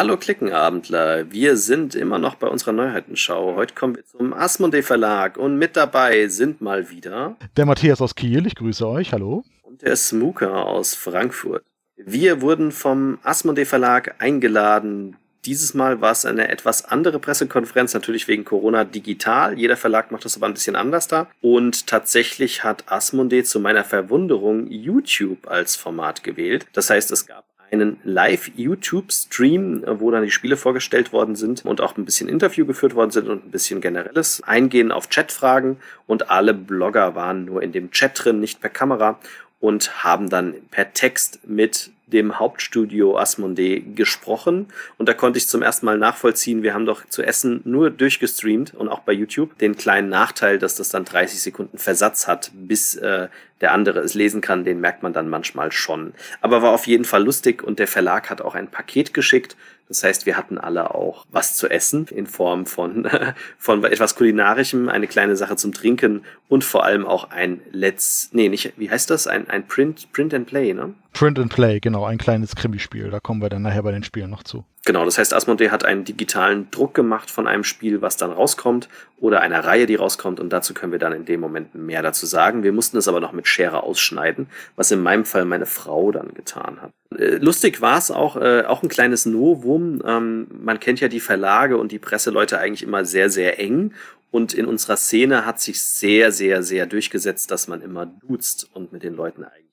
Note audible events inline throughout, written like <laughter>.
Hallo Klickenabendler, wir sind immer noch bei unserer Neuheitenschau. Heute kommen wir zum Asmodee Verlag und mit dabei sind mal wieder der Matthias aus Kiel, ich grüße euch, hallo. Und der Smooker aus Frankfurt. Wir wurden vom Asmodee Verlag eingeladen. Dieses Mal war es eine etwas andere Pressekonferenz, natürlich wegen Corona digital. Jeder Verlag macht das aber ein bisschen anders da. Und tatsächlich hat Asmodee zu meiner Verwunderung YouTube als Format gewählt. Das heißt, es gab einen Live-YouTube-Stream, wo dann die Spiele vorgestellt worden sind und auch ein bisschen Interview geführt worden sind und ein bisschen generelles Eingehen auf Chatfragen. Und alle Blogger waren nur in dem Chat drin, nicht per Kamera und haben dann per Text mit dem Hauptstudio Asmodee gesprochen und da konnte ich zum ersten Mal nachvollziehen, wir haben doch zu Essen nur durchgestreamt und auch bei YouTube den kleinen Nachteil, dass das dann 30 Sekunden Versatz hat, bis äh, der andere es lesen kann, den merkt man dann manchmal schon. Aber war auf jeden Fall lustig und der Verlag hat auch ein Paket geschickt. Das heißt, wir hatten alle auch was zu essen in Form von, <laughs> von etwas Kulinarischem, eine kleine Sache zum Trinken und vor allem auch ein Let's, nee, nicht, wie heißt das? Ein, ein Print, Print and Play, ne? Print and Play, genau, ein kleines Krimispiel. Da kommen wir dann nachher bei den Spielen noch zu. Genau, das heißt, Asmodee hat einen digitalen Druck gemacht von einem Spiel, was dann rauskommt, oder einer Reihe, die rauskommt, und dazu können wir dann in dem Moment mehr dazu sagen. Wir mussten es aber noch mit Schere ausschneiden, was in meinem Fall meine Frau dann getan hat. Äh, lustig war es auch, äh, auch ein kleines Novum. Ähm, man kennt ja die Verlage und die Presseleute eigentlich immer sehr, sehr eng. Und in unserer Szene hat sich sehr, sehr, sehr durchgesetzt, dass man immer duzt und mit den Leuten eigentlich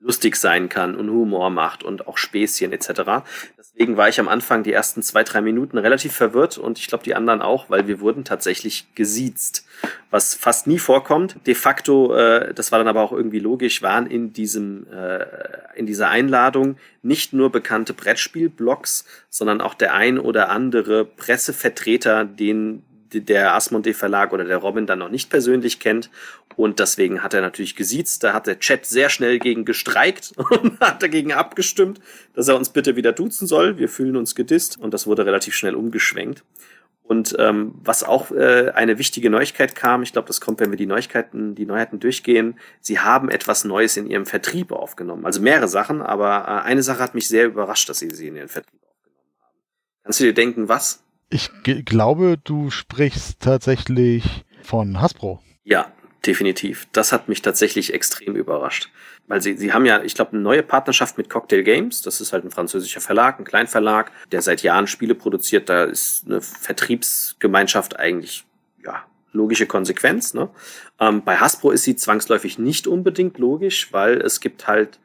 lustig sein kann und Humor macht und auch Späßchen etc. Deswegen war ich am Anfang die ersten zwei, drei Minuten relativ verwirrt und ich glaube die anderen auch, weil wir wurden tatsächlich gesiezt, was fast nie vorkommt. De facto, äh, das war dann aber auch irgendwie logisch, waren in diesem äh, in dieser Einladung nicht nur bekannte Brettspielblogs, sondern auch der ein oder andere Pressevertreter, den der Asmodee Verlag oder der Robin dann noch nicht persönlich kennt. Und deswegen hat er natürlich gesiezt. Da hat der Chat sehr schnell gegen gestreikt <laughs> und hat dagegen abgestimmt, dass er uns bitte wieder duzen soll. Wir fühlen uns gedisst. Und das wurde relativ schnell umgeschwenkt. Und ähm, was auch äh, eine wichtige Neuigkeit kam, ich glaube, das kommt, wenn wir die Neuigkeiten, die Neuheiten durchgehen, sie haben etwas Neues in ihrem Vertrieb aufgenommen. Also mehrere Sachen, aber äh, eine Sache hat mich sehr überrascht, dass sie sie in ihren Vertrieb aufgenommen haben. Kannst du dir denken, was? Ich glaube, du sprichst tatsächlich von Hasbro. Ja, definitiv. Das hat mich tatsächlich extrem überrascht. Weil sie, sie haben ja, ich glaube, eine neue Partnerschaft mit Cocktail Games. Das ist halt ein französischer Verlag, ein Kleinverlag, der seit Jahren Spiele produziert. Da ist eine Vertriebsgemeinschaft eigentlich, ja, logische Konsequenz. Ne? Ähm, bei Hasbro ist sie zwangsläufig nicht unbedingt logisch, weil es gibt halt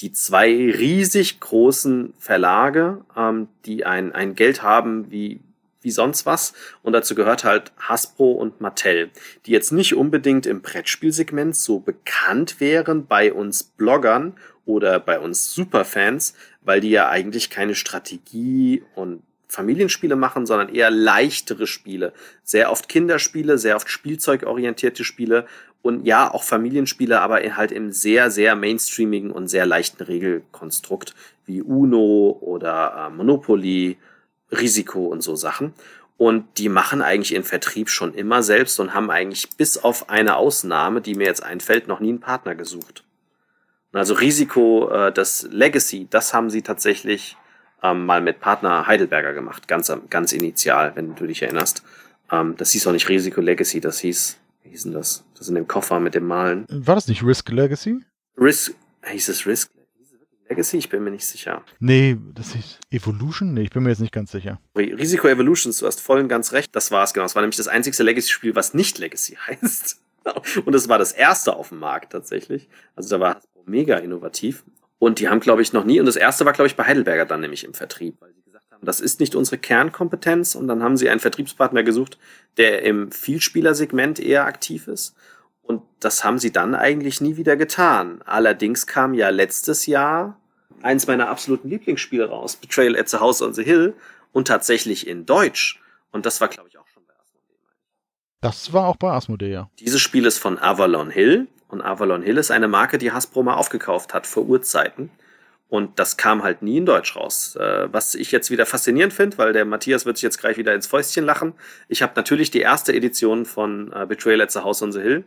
die zwei riesig großen Verlage, ähm, die ein, ein Geld haben wie wie sonst was. Und dazu gehört halt Hasbro und Mattel, die jetzt nicht unbedingt im Brettspielsegment so bekannt wären bei uns Bloggern oder bei uns Superfans, weil die ja eigentlich keine Strategie und Familienspiele machen, sondern eher leichtere Spiele. Sehr oft Kinderspiele, sehr oft spielzeugorientierte Spiele und ja, auch Familienspiele, aber halt im sehr, sehr mainstreamigen und sehr leichten Regelkonstrukt wie Uno oder äh, Monopoly Risiko und so Sachen. Und die machen eigentlich ihren Vertrieb schon immer selbst und haben eigentlich bis auf eine Ausnahme, die mir jetzt einfällt, noch nie einen Partner gesucht. Und also Risiko, äh, das Legacy, das haben sie tatsächlich ähm, mal mit Partner Heidelberger gemacht, ganz, ganz initial, wenn du dich erinnerst. Ähm, das hieß auch nicht Risiko Legacy, das hieß, wie hieß denn das? Das in dem Koffer mit dem Malen. War das nicht Risk Legacy? Risk, hieß es Risk Legacy? Ich bin mir nicht sicher. Nee, das ist Evolution? Nee, ich bin mir jetzt nicht ganz sicher. Risiko Evolutions, du hast voll und ganz recht. Das war es genau. Das war nämlich das einzigste Legacy-Spiel, was nicht Legacy <laughs> heißt. Und das war das erste auf dem Markt tatsächlich. Also da war Hasbro mega innovativ. Und die haben, glaube ich, noch nie, und das erste war, glaube ich, bei Heidelberger dann nämlich im Vertrieb, weil sie gesagt haben, das ist nicht unsere Kernkompetenz. Und dann haben sie einen Vertriebspartner gesucht, der im Vielspielersegment eher aktiv ist. Und das haben sie dann eigentlich nie wieder getan. Allerdings kam ja letztes Jahr eins meiner absoluten Lieblingsspiele raus, Betrayal at the House on the Hill, und tatsächlich in Deutsch. Und das war, glaube ich, auch schon bei Asmodee. Das war auch bei Asmodee, ja. Dieses Spiel ist von Avalon Hill. Und Avalon Hill ist eine Marke, die Hasbro mal aufgekauft hat vor Urzeiten. Und das kam halt nie in Deutsch raus. Äh, was ich jetzt wieder faszinierend finde, weil der Matthias wird sich jetzt gleich wieder ins Fäustchen lachen. Ich habe natürlich die erste Edition von äh, Betrayal at the House on the Hill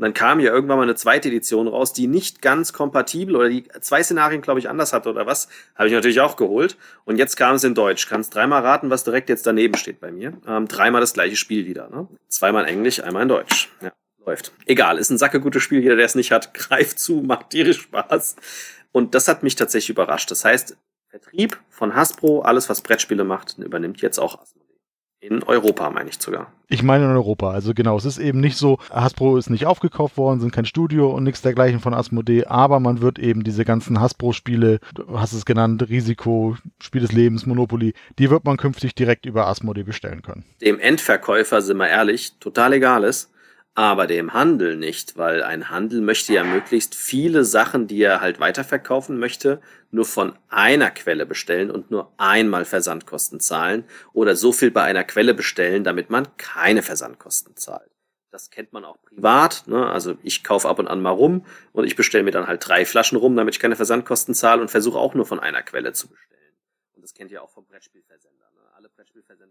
Und dann kam ja irgendwann mal eine zweite Edition raus, die nicht ganz kompatibel oder die zwei Szenarien, glaube ich, anders hatte oder was. Habe ich natürlich auch geholt. Und jetzt kam es in Deutsch. Kannst dreimal raten, was direkt jetzt daneben steht bei mir. Ähm, dreimal das gleiche Spiel wieder. Ne? Zweimal in Englisch, einmal in Deutsch. Ja, läuft. Egal, ist ein sackegutes Spiel. Jeder, der es nicht hat, <laughs> greift zu, macht tierisch Spaß. Und das hat mich tatsächlich überrascht. Das heißt, Vertrieb von Hasbro, alles was Brettspiele macht, übernimmt jetzt auch Asmodee. In Europa, meine ich sogar. Ich meine in Europa. Also genau, es ist eben nicht so, Hasbro ist nicht aufgekauft worden, sind kein Studio und nichts dergleichen von Asmodee, aber man wird eben diese ganzen Hasbro-Spiele, du hast es genannt, Risiko, Spiel des Lebens, Monopoly, die wird man künftig direkt über Asmodee bestellen können. Dem Endverkäufer, sind wir ehrlich, total egal ist aber dem Handel nicht, weil ein Handel möchte ja möglichst viele Sachen, die er halt weiterverkaufen möchte, nur von einer Quelle bestellen und nur einmal Versandkosten zahlen oder so viel bei einer Quelle bestellen, damit man keine Versandkosten zahlt. Das kennt man auch privat. Ne? Also ich kaufe ab und an mal rum und ich bestelle mir dann halt drei Flaschen rum, damit ich keine Versandkosten zahle und versuche auch nur von einer Quelle zu bestellen. Und das kennt ihr auch vom Brettspielversender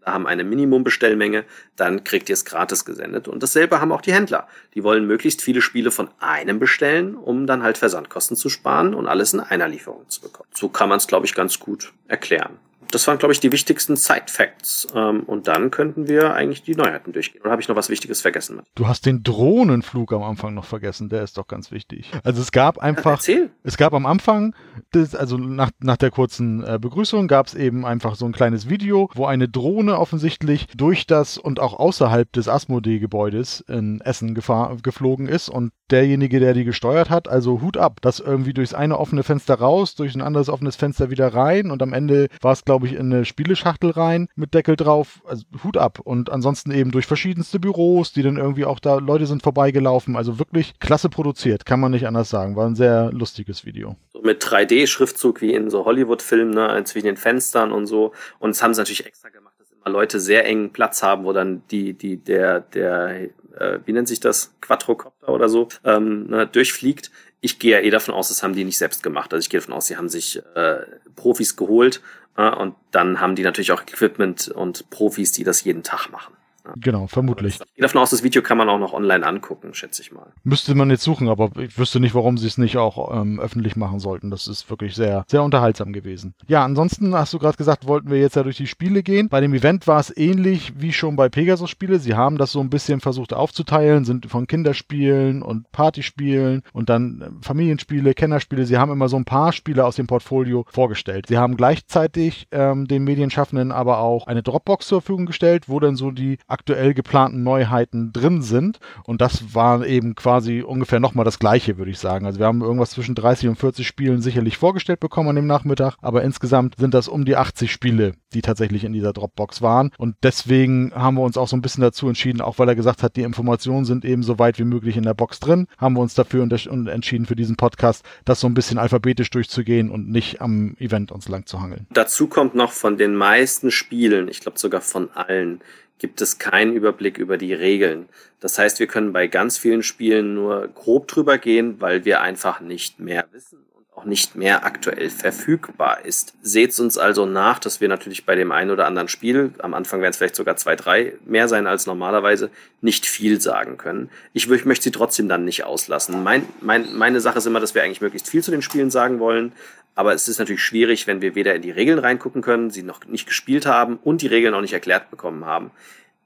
haben eine Minimumbestellmenge, dann kriegt ihr es gratis gesendet. Und dasselbe haben auch die Händler. Die wollen möglichst viele Spiele von einem bestellen, um dann halt Versandkosten zu sparen und alles in einer Lieferung zu bekommen. So kann man es, glaube ich, ganz gut erklären das waren, glaube ich, die wichtigsten Side-Facts. Ähm, und dann könnten wir eigentlich die Neuheiten durchgehen. Oder habe ich noch was Wichtiges vergessen? Du hast den Drohnenflug am Anfang noch vergessen. Der ist doch ganz wichtig. Also es gab einfach, Erzähl. es gab am Anfang, des, also nach, nach der kurzen äh, Begrüßung, gab es eben einfach so ein kleines Video, wo eine Drohne offensichtlich durch das und auch außerhalb des Asmodee-Gebäudes in Essen geflogen ist und derjenige, der die gesteuert hat, also Hut ab, das irgendwie durchs eine offene Fenster raus, durch ein anderes offenes Fenster wieder rein und am Ende war es, glaube glaube ich, in eine Spieleschachtel rein mit Deckel drauf. Also Hut ab. Und ansonsten eben durch verschiedenste Büros, die dann irgendwie auch da, Leute sind vorbeigelaufen. Also wirklich klasse produziert, kann man nicht anders sagen. War ein sehr lustiges Video. So mit 3D-Schriftzug wie in so Hollywood-Filmen, ne, zwischen den Fenstern und so. Und das haben sie natürlich extra gemacht, dass immer Leute sehr engen Platz haben, wo dann die, die, der, der, äh, wie nennt sich das? Quadrocopter oder so, ähm, ne, durchfliegt ich gehe ja eh davon aus, das haben die nicht selbst gemacht. Also ich gehe davon aus, sie haben sich äh, Profis geholt und dann haben die natürlich auch Equipment und Profis, die das jeden Tag machen. Genau, vermutlich. Ich gehe davon aus, das Video kann man auch noch online angucken, schätze ich mal. Müsste man jetzt suchen, aber ich wüsste nicht, warum sie es nicht auch ähm, öffentlich machen sollten. Das ist wirklich sehr, sehr unterhaltsam gewesen. Ja, ansonsten hast du gerade gesagt, wollten wir jetzt ja durch die Spiele gehen. Bei dem Event war es ähnlich wie schon bei Pegasus-Spiele. Sie haben das so ein bisschen versucht aufzuteilen, sind von Kinderspielen und Partyspielen und dann äh, Familienspiele, Kennerspiele. Sie haben immer so ein paar Spiele aus dem Portfolio vorgestellt. Sie haben gleichzeitig ähm, den Medienschaffenden aber auch eine Dropbox zur Verfügung gestellt, wo dann so die aktuell geplanten Neuheiten drin sind. Und das war eben quasi ungefähr nochmal das gleiche, würde ich sagen. Also wir haben irgendwas zwischen 30 und 40 Spielen sicherlich vorgestellt bekommen an dem Nachmittag, aber insgesamt sind das um die 80 Spiele, die tatsächlich in dieser Dropbox waren. Und deswegen haben wir uns auch so ein bisschen dazu entschieden, auch weil er gesagt hat, die Informationen sind eben so weit wie möglich in der Box drin, haben wir uns dafür entschieden für diesen Podcast, das so ein bisschen alphabetisch durchzugehen und nicht am Event uns lang zu hangeln. Dazu kommt noch von den meisten Spielen, ich glaube sogar von allen, gibt es keinen Überblick über die Regeln. Das heißt, wir können bei ganz vielen Spielen nur grob drüber gehen, weil wir einfach nicht mehr wissen auch nicht mehr aktuell verfügbar ist. Seht's uns also nach, dass wir natürlich bei dem einen oder anderen Spiel, am Anfang werden es vielleicht sogar zwei, drei mehr sein als normalerweise, nicht viel sagen können. Ich, ich möchte sie trotzdem dann nicht auslassen. Mein, mein, meine Sache ist immer, dass wir eigentlich möglichst viel zu den Spielen sagen wollen, aber es ist natürlich schwierig, wenn wir weder in die Regeln reingucken können, sie noch nicht gespielt haben und die Regeln auch nicht erklärt bekommen haben.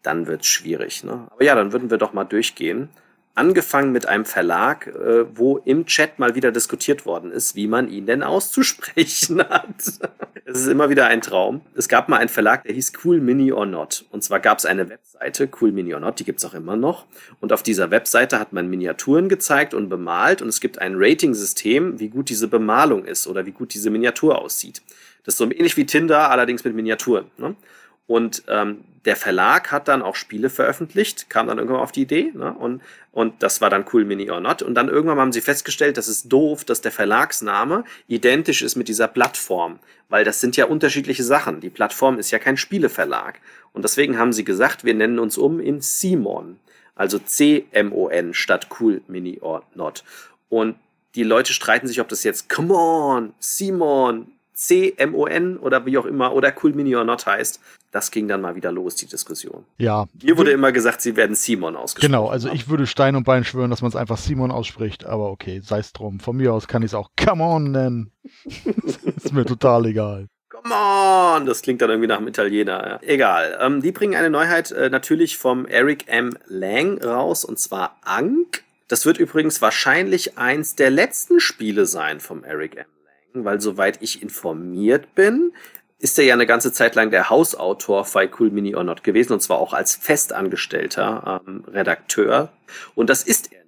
Dann wird es schwierig. Ne? Aber ja, dann würden wir doch mal durchgehen angefangen mit einem Verlag, äh, wo im Chat mal wieder diskutiert worden ist, wie man ihn denn auszusprechen <laughs> hat. es ist immer wieder ein Traum. Es gab mal einen Verlag, der hieß Cool Mini or Not. Und zwar gab es eine Webseite, Cool Mini or Not, die gibt's auch immer noch. Und auf dieser Webseite hat man Miniaturen gezeigt und bemalt und es gibt ein Rating-System, wie gut diese Bemalung ist oder wie gut diese Miniatur aussieht. Das ist so ähnlich wie Tinder, allerdings mit Miniaturen. Ne? Und ähm, der Verlag hat dann auch Spiele veröffentlicht, kam dann irgendwann auf die Idee, ne? und, und das war dann Cool Mini or Not. Und dann irgendwann haben sie festgestellt, das ist doof, dass der Verlagsname identisch ist mit dieser Plattform, weil das sind ja unterschiedliche Sachen. Die Plattform ist ja kein Spieleverlag. Und deswegen haben sie gesagt, wir nennen uns um in Simon, also C-M-O-N statt Cool Mini or Not. Und die Leute streiten sich, ob das jetzt Come on, Simon, C-M-O-N oder wie auch immer oder Cool Mini or Not heißt. Das ging dann mal wieder los, die Diskussion. Ja. Hier wurde immer gesagt, sie werden Simon ausgesprochen. Genau, also ich würde Stein und Bein schwören, dass man es einfach Simon ausspricht, aber okay, sei es drum. Von mir aus kann ich es auch Come on nennen. <laughs> ist mir total egal. Come on! Das klingt dann irgendwie nach einem Italiener. Ja. Egal. Ähm, die bringen eine Neuheit äh, natürlich vom Eric M. Lang raus, und zwar Ankh. Das wird übrigens wahrscheinlich eins der letzten Spiele sein vom Eric M. Weil soweit ich informiert bin, ist er ja eine ganze Zeit lang der Hausautor bei Cool Mini or Not gewesen, und zwar auch als festangestellter ähm, Redakteur. Und das ist er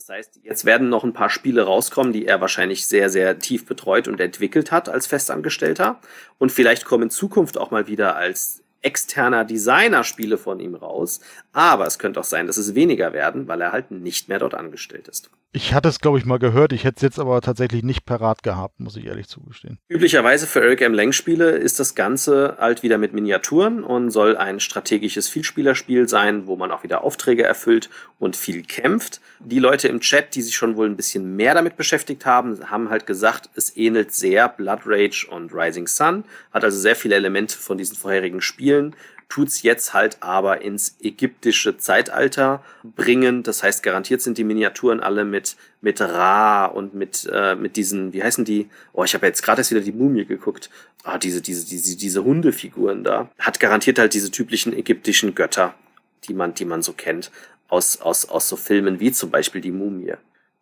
das heißt, jetzt werden noch ein paar Spiele rauskommen, die er wahrscheinlich sehr, sehr tief betreut und entwickelt hat als Festangestellter. Und vielleicht kommen in Zukunft auch mal wieder als externer Designer Spiele von ihm raus. Aber es könnte auch sein, dass es weniger werden, weil er halt nicht mehr dort angestellt ist. Ich hatte es, glaube ich, mal gehört. Ich hätte es jetzt aber tatsächlich nicht parat gehabt, muss ich ehrlich zugestehen. Üblicherweise für Eric M. Lang Spiele ist das Ganze halt wieder mit Miniaturen und soll ein strategisches Vielspielerspiel sein, wo man auch wieder Aufträge erfüllt und viel kämpft. Die Leute im Chat, die sich schon wohl ein bisschen mehr damit beschäftigt haben, haben halt gesagt, es ähnelt sehr Blood Rage und Rising Sun, hat also sehr viele Elemente von diesen vorherigen Spielen tut's jetzt halt aber ins ägyptische Zeitalter bringen. Das heißt, garantiert sind die Miniaturen alle mit, mit Ra und mit, äh, mit diesen, wie heißen die? Oh, ich habe jetzt gerade erst wieder die Mumie geguckt. Ah, diese, diese, diese, diese Hundefiguren da. Hat garantiert halt diese typischen ägyptischen Götter, die man, die man so kennt. Aus, aus, aus so Filmen wie zum Beispiel die Mumie.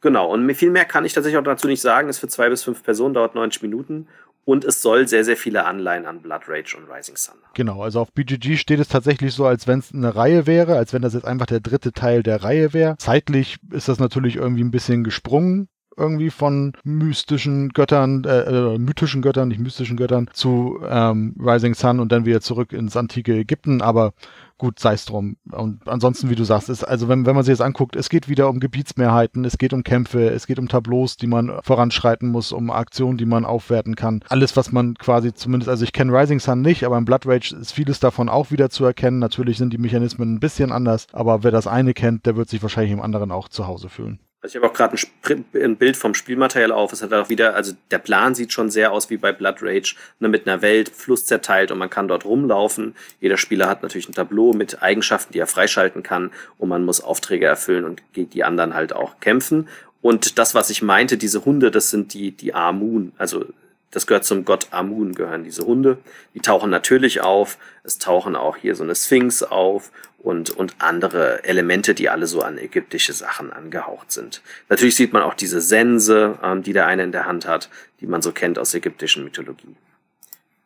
Genau, und viel mehr kann ich tatsächlich auch dazu nicht sagen. Es für zwei bis fünf Personen dauert 90 Minuten und es soll sehr, sehr viele Anleihen an Blood Rage und Rising Sun haben. Genau, also auf BGG steht es tatsächlich so, als wenn es eine Reihe wäre, als wenn das jetzt einfach der dritte Teil der Reihe wäre. Zeitlich ist das natürlich irgendwie ein bisschen gesprungen irgendwie von mystischen Göttern, äh, äh, mythischen Göttern, nicht mystischen Göttern, zu ähm, Rising Sun und dann wieder zurück ins antike Ägypten, aber gut, sei es drum. Und ansonsten, wie du sagst, ist, also wenn, wenn man sich das anguckt, es geht wieder um Gebietsmehrheiten, es geht um Kämpfe, es geht um Tableaus, die man voranschreiten muss, um Aktionen, die man aufwerten kann. Alles, was man quasi zumindest, also ich kenne Rising Sun nicht, aber im Blood Rage ist vieles davon auch wieder zu erkennen. Natürlich sind die Mechanismen ein bisschen anders, aber wer das eine kennt, der wird sich wahrscheinlich im anderen auch zu Hause fühlen. Also ich habe auch gerade ein, ein, Bild vom Spielmaterial auf. Es hat auch wieder, also der Plan sieht schon sehr aus wie bei Blood Rage, ne, mit einer Welt, Fluss zerteilt und man kann dort rumlaufen. Jeder Spieler hat natürlich ein Tableau mit Eigenschaften, die er freischalten kann und man muss Aufträge erfüllen und geht die anderen halt auch kämpfen. Und das, was ich meinte, diese Hunde, das sind die, die Amun, also das gehört zum Gott Amun, gehören diese Hunde. Die tauchen natürlich auf. Es tauchen auch hier so eine Sphinx auf und, und andere Elemente, die alle so an ägyptische Sachen angehaucht sind. Natürlich sieht man auch diese Sense, ähm, die der eine in der Hand hat, die man so kennt aus ägyptischen Mythologie.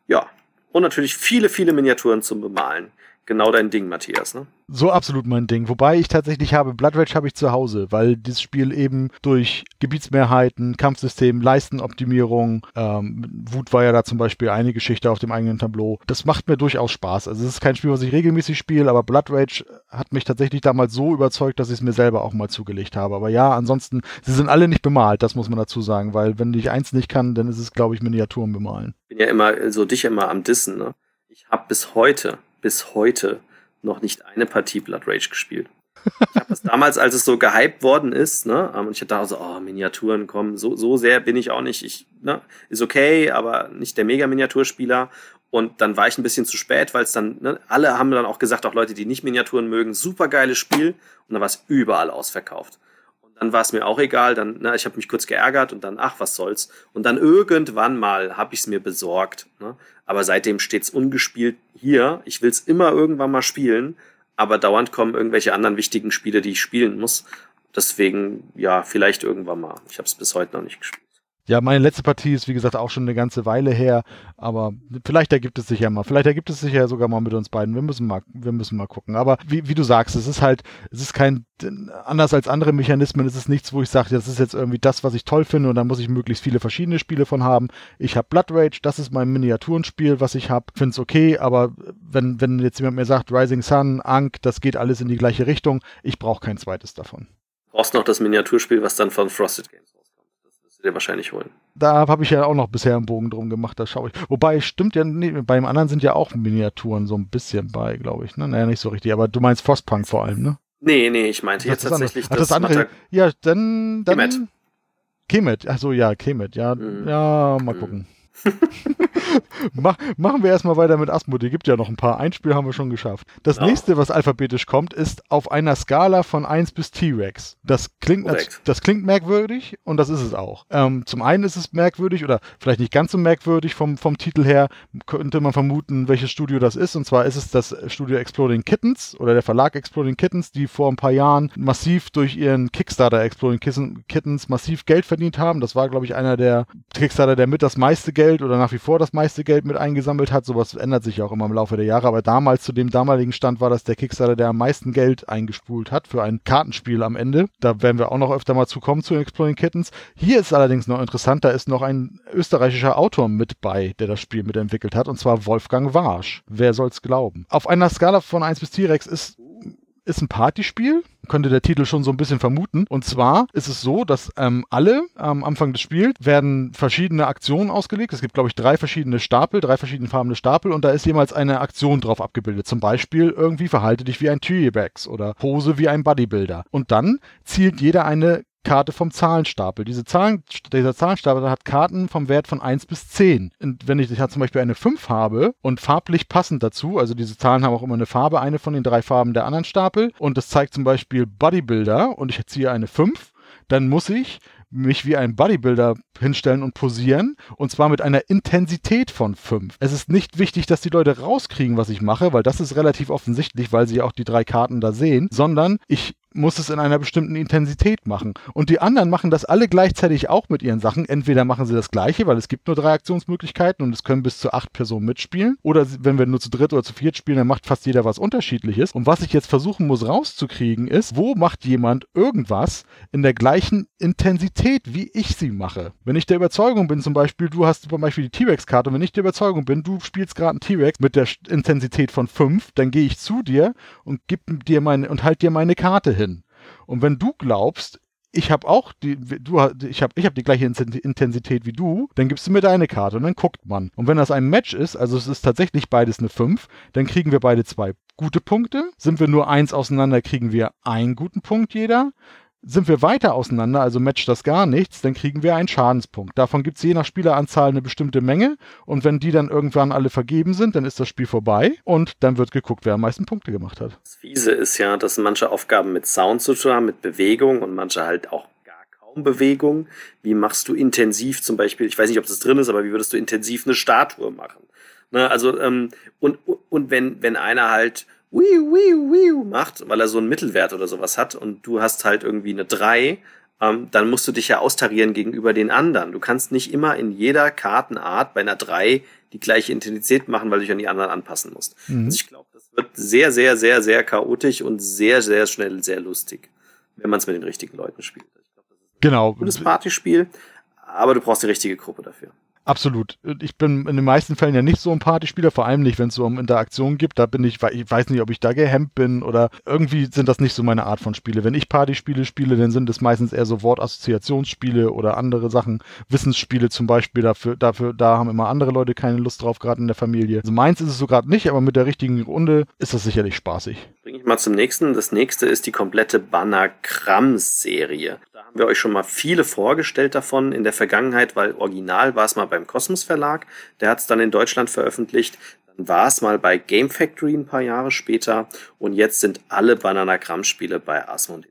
Ja, und natürlich viele, viele Miniaturen zum Bemalen genau dein Ding, Matthias, ne? So absolut mein Ding. Wobei ich tatsächlich habe, Blood Rage habe ich zu Hause, weil dieses Spiel eben durch Gebietsmehrheiten, Kampfsystem, Leistenoptimierung, ähm, Wut war ja da zum Beispiel eine Geschichte auf dem eigenen Tableau. Das macht mir durchaus Spaß. Also es ist kein Spiel, was ich regelmäßig spiele, aber Blood Rage hat mich tatsächlich damals so überzeugt, dass ich es mir selber auch mal zugelegt habe. Aber ja, ansonsten, sie sind alle nicht bemalt, das muss man dazu sagen, weil wenn ich eins nicht kann, dann ist es, glaube ich, Miniaturen bemalen. Ich bin ja immer so dich immer am Dissen, ne? Ich habe bis heute bis heute noch nicht eine Partie Blood Rage gespielt. Ich habe es damals, als es so gehypt worden ist, ne, und ich dachte so, oh, Miniaturen kommen, so, so sehr bin ich auch nicht. Ich, ne, ist okay, aber nicht der Mega-Miniaturspieler. Und dann war ich ein bisschen zu spät, weil es dann, ne, alle haben dann auch gesagt, auch Leute, die nicht Miniaturen mögen, super geiles Spiel. Und dann war es überall ausverkauft dann war es mir auch egal. Dann, na, ich habe mich kurz geärgert und dann, ach, was soll's. Und dann irgendwann mal habe ich es mir besorgt. Ne? Aber seitdem steht's ungespielt hier. Ich will's immer irgendwann mal spielen, aber dauernd kommen irgendwelche anderen wichtigen Spiele, die ich spielen muss. Deswegen, ja, vielleicht irgendwann mal. Ich habe es bis heute noch nicht gespielt. Ja, meine letzte Partie ist, wie gesagt, auch schon eine ganze Weile her, aber vielleicht ergibt es sich ja mal. Vielleicht ergibt es sich ja sogar mal mit uns beiden. Wir müssen mal, wir müssen mal gucken. Aber wie, wie du sagst, es ist halt, es ist kein, anders als andere Mechanismen, es ist nichts, wo ich sage, das ist jetzt irgendwie das, was ich toll finde und da muss ich möglichst viele verschiedene Spiele von haben. Ich habe Blood Rage, das ist mein Miniaturenspiel, was ich habe. Finde es okay, aber wenn, wenn jetzt jemand mir sagt, Rising Sun, Ankh, das geht alles in die gleiche Richtung, ich brauche kein zweites davon. Brauchst noch das Miniaturspiel, was dann von Frosted Games dir wahrscheinlich holen. Da habe ich ja auch noch bisher einen Bogen drum gemacht, da schaue ich. Wobei, stimmt ja, nee, beim anderen sind ja auch Miniaturen so ein bisschen bei, glaube ich. Ne? Naja, nicht so richtig, aber du meinst Frostpunk vor allem, ne? Nee, nee, ich meinte jetzt tatsächlich das, das, das andere. Ja, dann. dann Kemet, achso, ja, Kemet, ja, mhm. ja, mal mhm. gucken. <laughs> Mach, machen wir erstmal weiter mit Asmodee. Gibt ja noch ein paar. Ein Spiel haben wir schon geschafft. Das ja. nächste, was alphabetisch kommt, ist auf einer Skala von 1 bis T-Rex. Das klingt, das klingt merkwürdig und das ist es auch. Ähm, zum einen ist es merkwürdig oder vielleicht nicht ganz so merkwürdig vom, vom Titel her, könnte man vermuten, welches Studio das ist. Und zwar ist es das Studio Exploding Kittens oder der Verlag Exploding Kittens, die vor ein paar Jahren massiv durch ihren Kickstarter Exploding Kittens massiv Geld verdient haben. Das war, glaube ich, einer der Kickstarter, der mit das meiste Geld oder nach wie vor das meiste Geld mit eingesammelt hat. Sowas ändert sich auch immer im Laufe der Jahre. Aber damals, zu dem damaligen Stand, war das der Kickstarter, der am meisten Geld eingespult hat für ein Kartenspiel am Ende. Da werden wir auch noch öfter mal zu kommen zu Exploring Kittens. Hier ist allerdings noch interessant, da ist noch ein österreichischer Autor mit bei, der das Spiel mitentwickelt hat, und zwar Wolfgang Warsch. Wer soll's glauben? Auf einer Skala von 1 bis T-Rex ist ist ein Partyspiel, könnte der Titel schon so ein bisschen vermuten. Und zwar ist es so, dass ähm, alle am Anfang des Spiels werden verschiedene Aktionen ausgelegt. Es gibt, glaube ich, drei verschiedene Stapel, drei verschiedene farbene Stapel und da ist jemals eine Aktion drauf abgebildet. Zum Beispiel irgendwie verhalte dich wie ein T-Rex oder pose wie ein Bodybuilder. Und dann zielt jeder eine Karte vom Zahlenstapel. Diese Zahlen, dieser Zahlenstapel hat Karten vom Wert von 1 bis 10. Und wenn ich, ich zum Beispiel eine 5 habe und farblich passend dazu, also diese Zahlen haben auch immer eine Farbe, eine von den drei Farben der anderen Stapel, und das zeigt zum Beispiel Bodybuilder und ich ziehe eine 5, dann muss ich mich wie ein Bodybuilder hinstellen und posieren und zwar mit einer Intensität von 5. Es ist nicht wichtig, dass die Leute rauskriegen, was ich mache, weil das ist relativ offensichtlich, weil sie auch die drei Karten da sehen, sondern ich muss es in einer bestimmten Intensität machen. Und die anderen machen das alle gleichzeitig auch mit ihren Sachen. Entweder machen sie das gleiche, weil es gibt nur drei Aktionsmöglichkeiten und es können bis zu acht Personen mitspielen. Oder wenn wir nur zu dritt oder zu viert spielen, dann macht fast jeder was unterschiedliches. Und was ich jetzt versuchen muss rauszukriegen ist, wo macht jemand irgendwas in der gleichen Intensität, wie ich sie mache. Wenn ich der Überzeugung bin, zum Beispiel, du hast zum Beispiel die T-Rex-Karte und wenn ich der Überzeugung bin, du spielst gerade einen T-Rex mit der Intensität von fünf, dann gehe ich zu dir und gib dir meine und halt dir meine Karte hin. Und wenn du glaubst, ich habe auch die, du, ich habe ich hab die gleiche Intensität wie du, dann gibst du mir deine Karte und dann guckt man. Und wenn das ein Match ist, also es ist tatsächlich beides eine 5, dann kriegen wir beide zwei gute Punkte. Sind wir nur eins auseinander, kriegen wir einen guten Punkt jeder. Sind wir weiter auseinander, also matcht das gar nichts, dann kriegen wir einen Schadenspunkt. Davon gibt es je nach Spieleranzahl eine bestimmte Menge und wenn die dann irgendwann alle vergeben sind, dann ist das Spiel vorbei und dann wird geguckt, wer am meisten Punkte gemacht hat. Das Fiese ist ja, dass manche Aufgaben mit Sound zu tun haben, mit Bewegung und manche halt auch gar kaum Bewegung. Wie machst du intensiv zum Beispiel, ich weiß nicht, ob das drin ist, aber wie würdest du intensiv eine Statue machen? Ne, also, ähm, und, und wenn, wenn einer halt wiu, wiu, wiu macht, weil er so einen Mittelwert oder sowas hat und du hast halt irgendwie eine 3, ähm, dann musst du dich ja austarieren gegenüber den anderen. Du kannst nicht immer in jeder Kartenart bei einer 3 die gleiche Intensität machen, weil du dich an die anderen anpassen musst. Mhm. Also ich glaube, das wird sehr, sehr, sehr, sehr chaotisch und sehr, sehr schnell sehr lustig, wenn man es mit den richtigen Leuten spielt. Ich glaub, das ist genau. ein gutes Partyspiel, aber du brauchst die richtige Gruppe dafür. Absolut. Ich bin in den meisten Fällen ja nicht so ein Partyspieler, vor allem nicht, wenn es so um Interaktion gibt. Da bin ich, ich weiß nicht, ob ich da gehemmt bin oder irgendwie sind das nicht so meine Art von Spiele. Wenn ich Partyspiele spiele, dann sind es meistens eher so Wortassoziationsspiele oder andere Sachen, Wissensspiele zum Beispiel. Dafür, dafür, da haben immer andere Leute keine Lust drauf, gerade in der Familie. Also meins ist es so gerade nicht, aber mit der richtigen Runde ist das sicherlich spaßig. Bring ich mal zum nächsten. Das nächste ist die komplette Banner-Krams-Serie haben wir euch schon mal viele vorgestellt davon in der Vergangenheit, weil original war es mal beim Kosmos Verlag, der hat es dann in Deutschland veröffentlicht. Dann war es mal bei Game Factory ein paar Jahre später und jetzt sind alle Bananagramm-Spiele bei Asmodee.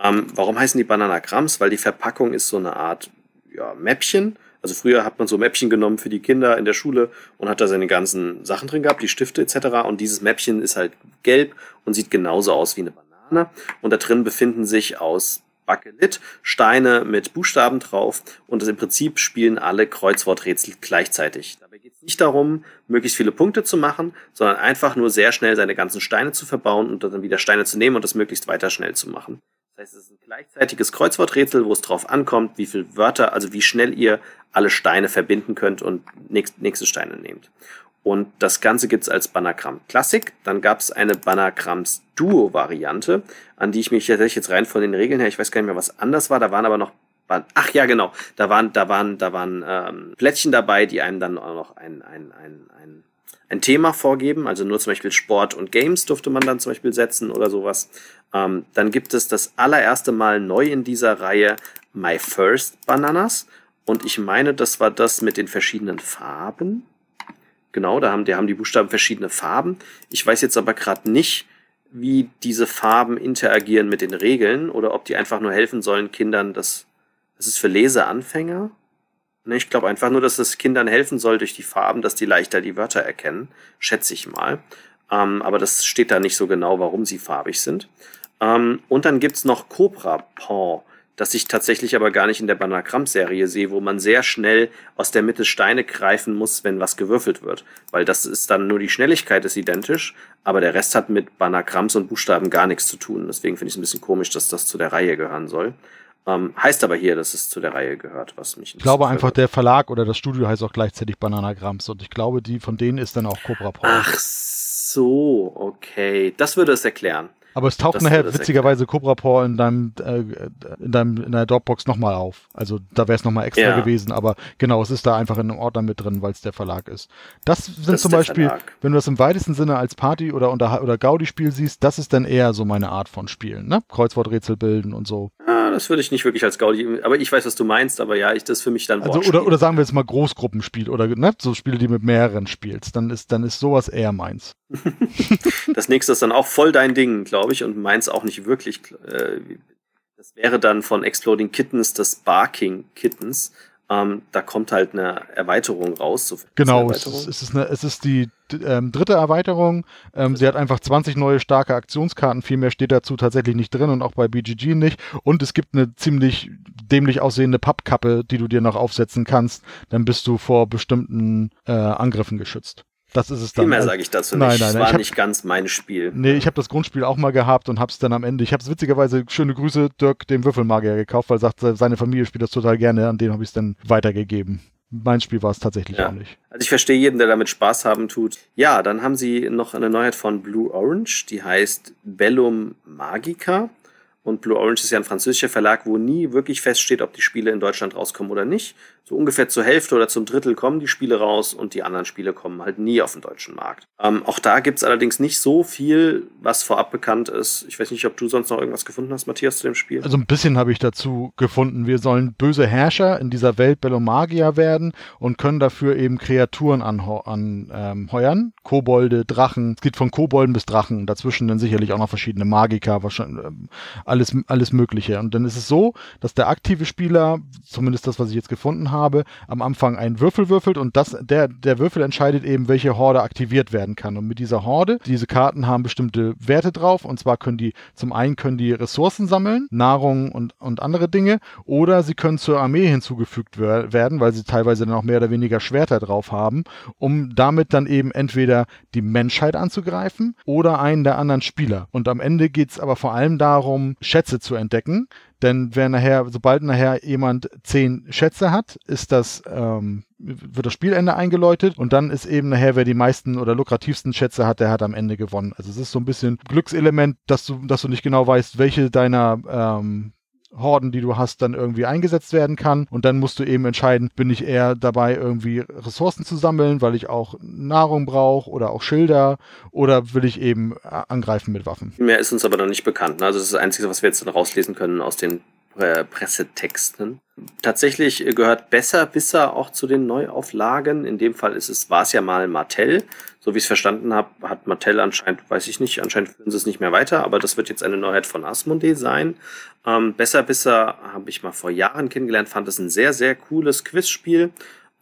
Ähm, warum heißen die Bananagrams? Weil die Verpackung ist so eine Art ja, Mäppchen. Also früher hat man so Mäppchen genommen für die Kinder in der Schule und hat da seine ganzen Sachen drin gehabt, die Stifte etc. Und dieses Mäppchen ist halt gelb und sieht genauso aus wie eine Banane. Und da drin befinden sich aus Bakelit, Steine mit Buchstaben drauf und im Prinzip spielen alle Kreuzworträtsel gleichzeitig. Dabei geht es nicht darum, möglichst viele Punkte zu machen, sondern einfach nur sehr schnell seine ganzen Steine zu verbauen und dann wieder Steine zu nehmen und das möglichst weiter schnell zu machen. Das heißt, es ist ein gleichzeitiges Kreuzworträtsel, wo es drauf ankommt, wie viele Wörter, also wie schnell ihr alle Steine verbinden könnt und nächste Steine nehmt. Und das Ganze gibt's als Banagramm Classic. Dann gab's eine Banagramms Duo Variante, an die ich mich tatsächlich jetzt rein von den Regeln her, ich weiß gar nicht mehr, was anders war. Da waren aber noch, ach ja, genau, da waren, da waren, da waren ähm, Plättchen dabei, die einem dann auch noch ein, ein, ein, ein, ein Thema vorgeben. Also nur zum Beispiel Sport und Games durfte man dann zum Beispiel setzen oder sowas. Ähm, dann gibt es das allererste Mal neu in dieser Reihe My First Bananas. Und ich meine, das war das mit den verschiedenen Farben. Genau, da haben, die haben die Buchstaben verschiedene Farben. Ich weiß jetzt aber gerade nicht, wie diese Farben interagieren mit den Regeln oder ob die einfach nur helfen sollen, Kindern das. Das ist für Leseanfänger. Ne, ich glaube einfach nur, dass es Kindern helfen soll durch die Farben, dass die leichter die Wörter erkennen. Schätze ich mal. Ähm, aber das steht da nicht so genau, warum sie farbig sind. Ähm, und dann gibt's noch Cobra Paw das ich tatsächlich aber gar nicht in der Banagramm-Serie sehe, wo man sehr schnell aus der Mitte Steine greifen muss, wenn was gewürfelt wird. Weil das ist dann nur die Schnelligkeit ist identisch, aber der Rest hat mit Banagramms und Buchstaben gar nichts zu tun. Deswegen finde ich es ein bisschen komisch, dass das zu der Reihe gehören soll. Ähm, heißt aber hier, dass es zu der Reihe gehört, was mich. Ich glaube einfach, der Verlag oder das Studio heißt auch gleichzeitig Bananagramms und ich glaube, die von denen ist dann auch Cobra Paw. Ach so, okay. Das würde es erklären. Aber es taucht nachher witzigerweise Cobra Paw in deinem, äh, in deinem, in der Dropbox nochmal auf. Also da wäre es nochmal extra ja. gewesen, aber genau, es ist da einfach in einem Ordner mit drin, weil es der Verlag ist. Das sind das zum Beispiel, Verlag. wenn du das im weitesten Sinne als Party- oder, oder Gaudi-Spiel siehst, das ist dann eher so meine Art von Spielen, ne? Kreuzworträtsel bilden und so. Ah, das würde ich nicht wirklich als Gaudi, aber ich weiß, was du meinst, aber ja, ich das für mich dann also, oder, oder sagen wir jetzt mal Großgruppenspiel oder ne? so Spiele, die mit mehreren spielst, dann ist, dann ist sowas eher meins. <laughs> das nächste ist dann auch voll dein Ding, glaube ich, und meins auch nicht wirklich. Äh, das wäre dann von Exploding Kittens das Barking Kittens. Ähm, da kommt halt eine Erweiterung raus. So genau, es ist, es, ist eine, es ist die ähm, dritte Erweiterung. Ähm, sie hat einfach 20 neue starke Aktionskarten. Viel mehr steht dazu tatsächlich nicht drin und auch bei BGG nicht. Und es gibt eine ziemlich dämlich aussehende Pappkappe, die du dir noch aufsetzen kannst. Dann bist du vor bestimmten äh, Angriffen geschützt. Das ist es dann. Viel mehr sage ich dazu nein, nicht. Nein, nein, das war hab, nicht ganz mein Spiel. Nee, ich habe das Grundspiel auch mal gehabt und habe es dann am Ende. Ich habe es witzigerweise, schöne Grüße, Dirk, dem Würfelmagier gekauft, weil er sagt, seine Familie spielt das total gerne. An den habe ich es dann weitergegeben. Mein Spiel war es tatsächlich ja. auch nicht. Also ich verstehe jeden, der damit Spaß haben tut. Ja, dann haben sie noch eine Neuheit von Blue Orange, die heißt Bellum Magica. Und Blue Orange ist ja ein französischer Verlag, wo nie wirklich feststeht, ob die Spiele in Deutschland rauskommen oder nicht. So ungefähr zur Hälfte oder zum Drittel kommen die Spiele raus und die anderen Spiele kommen halt nie auf den deutschen Markt. Ähm, auch da gibt's allerdings nicht so viel, was vorab bekannt ist. Ich weiß nicht, ob du sonst noch irgendwas gefunden hast, Matthias, zu dem Spiel. Also ein bisschen habe ich dazu gefunden. Wir sollen böse Herrscher in dieser Welt Bellomagia werden und können dafür eben Kreaturen anheuern. An, ähm, Kobolde, Drachen. Es geht von Kobolden bis Drachen. Dazwischen dann sicherlich auch noch verschiedene Magiker, wahrscheinlich ähm, alles, alles Mögliche. Und dann ist es so, dass der aktive Spieler, zumindest das, was ich jetzt gefunden habe, habe, am Anfang einen Würfel würfelt und das, der, der Würfel entscheidet eben, welche Horde aktiviert werden kann. Und mit dieser Horde, diese Karten haben bestimmte Werte drauf und zwar können die, zum einen können die Ressourcen sammeln, Nahrung und, und andere Dinge, oder sie können zur Armee hinzugefügt werden, weil sie teilweise dann auch mehr oder weniger Schwerter drauf haben, um damit dann eben entweder die Menschheit anzugreifen oder einen der anderen Spieler. Und am Ende geht es aber vor allem darum, Schätze zu entdecken, denn wer nachher, sobald nachher jemand zehn Schätze hat, ist das, ähm, wird das Spielende eingeläutet und dann ist eben nachher, wer die meisten oder lukrativsten Schätze hat, der hat am Ende gewonnen. Also es ist so ein bisschen Glückselement, dass du, dass du nicht genau weißt, welche deiner ähm, Horden, die du hast, dann irgendwie eingesetzt werden kann. Und dann musst du eben entscheiden, bin ich eher dabei, irgendwie Ressourcen zu sammeln, weil ich auch Nahrung brauche oder auch Schilder oder will ich eben angreifen mit Waffen. Mehr ist uns aber noch nicht bekannt. Ne? Also das ist das Einzige, was wir jetzt dann rauslesen können aus den äh, Pressetexten. Tatsächlich gehört Besser auch zu den Neuauflagen. In dem Fall ist es, war es ja mal Martell. So wie ich es verstanden habe, hat Mattel anscheinend, weiß ich nicht, anscheinend führen sie es nicht mehr weiter, aber das wird jetzt eine Neuheit von Asmodee sein. Ähm, Besser habe ich mal vor Jahren kennengelernt, fand es ein sehr, sehr cooles Quizspiel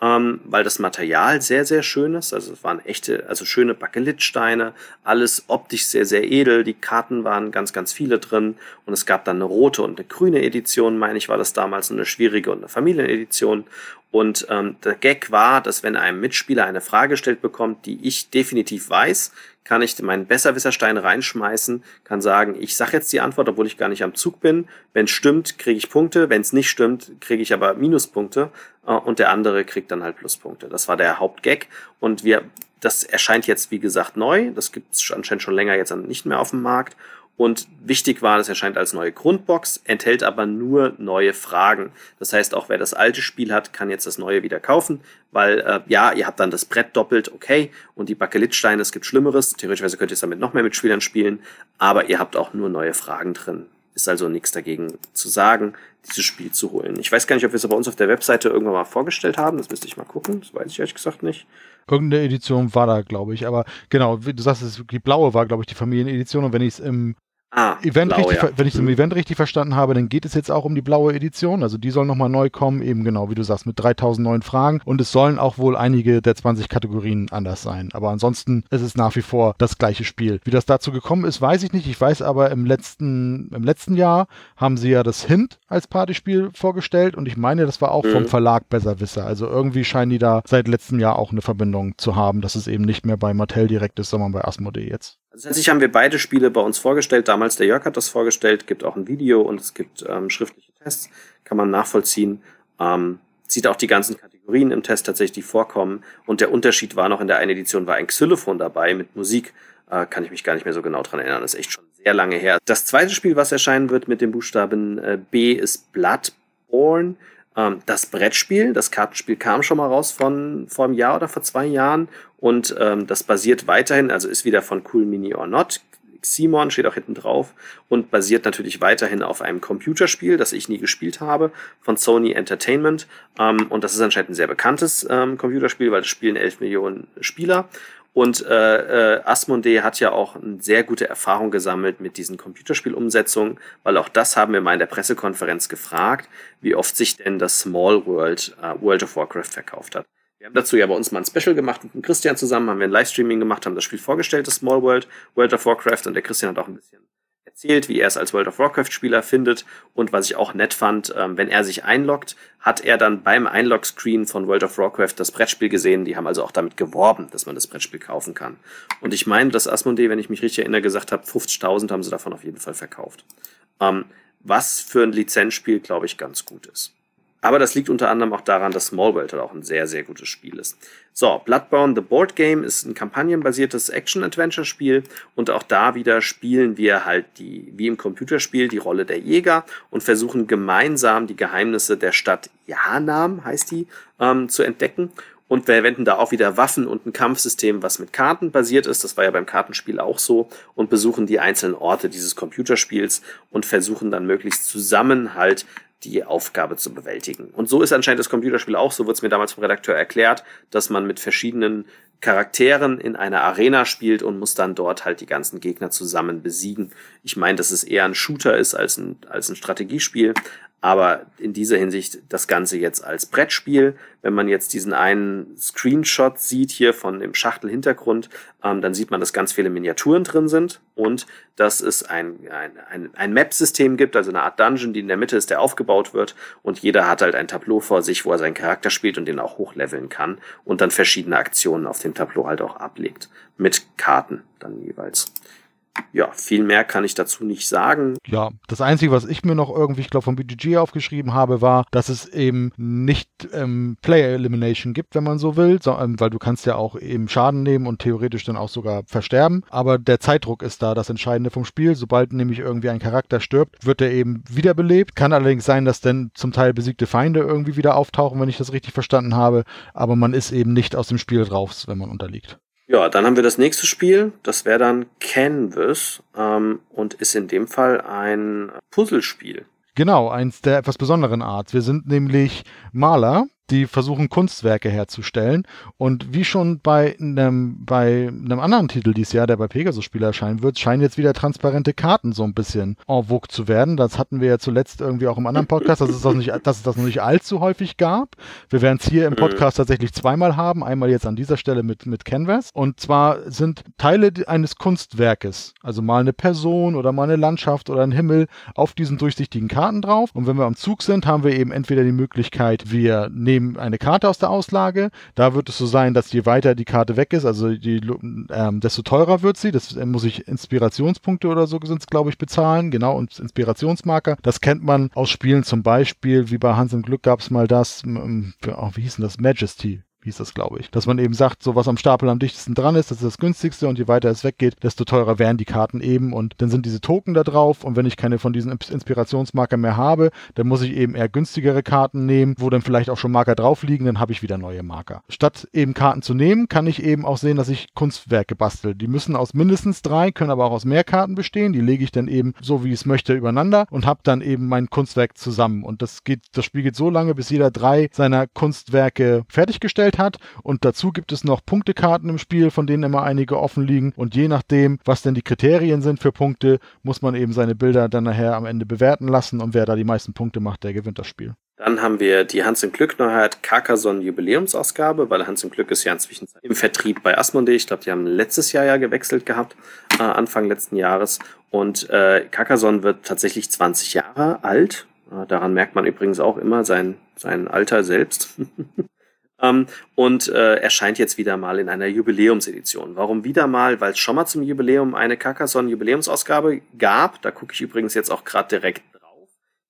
ähm, weil das Material sehr, sehr schön ist. Also es waren echte, also schöne Bakelitsteine, alles optisch sehr, sehr edel. Die Karten waren ganz, ganz viele drin und es gab dann eine rote und eine grüne Edition, meine ich, war das damals eine schwierige und eine Familienedition. Und ähm, der Gag war, dass wenn einem Mitspieler eine Frage gestellt bekommt, die ich definitiv weiß, kann ich meinen Besserwisserstein reinschmeißen, kann sagen, ich sage jetzt die Antwort, obwohl ich gar nicht am Zug bin. Wenn es stimmt, kriege ich Punkte. Wenn es nicht stimmt, kriege ich aber Minuspunkte. Äh, und der andere kriegt dann halt Pluspunkte. Das war der Hauptgag. Und wir, das erscheint jetzt, wie gesagt, neu. Das gibt es anscheinend schon länger jetzt nicht mehr auf dem Markt. Und wichtig war, das erscheint als neue Grundbox, enthält aber nur neue Fragen. Das heißt, auch wer das alte Spiel hat, kann jetzt das neue wieder kaufen, weil äh, ja, ihr habt dann das Brett doppelt, okay, und die Bakelitsteine, es gibt Schlimmeres. Theoretisch könnt ihr es damit noch mehr mit Spielern spielen, aber ihr habt auch nur neue Fragen drin. ist also nichts dagegen zu sagen, dieses Spiel zu holen. Ich weiß gar nicht, ob wir es bei uns auf der Webseite irgendwann mal vorgestellt haben. Das müsste ich mal gucken. Das weiß ich ehrlich gesagt nicht. Irgendeine Edition war da, glaube ich. Aber genau, wie du sagst, die blaue war, glaube ich, die Familienedition. Und wenn ich es im Ah, Event blau, richtig, ja. Wenn ich es im mhm. Event richtig verstanden habe, dann geht es jetzt auch um die blaue Edition. Also die soll nochmal neu kommen, eben genau wie du sagst, mit 3000 neuen Fragen. Und es sollen auch wohl einige der 20 Kategorien anders sein. Aber ansonsten ist es nach wie vor das gleiche Spiel. Wie das dazu gekommen ist, weiß ich nicht. Ich weiß aber, im letzten, im letzten Jahr haben sie ja das Hint als Partyspiel vorgestellt. Und ich meine, das war auch mhm. vom Verlag Besserwisser. Also irgendwie scheinen die da seit letztem Jahr auch eine Verbindung zu haben, dass es eben nicht mehr bei Mattel direkt ist, sondern bei Asmodee jetzt. Also letztlich haben wir beide Spiele bei uns vorgestellt. Damals der Jörg hat das vorgestellt, gibt auch ein Video und es gibt ähm, schriftliche Tests, kann man nachvollziehen. Ähm, sieht auch die ganzen Kategorien im Test tatsächlich, vorkommen. Und der Unterschied war noch in der einen Edition war ein Xylophon dabei mit Musik. Äh, kann ich mich gar nicht mehr so genau dran erinnern. Das ist echt schon sehr lange her. Das zweite Spiel, was erscheinen wird mit dem Buchstaben äh, B, ist Bloodborne. Ähm, das Brettspiel, das Kartenspiel kam schon mal raus von vor einem Jahr oder vor zwei Jahren und ähm, das basiert weiterhin, also ist wieder von Cool Mini or Not. Simon steht auch hinten drauf und basiert natürlich weiterhin auf einem Computerspiel, das ich nie gespielt habe, von Sony Entertainment. Ähm, und das ist anscheinend ein sehr bekanntes ähm, Computerspiel, weil das spielen 11 Millionen Spieler. Und äh, äh, Asmodee hat ja auch eine sehr gute Erfahrung gesammelt mit diesen Computerspielumsetzungen, weil auch das haben wir mal in der Pressekonferenz gefragt, wie oft sich denn das Small World äh, World of Warcraft verkauft hat. Wir haben dazu ja bei uns mal ein Special gemacht mit dem Christian zusammen, haben wir ein Livestreaming gemacht, haben das Spiel vorgestellt, das Small World, World of Warcraft, und der Christian hat auch ein bisschen erzählt, wie er es als World of Warcraft-Spieler findet. Und was ich auch nett fand, ähm, wenn er sich einloggt, hat er dann beim Einlog-Screen von World of Warcraft das Brettspiel gesehen. Die haben also auch damit geworben, dass man das Brettspiel kaufen kann. Und ich meine, dass Asmodee, wenn ich mich richtig erinnere, gesagt hat, 50.000 haben sie davon auf jeden Fall verkauft. Ähm, was für ein Lizenzspiel, glaube ich, ganz gut ist. Aber das liegt unter anderem auch daran, dass Small World halt auch ein sehr, sehr gutes Spiel ist. So, Bloodborne The Board Game ist ein kampagnenbasiertes Action-Adventure-Spiel und auch da wieder spielen wir halt die, wie im Computerspiel, die Rolle der Jäger und versuchen gemeinsam die Geheimnisse der Stadt Janam, heißt die, ähm, zu entdecken. Und wir verwenden da auch wieder Waffen und ein Kampfsystem, was mit Karten basiert ist. Das war ja beim Kartenspiel auch so. Und besuchen die einzelnen Orte dieses Computerspiels und versuchen dann möglichst zusammen halt die Aufgabe zu bewältigen. Und so ist anscheinend das Computerspiel auch, so wurde es mir damals vom Redakteur erklärt, dass man mit verschiedenen Charakteren in einer Arena spielt und muss dann dort halt die ganzen Gegner zusammen besiegen. Ich meine, dass es eher ein Shooter ist als ein, als ein Strategiespiel, aber in dieser Hinsicht das Ganze jetzt als Brettspiel. Wenn man jetzt diesen einen Screenshot sieht hier von dem Schachtelhintergrund, ähm, dann sieht man, dass ganz viele Miniaturen drin sind und dass es ein, ein, ein, ein Map-System gibt, also eine Art Dungeon, die in der Mitte ist, der aufgebaut wird und jeder hat halt ein Tableau vor sich, wo er seinen Charakter spielt und den auch hochleveln kann und dann verschiedene Aktionen auf dem Tableau halt auch ablegt. Mit Karten dann jeweils ja, viel mehr kann ich dazu nicht sagen. Ja, das Einzige, was ich mir noch irgendwie, ich glaube, vom BGG aufgeschrieben habe, war, dass es eben nicht ähm, Player Elimination gibt, wenn man so will, so, ähm, weil du kannst ja auch eben Schaden nehmen und theoretisch dann auch sogar versterben. Aber der Zeitdruck ist da das Entscheidende vom Spiel. Sobald nämlich irgendwie ein Charakter stirbt, wird er eben wiederbelebt. Kann allerdings sein, dass dann zum Teil besiegte Feinde irgendwie wieder auftauchen, wenn ich das richtig verstanden habe. Aber man ist eben nicht aus dem Spiel drauf, wenn man unterliegt. Ja, dann haben wir das nächste Spiel. Das wäre dann Canvas ähm, und ist in dem Fall ein Puzzlespiel. Genau, eins der etwas besonderen Art. Wir sind nämlich Maler die versuchen Kunstwerke herzustellen. Und wie schon bei einem, bei einem anderen Titel dieses Jahr, der bei Pegasus-Spieler erscheinen wird, scheinen jetzt wieder transparente Karten so ein bisschen en vogue zu werden. Das hatten wir ja zuletzt irgendwie auch im anderen Podcast, dass es das, nicht, dass es das noch nicht allzu häufig gab. Wir werden es hier im Podcast tatsächlich zweimal haben. Einmal jetzt an dieser Stelle mit, mit Canvas. Und zwar sind Teile eines Kunstwerkes, also mal eine Person oder mal eine Landschaft oder ein Himmel, auf diesen durchsichtigen Karten drauf. Und wenn wir am Zug sind, haben wir eben entweder die Möglichkeit, wir nehmen nehmen eine Karte aus der Auslage. Da wird es so sein, dass je weiter die Karte weg ist, also die, ähm, desto teurer wird sie. Das äh, muss ich Inspirationspunkte oder so sind es, glaube ich, bezahlen. Genau, und Inspirationsmarker. Das kennt man aus Spielen zum Beispiel, wie bei Hans im Glück gab es mal das, ähm, wie hieß denn das? Majesty hieß das, glaube ich. Dass man eben sagt, so was am Stapel am dichtesten dran ist, das ist das günstigste und je weiter es weggeht, desto teurer werden die Karten eben und dann sind diese Token da drauf und wenn ich keine von diesen Inspirationsmarker mehr habe, dann muss ich eben eher günstigere Karten nehmen, wo dann vielleicht auch schon Marker drauf liegen, dann habe ich wieder neue Marker. Statt eben Karten zu nehmen, kann ich eben auch sehen, dass ich Kunstwerke bastel. Die müssen aus mindestens drei, können aber auch aus mehr Karten bestehen. Die lege ich dann eben so, wie ich es möchte, übereinander und habe dann eben mein Kunstwerk zusammen. Und das geht, das Spiel geht so lange, bis jeder drei seiner Kunstwerke fertiggestellt hat. Und dazu gibt es noch Punktekarten im Spiel, von denen immer einige offen liegen. Und je nachdem, was denn die Kriterien sind für Punkte, muss man eben seine Bilder dann nachher am Ende bewerten lassen. Und wer da die meisten Punkte macht, der gewinnt das Spiel. Dann haben wir die Hans im Glück Neuheit Carcassonne Jubiläumsausgabe, weil Hans im Glück ist ja inzwischen im Vertrieb bei Asmodee. Ich glaube, die haben letztes Jahr ja gewechselt gehabt, äh, Anfang letzten Jahres. Und äh, Carcassonne wird tatsächlich 20 Jahre alt. Äh, daran merkt man übrigens auch immer sein, sein Alter selbst. <laughs> ähm, und äh, erscheint jetzt wieder mal in einer Jubiläumsedition. Warum wieder mal? Weil es schon mal zum Jubiläum eine Carcassonne Jubiläumsausgabe gab. Da gucke ich übrigens jetzt auch gerade direkt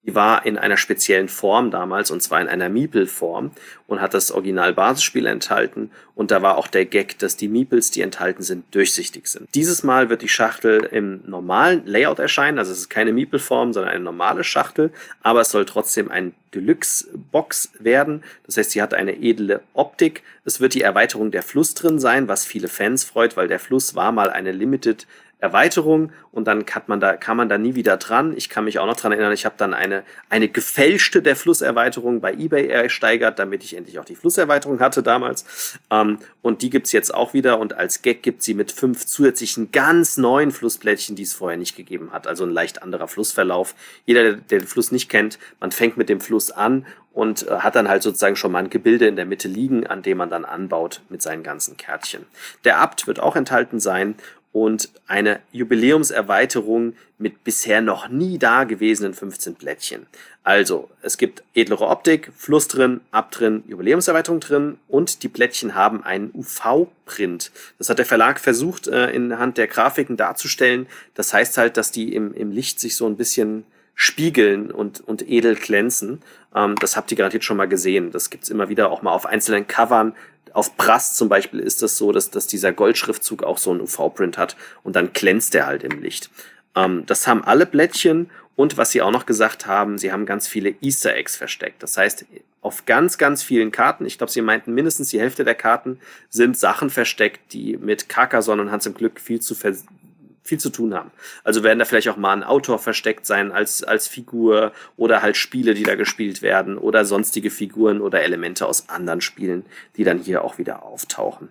die war in einer speziellen Form damals, und zwar in einer Meeple-Form und hat das Original-Basisspiel enthalten. Und da war auch der Gag, dass die Meeples, die enthalten sind, durchsichtig sind. Dieses Mal wird die Schachtel im normalen Layout erscheinen, also es ist keine Meeple-Form, sondern eine normale Schachtel, aber es soll trotzdem ein Deluxe-Box werden. Das heißt, sie hat eine edle Optik. Es wird die Erweiterung der Fluss drin sein, was viele Fans freut, weil der Fluss war mal eine Limited Erweiterung und dann kann man da kam man da nie wieder dran. Ich kann mich auch noch dran erinnern, ich habe dann eine eine gefälschte der Flusserweiterung bei eBay ersteigert, damit ich endlich auch die Flusserweiterung hatte damals. Ähm, und die gibt's jetzt auch wieder und als Gag gibt sie mit fünf zusätzlichen ganz neuen Flussplättchen, die es vorher nicht gegeben hat. Also ein leicht anderer Flussverlauf. Jeder, der, der den Fluss nicht kennt, man fängt mit dem Fluss an und äh, hat dann halt sozusagen schon mal ein Gebilde in der Mitte liegen, an dem man dann anbaut mit seinen ganzen Kärtchen. Der Abt wird auch enthalten sein und eine Jubiläumserweiterung mit bisher noch nie dagewesenen 15 Plättchen. Also, es gibt edlere Optik, Fluss drin, Ab drin, Jubiläumserweiterung drin und die Plättchen haben einen UV-Print. Das hat der Verlag versucht, äh, in Hand der Grafiken darzustellen. Das heißt halt, dass die im, im Licht sich so ein bisschen spiegeln und, und edel glänzen. Ähm, das habt ihr garantiert schon mal gesehen. Das gibt's immer wieder auch mal auf einzelnen Covern auf Brass zum Beispiel ist das so, dass, dass dieser Goldschriftzug auch so einen UV-Print hat und dann glänzt der halt im Licht. Ähm, das haben alle Blättchen und was sie auch noch gesagt haben, sie haben ganz viele Easter Eggs versteckt. Das heißt, auf ganz, ganz vielen Karten, ich glaube, sie meinten mindestens die Hälfte der Karten, sind Sachen versteckt, die mit Carcassonne und Hans im Glück viel zu viel zu tun haben. Also werden da vielleicht auch mal ein Autor versteckt sein als, als Figur oder halt Spiele, die da gespielt werden oder sonstige Figuren oder Elemente aus anderen Spielen, die dann hier auch wieder auftauchen.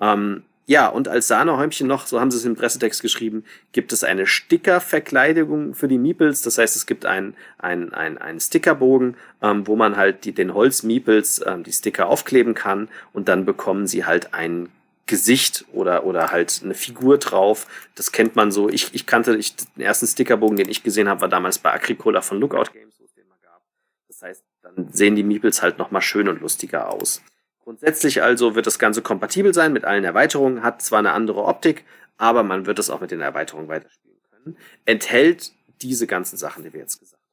Ähm, ja, und als Sahnehäumchen noch, so haben sie es im Pressetext geschrieben, gibt es eine Stickerverkleidung für die Meeples. Das heißt, es gibt einen, einen, einen, Stickerbogen, ähm, wo man halt die, den Holz-Meeples ähm, die Sticker aufkleben kann und dann bekommen sie halt einen Gesicht oder, oder halt eine Figur drauf. Das kennt man so. Ich, ich kannte, ich, den ersten Stickerbogen, den ich gesehen habe, war damals bei Agricola von Lookout Games, wo es den mal gab. Das heißt, dann sehen die Meeples halt nochmal schön und lustiger aus. Grundsätzlich also wird das Ganze kompatibel sein mit allen Erweiterungen, hat zwar eine andere Optik, aber man wird es auch mit den Erweiterungen weiterspielen können. Enthält diese ganzen Sachen, die wir jetzt gesagt haben.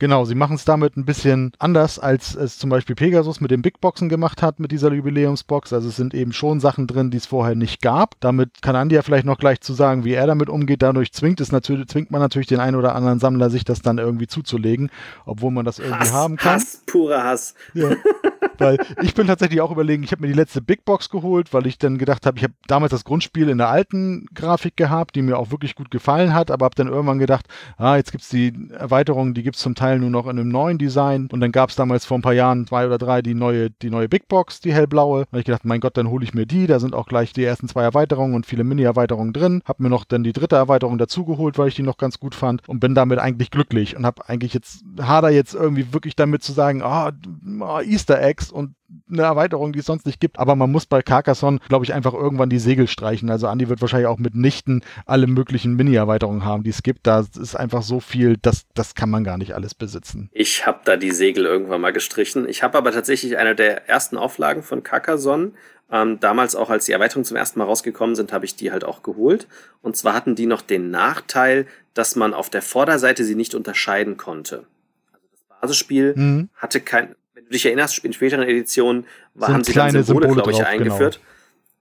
Genau, sie machen es damit ein bisschen anders, als es zum Beispiel Pegasus mit den Big Boxen gemacht hat, mit dieser Jubiläumsbox. Also es sind eben schon Sachen drin, die es vorher nicht gab. Damit kann Andi ja vielleicht noch gleich zu sagen, wie er damit umgeht. Dadurch zwingt es natürlich, zwingt man natürlich den einen oder anderen Sammler, sich das dann irgendwie zuzulegen, obwohl man das irgendwie Hass, haben kann. Hass, purer Hass. Ja. <laughs> weil ich bin tatsächlich auch überlegen, ich habe mir die letzte Big Box geholt, weil ich dann gedacht habe, ich habe damals das Grundspiel in der alten Grafik gehabt, die mir auch wirklich gut gefallen hat, aber habe dann irgendwann gedacht, ah, jetzt gibt's die Erweiterungen, die gibt's zum Teil nur noch in einem neuen Design und dann gab's damals vor ein paar Jahren, zwei oder drei, die neue, die neue Big Box, die hellblaue. Da habe ich gedacht, mein Gott, dann hole ich mir die, da sind auch gleich die ersten zwei Erweiterungen und viele Mini-Erweiterungen drin. Hab mir noch dann die dritte Erweiterung dazugeholt, weil ich die noch ganz gut fand und bin damit eigentlich glücklich und habe eigentlich jetzt, hader jetzt irgendwie wirklich damit zu sagen, ah, oh, Easter Eggs und eine Erweiterung, die es sonst nicht gibt. Aber man muss bei Carcassonne, glaube ich, einfach irgendwann die Segel streichen. Also Andi wird wahrscheinlich auch mitnichten alle möglichen Mini-Erweiterungen haben, die es gibt. Da ist einfach so viel, das, das kann man gar nicht alles besitzen. Ich habe da die Segel irgendwann mal gestrichen. Ich habe aber tatsächlich eine der ersten Auflagen von Carcassonne ähm, damals auch, als die Erweiterungen zum ersten Mal rausgekommen sind, habe ich die halt auch geholt. Und zwar hatten die noch den Nachteil, dass man auf der Vorderseite sie nicht unterscheiden konnte. Also das Basisspiel mhm. hatte kein, du dich erinnerst, in späteren Editionen war, haben sie dann Symbole, Symbole glaube ich, drauf, genau. eingeführt.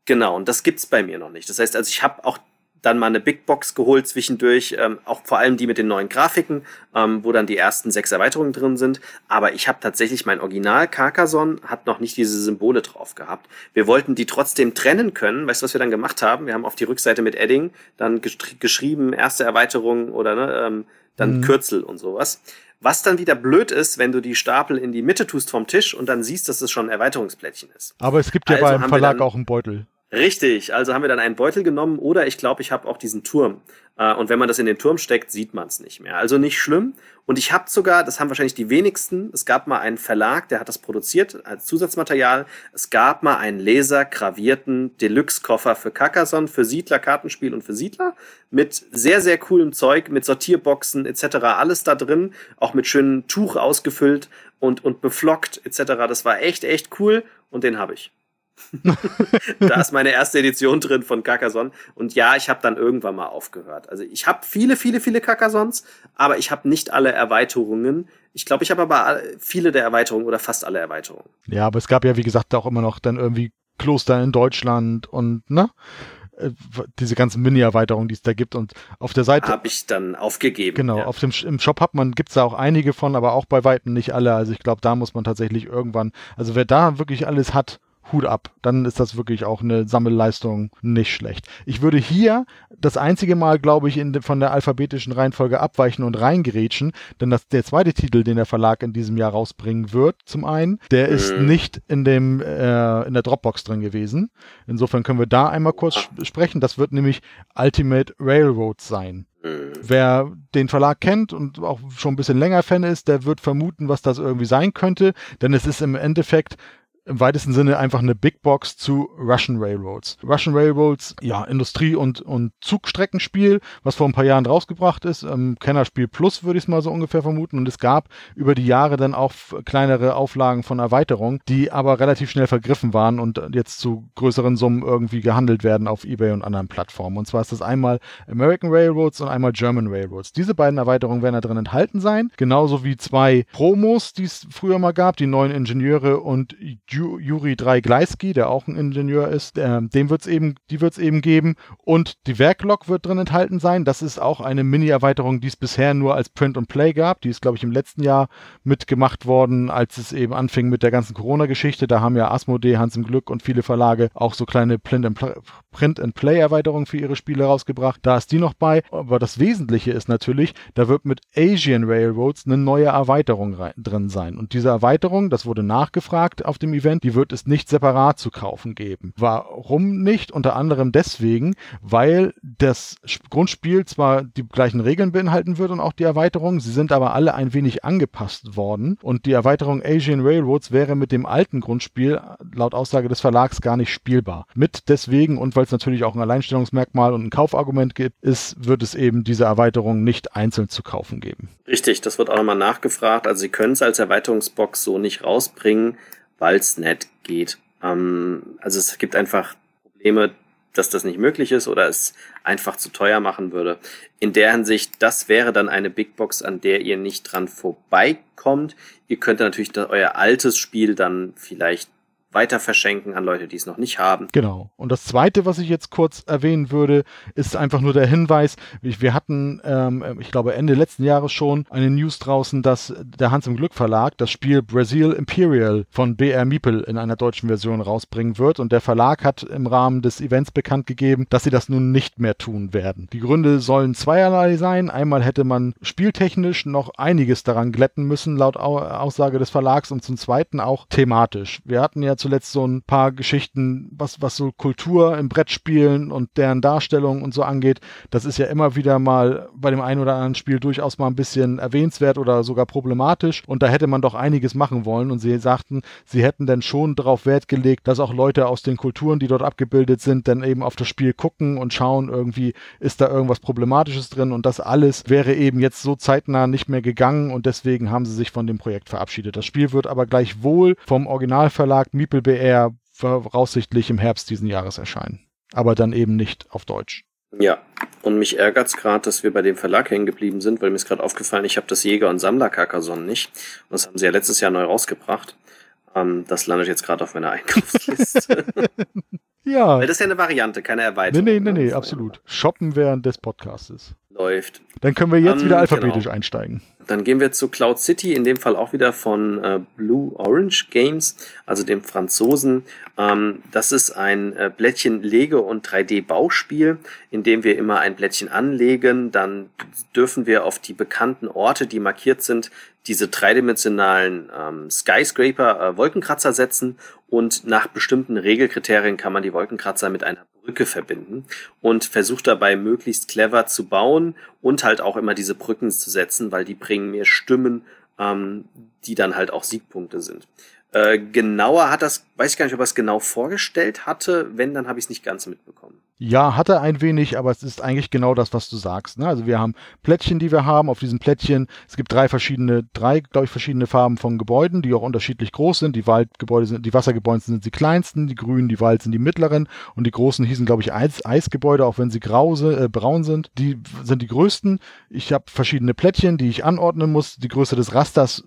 Genau. genau, und das gibt's bei mir noch nicht. Das heißt, also ich habe auch dann mal eine Big Box geholt zwischendurch, ähm, auch vor allem die mit den neuen Grafiken, ähm, wo dann die ersten sechs Erweiterungen drin sind. Aber ich habe tatsächlich mein Original Carcassonne hat noch nicht diese Symbole drauf gehabt. Wir wollten die trotzdem trennen können. Weißt du, was wir dann gemacht haben? Wir haben auf die Rückseite mit Edding dann geschrieben erste Erweiterung oder ne, ähm, dann mhm. Kürzel und sowas. Was dann wieder blöd ist, wenn du die Stapel in die Mitte tust vom Tisch und dann siehst, dass es schon ein Erweiterungsplättchen ist. Aber es gibt ja also beim Verlag auch einen Beutel. Richtig, also haben wir dann einen Beutel genommen oder ich glaube, ich habe auch diesen Turm. Äh, und wenn man das in den Turm steckt, sieht man es nicht mehr. Also nicht schlimm. Und ich habe sogar, das haben wahrscheinlich die wenigsten, es gab mal einen Verlag, der hat das produziert als Zusatzmaterial. Es gab mal einen lasergravierten Deluxe-Koffer für Carcassonne, für Siedler, Kartenspiel und für Siedler mit sehr, sehr coolem Zeug, mit Sortierboxen etc. Alles da drin, auch mit schönem Tuch ausgefüllt und, und beflockt etc. Das war echt, echt cool und den habe ich. <laughs> da ist meine erste Edition drin von Carcassonne. Und ja, ich habe dann irgendwann mal aufgehört. Also ich habe viele, viele, viele Carcassons, aber ich habe nicht alle Erweiterungen. Ich glaube, ich habe aber viele der Erweiterungen oder fast alle Erweiterungen. Ja, aber es gab ja, wie gesagt, auch immer noch dann irgendwie Kloster in Deutschland und, ne? Äh, diese ganzen Mini-Erweiterungen, die es da gibt. Und auf der Seite. Habe ich dann aufgegeben. Genau, ja. auf dem im Shop hat man, gibt es da auch einige von, aber auch bei Weitem nicht alle. Also ich glaube, da muss man tatsächlich irgendwann, also wer da wirklich alles hat, Hut ab. Dann ist das wirklich auch eine Sammelleistung nicht schlecht. Ich würde hier das einzige Mal, glaube ich, in, von der alphabetischen Reihenfolge abweichen und reingerätschen, denn das, der zweite Titel, den der Verlag in diesem Jahr rausbringen wird, zum einen, der ist mhm. nicht in dem äh, in der Dropbox drin gewesen. Insofern können wir da einmal kurz ah. sprechen. Das wird nämlich Ultimate Railroads sein. Wer den Verlag kennt und auch schon ein bisschen länger Fan ist, der wird vermuten, was das irgendwie sein könnte, denn es ist im Endeffekt im weitesten Sinne einfach eine Big Box zu Russian Railroads. Russian Railroads, ja, Industrie- und, und Zugstreckenspiel, was vor ein paar Jahren rausgebracht ist. Ähm, Kennerspiel Plus würde ich es mal so ungefähr vermuten. Und es gab über die Jahre dann auch kleinere Auflagen von Erweiterungen, die aber relativ schnell vergriffen waren und jetzt zu größeren Summen irgendwie gehandelt werden auf Ebay und anderen Plattformen. Und zwar ist das einmal American Railroads und einmal German Railroads. Diese beiden Erweiterungen werden da drin enthalten sein. Genauso wie zwei Promos, die es früher mal gab, die neuen Ingenieure und Juri Dreigleiski, der auch ein Ingenieur ist, äh, dem wird's eben, die wird es eben geben. Und die Werklok wird drin enthalten sein. Das ist auch eine Mini-Erweiterung, die es bisher nur als Print und Play gab. Die ist, glaube ich, im letzten Jahr mitgemacht worden, als es eben anfing mit der ganzen Corona-Geschichte. Da haben ja Asmodee, Hans im Glück und viele Verlage auch so kleine Print-and-Play-Erweiterungen für ihre Spiele rausgebracht. Da ist die noch bei. Aber das Wesentliche ist natürlich, da wird mit Asian Railroads eine neue Erweiterung drin sein. Und diese Erweiterung, das wurde nachgefragt auf dem Event, Event, die wird es nicht separat zu kaufen geben. Warum nicht? Unter anderem deswegen, weil das Grundspiel zwar die gleichen Regeln beinhalten wird und auch die Erweiterung, sie sind aber alle ein wenig angepasst worden und die Erweiterung Asian Railroads wäre mit dem alten Grundspiel laut Aussage des Verlags gar nicht spielbar. Mit deswegen und weil es natürlich auch ein Alleinstellungsmerkmal und ein Kaufargument gibt, ist, wird es eben diese Erweiterung nicht einzeln zu kaufen geben. Richtig, das wird auch nochmal nachgefragt. Also Sie können es als Erweiterungsbox so nicht rausbringen weil es nicht geht. Ähm, also es gibt einfach Probleme, dass das nicht möglich ist oder es einfach zu teuer machen würde. In der Hinsicht, das wäre dann eine Big Box, an der ihr nicht dran vorbeikommt. Ihr könnt natürlich euer altes Spiel dann vielleicht weiter verschenken an Leute, die es noch nicht haben. Genau. Und das Zweite, was ich jetzt kurz erwähnen würde, ist einfach nur der Hinweis. Wir hatten, ähm, ich glaube, Ende letzten Jahres schon eine News draußen, dass der Hans im Glück Verlag das Spiel Brazil Imperial von BR Miepel in einer deutschen Version rausbringen wird. Und der Verlag hat im Rahmen des Events bekannt gegeben, dass sie das nun nicht mehr tun werden. Die Gründe sollen zweierlei sein. Einmal hätte man spieltechnisch noch einiges daran glätten müssen, laut Aussage des Verlags, und zum Zweiten auch thematisch. Wir hatten ja zuletzt so ein paar Geschichten, was, was so Kultur im Brettspielen und deren Darstellung und so angeht. Das ist ja immer wieder mal bei dem einen oder anderen Spiel durchaus mal ein bisschen erwähnenswert oder sogar problematisch. Und da hätte man doch einiges machen wollen. Und sie sagten, sie hätten denn schon darauf Wert gelegt, dass auch Leute aus den Kulturen, die dort abgebildet sind, dann eben auf das Spiel gucken und schauen, irgendwie ist da irgendwas Problematisches drin. Und das alles wäre eben jetzt so zeitnah nicht mehr gegangen. Und deswegen haben sie sich von dem Projekt verabschiedet. Das Spiel wird aber gleichwohl vom Originalverlag Meeple BR voraussichtlich im Herbst diesen Jahres erscheinen. Aber dann eben nicht auf Deutsch. Ja, und mich ärgert es gerade, dass wir bei dem Verlag hängen geblieben sind, weil mir ist gerade aufgefallen, ich habe das Jäger- und Sammler Carcassonne nicht. Und das haben sie ja letztes Jahr neu rausgebracht. Ähm, das landet jetzt gerade auf meiner Einkaufsliste. <laughs> <laughs> ja. Weil das ist ja eine Variante, keine Erweiterung. Nee, nee, nee, ne? nee, absolut. Shoppen während des Podcastes. Läuft. Dann können wir jetzt Ähm, wieder alphabetisch genau. einsteigen. Dann gehen wir zu Cloud City, in dem Fall auch wieder von äh, Blue Orange Games, also dem Franzosen. Ähm, das ist ein äh, Blättchen Lege- und 3D-Bauspiel, in dem wir immer ein Blättchen anlegen. Dann dürfen wir auf die bekannten Orte, die markiert sind, diese dreidimensionalen ähm, Skyscraper, äh, Wolkenkratzer setzen und nach bestimmten Regelkriterien kann man die Wolkenkratzer mit einer Brücke verbinden und versucht dabei möglichst clever zu bauen und halt auch immer diese Brücken zu setzen, weil die bringen mir Stimmen, ähm, die dann halt auch Siegpunkte sind. Äh, genauer hat das, weiß ich gar nicht, ob er es genau vorgestellt hatte. Wenn, dann habe ich es nicht ganz mitbekommen. Ja, hat er ein wenig, aber es ist eigentlich genau das, was du sagst. Ne? Also wir haben Plättchen, die wir haben. Auf diesen Plättchen, es gibt drei verschiedene, drei, glaube ich, verschiedene Farben von Gebäuden, die auch unterschiedlich groß sind. Die Waldgebäude sind, die Wassergebäude sind die kleinsten, die grünen, die Wald sind die mittleren und die großen hießen, glaube ich, Eis, Eisgebäude, auch wenn sie grau, äh, braun sind. Die sind die größten. Ich habe verschiedene Plättchen, die ich anordnen muss. Die Größe des Rasters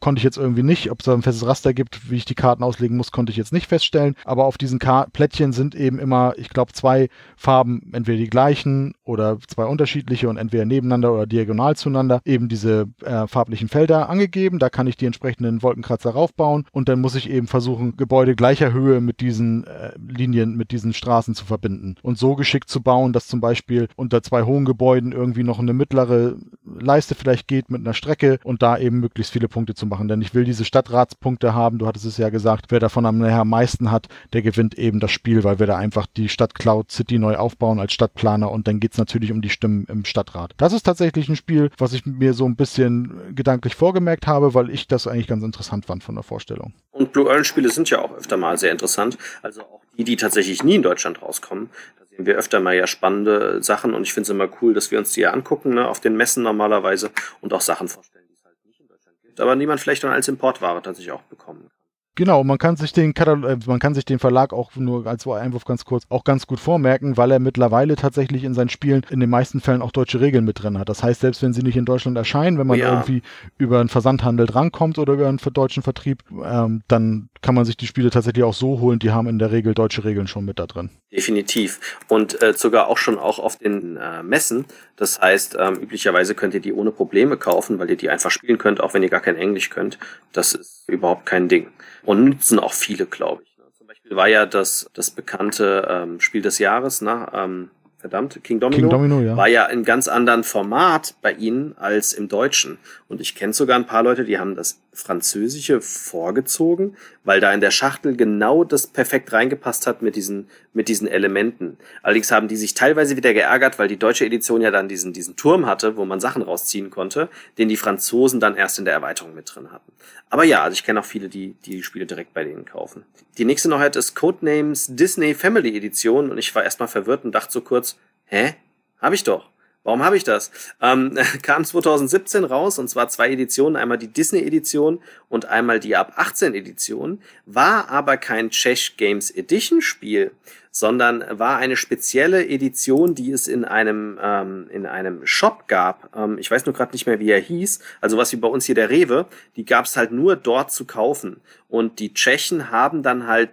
konnte ich jetzt irgendwie nicht, ob es da ein festes Raster gibt, wie ich die Karten auslegen muss, konnte ich jetzt nicht feststellen. Aber auf diesen Ka Plättchen sind eben immer, ich glaube, zwei Farben, entweder die gleichen oder zwei unterschiedliche und entweder nebeneinander oder diagonal zueinander, eben diese äh, farblichen Felder angegeben. Da kann ich die entsprechenden Wolkenkratzer raufbauen und dann muss ich eben versuchen, Gebäude gleicher Höhe mit diesen äh, Linien, mit diesen Straßen zu verbinden. Und so geschickt zu bauen, dass zum Beispiel unter zwei hohen Gebäuden irgendwie noch eine mittlere Leiste vielleicht geht mit einer Strecke und da eben möglichst viele Punkte zu machen. Denn ich will diese Stadtratspunkte haben. Du hattest es ja gesagt, wer davon am meisten hat, der gewinnt eben das Spiel, weil wir da einfach die Stadt Cloud City neu aufbauen als Stadtplaner und dann geht's natürlich um die Stimmen im Stadtrat. Das ist tatsächlich ein Spiel, was ich mir so ein bisschen gedanklich vorgemerkt habe, weil ich das eigentlich ganz interessant fand von der Vorstellung. Und Blue Orange Spiele sind ja auch öfter mal sehr interessant. Also auch die, die tatsächlich nie in Deutschland rauskommen. Da sehen wir öfter mal ja spannende Sachen und ich finde es immer cool, dass wir uns die ja angucken, ne, auf den Messen normalerweise und auch Sachen vorstellen, die es halt nicht in Deutschland gibt. Aber die man vielleicht dann als Importware tatsächlich auch bekommen. Genau, man kann sich den Katal äh, man kann sich den Verlag auch nur als Einwurf ganz kurz auch ganz gut vormerken, weil er mittlerweile tatsächlich in seinen Spielen in den meisten Fällen auch deutsche Regeln mit drin hat. Das heißt, selbst wenn sie nicht in Deutschland erscheinen, wenn man Ja. irgendwie über einen Versandhandel drankommt oder über einen deutschen Vertrieb, ähm, dann kann man sich die Spiele tatsächlich auch so holen. Die haben in der Regel deutsche Regeln schon mit da drin. Definitiv. Und äh, sogar auch schon auch auf den äh, Messen. Das heißt, ähm, üblicherweise könnt ihr die ohne Probleme kaufen, weil ihr die einfach spielen könnt, auch wenn ihr gar kein Englisch könnt. Das ist überhaupt kein Ding. Und nutzen auch viele, glaube ich. Zum Beispiel war ja das, das bekannte ähm, Spiel des Jahres, ne? ähm, verdammt, King Domino. King Domino, ja. war ja in ganz anderen Format bei ihnen als im Deutschen. Und ich kenne sogar ein paar Leute, die haben das Französische vorgezogen, weil da in der Schachtel genau das perfekt reingepasst hat mit diesen, mit diesen Elementen. Allerdings haben die sich teilweise wieder geärgert, weil die deutsche Edition ja dann diesen, diesen Turm hatte, wo man Sachen rausziehen konnte, den die Franzosen dann erst in der Erweiterung mit drin hatten. Aber ja, also ich kenne auch viele, die die Spiele direkt bei denen kaufen. Die nächste Neuheit ist Codenames Disney Family Edition und ich war erstmal verwirrt und dachte so kurz, hä? Hab ich doch. Warum habe ich das? Ähm, <laughs> kam 2017 raus und zwar zwei Editionen, einmal die Disney-Edition und einmal die ab 18-Edition, war aber kein Czech Games Edition-Spiel, sondern war eine spezielle Edition, die es in einem, ähm, in einem Shop gab. Ähm, ich weiß nur gerade nicht mehr, wie er hieß. Also was wie bei uns hier der Rewe, die gab es halt nur dort zu kaufen. Und die Tschechen haben dann halt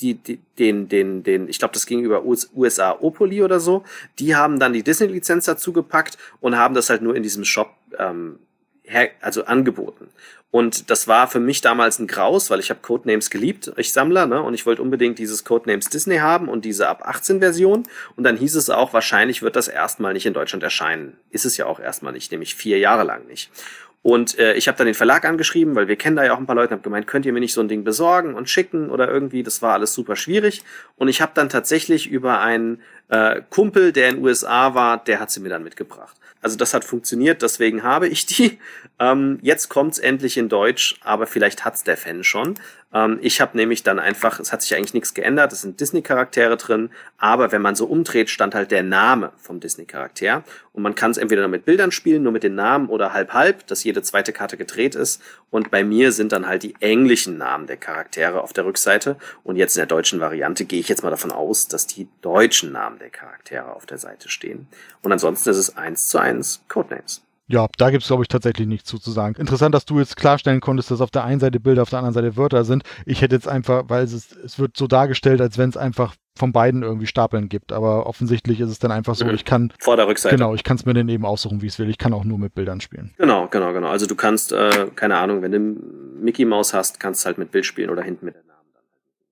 die, die, den, den, den, ich glaube, das ging über US, USA Opoli oder so, die haben dann die Disney-Lizenz dazu gepackt und haben das halt nur in diesem Shop ähm, her, also angeboten. Und das war für mich damals ein Graus, weil ich habe Codenames geliebt, ich Sammler, ne? Und ich wollte unbedingt dieses Codenames Disney haben und diese ab 18 Version. Und dann hieß es auch, wahrscheinlich wird das erstmal nicht in Deutschland erscheinen. Ist es ja auch erstmal nicht, nämlich vier Jahre lang nicht. Und äh, ich habe dann den Verlag angeschrieben, weil wir kennen da ja auch ein paar Leute, habe gemeint, könnt ihr mir nicht so ein Ding besorgen und schicken oder irgendwie, das war alles super schwierig. Und ich habe dann tatsächlich über einen äh, Kumpel, der in USA war, der hat sie mir dann mitgebracht. Also das hat funktioniert, deswegen habe ich die. <laughs> Ähm, jetzt kommt's endlich in Deutsch, aber vielleicht hat's der Fan schon. Ähm, ich habe nämlich dann einfach, es hat sich eigentlich nichts geändert, es sind Disney-Charaktere drin, aber wenn man so umdreht, stand halt der Name vom Disney-Charakter. Und man kann es entweder nur mit Bildern spielen, nur mit den Namen oder halb-halb, dass jede zweite Karte gedreht ist. Und bei mir sind dann halt die englischen Namen der Charaktere auf der Rückseite. Und jetzt in der deutschen Variante gehe ich jetzt mal davon aus, dass die deutschen Namen der Charaktere auf der Seite stehen. Und ansonsten ist es eins zu eins Codenames. Ja, da gibt es, glaube ich, tatsächlich nichts zu, zu sagen. Interessant, dass du jetzt klarstellen konntest, dass auf der einen Seite Bilder, auf der anderen Seite Wörter sind. Ich hätte jetzt einfach, weil es, es wird so dargestellt, als wenn es einfach von beiden irgendwie Stapeln gibt. Aber offensichtlich ist es dann einfach so, mhm. ich kann. Vor der Rückseite. Genau, ich kann es mir dann eben aussuchen, wie ich es will. Ich kann auch nur mit Bildern spielen. Genau, genau, genau. Also du kannst, äh, keine Ahnung, wenn du Mickey Mouse hast, kannst du halt mit Bild spielen oder hinten mit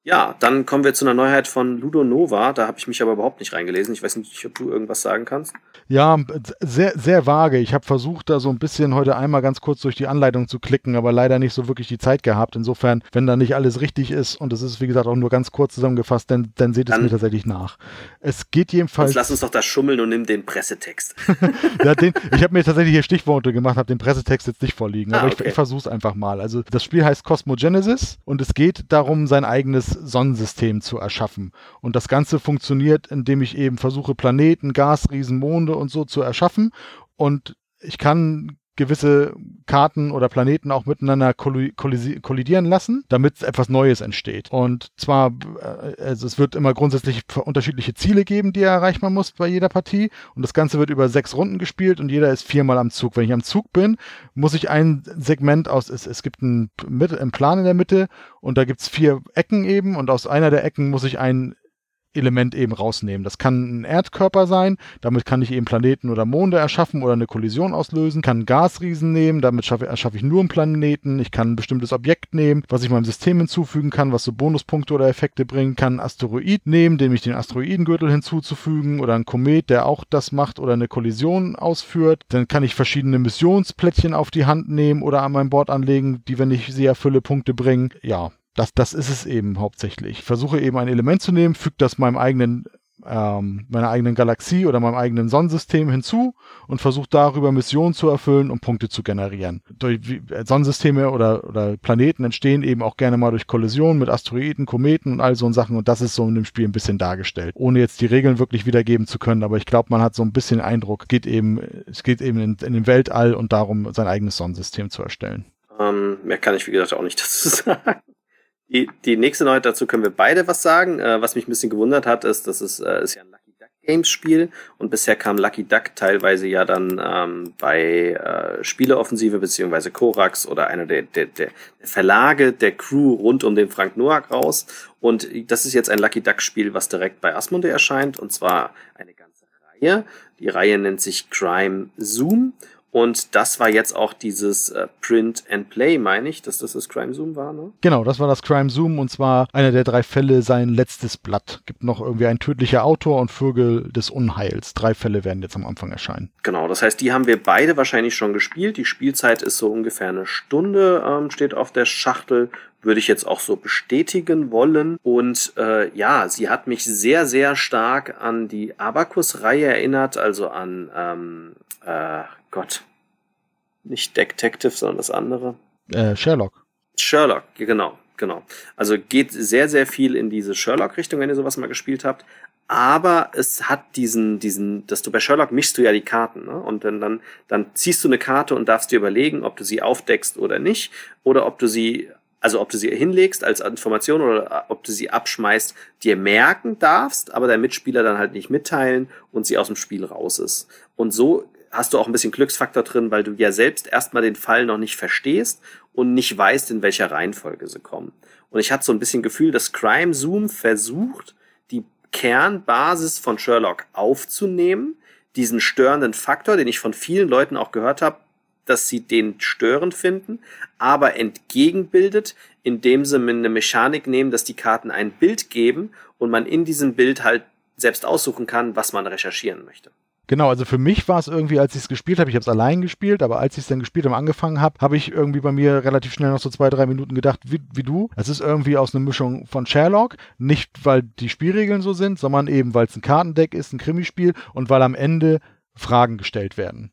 ja, dann kommen wir zu einer Neuheit von Ludo Nova. Da habe ich mich aber überhaupt nicht reingelesen. Ich weiß nicht, ob du irgendwas sagen kannst. Ja, sehr, sehr vage. Ich habe versucht, da so ein bisschen heute einmal ganz kurz durch die Anleitung zu klicken, aber leider nicht so wirklich die Zeit gehabt. Insofern, wenn da nicht alles richtig ist und es ist, wie gesagt, auch nur ganz kurz zusammengefasst, dann, dann seht es mir tatsächlich nach. Es geht jedenfalls. lass uns doch da schummeln und nimm den Pressetext. <laughs> ja, den, ich habe mir tatsächlich hier Stichworte gemacht, habe den Pressetext jetzt nicht vorliegen, ah, aber okay. ich, ich versuche es einfach mal. Also, das Spiel heißt Cosmogenesis und es geht darum, sein eigenes Sonnensystem zu erschaffen. Und das Ganze funktioniert, indem ich eben versuche, Planeten, Gasriesen, Monde und so zu erschaffen. Und ich kann gewisse Karten oder Planeten auch miteinander kollidieren lassen, damit etwas Neues entsteht. Und zwar, äh, also es wird immer grundsätzlich unterschiedliche Ziele geben, die erreicht muss bei jeder Partie. Und das Ganze wird über sechs Runden gespielt und jeder ist viermal am Zug. Wenn ich am Zug bin, muss ich ein Segment aus, es, es gibt einen, einen Plan in der Mitte und da gibt es vier Ecken eben und aus einer der Ecken muss ich ein Element eben rausnehmen. Das kann ein Erdkörper sein, damit kann ich eben Planeten oder Monde erschaffen oder eine Kollision auslösen. Kann Gasriesen nehmen, damit schaffe, erschaffe ich nur einen Planeten. Ich kann ein bestimmtes Objekt nehmen, was ich meinem System hinzufügen kann, was so Bonuspunkte oder Effekte bringt. Kann Asteroid nehmen, dem ich den Asteroidengürtel hinzuzufügen oder ein Komet, der auch das macht oder eine Kollision ausführt. Dann kann ich verschiedene Missionsplättchen auf die Hand nehmen oder an mein Board anlegen, die, wenn ich sie erfülle, Punkte bringen. Ja, das, das ist es eben hauptsächlich. Ich versuche eben ein Element zu nehmen, füge das meinem eigenen, ähm, meiner eigenen Galaxie oder meinem eigenen Sonnensystem hinzu und versuche darüber Missionen zu erfüllen, um Punkte zu generieren. Durch, wie, äh, Sonnensysteme oder, oder Planeten entstehen eben auch gerne mal durch Kollisionen mit Asteroiden, Kometen und all so Sachen und das ist so in dem Spiel ein bisschen dargestellt. Ohne jetzt die Regeln wirklich wiedergeben zu können, aber ich glaube, man hat so ein bisschen Eindruck, geht eben, es geht eben in, in den Weltall und darum, sein eigenes Sonnensystem zu erstellen. Ähm, mehr kann ich, wie gesagt, auch nicht dazu sagen. <laughs> Die, die nächste Neuheit dazu können wir beide was sagen. Äh, was mich ein bisschen gewundert hat, ist, dass es äh, ist ja ein Lucky Duck Games Spiel und bisher kam Lucky Duck teilweise ja dann ähm, bei äh, Spieleoffensive beziehungsweise Korax oder einer der, der, der Verlage der Crew rund um den Frank Noack raus. Und das ist jetzt ein Lucky Duck Spiel, was direkt bei Asmodee erscheint und zwar eine ganze Reihe. Die Reihe nennt sich Crime Zoom und das war jetzt auch dieses äh, Print and Play, meine ich, dass das das Crime Zoom war, ne? Genau, das war das Crime Zoom und zwar einer der drei Fälle, sein letztes Blatt. Gibt noch irgendwie ein tödlicher Autor und Vögel des Unheils. Drei Fälle werden jetzt am Anfang erscheinen. Genau, das heißt, die haben wir beide wahrscheinlich schon gespielt. Die Spielzeit ist so ungefähr eine Stunde, ähm, steht auf der Schachtel würde ich jetzt auch so bestätigen wollen. Und äh, ja, sie hat mich sehr, sehr stark an die Abacus-Reihe erinnert, also an ähm, äh, Gott. Nicht Detective, sondern das andere. Äh, Sherlock. Sherlock, genau, genau. Also geht sehr, sehr viel in diese Sherlock-Richtung, wenn ihr sowas mal gespielt habt. Aber es hat diesen, diesen, dass du bei Sherlock mischst du ja die Karten, ne? Und dann, dann, dann ziehst du eine Karte und darfst dir überlegen, ob du sie aufdeckst oder nicht, oder ob du sie also ob du sie hinlegst als Information oder ob du sie abschmeißt, dir merken darfst, aber der Mitspieler dann halt nicht mitteilen und sie aus dem Spiel raus ist. Und so hast du auch ein bisschen Glücksfaktor drin, weil du ja selbst erstmal den Fall noch nicht verstehst und nicht weißt, in welcher Reihenfolge sie kommen. Und ich hatte so ein bisschen Gefühl, dass Crime Zoom versucht, die Kernbasis von Sherlock aufzunehmen, diesen störenden Faktor, den ich von vielen Leuten auch gehört habe, dass sie den störend finden, aber entgegenbildet, indem sie eine Mechanik nehmen, dass die Karten ein Bild geben und man in diesem Bild halt selbst aussuchen kann, was man recherchieren möchte. Genau, also für mich war es irgendwie, als ich es gespielt habe, ich habe es allein gespielt, aber als ich es dann gespielt und angefangen habe, habe ich irgendwie bei mir relativ schnell noch so zwei, drei Minuten gedacht, wie, wie du. Es ist irgendwie aus einer Mischung von Sherlock, nicht weil die Spielregeln so sind, sondern eben weil es ein Kartendeck ist, ein Krimispiel und weil am Ende Fragen gestellt werden.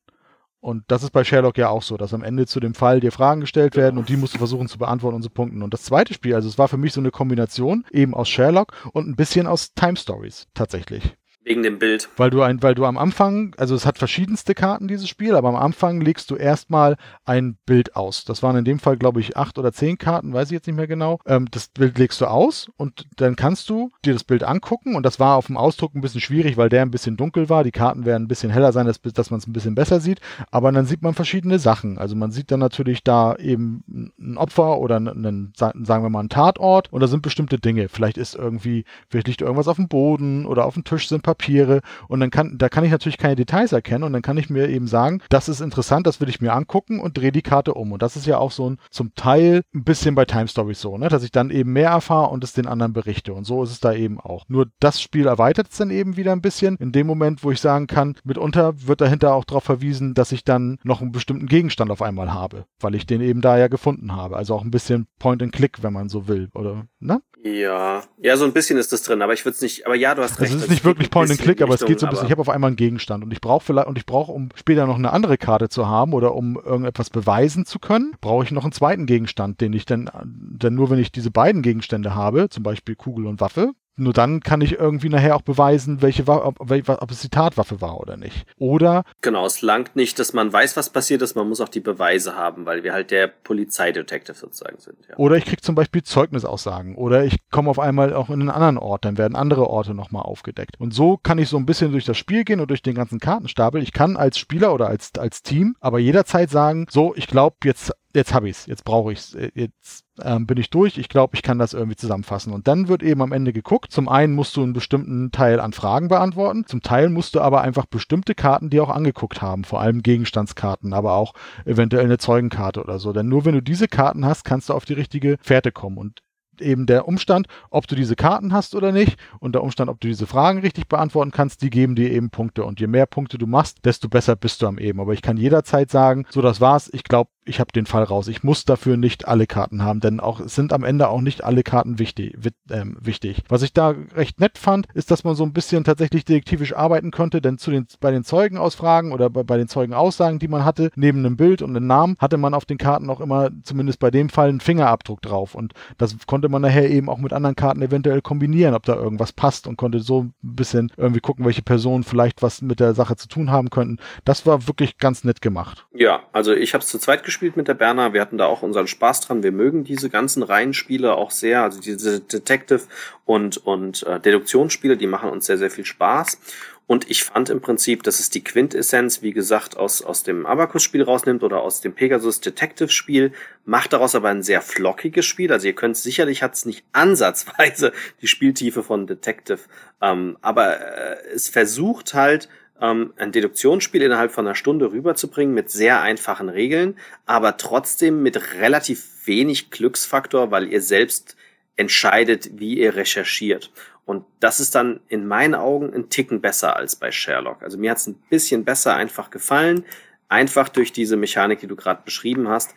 Und das ist bei Sherlock ja auch so, dass am Ende zu dem Fall dir Fragen gestellt werden und die musst du versuchen zu beantworten und zu punkten. Und das zweite Spiel, also es war für mich so eine Kombination eben aus Sherlock und ein bisschen aus Time Stories tatsächlich. Wegen dem Bild. Weil du ein, weil du am Anfang, also es hat verschiedenste Karten, dieses Spiel, aber am Anfang legst du erstmal ein Bild aus. Das waren in dem Fall, glaube ich, acht oder zehn Karten, weiß ich jetzt nicht mehr genau. Ähm, das Bild legst du aus und dann kannst du dir das Bild angucken und das war auf dem Ausdruck ein bisschen schwierig, weil der ein bisschen dunkel war. Die Karten werden ein bisschen heller sein, dass, dass man es ein bisschen besser sieht. Aber dann sieht man verschiedene Sachen. Also man sieht dann natürlich da eben ein Opfer oder einen, sagen wir mal, einen Tatort und da sind bestimmte Dinge. Vielleicht ist irgendwie, vielleicht liegt irgendwas auf dem Boden oder auf dem Tisch sind Papiere und dann kann, da kann ich natürlich keine Details erkennen und dann kann ich mir eben sagen, das ist interessant, das will ich mir angucken und drehe die Karte um. Und das ist ja auch so ein, zum Teil ein bisschen bei Time Stories so, ne? dass ich dann eben mehr erfahre und es den anderen berichte. Und so ist es da eben auch. Nur das Spiel erweitert es dann eben wieder ein bisschen. In dem Moment, wo ich sagen kann, mitunter wird dahinter auch darauf verwiesen, dass ich dann noch einen bestimmten Gegenstand auf einmal habe, weil ich den eben da ja gefunden habe. Also auch ein bisschen Point and Click, wenn man so will, oder? Ne? Ja, ja, so ein bisschen ist das drin, aber ich würde es nicht, aber ja, du hast recht. Also es ist nicht wirklich Point and Click, aber es geht so ein bisschen, ich habe auf einmal einen Gegenstand und ich brauche vielleicht, und ich brauche, um später noch eine andere Karte zu haben oder um irgendetwas beweisen zu können, brauche ich noch einen zweiten Gegenstand, den ich dann, denn nur wenn ich diese beiden Gegenstände habe, zum Beispiel Kugel und Waffe, nur dann kann ich irgendwie nachher auch beweisen, welche ob, ob es die Tatwaffe war oder nicht. Oder. Genau, es langt nicht, dass man weiß, was passiert ist, man muss auch die Beweise haben, weil wir halt der Polizeidetektiv sozusagen sind. Ja. Oder ich kriege zum Beispiel Zeugnisaussagen. Oder ich komme auf einmal auch in einen anderen Ort, dann werden andere Orte nochmal aufgedeckt. Und so kann ich so ein bisschen durch das Spiel gehen und durch den ganzen Kartenstapel. Ich kann als Spieler oder als, als Team aber jederzeit sagen, so, ich glaube, jetzt jetzt habe ich es, jetzt brauche ich es, jetzt ähm, bin ich durch, ich glaube, ich kann das irgendwie zusammenfassen. Und dann wird eben am Ende geguckt. Zum einen musst du einen bestimmten Teil an Fragen beantworten, zum Teil musst du aber einfach bestimmte Karten dir auch angeguckt haben, vor allem Gegenstandskarten, aber auch eventuell eine Zeugenkarte oder so. Denn nur wenn du diese Karten hast, kannst du auf die richtige Fährte kommen. Und eben der Umstand, ob du diese Karten hast oder nicht und der Umstand, ob du diese Fragen richtig beantworten kannst, die geben dir eben Punkte. Und je mehr Punkte du machst, desto besser bist du am eben. Aber ich kann jederzeit sagen, so das war's, ich glaube, ich habe den Fall raus. Ich muss dafür nicht alle Karten haben, denn auch sind am Ende auch nicht alle Karten wichtig, äh, wichtig. Was ich da recht nett fand, ist, dass man so ein bisschen tatsächlich detektivisch arbeiten konnte, denn zu den, bei den Zeugenausfragen oder bei, bei den Zeugenaussagen, die man hatte, neben einem Bild und einem Namen, hatte man auf den Karten auch immer, zumindest bei dem Fall, einen Fingerabdruck drauf. Und das konnte man nachher eben auch mit anderen Karten eventuell kombinieren, ob da irgendwas passt und konnte so ein bisschen irgendwie gucken, welche Personen vielleicht was mit der Sache zu tun haben könnten. Das war wirklich ganz nett gemacht. Ja, also ich habe es zu zweit gespielt mit der Berna. Wir hatten da auch unseren Spaß dran. Wir mögen diese ganzen Reihenspiele auch sehr. Also diese Detective und, und äh, Deduktionsspiele, die machen uns sehr, sehr viel Spaß. Und ich fand im Prinzip, dass es die Quintessenz, wie gesagt, aus, aus dem Abacus-Spiel rausnimmt oder aus dem Pegasus Detective-Spiel, macht daraus aber ein sehr flockiges Spiel. Also ihr könnt sicherlich hat es nicht <laughs> ansatzweise die Spieltiefe von Detective, ähm, aber äh, es versucht halt ähm, ein Deduktionsspiel innerhalb von einer Stunde rüberzubringen mit sehr einfachen Regeln, aber trotzdem mit relativ wenig Glücksfaktor, weil ihr selbst entscheidet, wie ihr recherchiert. Und das ist dann in meinen Augen ein Ticken besser als bei Sherlock. Also mir hat es ein bisschen besser einfach gefallen, einfach durch diese Mechanik, die du gerade beschrieben hast,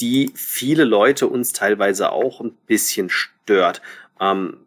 die viele Leute uns teilweise auch ein bisschen stört. Ähm,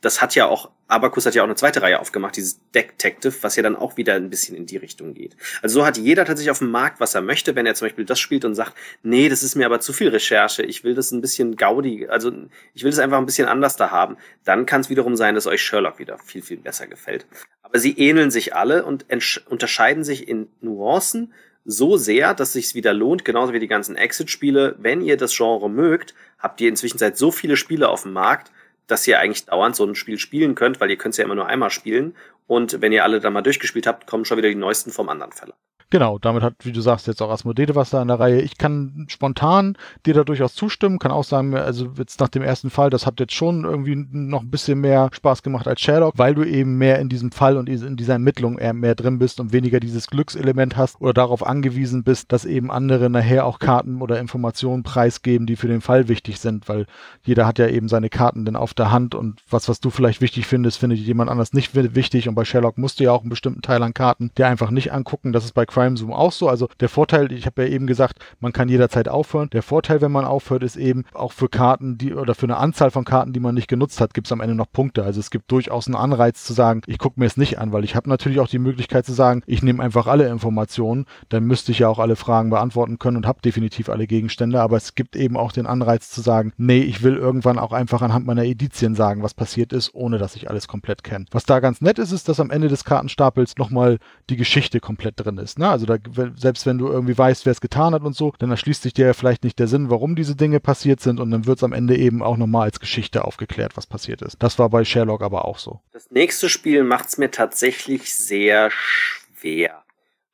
das hat ja auch Abacus hat ja auch eine zweite Reihe aufgemacht, dieses Detective, was ja dann auch wieder ein bisschen in die Richtung geht. Also so hat jeder tatsächlich auf dem Markt, was er möchte, wenn er zum Beispiel das spielt und sagt, nee, das ist mir aber zu viel Recherche, ich will das ein bisschen gaudi, also ich will das einfach ein bisschen anders da haben, dann kann es wiederum sein, dass euch Sherlock wieder viel, viel besser gefällt. Aber sie ähneln sich alle und unterscheiden sich in Nuancen so sehr, dass sich's wieder lohnt, genauso wie die ganzen Exit-Spiele. Wenn ihr das Genre mögt, habt ihr inzwischen seit so viele Spiele auf dem Markt, dass ihr eigentlich dauernd so ein Spiel spielen könnt, weil ihr könnt es ja immer nur einmal spielen. Und wenn ihr alle dann mal durchgespielt habt, kommen schon wieder die neuesten vom anderen Verlag. Genau, damit hat, wie du sagst, jetzt auch Asmodede was da in der Reihe. Ich kann spontan dir da durchaus zustimmen, kann auch sagen, also jetzt nach dem ersten Fall, das hat jetzt schon irgendwie noch ein bisschen mehr Spaß gemacht als Sherlock, weil du eben mehr in diesem Fall und in dieser Ermittlung eher mehr drin bist und weniger dieses Glückselement hast oder darauf angewiesen bist, dass eben andere nachher auch Karten oder Informationen preisgeben, die für den Fall wichtig sind, weil jeder hat ja eben seine Karten dann auf der Hand und was, was du vielleicht wichtig findest, findet jemand anders nicht wichtig und bei Sherlock musst du ja auch einen bestimmten Teil an Karten dir einfach nicht angucken. Das ist bei Crime Zoom auch so. Also der Vorteil, ich habe ja eben gesagt, man kann jederzeit aufhören. Der Vorteil, wenn man aufhört, ist eben auch für Karten, die oder für eine Anzahl von Karten, die man nicht genutzt hat, gibt es am Ende noch Punkte. Also es gibt durchaus einen Anreiz zu sagen, ich gucke mir es nicht an, weil ich habe natürlich auch die Möglichkeit zu sagen, ich nehme einfach alle Informationen, dann müsste ich ja auch alle Fragen beantworten können und habe definitiv alle Gegenstände, aber es gibt eben auch den Anreiz zu sagen, nee, ich will irgendwann auch einfach anhand meiner Edizien sagen, was passiert ist, ohne dass ich alles komplett kenne. Was da ganz nett ist, ist, dass am Ende des Kartenstapels nochmal die Geschichte komplett drin ist. Ne? Also da, selbst wenn du irgendwie weißt, wer es getan hat und so, dann erschließt sich dir ja vielleicht nicht der Sinn, warum diese Dinge passiert sind und dann wird es am Ende eben auch nochmal als Geschichte aufgeklärt, was passiert ist. Das war bei Sherlock aber auch so. Das nächste Spiel macht es mir tatsächlich sehr schwer.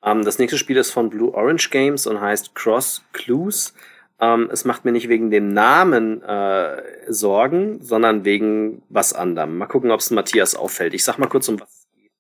Ähm, das nächste Spiel ist von Blue Orange Games und heißt Cross Clues. Ähm, es macht mir nicht wegen dem Namen äh, Sorgen, sondern wegen was anderem. Mal gucken, ob es Matthias auffällt. Ich sag mal kurz, um was es geht.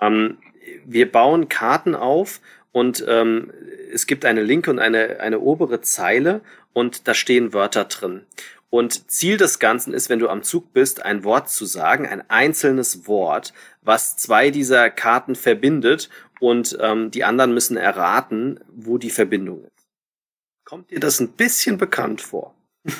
Ähm, wir bauen Karten auf und ähm, es gibt eine linke und eine, eine obere Zeile und da stehen Wörter drin. Und Ziel des Ganzen ist, wenn du am Zug bist, ein Wort zu sagen, ein einzelnes Wort, was zwei dieser Karten verbindet und ähm, die anderen müssen erraten, wo die Verbindung ist. Kommt dir das ein bisschen bekannt vor? <laughs>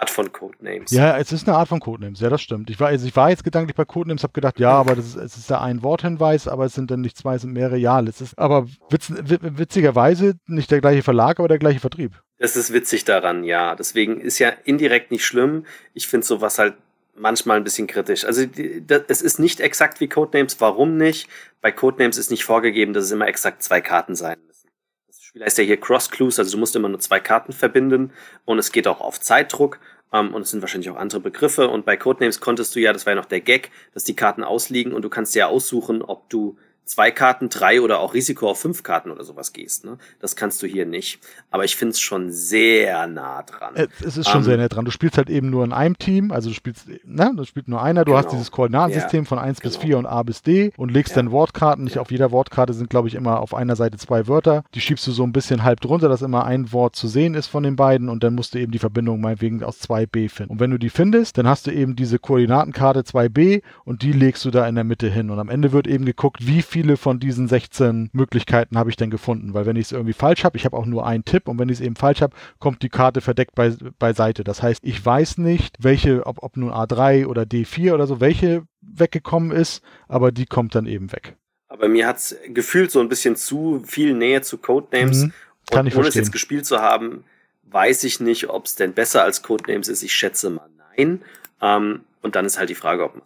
Art von Codenames. Ja, es ist eine Art von Codenames, ja, das stimmt. Ich war, also ich war jetzt gedanklich bei Codenames, habe gedacht, ja, aber das ist, es ist ja ein Worthinweis, aber es sind dann nicht zwei, es sind mehrere. Ja, es ist aber witz, witzigerweise nicht der gleiche Verlag, aber der gleiche Vertrieb. Das ist witzig daran, ja. Deswegen ist ja indirekt nicht schlimm. Ich finde sowas halt manchmal ein bisschen kritisch. Also es ist nicht exakt wie Codenames. Warum nicht? Bei Codenames ist nicht vorgegeben, dass es immer exakt zwei Karten sein müssen. Das Spiel heißt ja hier Cross Clues, also du musst immer nur zwei Karten verbinden und es geht auch auf Zeitdruck. Um, ähm, und es sind wahrscheinlich auch andere Begriffe. Und bei Codenames konntest du ja, das war ja noch der Gag, dass die Karten ausliegen und du kannst ja aussuchen, ob du zwei Karten, drei oder auch Risiko auf fünf Karten oder sowas gehst. Ne? Das kannst du hier nicht. Aber ich finde es schon sehr nah dran. Es ist schon um, sehr nah dran. Du spielst halt eben nur in einem Team, also du spielst, ne, du spielt nur einer, du genau. hast dieses Koordinatensystem ja, von 1 genau. bis 4 und A bis D und legst ja. dann Wortkarten. Nicht ja. auf jeder Wortkarte sind, glaube ich, immer auf einer Seite zwei Wörter. Die schiebst du so ein bisschen halb drunter, dass immer ein Wort zu sehen ist von den beiden und dann musst du eben die Verbindung meinetwegen aus 2b finden. Und wenn du die findest, dann hast du eben diese Koordinatenkarte 2b und die legst du da in der Mitte hin. Und am Ende wird eben geguckt, wie viel viele von diesen 16 Möglichkeiten habe ich denn gefunden? Weil wenn ich es irgendwie falsch habe, ich habe auch nur einen Tipp und wenn ich es eben falsch habe, kommt die Karte verdeckt bei, beiseite. Das heißt, ich weiß nicht, welche, ob, ob nun A3 oder D4 oder so, welche weggekommen ist, aber die kommt dann eben weg. Aber mir hat es gefühlt so ein bisschen zu viel Nähe zu Codenames. Mhm, kann und ich ohne verstehen. es jetzt gespielt zu haben, weiß ich nicht, ob es denn besser als Codenames ist. Ich schätze mal nein. Ähm, und dann ist halt die Frage, ob man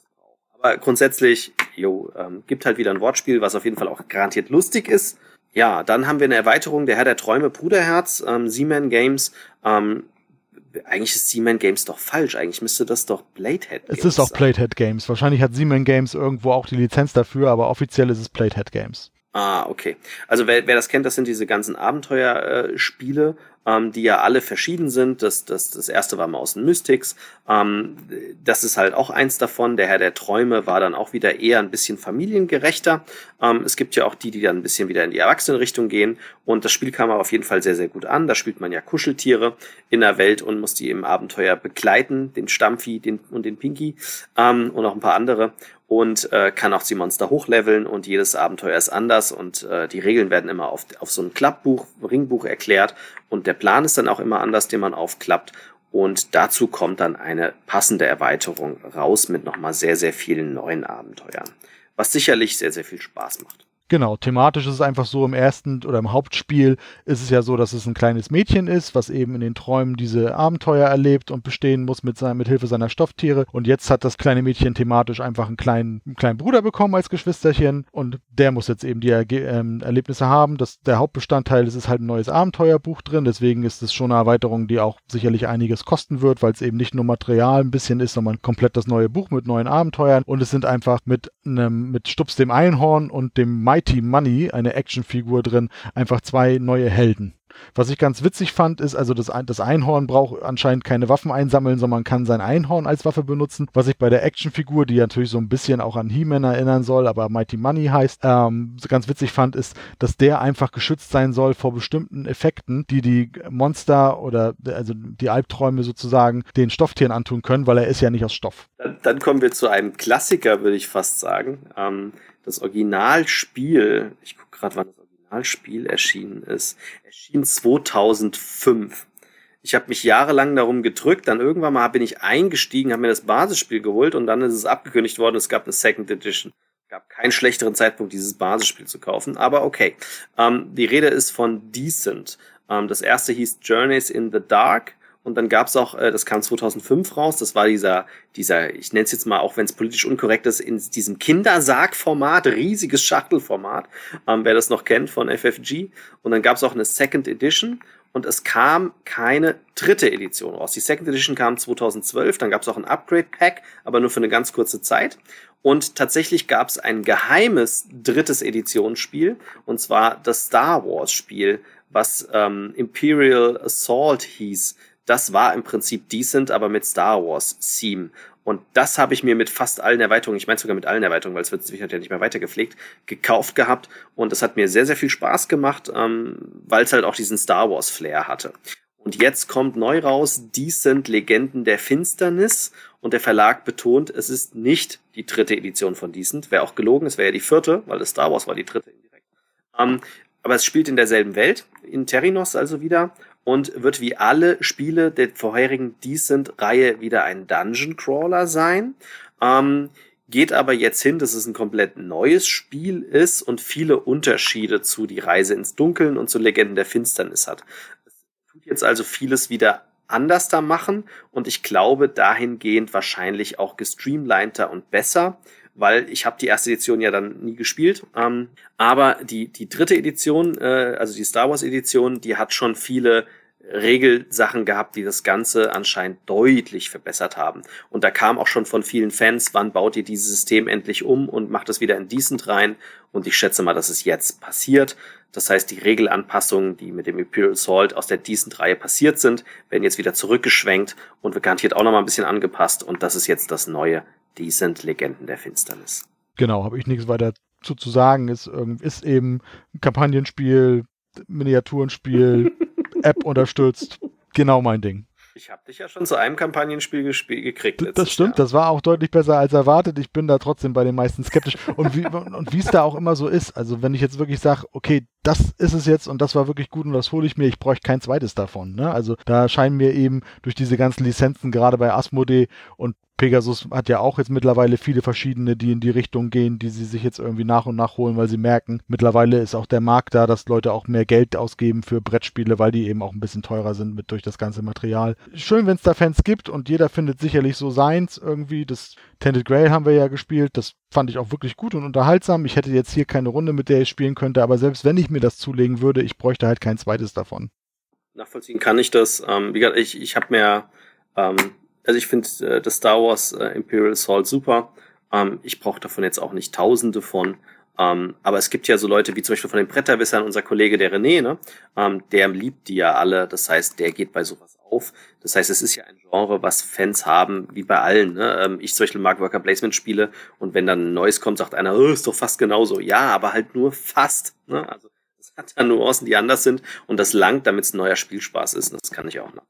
aber grundsätzlich, jo, ähm, gibt halt wieder ein Wortspiel, was auf jeden Fall auch garantiert lustig ist. Ja, dann haben wir eine Erweiterung, der Herr der Träume, Bruderherz, ähm, Seaman Games. Ähm, eigentlich ist Seaman Games doch falsch. Eigentlich müsste das doch Bladehead Games Es ist auch Bladehead Games. Wahrscheinlich hat Seaman Games irgendwo auch die Lizenz dafür, aber offiziell ist es Bladehead Games. Ah, okay. Also wer, wer das kennt, das sind diese ganzen Abenteuerspiele, ähm, die ja alle verschieden sind. Das, das, das erste war Maus und Mystics. Ähm, das ist halt auch eins davon. Der Herr der Träume war dann auch wieder eher ein bisschen familiengerechter. Ähm, es gibt ja auch die, die dann ein bisschen wieder in die Erwachsenenrichtung gehen. Und das Spiel kam aber auf jeden Fall sehr, sehr gut an. Da spielt man ja Kuscheltiere in der Welt und muss die im Abenteuer begleiten. Den Stampfi den, und den Pinky ähm, und auch ein paar andere und äh, kann auch die Monster hochleveln und jedes Abenteuer ist anders und äh, die Regeln werden immer auf, auf so ein Klappbuch, Ringbuch erklärt und der Plan ist dann auch immer anders, den man aufklappt und dazu kommt dann eine passende Erweiterung raus mit nochmal sehr, sehr vielen neuen Abenteuern, was sicherlich sehr, sehr viel Spaß macht. Genau, thematisch ist es einfach so, im ersten oder im Hauptspiel ist es ja so, dass es ein kleines Mädchen ist, was eben in den Träumen diese Abenteuer erlebt und bestehen muss mit, sein, mit Hilfe seiner Stofftiere. Und jetzt hat das kleine Mädchen thematisch einfach einen kleinen, einen kleinen Bruder bekommen als Geschwisterchen und der muss jetzt eben die er ähm, Erlebnisse haben. Das, der Hauptbestandteil ist, ist halt ein neues Abenteuerbuch drin, deswegen ist es schon eine Erweiterung, die auch sicherlich einiges kosten wird, weil es eben nicht nur Material ein bisschen ist, sondern komplett das neue Buch mit neuen Abenteuern und es sind einfach mit einem, mit Stups dem Einhorn und dem Mai Mighty Money, eine Actionfigur drin, einfach zwei neue Helden. Was ich ganz witzig fand, ist, also das, das Einhorn braucht anscheinend keine Waffen einsammeln, sondern man kann sein Einhorn als Waffe benutzen. Was ich bei der Actionfigur, die natürlich so ein bisschen auch an He-Man erinnern soll, aber Mighty Money heißt, ähm, ganz witzig fand, ist, dass der einfach geschützt sein soll vor bestimmten Effekten, die die Monster oder also die Albträume sozusagen den Stofftieren antun können, weil er ist ja nicht aus Stoff. Dann, dann kommen wir zu einem Klassiker, würde ich fast sagen. Ähm, das Originalspiel, ich gucke gerade, wann das Originalspiel erschienen ist. Erschien 2005. Ich habe mich jahrelang darum gedrückt, dann irgendwann mal bin ich eingestiegen, habe mir das Basisspiel geholt und dann ist es abgekündigt worden, es gab eine Second Edition. Gab keinen schlechteren Zeitpunkt, dieses Basisspiel zu kaufen, aber okay. Ähm, die Rede ist von Decent. Ähm, das erste hieß Journeys in the Dark. Und dann gab's auch, äh, das kam 2005 raus, das war dieser, dieser, ich nenne es jetzt mal, auch wenn es politisch unkorrekt ist, in diesem Kindersargformat, riesiges Schachtelformat, ähm, wer das noch kennt von FFG. Und dann gab's auch eine Second Edition und es kam keine dritte Edition raus. Die Second Edition kam 2012, dann gab es auch ein Upgrade-Pack, aber nur für eine ganz kurze Zeit. Und tatsächlich gab es ein geheimes drittes Editionsspiel, und zwar das Star Wars-Spiel, was ähm, Imperial Assault hieß. Das war im Prinzip decent, aber mit Star Wars-Theme. Und das habe ich mir mit fast allen Erweiterungen, ich meine sogar mit allen Erweiterungen, weil es wird sicher ja nicht mehr weitergepflegt, gekauft gehabt. Und es hat mir sehr, sehr viel Spaß gemacht, ähm, weil es halt auch diesen Star Wars-Flair hatte. Und jetzt kommt neu raus Decent Legenden der Finsternis. Und der Verlag betont, es ist nicht die dritte Edition von Decent. Wäre auch gelogen, es wäre ja die vierte, weil das Star Wars war die dritte indirekt. Ähm, aber es spielt in derselben Welt, in Terrinos also wieder und wird wie alle Spiele der vorherigen Decent-Reihe wieder ein Dungeon Crawler sein. Ähm, geht aber jetzt hin, dass es ein komplett neues Spiel ist und viele Unterschiede zu Die Reise ins Dunkeln und zu Legenden der Finsternis hat. Es tut jetzt also vieles wieder anders da machen und ich glaube dahingehend wahrscheinlich auch gestreamliner und besser weil ich habe die erste Edition ja dann nie gespielt. Ähm, aber die, die dritte Edition, äh, also die Star Wars Edition, die hat schon viele Regelsachen gehabt, die das Ganze anscheinend deutlich verbessert haben. Und da kam auch schon von vielen Fans, wann baut ihr dieses System endlich um und macht es wieder in Decent rein? Und ich schätze mal, dass es jetzt passiert. Das heißt, die Regelanpassungen, die mit dem Imperial Salt aus der Decent-Reihe passiert sind, werden jetzt wieder zurückgeschwenkt und wird garantiert auch nochmal ein bisschen angepasst. Und das ist jetzt das neue sind Legenden der Finsternis. Genau, habe ich nichts weiter zu, zu sagen. Ist, ist eben ein Kampagnenspiel, Miniaturenspiel, <laughs> App unterstützt. Genau mein Ding. Ich habe dich ja schon zu einem Kampagnenspiel gekriegt. Das stimmt, Jahr. das war auch deutlich besser als erwartet. Ich bin da trotzdem bei den meisten skeptisch. und wie <laughs> und es da auch immer so ist, also wenn ich jetzt wirklich sage, okay, das ist es jetzt und das war wirklich gut und das hole ich mir, ich bräuchte kein zweites davon. Ne? Also da scheinen mir eben durch diese ganzen Lizenzen, gerade bei Asmodee und Pegasus hat ja auch jetzt mittlerweile viele verschiedene, die in die Richtung gehen, die sie sich jetzt irgendwie nach und nach holen, weil sie merken, mittlerweile ist auch der Markt da, dass Leute auch mehr Geld ausgeben für Brettspiele, weil die eben auch ein bisschen teurer sind mit durch das ganze Material. Schön, wenn es da Fans gibt und jeder findet sicherlich so seins irgendwie. Das Tented Grail haben wir ja gespielt, das fand ich auch wirklich gut und unterhaltsam. Ich hätte jetzt hier keine Runde, mit der ich spielen könnte, aber selbst wenn ich mir das zulegen würde, ich bräuchte halt kein zweites davon. Nachvollziehen kann ich das. Ähm, wie gesagt, ich, ich habe mir ähm, also ich finde äh, das Star Wars äh, Imperial Assault super. Ähm, ich brauche davon jetzt auch nicht tausende von. Ähm, aber es gibt ja so Leute wie zum Beispiel von den Bretterwissern, unser Kollege der René, ne? Ähm, der liebt die ja alle. Das heißt, der geht bei sowas auf. Das heißt, es ist ja ein Genre, was Fans haben, wie bei allen. Ne? Ähm, ich zum Beispiel mag Worker Placement Spiele und wenn dann ein neues kommt, sagt einer, oh, ist doch fast genauso. Ja, aber halt nur fast. Ne? Also es hat da Nuancen, die anders sind und das langt, damit es ein neuer Spielspaß ist. Das kann ich auch noch.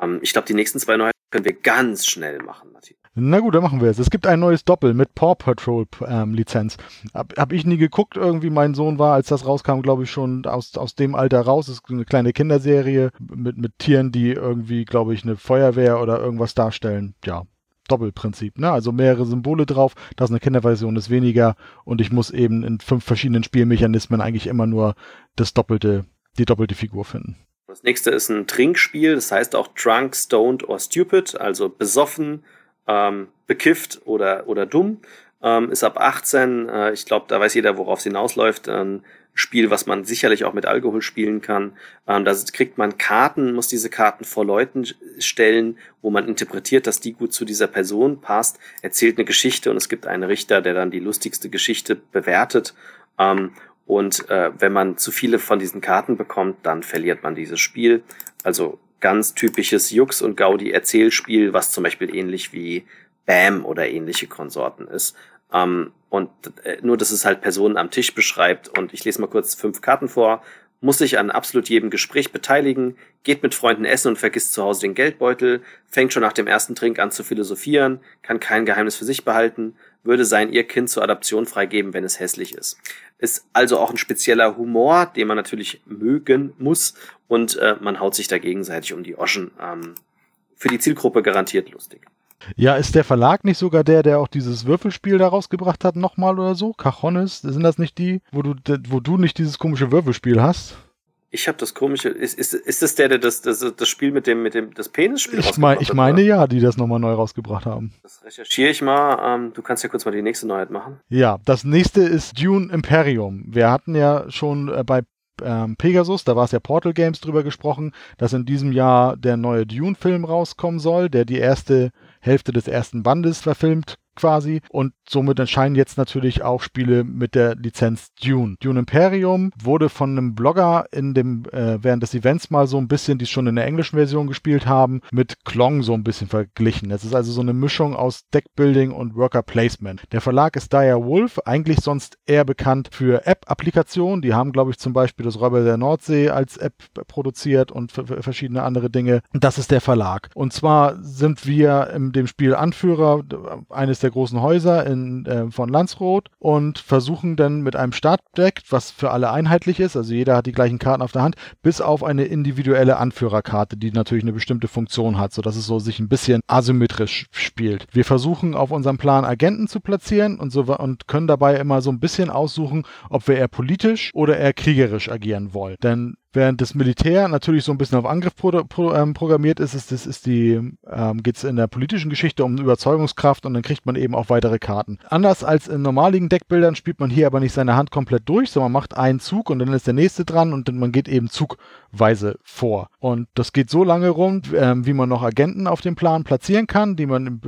Ähm, ich glaube, die nächsten zwei Neuheiten können wir ganz schnell machen, Matthias. Na gut, dann machen wir es. Es gibt ein neues Doppel mit Paw Patrol ähm, Lizenz. Hab, hab ich nie geguckt, irgendwie mein Sohn war, als das rauskam, glaube ich, schon aus, aus dem Alter raus. Es ist eine kleine Kinderserie mit, mit Tieren, die irgendwie, glaube ich, eine Feuerwehr oder irgendwas darstellen. Ja, Doppelprinzip, ne? Also mehrere Symbole drauf, das ist eine Kinderversion, ist weniger und ich muss eben in fünf verschiedenen Spielmechanismen eigentlich immer nur das doppelte, die doppelte Figur finden. Das nächste ist ein Trinkspiel, das heißt auch Drunk, Stoned or Stupid, also besoffen, ähm, bekifft oder, oder dumm. Ähm, ist ab 18, äh, ich glaube, da weiß jeder, worauf es hinausläuft. Ein Spiel, was man sicherlich auch mit Alkohol spielen kann. Ähm, da kriegt man Karten, muss diese Karten vor Leuten stellen, wo man interpretiert, dass die gut zu dieser Person passt, erzählt eine Geschichte und es gibt einen Richter, der dann die lustigste Geschichte bewertet. Ähm, und äh, wenn man zu viele von diesen Karten bekommt, dann verliert man dieses Spiel. Also ganz typisches Jux und Gaudi Erzählspiel, was zum Beispiel ähnlich wie Bam oder ähnliche Konsorten ist. Ähm, und äh, nur, dass es halt Personen am Tisch beschreibt. Und ich lese mal kurz fünf Karten vor. muss sich an absolut jedem Gespräch beteiligen, geht mit Freunden essen und vergisst zu Hause den Geldbeutel, fängt schon nach dem ersten Trink an zu philosophieren, kann kein Geheimnis für sich behalten, würde sein ihr Kind zur Adoption freigeben, wenn es hässlich ist. Ist also auch ein spezieller Humor, den man natürlich mögen muss und äh, man haut sich da gegenseitig um die Oschen. Ähm, für die Zielgruppe garantiert lustig. Ja, ist der Verlag nicht sogar der, der auch dieses Würfelspiel da rausgebracht hat, nochmal oder so? Cajones? Sind das nicht die, wo du, wo du nicht dieses komische Würfelspiel hast? Ich habe das komische. Ist, ist, ist das der, der das, das, das Spiel mit dem, mit dem das Penisspiel Ich, mein, ich meine oder? ja, die das nochmal neu rausgebracht haben. Das recherchiere ich mal. Ähm, du kannst ja kurz mal die nächste Neuheit machen. Ja, das nächste ist Dune Imperium. Wir hatten ja schon äh, bei ähm, Pegasus, da war es ja Portal Games drüber gesprochen, dass in diesem Jahr der neue Dune-Film rauskommen soll, der die erste Hälfte des ersten Bandes verfilmt quasi. Und somit erscheinen jetzt natürlich auch Spiele mit der Lizenz Dune. Dune Imperium wurde von einem Blogger in dem, äh, während des Events mal so ein bisschen, die schon in der englischen Version gespielt haben, mit Klong so ein bisschen verglichen. Es ist also so eine Mischung aus Deckbuilding und Worker Placement. Der Verlag ist Dire Wolf, eigentlich sonst eher bekannt für App-Applikationen. Die haben, glaube ich, zum Beispiel das Räuber der Nordsee als App produziert und verschiedene andere Dinge. Das ist der Verlag. Und zwar sind wir in dem Spiel Anführer eines der großen Häuser in, äh, von Landsroth und versuchen dann mit einem Startdeck, was für alle einheitlich ist, also jeder hat die gleichen Karten auf der Hand, bis auf eine individuelle Anführerkarte, die natürlich eine bestimmte Funktion hat, sodass es so sich ein bisschen asymmetrisch spielt. Wir versuchen auf unserem Plan Agenten zu platzieren und, so, und können dabei immer so ein bisschen aussuchen, ob wir eher politisch oder eher kriegerisch agieren wollen. Denn Während das Militär natürlich so ein bisschen auf Angriff pro, pro, ähm, programmiert ist, ist, ist, ist die, ähm, geht es in der politischen Geschichte um Überzeugungskraft und dann kriegt man eben auch weitere Karten. Anders als in normaligen Deckbildern spielt man hier aber nicht seine Hand komplett durch, sondern man macht einen Zug und dann ist der nächste dran und dann man geht eben zugweise vor. Und das geht so lange rum, ähm, wie man noch Agenten auf dem Plan platzieren kann, die man,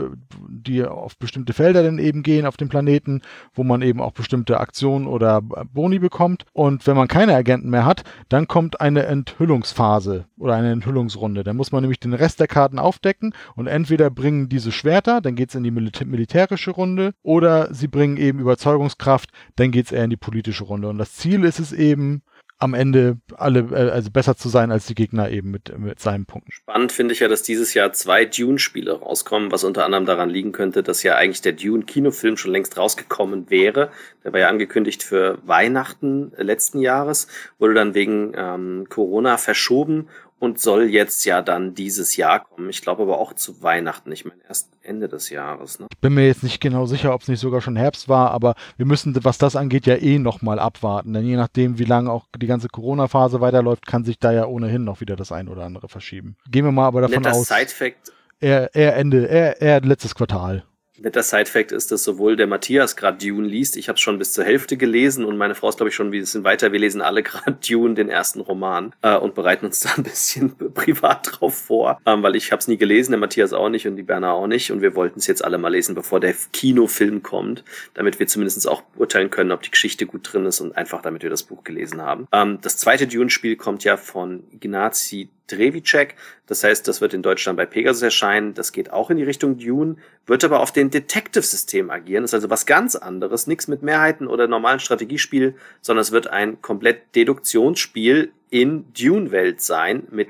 die auf bestimmte Felder dann eben gehen auf dem Planeten, wo man eben auch bestimmte Aktionen oder Boni bekommt. Und wenn man keine Agenten mehr hat, dann kommt eine Enthüllungsphase oder eine Enthüllungsrunde. Da muss man nämlich den Rest der Karten aufdecken und entweder bringen diese Schwerter, dann geht es in die Milita militärische Runde, oder sie bringen eben Überzeugungskraft, dann geht es eher in die politische Runde. Und das Ziel ist es eben, am Ende alle, äh, also besser zu sein als die Gegner eben mit, mit seinen Punkten. Spannend finde ich ja, dass dieses Jahr zwei Dune-Spiele rauskommen, was unter anderem daran liegen könnte, dass ja eigentlich der Dune-Kinofilm schon längst rausgekommen wäre. Der war ja angekündigt für Weihnachten letzten Jahres, wurde dann wegen ähm, Corona verschoben und soll jetzt ja dann dieses Jahr kommen. Ich glaube aber auch zu Weihnachten, ich meine erst Ende des Jahres. Ne? Ich bin mir jetzt nicht genau sicher, ob es nicht sogar schon Herbst war, aber wir müssen, was das angeht, ja eh nochmal abwarten. Denn je nachdem, wie lange auch die ganze Corona-Phase weiterläuft, kann sich da ja ohnehin noch wieder das ein oder andere verschieben. Gehen wir mal aber davon Netter aus. Side-Fact. Eher, eher Ende, eher, eher letztes Quartal. Netter Side-Fact ist, dass sowohl der Matthias gerade Dune liest, ich habe es schon bis zur Hälfte gelesen und meine Frau ist, glaube ich, schon ein bisschen weiter. Wir lesen alle <laughs> gerade Dune, den ersten Roman, äh, und bereiten uns da ein bisschen <laughs> privat drauf vor, ähm, weil ich habe es nie gelesen, der Matthias auch nicht und die Berner auch nicht und wir wollten es jetzt alle mal lesen, bevor der Kinofilm kommt, damit wir zumindest auch beurteilen können, ob die Geschichte gut drin ist und einfach damit wir das Buch gelesen haben. Ähm, das zweite Dune-Spiel kommt ja von Ignazi Drevicek. Das heißt, das wird in Deutschland bei Pegasus erscheinen. Das geht auch in die Richtung Dune, wird aber auf den Detective-System agieren. Das ist also was ganz anderes. Nichts mit Mehrheiten oder normalen Strategiespiel, sondern es wird ein komplett Deduktionsspiel in Dune-Welt sein mit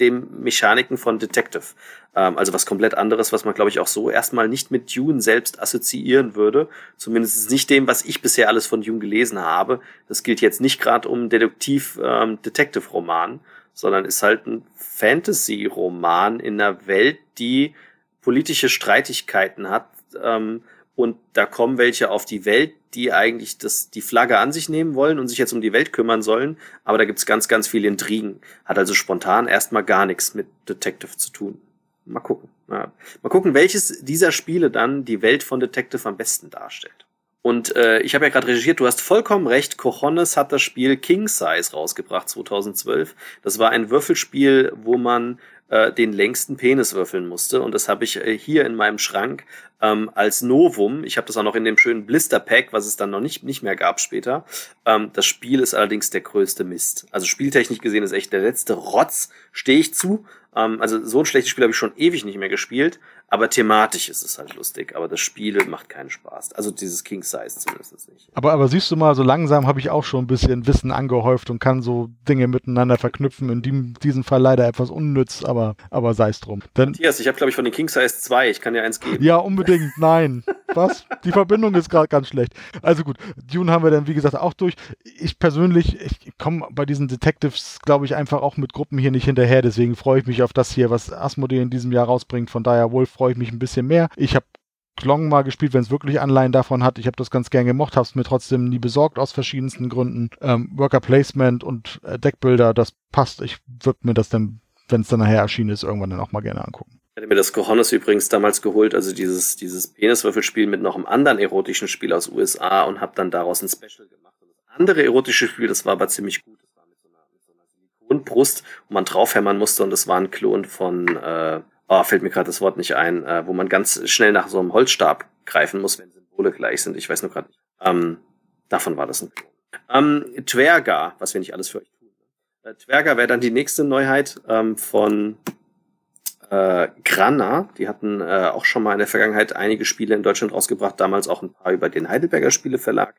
dem Mechaniken von Detective. Ähm, also was komplett anderes, was man, glaube ich, auch so erstmal nicht mit Dune selbst assoziieren würde. Zumindest nicht dem, was ich bisher alles von Dune gelesen habe. Das gilt jetzt nicht gerade um Deduktiv-Detective-Roman. Ähm, sondern ist halt ein Fantasy-Roman in einer Welt, die politische Streitigkeiten hat. Ähm, und da kommen welche auf die Welt, die eigentlich das, die Flagge an sich nehmen wollen und sich jetzt um die Welt kümmern sollen. Aber da gibt's ganz, ganz viele Intrigen. Hat also spontan erstmal gar nichts mit Detective zu tun. Mal gucken. Ja. Mal gucken, welches dieser Spiele dann die Welt von Detective am besten darstellt. Und äh, ich habe ja gerade regiert, du hast vollkommen recht, Cojones hat das Spiel King Size rausgebracht 2012. Das war ein Würfelspiel, wo man äh, den längsten Penis würfeln musste. Und das habe ich äh, hier in meinem Schrank ähm, als Novum. Ich habe das auch noch in dem schönen Blister Pack, was es dann noch nicht, nicht mehr gab später. Ähm, das Spiel ist allerdings der größte Mist. Also spieltechnisch gesehen ist echt der letzte Rotz, stehe ich zu. Ähm, also so ein schlechtes Spiel habe ich schon ewig nicht mehr gespielt. Aber thematisch ist es halt lustig, aber das Spiel macht keinen Spaß. Also dieses King Size zumindest nicht. Aber, aber siehst du mal, so langsam habe ich auch schon ein bisschen Wissen angehäuft und kann so Dinge miteinander verknüpfen. In dem, diesem Fall leider etwas unnütz, aber, aber sei es drum. Denn, Matthias, ich habe glaube ich von den King Size zwei. Ich kann dir eins geben. Ja, unbedingt. Nein. Was? Die Verbindung ist gerade ganz schlecht. Also gut, Dune haben wir dann wie gesagt auch durch. Ich persönlich, ich komme bei diesen Detectives, glaube ich, einfach auch mit Gruppen hier nicht hinterher. Deswegen freue ich mich auf das hier, was Asmodee in diesem Jahr rausbringt. Von daher Wolf freue ich mich ein bisschen mehr. Ich habe Klong mal gespielt, wenn es wirklich Anleihen davon hat. Ich habe das ganz gern gemocht, habe es mir trotzdem nie besorgt aus verschiedensten Gründen. Ähm, Worker Placement und äh, Deckbilder, das passt. Ich würde mir das dann, wenn es dann nachher erschienen ist, irgendwann dann auch mal gerne angucken. Ich hatte mir das Cojones übrigens damals geholt, also dieses, dieses Peniswürfelspiel mit noch einem anderen erotischen Spiel aus USA und habe dann daraus ein Special gemacht. Und das andere erotische Spiel, das war aber ziemlich gut. Das war mit so einer, mit so wo man draufhämmern musste und das war ein Klon von äh, oh, fällt mir gerade das Wort nicht ein, äh, wo man ganz schnell nach so einem Holzstab greifen muss, wenn Symbole gleich sind. Ich weiß nur gerade nicht. Ähm, davon war das ein Klon. Ähm, Twerga, was wir nicht alles für euch tun. Äh, Twerga wäre dann die nächste Neuheit ähm, von äh, Grana. Die hatten äh, auch schon mal in der Vergangenheit einige Spiele in Deutschland rausgebracht, damals auch ein paar über den Heidelberger Spieleverlag.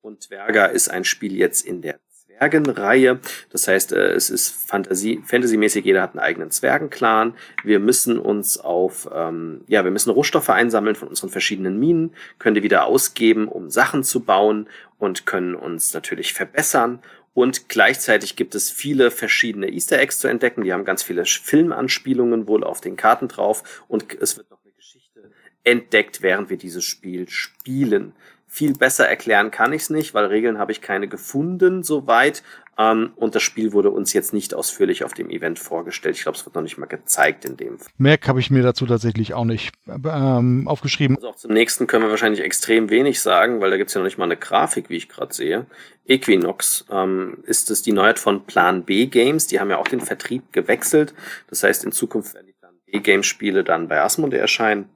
Und Twerga ist ein Spiel jetzt in der Zwergenreihe. Das heißt, äh, es ist Fantasie, Fantasy-mäßig, jeder hat einen eigenen Zwergenclan. Wir müssen uns auf, ähm, ja, wir müssen Rohstoffe einsammeln von unseren verschiedenen Minen, können die wieder ausgeben, um Sachen zu bauen und können uns natürlich verbessern. Und gleichzeitig gibt es viele verschiedene Easter Eggs zu entdecken. Die haben ganz viele Filmanspielungen wohl auf den Karten drauf. Und es wird noch eine Geschichte entdeckt, während wir dieses Spiel spielen. Viel besser erklären kann ich es nicht, weil Regeln habe ich keine gefunden soweit. Ähm, und das Spiel wurde uns jetzt nicht ausführlich auf dem Event vorgestellt. Ich glaube, es wird noch nicht mal gezeigt in dem. Mehr habe ich mir dazu tatsächlich auch nicht ähm, aufgeschrieben. Also auch zum nächsten können wir wahrscheinlich extrem wenig sagen, weil da gibt es ja noch nicht mal eine Grafik, wie ich gerade sehe. Equinox ähm, ist es die Neuheit von Plan B Games. Die haben ja auch den Vertrieb gewechselt. Das heißt, in Zukunft werden die Plan B Games Spiele dann bei Asmodee erscheinen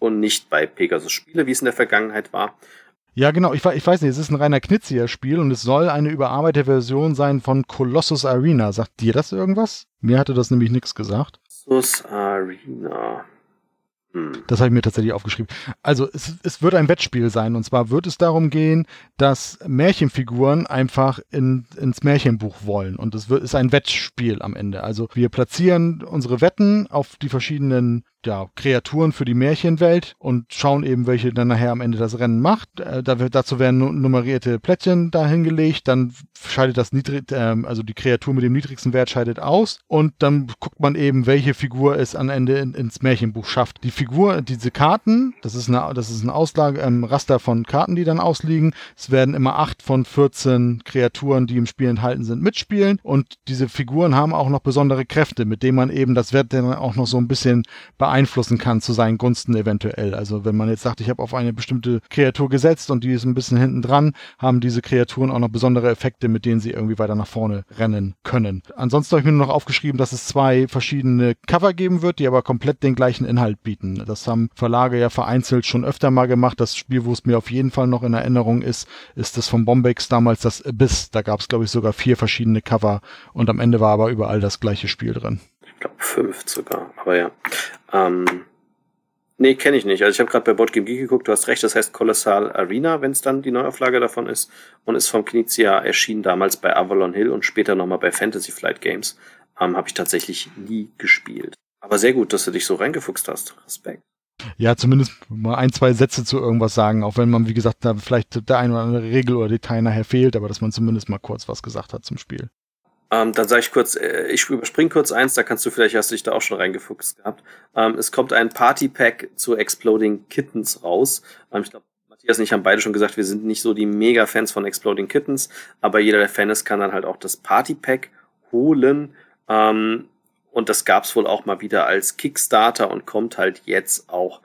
und nicht bei Pegasus Spiele, wie es in der Vergangenheit war. Ja, genau. Ich, ich, weiß nicht, es ist ein reiner Knizia-Spiel und es soll eine überarbeitete Version sein von Colossus Arena. Sagt dir das irgendwas? Mir hatte das nämlich nichts gesagt. Colossus Arena. Hm. Das habe ich mir tatsächlich aufgeschrieben. Also es, es, wird ein Wettspiel sein. Und zwar wird es darum gehen, dass Märchenfiguren einfach in, ins Märchenbuch wollen. Und es wird, ist ein Wettspiel am Ende. Also wir platzieren unsere Wetten auf die verschiedenen ja, Kreaturen für die Märchenwelt und schauen eben, welche dann nachher am Ende das Rennen macht. Äh, dazu werden nummerierte Plättchen dahingelegt, dann scheidet das niedrig, äh, also die Kreatur mit dem niedrigsten Wert scheidet aus und dann guckt man eben, welche Figur es am Ende in, ins Märchenbuch schafft. Die Figur, diese Karten, das ist eine, das ist ein Auslage, ähm, Raster von Karten, die dann ausliegen. Es werden immer acht von 14 Kreaturen, die im Spiel enthalten sind, mitspielen und diese Figuren haben auch noch besondere Kräfte, mit denen man eben das Wert dann auch noch so ein bisschen beeinflussen kann zu seinen Gunsten eventuell. Also wenn man jetzt sagt, ich habe auf eine bestimmte Kreatur gesetzt und die ist ein bisschen hinten dran, haben diese Kreaturen auch noch besondere Effekte, mit denen sie irgendwie weiter nach vorne rennen können. Ansonsten habe ich mir nur noch aufgeschrieben, dass es zwei verschiedene Cover geben wird, die aber komplett den gleichen Inhalt bieten. Das haben Verlage ja vereinzelt schon öfter mal gemacht. Das Spiel, wo es mir auf jeden Fall noch in Erinnerung ist, ist das von Bombex damals das Abyss. Da gab es, glaube ich, sogar vier verschiedene Cover und am Ende war aber überall das gleiche Spiel drin glaube fünf sogar, aber ja. Ähm, nee, kenne ich nicht. Also ich habe gerade bei Boardgame Geek geguckt, du hast recht, das heißt Colossal Arena, wenn es dann die Neuauflage davon ist. Und ist vom Knizia erschienen damals bei Avalon Hill und später nochmal bei Fantasy Flight Games. Ähm, habe ich tatsächlich nie gespielt. Aber sehr gut, dass du dich so reingefuchst hast. Respekt. Ja, zumindest mal ein, zwei Sätze zu irgendwas sagen, auch wenn man, wie gesagt, da vielleicht der ein oder andere Regel oder Detail nachher fehlt, aber dass man zumindest mal kurz was gesagt hat zum Spiel. Ähm, dann sage ich kurz, äh, ich überspringe kurz eins, da kannst du vielleicht, hast du dich da auch schon reingefuchst gehabt. Ähm, es kommt ein Party-Pack zu Exploding Kittens raus. Ähm, ich glaube, Matthias und ich haben beide schon gesagt, wir sind nicht so die Mega-Fans von Exploding Kittens, aber jeder, der Fan ist, kann dann halt auch das Party-Pack holen. Ähm, und das gab's wohl auch mal wieder als Kickstarter und kommt halt jetzt auch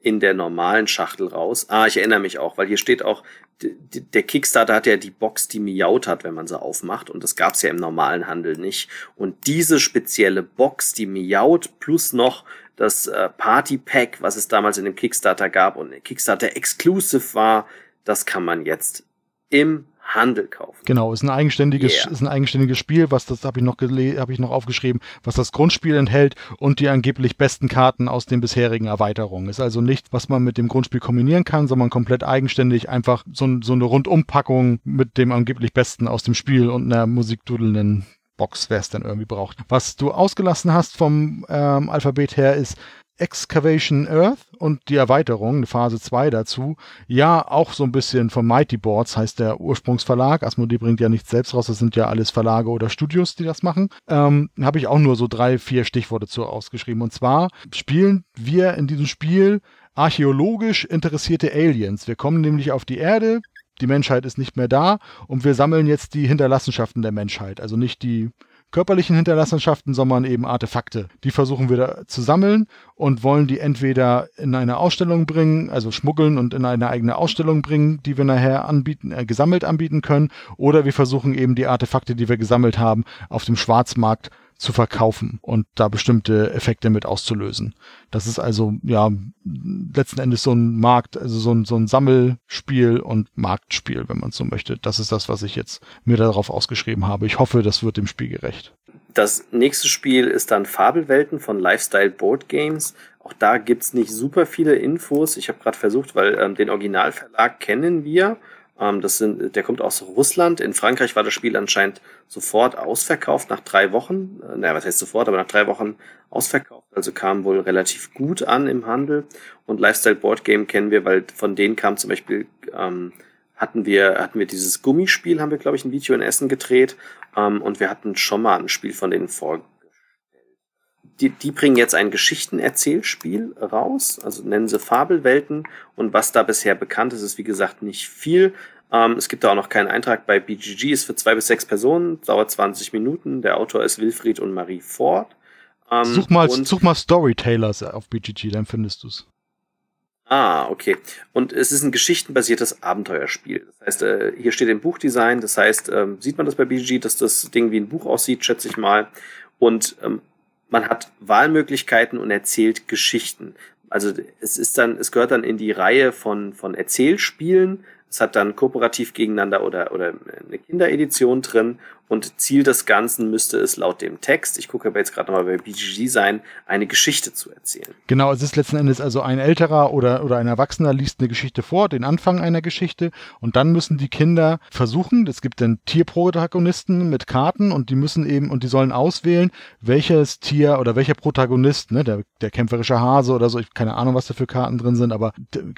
in der normalen Schachtel raus. Ah, ich erinnere mich auch, weil hier steht auch, der Kickstarter hat ja die Box, die miaut hat, wenn man sie aufmacht. Und das gab's ja im normalen Handel nicht. Und diese spezielle Box, die miaut, plus noch das äh, Party Pack, was es damals in dem Kickstarter gab und Kickstarter Exclusive war, das kann man jetzt im Handel kaufen. Genau, ist ein eigenständiges, yeah. ist ein eigenständiges Spiel, was das habe ich noch habe ich noch aufgeschrieben, was das Grundspiel enthält und die angeblich besten Karten aus den bisherigen Erweiterungen. Ist also nicht, was man mit dem Grundspiel kombinieren kann, sondern komplett eigenständig einfach so, so eine Rundumpackung mit dem angeblich besten aus dem Spiel und einer musikdudelnden Box, wer es dann irgendwie braucht. Was du ausgelassen hast vom ähm, Alphabet her ist Excavation Earth und die Erweiterung, Phase 2 dazu, ja auch so ein bisschen von Mighty Boards, heißt der Ursprungsverlag. Asmodee bringt ja nichts selbst raus, das sind ja alles Verlage oder Studios, die das machen. Ähm, Habe ich auch nur so drei, vier Stichworte zu ausgeschrieben. Und zwar spielen wir in diesem Spiel archäologisch interessierte Aliens. Wir kommen nämlich auf die Erde, die Menschheit ist nicht mehr da und wir sammeln jetzt die Hinterlassenschaften der Menschheit. Also nicht die körperlichen Hinterlassenschaften, sondern eben Artefakte. Die versuchen wir zu sammeln und wollen die entweder in eine Ausstellung bringen, also schmuggeln und in eine eigene Ausstellung bringen, die wir nachher anbieten, äh, gesammelt anbieten können, oder wir versuchen eben die Artefakte, die wir gesammelt haben, auf dem Schwarzmarkt zu verkaufen und da bestimmte Effekte mit auszulösen. Das ist also ja letzten Endes so ein Markt, also so ein, so ein Sammelspiel und Marktspiel, wenn man so möchte. Das ist das, was ich jetzt mir darauf ausgeschrieben habe. Ich hoffe, das wird dem Spiel gerecht. Das nächste Spiel ist dann Fabelwelten von Lifestyle Board Games. Auch da gibt's nicht super viele Infos. Ich habe gerade versucht, weil ähm, den Originalverlag kennen wir ähm, das sind, der kommt aus Russland. In Frankreich war das Spiel anscheinend sofort ausverkauft nach drei Wochen. Äh, naja, was heißt sofort, aber nach drei Wochen ausverkauft. Also kam wohl relativ gut an im Handel. Und Lifestyle Board Game kennen wir, weil von denen kam zum Beispiel, ähm, hatten wir, hatten wir dieses Gummispiel, haben wir, glaube ich, ein Video in Essen gedreht. Ähm, und wir hatten schon mal ein Spiel von denen vor, die, die bringen jetzt ein Geschichtenerzählspiel raus, also nennen sie Fabelwelten. Und was da bisher bekannt ist, ist wie gesagt nicht viel. Ähm, es gibt da auch noch keinen Eintrag bei BGG, ist für zwei bis sechs Personen, dauert 20 Minuten. Der Autor ist Wilfried und Marie Ford. Ähm, such, mal, such mal Storytellers auf BGG, dann findest du's. Ah, okay. Und es ist ein geschichtenbasiertes Abenteuerspiel. Das heißt, äh, hier steht im Buchdesign, das heißt, ähm, sieht man das bei BGG, dass das Ding wie ein Buch aussieht, schätze ich mal. Und ähm, man hat Wahlmöglichkeiten und erzählt Geschichten. Also es ist dann, es gehört dann in die Reihe von, von Erzählspielen. Es hat dann kooperativ gegeneinander oder, oder eine Kinderedition drin und Ziel des Ganzen müsste es laut dem Text, ich gucke aber jetzt gerade nochmal bei BGG sein, eine Geschichte zu erzählen. Genau, es ist letzten Endes also ein älterer oder, oder ein Erwachsener liest eine Geschichte vor, den Anfang einer Geschichte. Und dann müssen die Kinder versuchen, es gibt dann Tierprotagonisten mit Karten und die müssen eben, und die sollen auswählen, welches Tier oder welcher Protagonist, ne, der, der kämpferische Hase oder so, ich keine Ahnung, was da für Karten drin sind, aber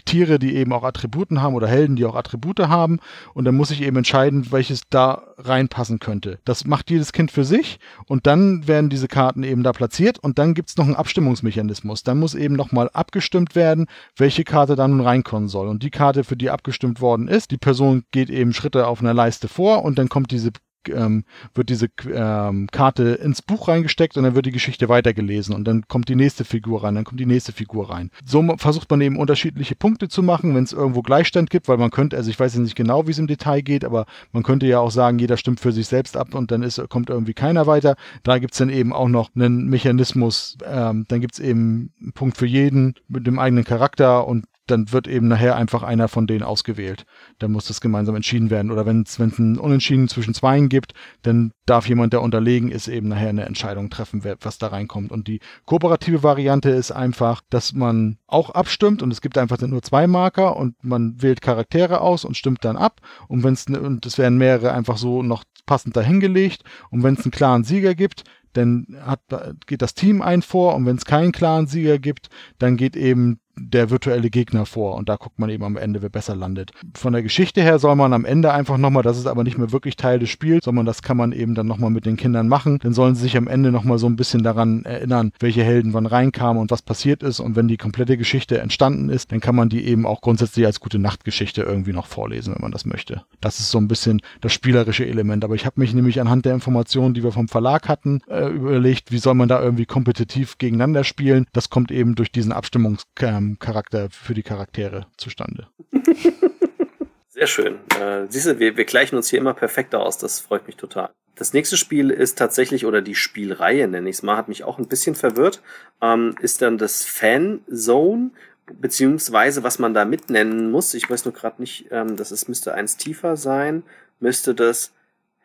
Tiere, die eben auch Attributen haben oder Helden, die auch Attribute haben. Und dann muss ich eben entscheiden, welches da reinpassen könnte könnte. Das macht jedes Kind für sich und dann werden diese Karten eben da platziert und dann gibt es noch einen Abstimmungsmechanismus. Dann muss eben nochmal abgestimmt werden, welche Karte da nun reinkommen soll. Und die Karte, für die abgestimmt worden ist, die Person geht eben Schritte auf einer Leiste vor und dann kommt diese ähm, wird diese ähm, Karte ins Buch reingesteckt und dann wird die Geschichte weitergelesen und dann kommt die nächste Figur rein, dann kommt die nächste Figur rein. So versucht man eben unterschiedliche Punkte zu machen, wenn es irgendwo Gleichstand gibt, weil man könnte, also ich weiß jetzt nicht genau, wie es im Detail geht, aber man könnte ja auch sagen, jeder stimmt für sich selbst ab und dann ist, kommt irgendwie keiner weiter. Da gibt es dann eben auch noch einen Mechanismus, ähm, dann gibt es eben einen Punkt für jeden mit dem eigenen Charakter und dann wird eben nachher einfach einer von denen ausgewählt. Dann muss das gemeinsam entschieden werden. Oder wenn es ein Unentschieden zwischen Zweien gibt, dann darf jemand, der unterlegen ist, eben nachher eine Entscheidung treffen, was da reinkommt. Und die kooperative Variante ist einfach, dass man auch abstimmt und es gibt einfach nur zwei Marker und man wählt Charaktere aus und stimmt dann ab. Und wenn es, und es werden mehrere einfach so noch passend dahingelegt. Und wenn es einen klaren Sieger gibt, dann hat, geht das Team ein vor und wenn es keinen klaren Sieger gibt, dann geht eben der virtuelle Gegner vor und da guckt man eben am Ende, wer besser landet. Von der Geschichte her soll man am Ende einfach nochmal, das ist aber nicht mehr wirklich Teil des Spiels, sondern das kann man eben dann nochmal mit den Kindern machen. Dann sollen sie sich am Ende nochmal so ein bisschen daran erinnern, welche Helden wann reinkamen und was passiert ist und wenn die komplette Geschichte entstanden ist, dann kann man die eben auch grundsätzlich als gute Nachtgeschichte irgendwie noch vorlesen, wenn man das möchte. Das ist so ein bisschen das spielerische Element, aber ich habe mich nämlich anhand der Informationen, die wir vom Verlag hatten, äh, überlegt, wie soll man da irgendwie kompetitiv gegeneinander spielen. Das kommt eben durch diesen Abstimmungs Charakter für die Charaktere zustande. <laughs> Sehr schön. Äh, siehst du, wir, wir gleichen uns hier immer perfekter aus. Das freut mich total. Das nächste Spiel ist tatsächlich, oder die Spielreihe nenne ich es mal, hat mich auch ein bisschen verwirrt, ähm, ist dann das Fan Zone. beziehungsweise was man da mitnennen muss, ich weiß nur gerade nicht, ähm, das ist, müsste eins tiefer sein, müsste das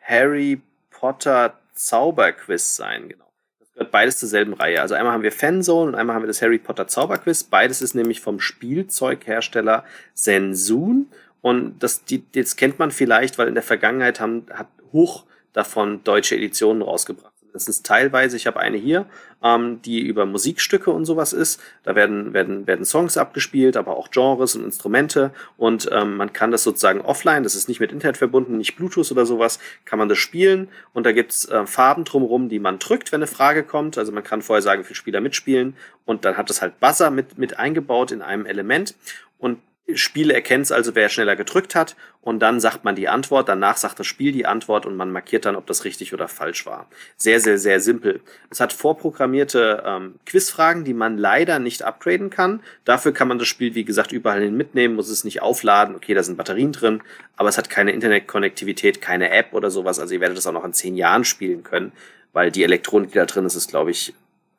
Harry Potter Zauberquiz sein, genau. Gehört beides zur selben Reihe. Also einmal haben wir Fanzone und einmal haben wir das Harry Potter Zauberquiz. Beides ist nämlich vom Spielzeughersteller Sensun. Und das, die, das kennt man vielleicht, weil in der Vergangenheit haben, hat Hoch davon deutsche Editionen rausgebracht. Das ist teilweise, ich habe eine hier, ähm, die über Musikstücke und sowas ist. Da werden, werden, werden Songs abgespielt, aber auch Genres und Instrumente. Und ähm, man kann das sozusagen offline, das ist nicht mit Internet verbunden, nicht Bluetooth oder sowas, kann man das spielen. Und da gibt's äh, Farben drumherum, die man drückt, wenn eine Frage kommt. Also man kann vorher sagen, wie viele Spieler mitspielen. Und dann hat es halt Buzzer mit, mit eingebaut in einem Element. Und Spiel erkennt es also, wer schneller gedrückt hat und dann sagt man die Antwort, danach sagt das Spiel die Antwort und man markiert dann, ob das richtig oder falsch war. Sehr, sehr, sehr simpel. Es hat vorprogrammierte ähm, Quizfragen, die man leider nicht upgraden kann. Dafür kann man das Spiel, wie gesagt, überall hin mitnehmen, muss es nicht aufladen. Okay, da sind Batterien drin, aber es hat keine Internetkonnektivität, keine App oder sowas. Also ihr werdet es auch noch in zehn Jahren spielen können, weil die Elektronik, die da drin ist, ist, glaube ich,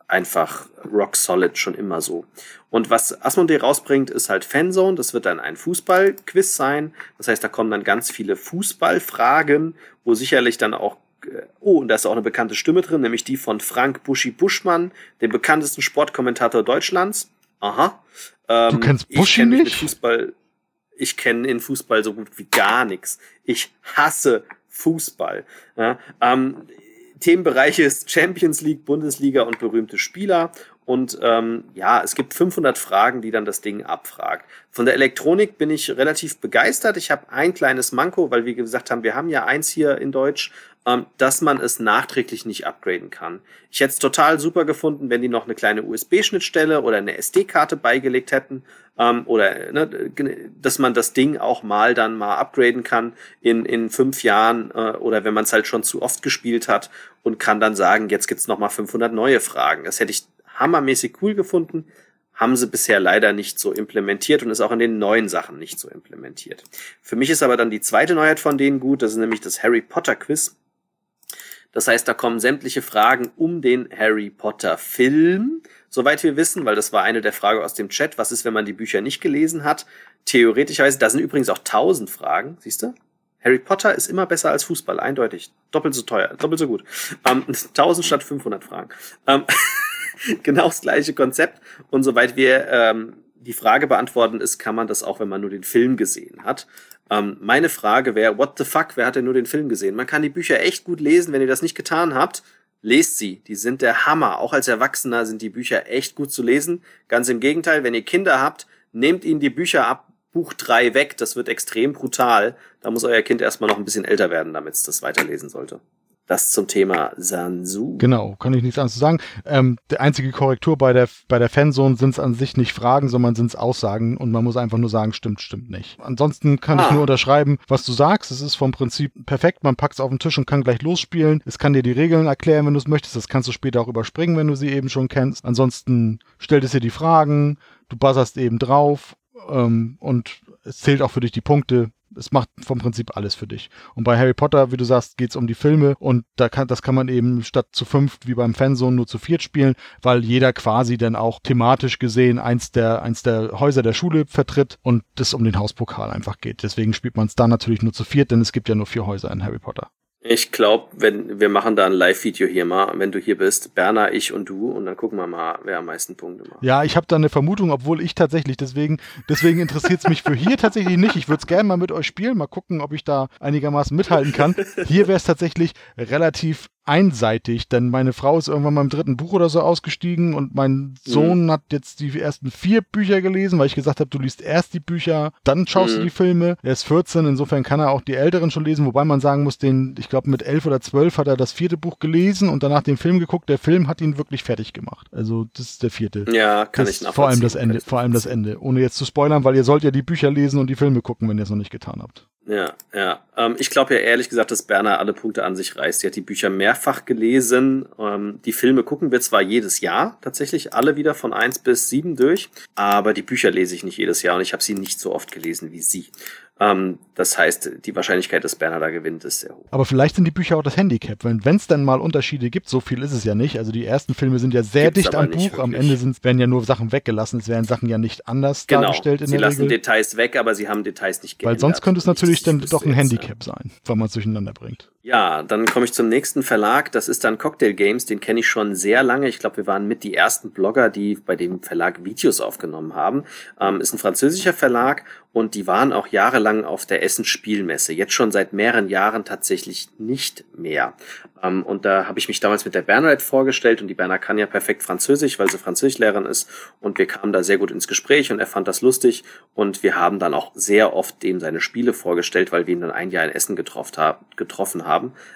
einfach rock solid schon immer so. Und was Asmodee rausbringt, ist halt Fanzone. Das wird dann ein Fußballquiz sein. Das heißt, da kommen dann ganz viele Fußballfragen, wo sicherlich dann auch äh, Oh, und da ist auch eine bekannte Stimme drin, nämlich die von Frank Buschi Buschmann, dem bekanntesten Sportkommentator Deutschlands. Aha. Ähm, du kennst Buschi ich nicht? Fußball, ich kenne in Fußball so gut wie gar nichts. Ich hasse Fußball. Ja, ähm, Themenbereiche ist Champions League, Bundesliga und berühmte Spieler. Und ähm, ja, es gibt 500 Fragen, die dann das Ding abfragt. Von der Elektronik bin ich relativ begeistert. Ich habe ein kleines Manko, weil wir gesagt haben, wir haben ja eins hier in Deutsch, dass man es nachträglich nicht upgraden kann. Ich hätte es total super gefunden, wenn die noch eine kleine USB-Schnittstelle oder eine SD-Karte beigelegt hätten ähm, oder ne, dass man das Ding auch mal dann mal upgraden kann in, in fünf Jahren äh, oder wenn man es halt schon zu oft gespielt hat und kann dann sagen, jetzt gibt's noch mal 500 neue Fragen. Das hätte ich hammermäßig cool gefunden, haben sie bisher leider nicht so implementiert und ist auch in den neuen Sachen nicht so implementiert. Für mich ist aber dann die zweite Neuheit von denen gut, das ist nämlich das Harry Potter Quiz. Das heißt, da kommen sämtliche Fragen um den Harry Potter Film, soweit wir wissen, weil das war eine der Fragen aus dem Chat. Was ist, wenn man die Bücher nicht gelesen hat? Theoretischerweise, da sind übrigens auch tausend Fragen, siehst du? Harry Potter ist immer besser als Fußball, eindeutig. Doppelt so teuer, doppelt so gut. Ähm, <laughs> 1000 statt 500 Fragen. Ähm, <laughs> genau das gleiche Konzept. Und soweit wir ähm, die Frage beantworten ist, kann man das auch, wenn man nur den Film gesehen hat. Ähm, meine Frage wäre, what the fuck, wer hat denn nur den Film gesehen? Man kann die Bücher echt gut lesen, wenn ihr das nicht getan habt. Lest sie, die sind der Hammer. Auch als Erwachsener sind die Bücher echt gut zu lesen. Ganz im Gegenteil, wenn ihr Kinder habt, nehmt ihnen die Bücher ab, Buch 3 weg, das wird extrem brutal. Da muss euer Kind erstmal noch ein bisschen älter werden, damit es das weiterlesen sollte. Das zum Thema Sansu. Genau, kann ich nichts anderes sagen. Ähm, die einzige Korrektur bei der, bei der Fanzone sind es an sich nicht Fragen, sondern sind es Aussagen und man muss einfach nur sagen, stimmt, stimmt nicht. Ansonsten kann ah. ich nur unterschreiben, was du sagst. Es ist vom Prinzip perfekt. Man packt es auf den Tisch und kann gleich losspielen. Es kann dir die Regeln erklären, wenn du es möchtest. Das kannst du später auch überspringen, wenn du sie eben schon kennst. Ansonsten stellt es dir die Fragen, du buzzerst eben drauf ähm, und es zählt auch für dich die Punkte es macht vom Prinzip alles für dich. Und bei Harry Potter, wie du sagst, geht's um die Filme und da kann, das kann man eben statt zu fünft wie beim Fanzone nur zu viert spielen, weil jeder quasi dann auch thematisch gesehen eins der, eins der Häuser der Schule vertritt und es um den Hauspokal einfach geht. Deswegen spielt man es da natürlich nur zu viert, denn es gibt ja nur vier Häuser in Harry Potter. Ich glaube, wenn wir machen da ein Live-Video hier mal, wenn du hier bist, Berner, ich und du, und dann gucken wir mal, wer am meisten Punkte macht. Ja, ich habe da eine Vermutung, obwohl ich tatsächlich, deswegen, deswegen interessiert es mich für hier tatsächlich nicht. Ich würde es gerne mal mit euch spielen, mal gucken, ob ich da einigermaßen mithalten kann. Hier wäre es tatsächlich relativ einseitig, denn meine Frau ist irgendwann mal im dritten Buch oder so ausgestiegen und mein Sohn mhm. hat jetzt die ersten vier Bücher gelesen, weil ich gesagt habe, du liest erst die Bücher, dann schaust mhm. du die Filme. Er ist 14, insofern kann er auch die älteren schon lesen, wobei man sagen muss, den, ich glaube mit elf oder zwölf hat er das vierte Buch gelesen und danach den Film geguckt. Der Film hat ihn wirklich fertig gemacht. Also das ist der vierte. Ja, kann das ich Vor allem das Ende, vor allem das Ende. Ohne jetzt zu spoilern, weil ihr sollt ja die Bücher lesen und die Filme gucken, wenn ihr es noch nicht getan habt. Ja, ja. Ähm, ich glaube ja ehrlich gesagt, dass Berner alle Punkte an sich reißt. Sie hat die Bücher mehrfach gelesen. Ähm, die Filme gucken wir zwar jedes Jahr tatsächlich alle wieder von eins bis sieben durch, aber die Bücher lese ich nicht jedes Jahr und ich habe sie nicht so oft gelesen wie sie. Ähm, das heißt, die Wahrscheinlichkeit, dass Berner da gewinnt, ist sehr hoch. Aber vielleicht sind die Bücher auch das Handicap, wenn es dann mal Unterschiede gibt, so viel ist es ja nicht. Also die ersten Filme sind ja sehr Gibt's dicht am Buch, wirklich. am Ende sind, werden ja nur Sachen weggelassen, es werden Sachen ja nicht anders genau. dargestellt in sie der lassen Regel. Details weg, aber sie haben Details nicht geändert. Weil sonst könnte es natürlich dann doch ein Handicap sein, wenn man es durcheinander bringt. Ja, dann komme ich zum nächsten Verlag. Das ist dann Cocktail Games. Den kenne ich schon sehr lange. Ich glaube, wir waren mit die ersten Blogger, die bei dem Verlag Videos aufgenommen haben. Ähm, ist ein französischer Verlag und die waren auch jahrelang auf der Essen Spielmesse. Jetzt schon seit mehreren Jahren tatsächlich nicht mehr. Ähm, und da habe ich mich damals mit der Bernadette vorgestellt und die Berner kann ja perfekt Französisch, weil sie Französischlehrerin ist und wir kamen da sehr gut ins Gespräch und er fand das lustig und wir haben dann auch sehr oft dem seine Spiele vorgestellt, weil wir ihn dann ein Jahr in Essen getroffen haben.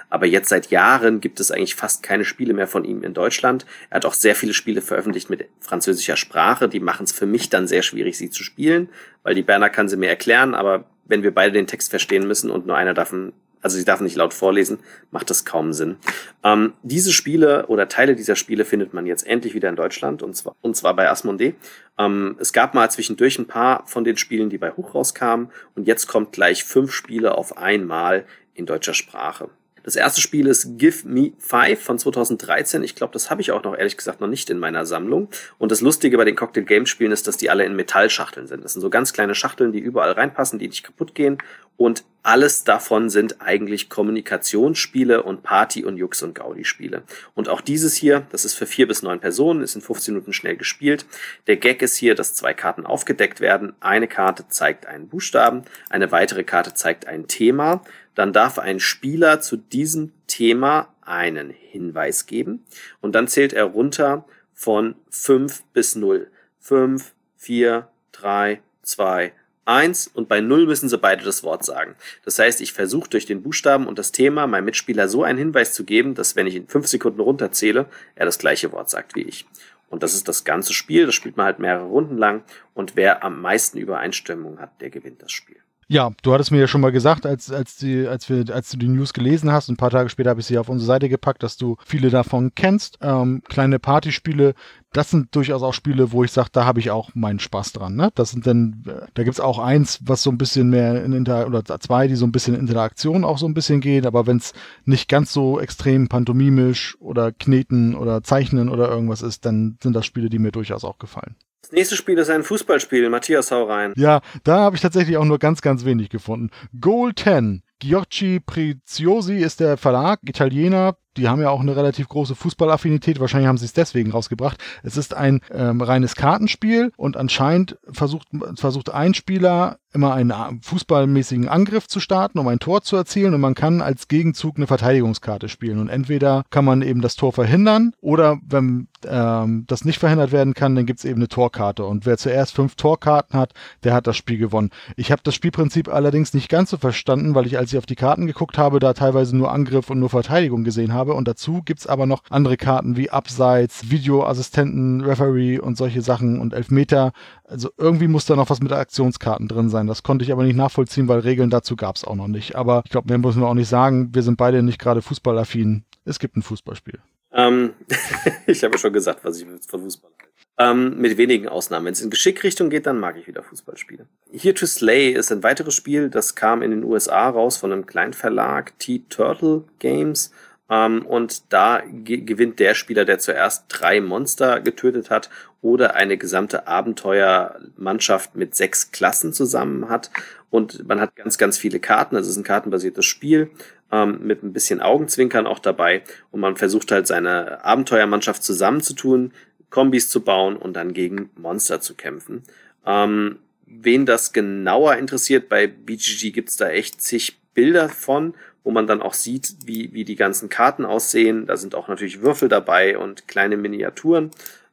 Aber jetzt seit Jahren gibt es eigentlich fast keine Spiele mehr von ihm in Deutschland. Er hat auch sehr viele Spiele veröffentlicht mit französischer Sprache. Die machen es für mich dann sehr schwierig, sie zu spielen, weil die Berner kann sie mir erklären, aber wenn wir beide den Text verstehen müssen und nur einer darf, also sie darf nicht laut vorlesen, macht das kaum Sinn. Ähm, diese Spiele oder Teile dieser Spiele findet man jetzt endlich wieder in Deutschland und zwar, und zwar bei Asmodee. Ähm, es gab mal zwischendurch ein paar von den Spielen, die bei Hoch rauskamen und jetzt kommt gleich fünf Spiele auf einmal in deutscher Sprache. Das erste Spiel ist Give Me Five von 2013. Ich glaube, das habe ich auch noch ehrlich gesagt noch nicht in meiner Sammlung. Und das Lustige bei den Cocktail Games Spielen ist, dass die alle in Metallschachteln sind. Das sind so ganz kleine Schachteln, die überall reinpassen, die nicht kaputt gehen. Und alles davon sind eigentlich Kommunikationsspiele und Party- und Jux- und Gaudi-Spiele. Und auch dieses hier, das ist für vier bis neun Personen, ist in 15 Minuten schnell gespielt. Der Gag ist hier, dass zwei Karten aufgedeckt werden. Eine Karte zeigt einen Buchstaben, eine weitere Karte zeigt ein Thema dann darf ein Spieler zu diesem Thema einen Hinweis geben und dann zählt er runter von 5 bis 0. 5, 4, 3, 2, 1 und bei 0 müssen sie beide das Wort sagen. Das heißt, ich versuche durch den Buchstaben und das Thema meinem Mitspieler so einen Hinweis zu geben, dass wenn ich in 5 Sekunden runterzähle, er das gleiche Wort sagt wie ich. Und das ist das ganze Spiel, das spielt man halt mehrere Runden lang und wer am meisten Übereinstimmung hat, der gewinnt das Spiel. Ja, du hattest mir ja schon mal gesagt, als, als, die, als, wir, als du die News gelesen hast, ein paar Tage später habe ich sie auf unsere Seite gepackt, dass du viele davon kennst. Ähm, kleine Partyspiele, das sind durchaus auch Spiele, wo ich sage, da habe ich auch meinen Spaß dran. Ne? Das sind dann, da gibt's auch eins, was so ein bisschen mehr in Inter oder zwei, die so ein bisschen in Interaktion auch so ein bisschen geht, aber wenn es nicht ganz so extrem pantomimisch oder kneten oder zeichnen oder irgendwas ist, dann sind das Spiele, die mir durchaus auch gefallen. Das nächste Spiel ist ein Fußballspiel. Matthias, hau rein. Ja, da habe ich tatsächlich auch nur ganz, ganz wenig gefunden. Goal 10. Giocchi Preziosi ist der Verlag, Italiener, die haben ja auch eine relativ große Fußballaffinität. Wahrscheinlich haben sie es deswegen rausgebracht. Es ist ein ähm, reines Kartenspiel und anscheinend versucht, versucht ein Spieler immer einen fußballmäßigen Angriff zu starten, um ein Tor zu erzielen und man kann als Gegenzug eine Verteidigungskarte spielen. Und entweder kann man eben das Tor verhindern oder wenn ähm, das nicht verhindert werden kann, dann gibt es eben eine Torkarte. Und wer zuerst fünf Torkarten hat, der hat das Spiel gewonnen. Ich habe das Spielprinzip allerdings nicht ganz so verstanden, weil ich, als ich auf die Karten geguckt habe, da teilweise nur Angriff und nur Verteidigung gesehen habe habe. Und dazu gibt es aber noch andere Karten wie Abseits, Videoassistenten, Referee und solche Sachen und Elfmeter. Also irgendwie muss da noch was mit Aktionskarten drin sein. Das konnte ich aber nicht nachvollziehen, weil Regeln dazu gab es auch noch nicht. Aber ich glaube, mehr müssen wir auch nicht sagen. Wir sind beide nicht gerade fußballaffin. Es gibt ein Fußballspiel. Ähm, <laughs> ich habe schon gesagt, was ich von Fußball halte. Ähm, mit wenigen Ausnahmen. Wenn es in Geschickrichtung geht, dann mag ich wieder Fußballspiele. Here to Slay ist ein weiteres Spiel, das kam in den USA raus von einem kleinen Verlag, T-Turtle Games ähm, und da gewinnt der Spieler, der zuerst drei Monster getötet hat oder eine gesamte Abenteuermannschaft mit sechs Klassen zusammen hat. Und man hat ganz, ganz viele Karten. Also es ist ein kartenbasiertes Spiel ähm, mit ein bisschen Augenzwinkern auch dabei. Und man versucht halt seine Abenteuermannschaft zusammenzutun, Kombis zu bauen und dann gegen Monster zu kämpfen. Ähm, wen das genauer interessiert, bei BGG gibt's da echt zig Bilder von wo man dann auch sieht, wie, wie die ganzen Karten aussehen. Da sind auch natürlich Würfel dabei und kleine Miniaturen.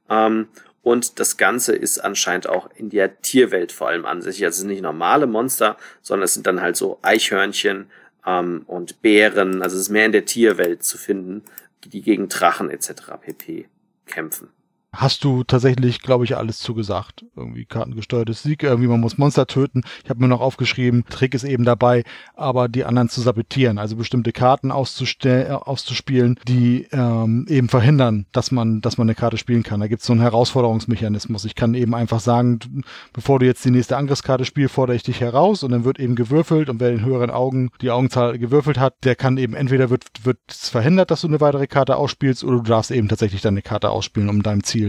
Ähm, und das Ganze ist anscheinend auch in der Tierwelt vor allem ansässig. Also es sind nicht normale Monster, sondern es sind dann halt so Eichhörnchen ähm, und Bären. Also es ist mehr in der Tierwelt zu finden, die gegen Drachen etc. pp. kämpfen. Hast du tatsächlich, glaube ich, alles zugesagt. Irgendwie kartengesteuertes Sieg, irgendwie man muss Monster töten. Ich habe mir noch aufgeschrieben, Trick ist eben dabei, aber die anderen zu sabotieren, also bestimmte Karten äh, auszuspielen, die ähm, eben verhindern, dass man, dass man eine Karte spielen kann. Da gibt es so einen Herausforderungsmechanismus. Ich kann eben einfach sagen, bevor du jetzt die nächste Angriffskarte spielst, fordere ich dich heraus und dann wird eben gewürfelt und wer in höheren Augen die Augenzahl gewürfelt hat, der kann eben entweder wird, wird verhindert, dass du eine weitere Karte ausspielst oder du darfst eben tatsächlich deine Karte ausspielen, um deinem Ziel,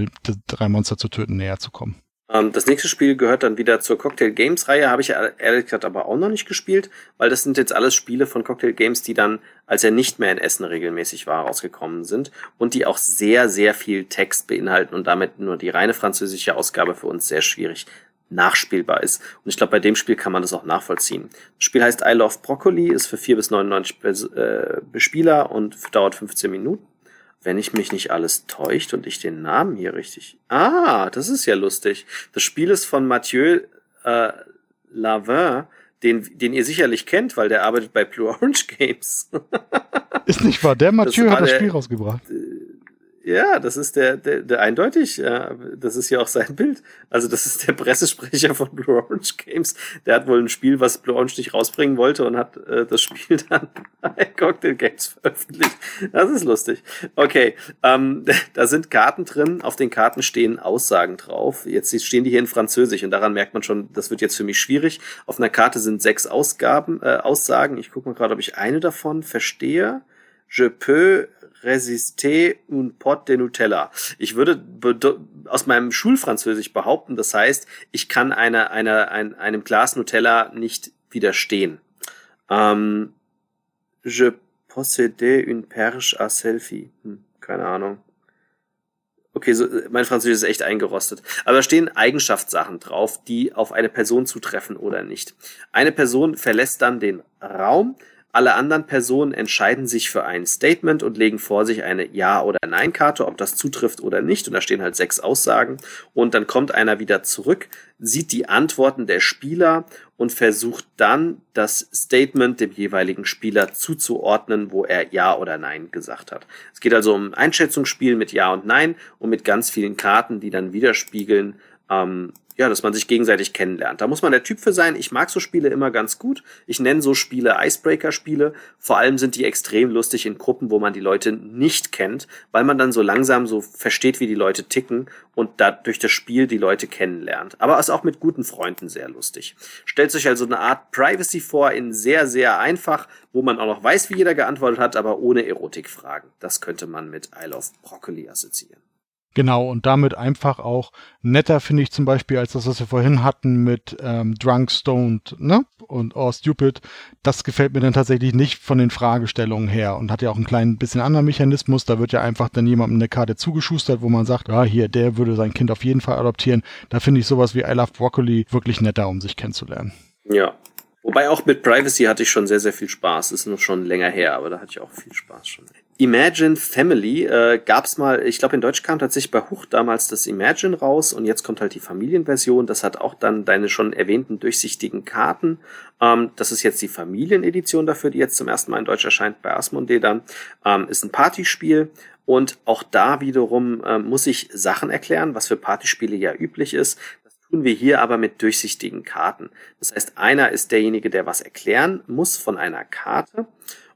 drei Monster zu töten, näher zu kommen. Ähm, das nächste Spiel gehört dann wieder zur Cocktail Games Reihe, habe ich ehrlich gesagt aber auch noch nicht gespielt, weil das sind jetzt alles Spiele von Cocktail Games, die dann, als er nicht mehr in Essen regelmäßig war, rausgekommen sind und die auch sehr, sehr viel Text beinhalten und damit nur die reine französische Ausgabe für uns sehr schwierig nachspielbar ist. Und ich glaube, bei dem Spiel kann man das auch nachvollziehen. Das Spiel heißt I Love Broccoli, ist für 4 bis 99 äh, Spieler und dauert 15 Minuten wenn ich mich nicht alles täuscht und ich den Namen hier richtig. Ah, das ist ja lustig. Das Spiel ist von Mathieu äh, Lavin, den, den ihr sicherlich kennt, weil der arbeitet bei Blue Orange Games. ist nicht wahr? Der Mathieu hat das Spiel rausgebracht. Äh, ja, das ist der, der, der eindeutig, ja, das ist ja auch sein Bild. Also das ist der Pressesprecher von Blue Orange Games. Der hat wohl ein Spiel, was Blue Orange nicht rausbringen wollte und hat äh, das Spiel <laughs> dann bei Cocktail Games veröffentlicht. Das ist lustig. Okay, ähm, <laughs> da sind Karten drin. Auf den Karten stehen Aussagen drauf. Jetzt stehen die hier in Französisch und daran merkt man schon, das wird jetzt für mich schwierig. Auf einer Karte sind sechs Ausgaben, äh, Aussagen. Ich gucke mal gerade, ob ich eine davon verstehe. Je peux résister un pot de Nutella. Ich würde aus meinem Schulfranzösisch behaupten, das heißt, ich kann einer, einer, ein, einem Glas Nutella nicht widerstehen. Ähm, je possédais une perche à selfie. Hm, keine Ahnung. Okay, so, mein Französisch ist echt eingerostet. Aber da stehen Eigenschaftssachen drauf, die auf eine Person zutreffen oder nicht. Eine Person verlässt dann den Raum, alle anderen Personen entscheiden sich für ein Statement und legen vor sich eine Ja- oder Nein-Karte, ob das zutrifft oder nicht. Und da stehen halt sechs Aussagen. Und dann kommt einer wieder zurück, sieht die Antworten der Spieler und versucht dann das Statement dem jeweiligen Spieler zuzuordnen, wo er Ja oder Nein gesagt hat. Es geht also um Einschätzungsspiel mit Ja und Nein und mit ganz vielen Karten, die dann widerspiegeln, ähm, ja, dass man sich gegenseitig kennenlernt. Da muss man der Typ für sein. Ich mag so Spiele immer ganz gut. Ich nenne so Spiele Icebreaker-Spiele. Vor allem sind die extrem lustig in Gruppen, wo man die Leute nicht kennt, weil man dann so langsam so versteht, wie die Leute ticken und da durch das Spiel die Leute kennenlernt. Aber ist auch mit guten Freunden sehr lustig. Stellt sich also eine Art Privacy vor in sehr, sehr einfach, wo man auch noch weiß, wie jeder geantwortet hat, aber ohne Erotikfragen. Das könnte man mit I Love Broccoli assoziieren. Genau, und damit einfach auch netter, finde ich zum Beispiel, als das, was wir vorhin hatten mit ähm, Drunk, Stoned ne? und Or Stupid. Das gefällt mir dann tatsächlich nicht von den Fragestellungen her und hat ja auch einen kleinen bisschen anderen Mechanismus. Da wird ja einfach dann jemandem eine Karte zugeschustert, wo man sagt, ja, hier, der würde sein Kind auf jeden Fall adoptieren. Da finde ich sowas wie I Love Broccoli wirklich netter, um sich kennenzulernen. Ja. Wobei auch mit Privacy hatte ich schon sehr, sehr viel Spaß. Ist noch schon länger her, aber da hatte ich auch viel Spaß schon. Imagine Family äh, gab mal, ich glaube in Deutsch kam tatsächlich bei Huch damals das Imagine raus und jetzt kommt halt die Familienversion. Das hat auch dann deine schon erwähnten durchsichtigen Karten. Ähm, das ist jetzt die Familienedition dafür, die jetzt zum ersten Mal in Deutsch erscheint bei Asmodee dann. Ähm, ist ein Partyspiel und auch da wiederum äh, muss ich Sachen erklären, was für Partyspiele ja üblich ist. Das tun wir hier aber mit durchsichtigen Karten. Das heißt, einer ist derjenige, der was erklären muss von einer Karte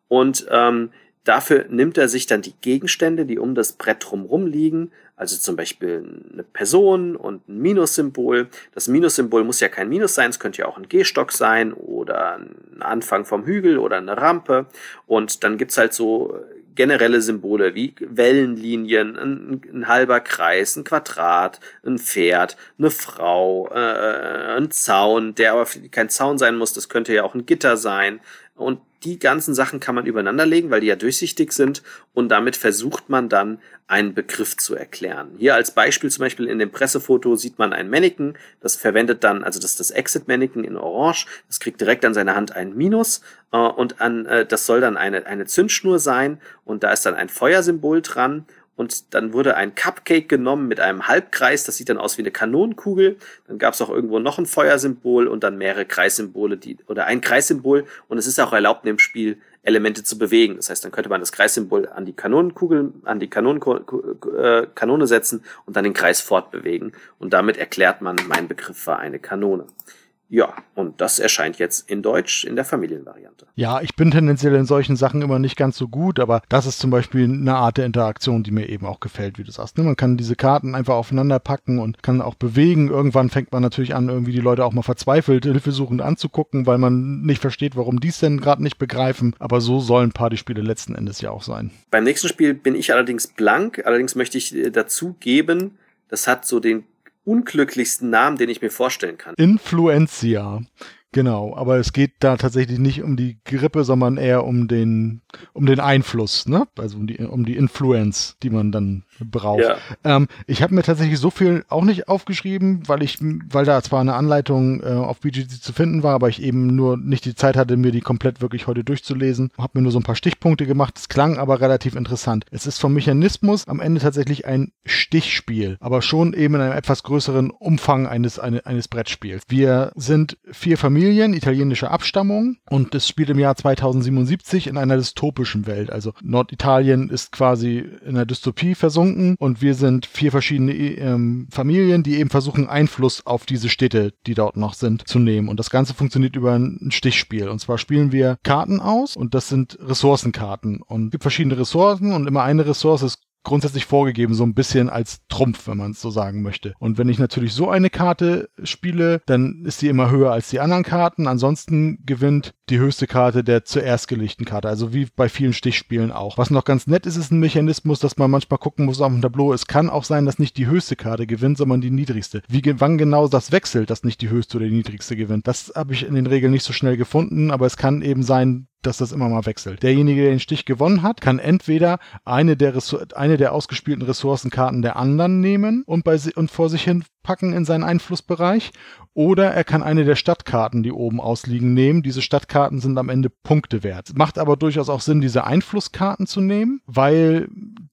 und ähm, Dafür nimmt er sich dann die Gegenstände, die um das Brett drumherum liegen, also zum Beispiel eine Person und ein Minussymbol. Das Minussymbol muss ja kein Minus sein, es könnte ja auch ein Gehstock sein oder ein Anfang vom Hügel oder eine Rampe. Und dann gibt's halt so generelle Symbole wie Wellenlinien, ein, ein, halber Kreis, ein Quadrat, ein Pferd, eine Frau, äh, ein Zaun, der aber kein Zaun sein muss, das könnte ja auch ein Gitter sein. Und die ganzen Sachen kann man übereinander legen, weil die ja durchsichtig sind. Und damit versucht man dann einen Begriff zu erklären. Hier als Beispiel zum Beispiel in dem Pressefoto sieht man ein Mannequin, das verwendet dann, also das ist das Exit Mannequin in Orange, das kriegt direkt an seiner Hand ein Minus. Äh, und an, äh, das soll dann eine, eine Zündschnur sein. Und da ist dann ein Feuersymbol dran und dann wurde ein Cupcake genommen mit einem Halbkreis, das sieht dann aus wie eine Kanonenkugel. Dann gab es auch irgendwo noch ein Feuersymbol und dann mehrere Kreissymbole, die oder ein Kreissymbol und es ist auch erlaubt in dem Spiel Elemente zu bewegen. Das heißt, dann könnte man das Kreissymbol an die Kanonenkugel, an die Kanonen, äh, Kanone setzen und dann den Kreis fortbewegen und damit erklärt man, mein Begriff war eine Kanone. Ja, und das erscheint jetzt in Deutsch in der Familienvariante. Ja, ich bin tendenziell in solchen Sachen immer nicht ganz so gut, aber das ist zum Beispiel eine Art der Interaktion, die mir eben auch gefällt, wie du sagst. Ne? Man kann diese Karten einfach aufeinander packen und kann auch bewegen. Irgendwann fängt man natürlich an, irgendwie die Leute auch mal verzweifelt, <laughs> hilfesuchend anzugucken, weil man nicht versteht, warum die es denn gerade nicht begreifen. Aber so sollen Partyspiele letzten Endes ja auch sein. Beim nächsten Spiel bin ich allerdings blank. Allerdings möchte ich äh, dazu geben, das hat so den unglücklichsten Namen, den ich mir vorstellen kann. Influencia. Genau, aber es geht da tatsächlich nicht um die Grippe, sondern eher um den, um den Einfluss, ne? Also um die, um die Influence, die man dann braucht. Ja. Ähm, ich habe mir tatsächlich so viel auch nicht aufgeschrieben, weil ich, weil da zwar eine Anleitung äh, auf BGG zu finden war, aber ich eben nur nicht die Zeit hatte, mir die komplett wirklich heute durchzulesen. Habe mir nur so ein paar Stichpunkte gemacht. Es klang aber relativ interessant. Es ist vom Mechanismus am Ende tatsächlich ein Stichspiel, aber schon eben in einem etwas größeren Umfang eines, eine, eines Brettspiels. Wir sind vier Familien italienischer Abstammung und es spielt im Jahr 2077 in einer dystopischen Welt. Also Norditalien ist quasi in einer Dystopie versunken gefunden und wir sind vier verschiedene ähm, Familien, die eben versuchen, Einfluss auf diese Städte, die dort noch sind, zu nehmen. Und das Ganze funktioniert über ein Stichspiel. Und zwar spielen wir Karten aus und das sind Ressourcenkarten. Und es gibt verschiedene Ressourcen und immer eine Ressource ist grundsätzlich vorgegeben, so ein bisschen als Trumpf, wenn man es so sagen möchte. Und wenn ich natürlich so eine Karte spiele, dann ist sie immer höher als die anderen Karten. Ansonsten gewinnt die höchste Karte der zuerst gelegten Karte. Also wie bei vielen Stichspielen auch. Was noch ganz nett ist, ist ein Mechanismus, dass man manchmal gucken muss auf dem Tableau. Es kann auch sein, dass nicht die höchste Karte gewinnt, sondern die niedrigste. Wie wann genau das wechselt, dass nicht die höchste oder die niedrigste gewinnt, das habe ich in den Regeln nicht so schnell gefunden, aber es kann eben sein, dass das immer mal wechselt. Derjenige, der den Stich gewonnen hat, kann entweder eine der, eine der ausgespielten Ressourcenkarten der anderen nehmen und, bei und vor sich hin packen in seinen Einflussbereich oder er kann eine der Stadtkarten, die oben ausliegen, nehmen. Diese Stadtkarten sind am Ende Punkte wert. Macht aber durchaus auch Sinn, diese Einflusskarten zu nehmen, weil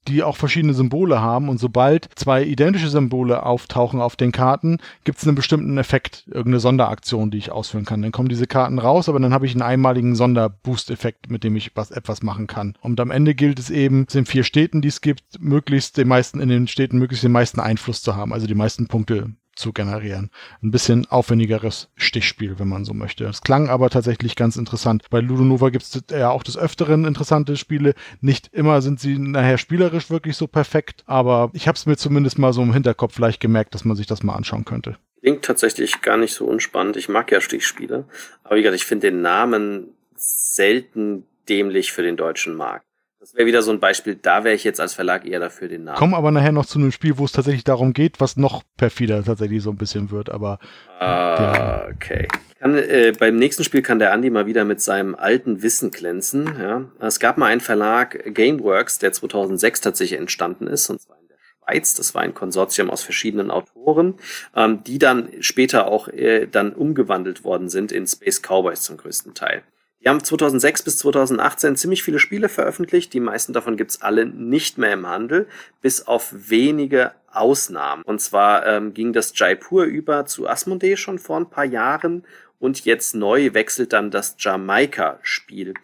die auch verschiedene Symbole haben und sobald zwei identische Symbole auftauchen auf den Karten, gibt es einen bestimmten Effekt, irgendeine Sonderaktion, die ich ausführen kann. Dann kommen diese Karten raus, aber dann habe ich einen einmaligen Sonderboost-Effekt, mit dem ich was etwas machen kann. Und am Ende gilt es eben, es sind vier Städten, die es gibt, möglichst den meisten in den Städten möglichst den meisten Einfluss zu haben, also die meisten Punkte zu generieren. Ein bisschen aufwendigeres Stichspiel, wenn man so möchte. Es klang aber tatsächlich ganz interessant. Bei Ludonova gibt es ja auch des Öfteren interessante Spiele. Nicht immer sind sie nachher spielerisch wirklich so perfekt, aber ich habe es mir zumindest mal so im Hinterkopf vielleicht gemerkt, dass man sich das mal anschauen könnte. Klingt tatsächlich gar nicht so unspannend. Ich mag ja Stichspiele. Aber wie gesagt, ich finde den Namen selten dämlich für den deutschen Markt. Das wäre wieder so ein Beispiel, da wäre ich jetzt als Verlag eher dafür den Namen. Kommen aber nachher noch zu einem Spiel, wo es tatsächlich darum geht, was noch perfider tatsächlich so ein bisschen wird, aber. Ah, okay. Kann, äh, beim nächsten Spiel kann der Andi mal wieder mit seinem alten Wissen glänzen. Ja. Es gab mal einen Verlag, Gameworks, der 2006 tatsächlich entstanden ist, und zwar in der Schweiz. Das war ein Konsortium aus verschiedenen Autoren, ähm, die dann später auch äh, dann umgewandelt worden sind in Space Cowboys zum größten Teil. Die haben 2006 bis 2018 ziemlich viele Spiele veröffentlicht. Die meisten davon gibt's alle nicht mehr im Handel, bis auf wenige Ausnahmen. Und zwar ähm, ging das Jaipur über zu Asmodee schon vor ein paar Jahren und jetzt neu wechselt dann das Jamaika-Spiel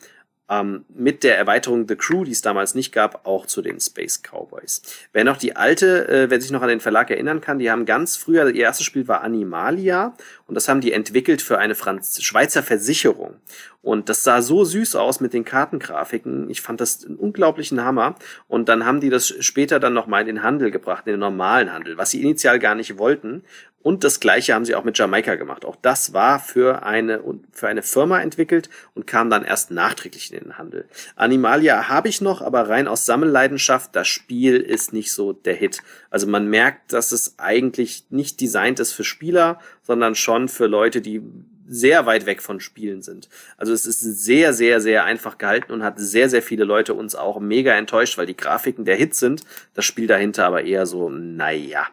ähm, mit der Erweiterung The Crew, die es damals nicht gab, auch zu den Space Cowboys. Wer noch die alte, äh, wer sich noch an den Verlag erinnern kann, die haben ganz früher, ihr erstes Spiel war Animalia und das haben die entwickelt für eine Franz Schweizer Versicherung. Und das sah so süß aus mit den Kartengrafiken. Ich fand das einen unglaublichen Hammer. Und dann haben die das später dann nochmal in den Handel gebracht, in den normalen Handel, was sie initial gar nicht wollten. Und das gleiche haben sie auch mit Jamaika gemacht. Auch das war für eine, für eine Firma entwickelt und kam dann erst nachträglich in den Handel. Animalia habe ich noch, aber rein aus Sammelleidenschaft. Das Spiel ist nicht so der Hit. Also man merkt, dass es eigentlich nicht designt ist für Spieler, sondern schon für Leute, die sehr weit weg von Spielen sind. Also es ist sehr, sehr, sehr einfach gehalten und hat sehr, sehr viele Leute uns auch mega enttäuscht, weil die Grafiken der Hit sind. Das Spiel dahinter aber eher so, naja.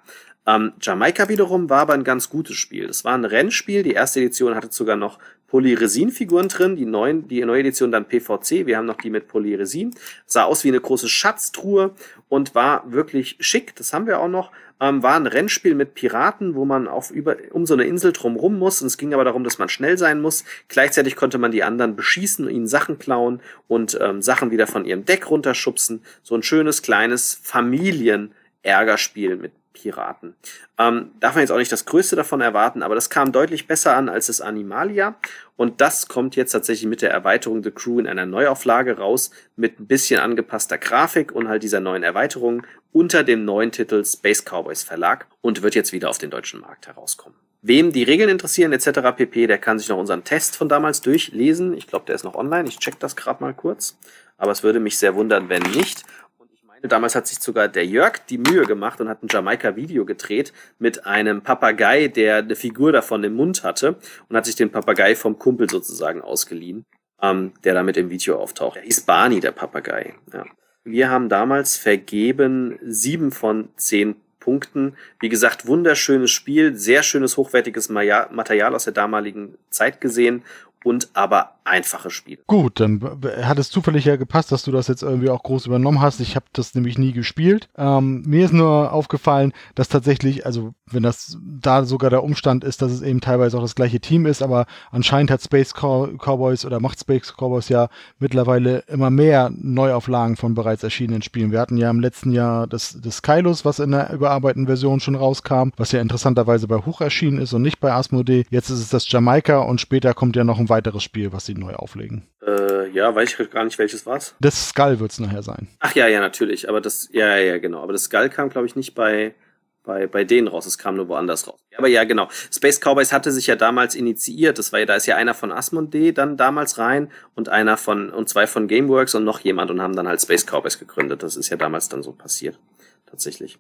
Ähm, Jamaika wiederum war aber ein ganz gutes Spiel. Das war ein Rennspiel. Die erste Edition hatte sogar noch Polyresin-Figuren drin, die neuen, die neue Edition dann PVC, wir haben noch die mit Polyresin. Sah aus wie eine große Schatztruhe und war wirklich schick, das haben wir auch noch. Ähm, war ein Rennspiel mit Piraten, wo man auf über, um so eine Insel drumrum muss. Und es ging aber darum, dass man schnell sein muss. Gleichzeitig konnte man die anderen beschießen, ihnen Sachen klauen und ähm, Sachen wieder von ihrem Deck runterschubsen. So ein schönes, kleines Familien-Ärgerspiel mit Piraten. Ähm, darf man jetzt auch nicht das Größte davon erwarten, aber das kam deutlich besser an als das Animalia. Und das kommt jetzt tatsächlich mit der Erweiterung The Crew in einer Neuauflage raus, mit ein bisschen angepasster Grafik und halt dieser neuen Erweiterung unter dem neuen Titel Space Cowboys Verlag und wird jetzt wieder auf den deutschen Markt herauskommen. Wem die Regeln interessieren etc. pp, der kann sich noch unseren Test von damals durchlesen. Ich glaube, der ist noch online. Ich check das gerade mal kurz. Aber es würde mich sehr wundern, wenn nicht. Damals hat sich sogar der Jörg die Mühe gemacht und hat ein Jamaika-Video gedreht mit einem Papagei, der eine Figur davon im Mund hatte und hat sich den Papagei vom Kumpel sozusagen ausgeliehen, ähm, der damit im Video auftaucht. Er hieß Barney, der Papagei. Ja. Wir haben damals vergeben sieben von zehn Punkten. Wie gesagt, wunderschönes Spiel, sehr schönes, hochwertiges Material aus der damaligen Zeit gesehen und aber einfache Spiele. Gut, dann hat es zufällig ja gepasst, dass du das jetzt irgendwie auch groß übernommen hast. Ich habe das nämlich nie gespielt. Ähm, mir ist nur aufgefallen, dass tatsächlich, also wenn das da sogar der Umstand ist, dass es eben teilweise auch das gleiche Team ist, aber anscheinend hat Space Cowboys oder macht Space Cowboys ja mittlerweile immer mehr Neuauflagen von bereits erschienenen Spielen. Wir hatten ja im letzten Jahr das, das Kylos, was in der überarbeiteten Version schon rauskam, was ja interessanterweise bei Hoch erschienen ist und nicht bei Asmodee. Jetzt ist es das Jamaika und später kommt ja noch ein weiteres Spiel, was sie neu auflegen. Äh, ja, weiß ich gar nicht, welches war's. Das Skull wird es nachher sein. Ach ja, ja, natürlich. Aber das, ja, ja, genau. Aber das Skull kam, glaube ich, nicht bei, bei, bei denen raus. Es kam nur woanders raus. Aber ja, genau. Space Cowboys hatte sich ja damals initiiert. Das war ja, da ist ja einer von Asmodee dann damals rein und einer von, und zwei von Gameworks und noch jemand und haben dann halt Space Cowboys gegründet. Das ist ja damals dann so passiert. Tatsächlich.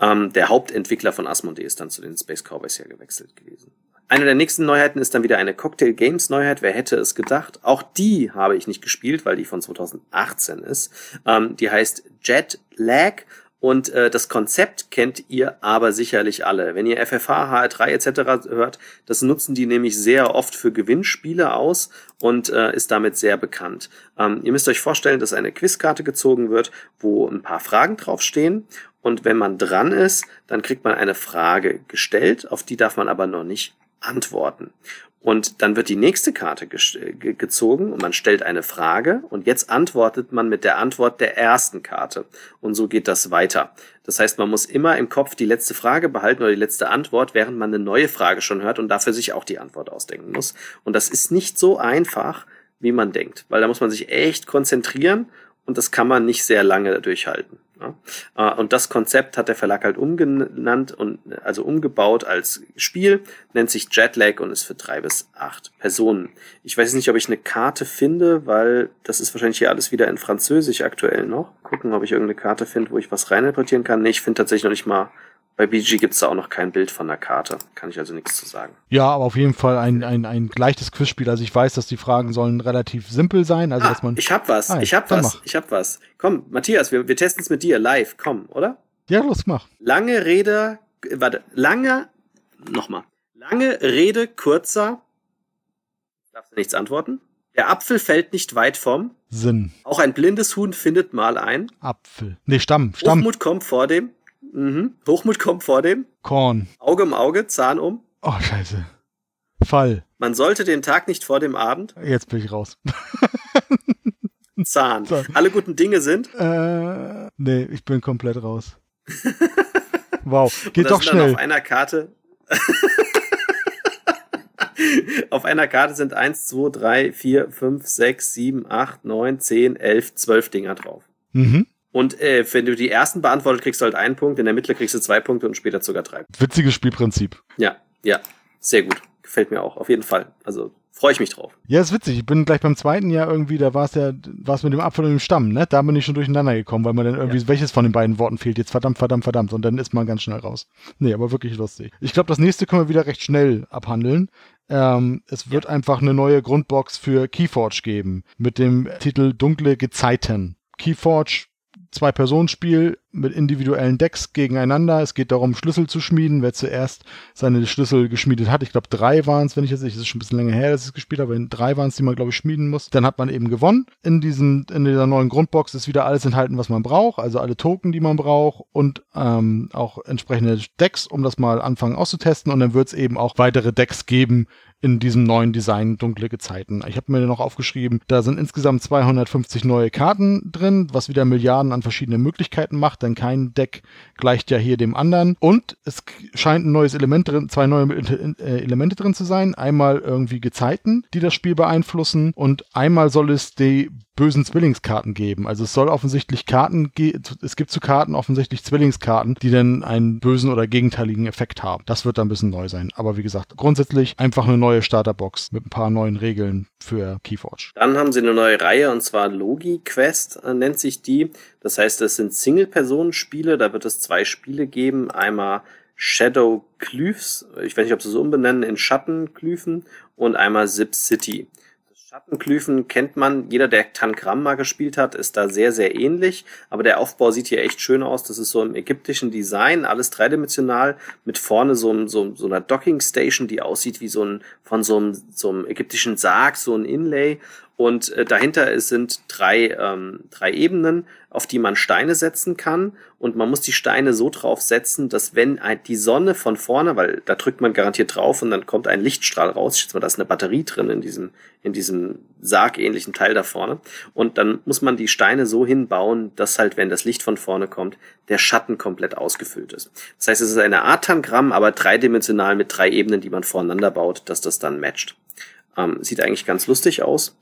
Ähm, der Hauptentwickler von Asmodee ist dann zu den Space Cowboys ja gewechselt gewesen. Eine der nächsten Neuheiten ist dann wieder eine Cocktail Games Neuheit. Wer hätte es gedacht? Auch die habe ich nicht gespielt, weil die von 2018 ist. Ähm, die heißt Jet Lag und äh, das Konzept kennt ihr aber sicherlich alle. Wenn ihr FFH, HR3 etc. hört, das nutzen die nämlich sehr oft für Gewinnspiele aus und äh, ist damit sehr bekannt. Ähm, ihr müsst euch vorstellen, dass eine Quizkarte gezogen wird, wo ein paar Fragen draufstehen. Und wenn man dran ist, dann kriegt man eine Frage gestellt, auf die darf man aber noch nicht antworten. Und dann wird die nächste Karte ge ge gezogen und man stellt eine Frage und jetzt antwortet man mit der Antwort der ersten Karte. Und so geht das weiter. Das heißt, man muss immer im Kopf die letzte Frage behalten oder die letzte Antwort, während man eine neue Frage schon hört und dafür sich auch die Antwort ausdenken muss. Und das ist nicht so einfach, wie man denkt, weil da muss man sich echt konzentrieren und das kann man nicht sehr lange durchhalten. Ja. Äh, und das Konzept hat der Verlag halt umgenannt und also umgebaut als Spiel, nennt sich Jetlag und ist für drei bis acht Personen. Ich weiß nicht, ob ich eine Karte finde, weil das ist wahrscheinlich hier alles wieder in Französisch aktuell noch. Gucken, ob ich irgendeine Karte finde, wo ich was reininterpretieren kann. Nee, ich finde tatsächlich noch nicht mal bei BG gibt's da auch noch kein Bild von der Karte. Kann ich also nichts zu sagen. Ja, aber auf jeden Fall ein, ein, ein leichtes Quizspiel. Also ich weiß, dass die Fragen sollen relativ simpel sein. Also ah, dass man ich hab was, ah, ich hab was, mach. ich hab was. Komm, Matthias, wir, wir testen es mit dir live. Komm, oder? Ja, los, mach. Lange Rede, warte, lange, nochmal. Lange Rede, kurzer, darfst du nichts antworten? Der Apfel fällt nicht weit vom Sinn. Auch ein blindes Huhn findet mal ein Apfel. Nee, Stamm, Stamm. Hochmut kommt vor dem Mhm. Hochmut kommt vor dem. Korn. Auge um Auge, Zahn um. Oh, scheiße. Fall. Man sollte den Tag nicht vor dem Abend. Jetzt bin ich raus. Zahn. <laughs> Zahn. Alle guten Dinge sind? Äh, nee, ich bin komplett raus. <laughs> wow, geht doch schnell. auf einer Karte. <laughs> auf einer Karte sind 1, 2, 3, 4, 5, 6, 7, 8, 9, 10, 11, 12 Dinger drauf. Mhm. Und äh, wenn du die ersten beantwortet, kriegst du halt einen Punkt, in der Mitte kriegst du zwei Punkte und später sogar drei. Witziges Spielprinzip. Ja, ja, sehr gut. Gefällt mir auch, auf jeden Fall. Also freue ich mich drauf. Ja, ist witzig. Ich bin gleich beim zweiten Jahr irgendwie, da war es ja, war es mit dem Apfel und dem Stamm, ne? Da bin ich schon durcheinander gekommen, weil man dann irgendwie, ja. welches von den beiden Worten fehlt jetzt? Verdammt, verdammt, verdammt. Und dann ist man ganz schnell raus. Nee, aber wirklich lustig. Ich glaube, das nächste können wir wieder recht schnell abhandeln. Ähm, es wird ja. einfach eine neue Grundbox für Keyforge geben. Mit dem Titel Dunkle Gezeiten. Keyforge Zwei-Personen-Spiel mit individuellen Decks gegeneinander. Es geht darum, Schlüssel zu schmieden. Wer zuerst seine Schlüssel geschmiedet hat, ich glaube drei waren es, wenn ich jetzt, es ist schon ein bisschen länger her, dass ich es gespielt habe, drei waren es, die man, glaube ich, schmieden muss. Dann hat man eben gewonnen. In, diesem, in dieser neuen Grundbox ist wieder alles enthalten, was man braucht, also alle Token, die man braucht und ähm, auch entsprechende Decks, um das mal anfangen auszutesten. Und dann wird es eben auch weitere Decks geben, in diesem neuen Design dunkle Gezeiten. Ich habe mir noch aufgeschrieben, da sind insgesamt 250 neue Karten drin, was wieder Milliarden an verschiedenen Möglichkeiten macht, denn kein Deck gleicht ja hier dem anderen. Und es scheint ein neues Element drin, zwei neue äh, Elemente drin zu sein. Einmal irgendwie Gezeiten, die das Spiel beeinflussen und einmal soll es die bösen Zwillingskarten geben. Also es soll offensichtlich Karten, es gibt zu Karten offensichtlich Zwillingskarten, die dann einen bösen oder gegenteiligen Effekt haben. Das wird dann ein bisschen neu sein. Aber wie gesagt, grundsätzlich einfach eine neue Starterbox mit ein paar neuen Regeln für Keyforge. Dann haben sie eine neue Reihe und zwar Logi Quest äh, nennt sich die. Das heißt, es sind Single-Personen-Spiele. Da wird es zwei Spiele geben. Einmal Shadow Cleaves, ich weiß nicht, ob sie so umbenennen, in Schattenklyphen und einmal Zip City. Schattenklyphen kennt man, jeder, der Tangram mal gespielt hat, ist da sehr, sehr ähnlich. Aber der Aufbau sieht hier echt schön aus. Das ist so im ägyptischen Design, alles dreidimensional, mit vorne so, so, so einer Docking Station, die aussieht wie so ein, von so einem, so einem ägyptischen Sarg, so ein Inlay. Und äh, dahinter sind drei, ähm, drei Ebenen, auf die man Steine setzen kann. Und man muss die Steine so drauf setzen, dass wenn die Sonne von vorne, weil da drückt man garantiert drauf und dann kommt ein Lichtstrahl raus. Ich schätze mal, da ist eine Batterie drin in diesem, in diesem sargähnlichen Teil da vorne. Und dann muss man die Steine so hinbauen, dass halt, wenn das Licht von vorne kommt, der Schatten komplett ausgefüllt ist. Das heißt, es ist eine Art Tangramm, aber dreidimensional mit drei Ebenen, die man voreinander baut, dass das dann matcht. Ähm, sieht eigentlich ganz lustig aus.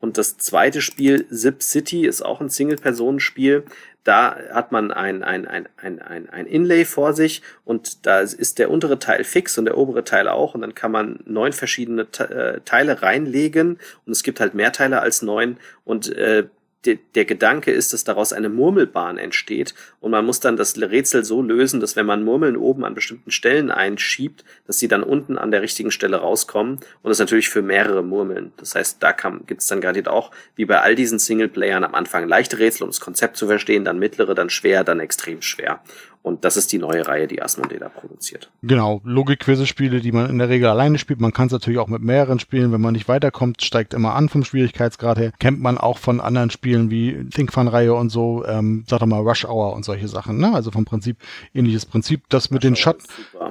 Und das zweite Spiel, Zip City, ist auch ein Single-Personen-Spiel. Da hat man ein, ein, ein, ein, ein, Inlay vor sich und da ist der untere Teil fix und der obere Teil auch. Und dann kann man neun verschiedene äh, Teile reinlegen und es gibt halt mehr Teile als neun. Und äh, der, der Gedanke ist, dass daraus eine Murmelbahn entsteht und man muss dann das Rätsel so lösen, dass wenn man Murmeln oben an bestimmten Stellen einschiebt, dass sie dann unten an der richtigen Stelle rauskommen und das natürlich für mehrere Murmeln. Das heißt, da gibt es dann garantiert auch, wie bei all diesen Singleplayern, am Anfang leichte Rätsel, um das Konzept zu verstehen, dann mittlere, dann schwer, dann extrem schwer. Und das ist die neue Reihe, die Asmodee da produziert. Genau, Logik-Quiz-Spiele, die man in der Regel alleine spielt. Man kann es natürlich auch mit mehreren spielen. Wenn man nicht weiterkommt, steigt immer an vom Schwierigkeitsgrad her. Kennt man auch von anderen Spielen wie Think Fun-Reihe und so, ähm, sag doch mal Rush Hour und solche Sachen. Ne? Also vom Prinzip ähnliches Prinzip. Das mit Rush den Schatten,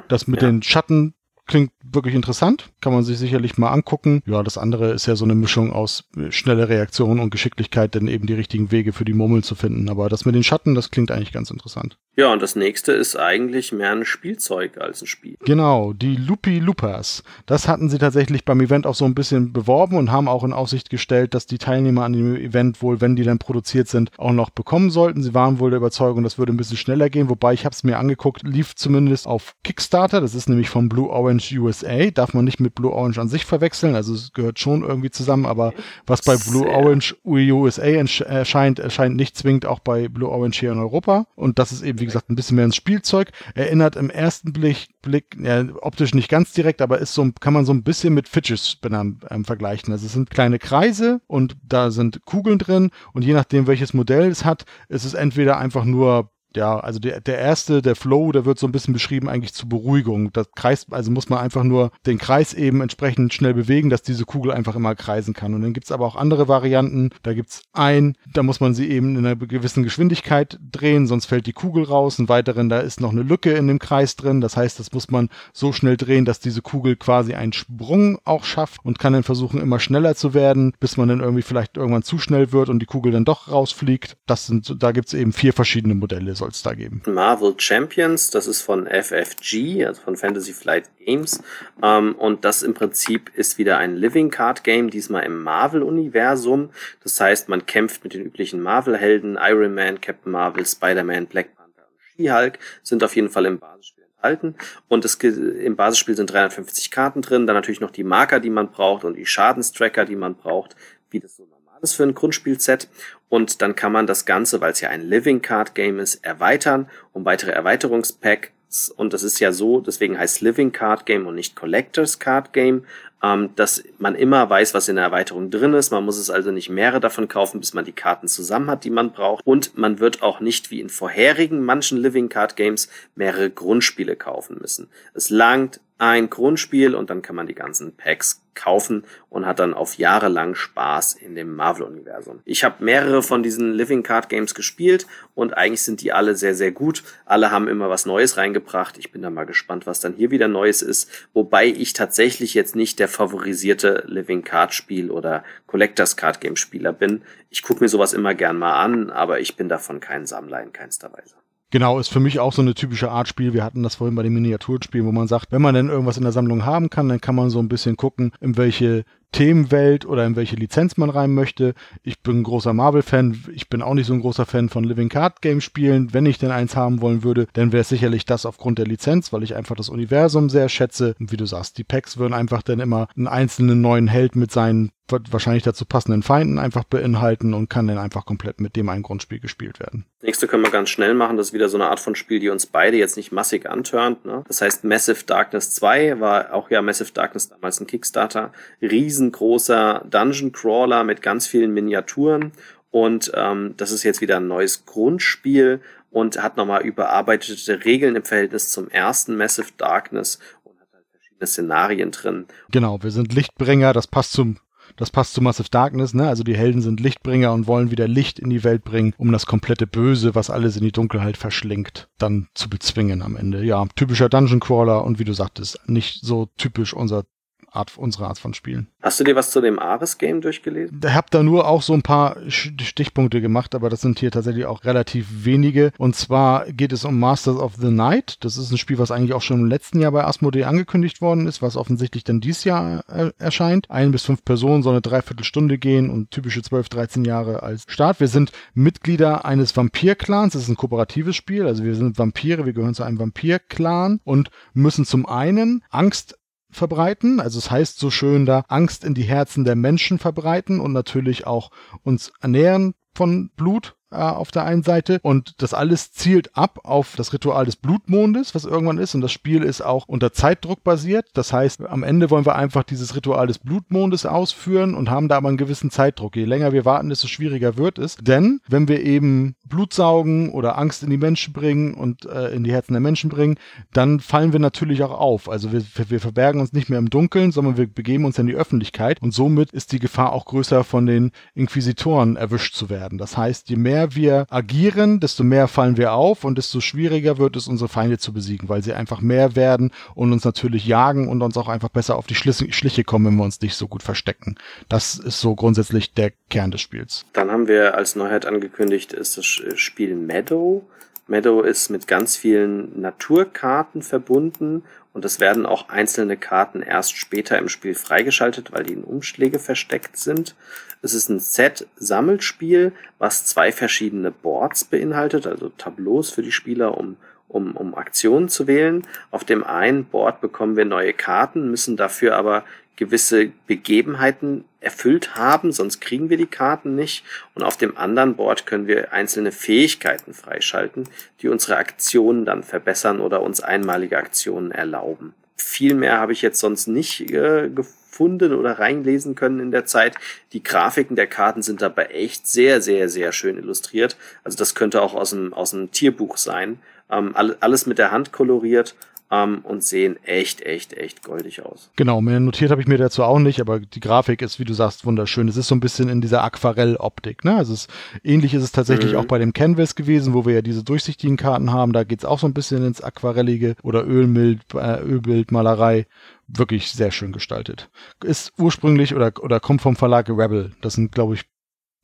das mit ja. den Schatten klingt wirklich interessant, kann man sich sicherlich mal angucken. Ja, das andere ist ja so eine Mischung aus äh, schnelle Reaktion und Geschicklichkeit, denn eben die richtigen Wege für die Murmeln zu finden. Aber das mit den Schatten, das klingt eigentlich ganz interessant. Ja, und das nächste ist eigentlich mehr ein Spielzeug als ein Spiel. Genau, die Lupi Lupas. Das hatten sie tatsächlich beim Event auch so ein bisschen beworben und haben auch in Aussicht gestellt, dass die Teilnehmer an dem Event wohl, wenn die dann produziert sind, auch noch bekommen sollten. Sie waren wohl der Überzeugung, das würde ein bisschen schneller gehen, wobei ich habe es mir angeguckt, lief zumindest auf Kickstarter. Das ist nämlich vom Blue Orange USA. Darf man nicht mit Blue Orange an sich verwechseln. Also es gehört schon irgendwie zusammen, aber was bei Blue Sehr. Orange USA erscheint, erscheint nicht zwingend auch bei Blue Orange hier in Europa. Und das ist eben, wie gesagt, ein bisschen mehr ins Spielzeug. Erinnert im ersten Blick, Blick ja, optisch nicht ganz direkt, aber ist so, kann man so ein bisschen mit Fidget Spinnern ähm, vergleichen. Also es sind kleine Kreise und da sind Kugeln drin und je nachdem, welches Modell es hat, ist es entweder einfach nur ja, also der, der erste, der Flow, der wird so ein bisschen beschrieben eigentlich zur Beruhigung. Das Kreis, also muss man einfach nur den Kreis eben entsprechend schnell bewegen, dass diese Kugel einfach immer kreisen kann. Und dann gibt's aber auch andere Varianten. Da gibt's ein, da muss man sie eben in einer gewissen Geschwindigkeit drehen, sonst fällt die Kugel raus. Ein weiteren, da ist noch eine Lücke in dem Kreis drin. Das heißt, das muss man so schnell drehen, dass diese Kugel quasi einen Sprung auch schafft und kann dann versuchen, immer schneller zu werden, bis man dann irgendwie vielleicht irgendwann zu schnell wird und die Kugel dann doch rausfliegt. Das sind, da gibt's eben vier verschiedene Modelle soll es da geben? Marvel Champions, das ist von FFG, also von Fantasy Flight Games. Ähm, und das im Prinzip ist wieder ein Living Card Game, diesmal im Marvel-Universum. Das heißt, man kämpft mit den üblichen Marvel-Helden, Iron Man, Captain Marvel, Spider-Man, Black Panther und She-Hulk, sind auf jeden Fall im Basisspiel enthalten. Und es, im Basisspiel sind 350 Karten drin, dann natürlich noch die Marker, die man braucht und die Schadenstracker, die man braucht, wie das so alles für ein Grundspielset und dann kann man das Ganze, weil es ja ein Living Card Game ist, erweitern um weitere Erweiterungspack und das ist ja so, deswegen heißt Living Card Game und nicht Collectors Card Game, ähm, dass man immer weiß, was in der Erweiterung drin ist. Man muss es also nicht mehrere davon kaufen, bis man die Karten zusammen hat, die man braucht. Und man wird auch nicht wie in vorherigen manchen Living Card Games mehrere Grundspiele kaufen müssen. Es langt ein Grundspiel und dann kann man die ganzen Packs kaufen und hat dann auf Jahre lang Spaß in dem Marvel-Universum. Ich habe mehrere von diesen Living Card Games gespielt und eigentlich sind die alle sehr, sehr gut. Alle haben immer was Neues reingebracht. Ich bin da mal gespannt, was dann hier wieder Neues ist. Wobei ich tatsächlich jetzt nicht der favorisierte Living Card Spiel oder Collectors Card Game Spieler bin. Ich gucke mir sowas immer gern mal an, aber ich bin davon kein Sammler in keinster Weise. Genau, ist für mich auch so eine typische Art Spiel. Wir hatten das vorhin bei den Miniaturspielen, wo man sagt, wenn man denn irgendwas in der Sammlung haben kann, dann kann man so ein bisschen gucken, in welche Themenwelt oder in welche Lizenz man rein möchte. Ich bin ein großer Marvel-Fan. Ich bin auch nicht so ein großer Fan von Living Card Game Spielen. Wenn ich denn eins haben wollen würde, dann wäre es sicherlich das aufgrund der Lizenz, weil ich einfach das Universum sehr schätze. Und wie du sagst, die Packs würden einfach dann immer einen einzelnen neuen Held mit seinen wahrscheinlich dazu passenden Feinden einfach beinhalten und kann dann einfach komplett mit dem ein Grundspiel gespielt werden. Nächste können wir ganz schnell machen. Das ist wieder so eine Art von Spiel, die uns beide jetzt nicht massig antörnt. Ne? Das heißt Massive Darkness 2 war auch ja Massive Darkness damals ein Kickstarter. Riesen riesengroßer Dungeon Crawler mit ganz vielen Miniaturen. Und ähm, das ist jetzt wieder ein neues Grundspiel und hat nochmal überarbeitete Regeln im Verhältnis zum ersten Massive Darkness und hat halt verschiedene Szenarien drin. Genau, wir sind Lichtbringer, das passt zum das passt zu Massive Darkness, ne? Also die Helden sind Lichtbringer und wollen wieder Licht in die Welt bringen, um das komplette Böse, was alles in die Dunkelheit verschlingt, dann zu bezwingen am Ende. Ja, typischer Dungeon Crawler und wie du sagtest, nicht so typisch unser Art, unsere Art von Spielen. Hast du dir was zu dem Ares-Game durchgelesen? Ich habe da nur auch so ein paar Stichpunkte gemacht, aber das sind hier tatsächlich auch relativ wenige. Und zwar geht es um Masters of the Night. Das ist ein Spiel, was eigentlich auch schon im letzten Jahr bei Asmodee angekündigt worden ist, was offensichtlich dann dieses Jahr äh, erscheint. Ein bis fünf Personen soll eine Dreiviertelstunde gehen und typische 12, 13 Jahre als Start. Wir sind Mitglieder eines Vampir-Clans. Das ist ein kooperatives Spiel. Also wir sind Vampire, wir gehören zu einem Vampir-Clan und müssen zum einen Angst verbreiten. Also es heißt so schön da, Angst in die Herzen der Menschen verbreiten und natürlich auch uns ernähren von Blut äh, auf der einen Seite und das alles zielt ab auf das Ritual des Blutmondes, was irgendwann ist und das Spiel ist auch unter Zeitdruck basiert. Das heißt, am Ende wollen wir einfach dieses Ritual des Blutmondes ausführen und haben da aber einen gewissen Zeitdruck. Je länger wir warten, desto schwieriger wird es. Denn wenn wir eben Blut saugen oder Angst in die Menschen bringen und äh, in die Herzen der Menschen bringen, dann fallen wir natürlich auch auf. Also wir, wir verbergen uns nicht mehr im Dunkeln, sondern wir begeben uns in die Öffentlichkeit und somit ist die Gefahr auch größer, von den Inquisitoren erwischt zu werden. Das heißt, je mehr wir agieren, desto mehr fallen wir auf und desto schwieriger wird es, unsere Feinde zu besiegen, weil sie einfach mehr werden und uns natürlich jagen und uns auch einfach besser auf die Schliche kommen, wenn wir uns nicht so gut verstecken. Das ist so grundsätzlich der Kern des Spiels. Dann haben wir als Neuheit angekündigt, ist das Spiel Meadow. Meadow ist mit ganz vielen Naturkarten verbunden und es werden auch einzelne Karten erst später im Spiel freigeschaltet, weil die in Umschläge versteckt sind. Es ist ein Set-Sammelspiel, was zwei verschiedene Boards beinhaltet, also Tableaus für die Spieler, um, um, um Aktionen zu wählen. Auf dem einen Board bekommen wir neue Karten, müssen dafür aber gewisse Begebenheiten erfüllt haben, sonst kriegen wir die Karten nicht. Und auf dem anderen Board können wir einzelne Fähigkeiten freischalten, die unsere Aktionen dann verbessern oder uns einmalige Aktionen erlauben. Viel mehr habe ich jetzt sonst nicht äh, gefunden oder reinlesen können in der Zeit. Die Grafiken der Karten sind dabei echt sehr, sehr, sehr schön illustriert. Also das könnte auch aus einem, aus Tierbuch sein. Ähm, alles mit der Hand koloriert ähm, und sehen echt, echt, echt goldig aus. Genau, mehr notiert habe ich mir dazu auch nicht, aber die Grafik ist, wie du sagst, wunderschön. Es ist so ein bisschen in dieser Aquarell-Optik. Ne? Also es, ähnlich ist es tatsächlich mhm. auch bei dem Canvas gewesen, wo wir ja diese durchsichtigen Karten haben. Da geht es auch so ein bisschen ins Aquarellige oder Ölbild, äh, Ölbildmalerei wirklich sehr schön gestaltet. Ist ursprünglich oder, oder kommt vom Verlag Rebel. Das sind, glaube ich,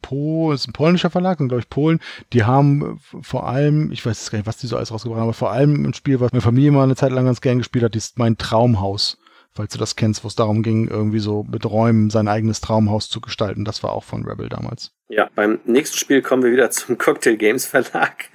Po, ist ein polnischer Verlag, und glaube ich Polen, die haben vor allem, ich weiß gar nicht, was die so alles rausgebracht haben, aber vor allem ein Spiel, was meine Familie mal eine Zeit lang ganz gern gespielt hat, ist mein Traumhaus. Falls du das kennst, wo es darum ging, irgendwie so mit Räumen sein eigenes Traumhaus zu gestalten. Das war auch von Rebel damals. Ja, beim nächsten Spiel kommen wir wieder <laughs> zum Cocktail Games Verlag.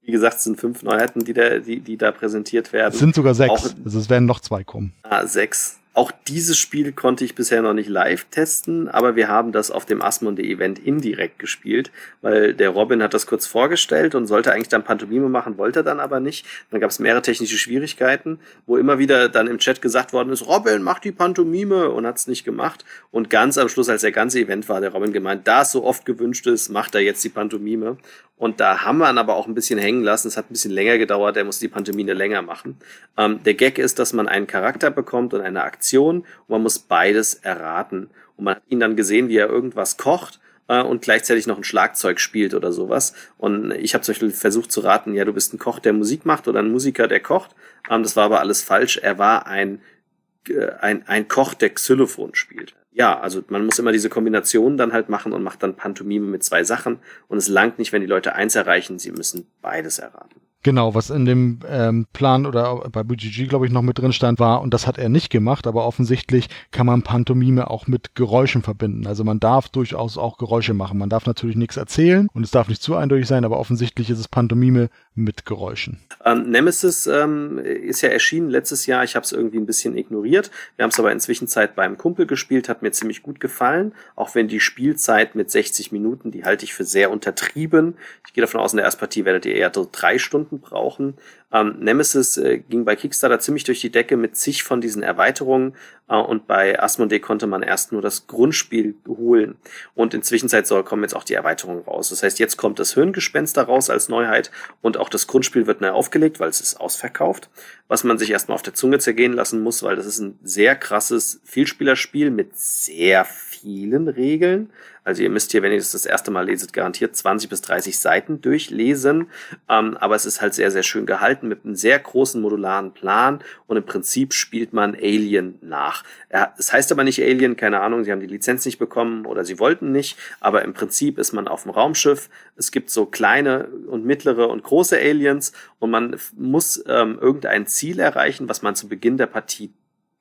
Wie gesagt, es sind fünf Neuheiten, die da, die, die da präsentiert werden. Es sind sogar sechs. Auch, also es werden noch zwei kommen. Ah, sechs. Auch dieses Spiel konnte ich bisher noch nicht live testen, aber wir haben das auf dem Asmonde-Event indirekt gespielt, weil der Robin hat das kurz vorgestellt und sollte eigentlich dann Pantomime machen, wollte dann aber nicht. Dann gab es mehrere technische Schwierigkeiten, wo immer wieder dann im Chat gesagt worden ist, Robin, mach die Pantomime und hat es nicht gemacht. Und ganz am Schluss, als der ganze Event war, der Robin gemeint, da es so oft gewünscht ist, macht er jetzt die Pantomime. Und da haben wir ihn aber auch ein bisschen hängen lassen. Es hat ein bisschen länger gedauert, er muss die Pantomime länger machen. Ähm, der Gag ist, dass man einen Charakter bekommt und eine Aktion und man muss beides erraten. Und man hat ihn dann gesehen, wie er irgendwas kocht äh, und gleichzeitig noch ein Schlagzeug spielt oder sowas. Und ich habe zum Beispiel versucht zu raten, ja, du bist ein Koch, der Musik macht oder ein Musiker, der kocht. Ähm, das war aber alles falsch. Er war ein, äh, ein, ein Koch, der Xylophon spielt ja, also man muss immer diese Kombination dann halt machen und macht dann Pantomime mit zwei Sachen. Und es langt nicht, wenn die Leute eins erreichen, sie müssen beides erraten. Genau, was in dem ähm, Plan oder bei BGG, glaube ich, noch mit drin stand, war, und das hat er nicht gemacht, aber offensichtlich kann man Pantomime auch mit Geräuschen verbinden. Also man darf durchaus auch Geräusche machen. Man darf natürlich nichts erzählen und es darf nicht zu eindeutig sein, aber offensichtlich ist es Pantomime mit Geräuschen. Ähm, Nemesis ähm, ist ja erschienen letztes Jahr. Ich habe es irgendwie ein bisschen ignoriert. Wir haben es aber inzwischen Zeit beim Kumpel gespielt, hat mir ziemlich gut gefallen. Auch wenn die Spielzeit mit 60 Minuten, die halte ich für sehr untertrieben. Ich gehe davon aus, in der Erstpartie werdet ihr eher so drei Stunden Stunden brauchen. Ähm, Nemesis äh, ging bei Kickstarter ziemlich durch die Decke mit zig von diesen Erweiterungen äh, und bei Asmodee konnte man erst nur das Grundspiel holen. Und in Zwischenzeit soll kommen jetzt auch die Erweiterungen raus. Das heißt, jetzt kommt das Hirngespenster raus als Neuheit und auch das Grundspiel wird neu aufgelegt, weil es ist ausverkauft. Was man sich erstmal auf der Zunge zergehen lassen muss, weil das ist ein sehr krasses Vielspielerspiel mit sehr vielen Regeln. Also ihr müsst hier, wenn ihr das das erste Mal leset, garantiert 20 bis 30 Seiten durchlesen. Ähm, aber es ist halt sehr, sehr schön gehalten mit einem sehr großen modularen Plan und im Prinzip spielt man Alien nach. Es heißt aber nicht Alien, keine Ahnung, sie haben die Lizenz nicht bekommen oder sie wollten nicht, aber im Prinzip ist man auf dem Raumschiff. Es gibt so kleine und mittlere und große Aliens und man muss ähm, irgendein Ziel erreichen, was man zu Beginn der Partie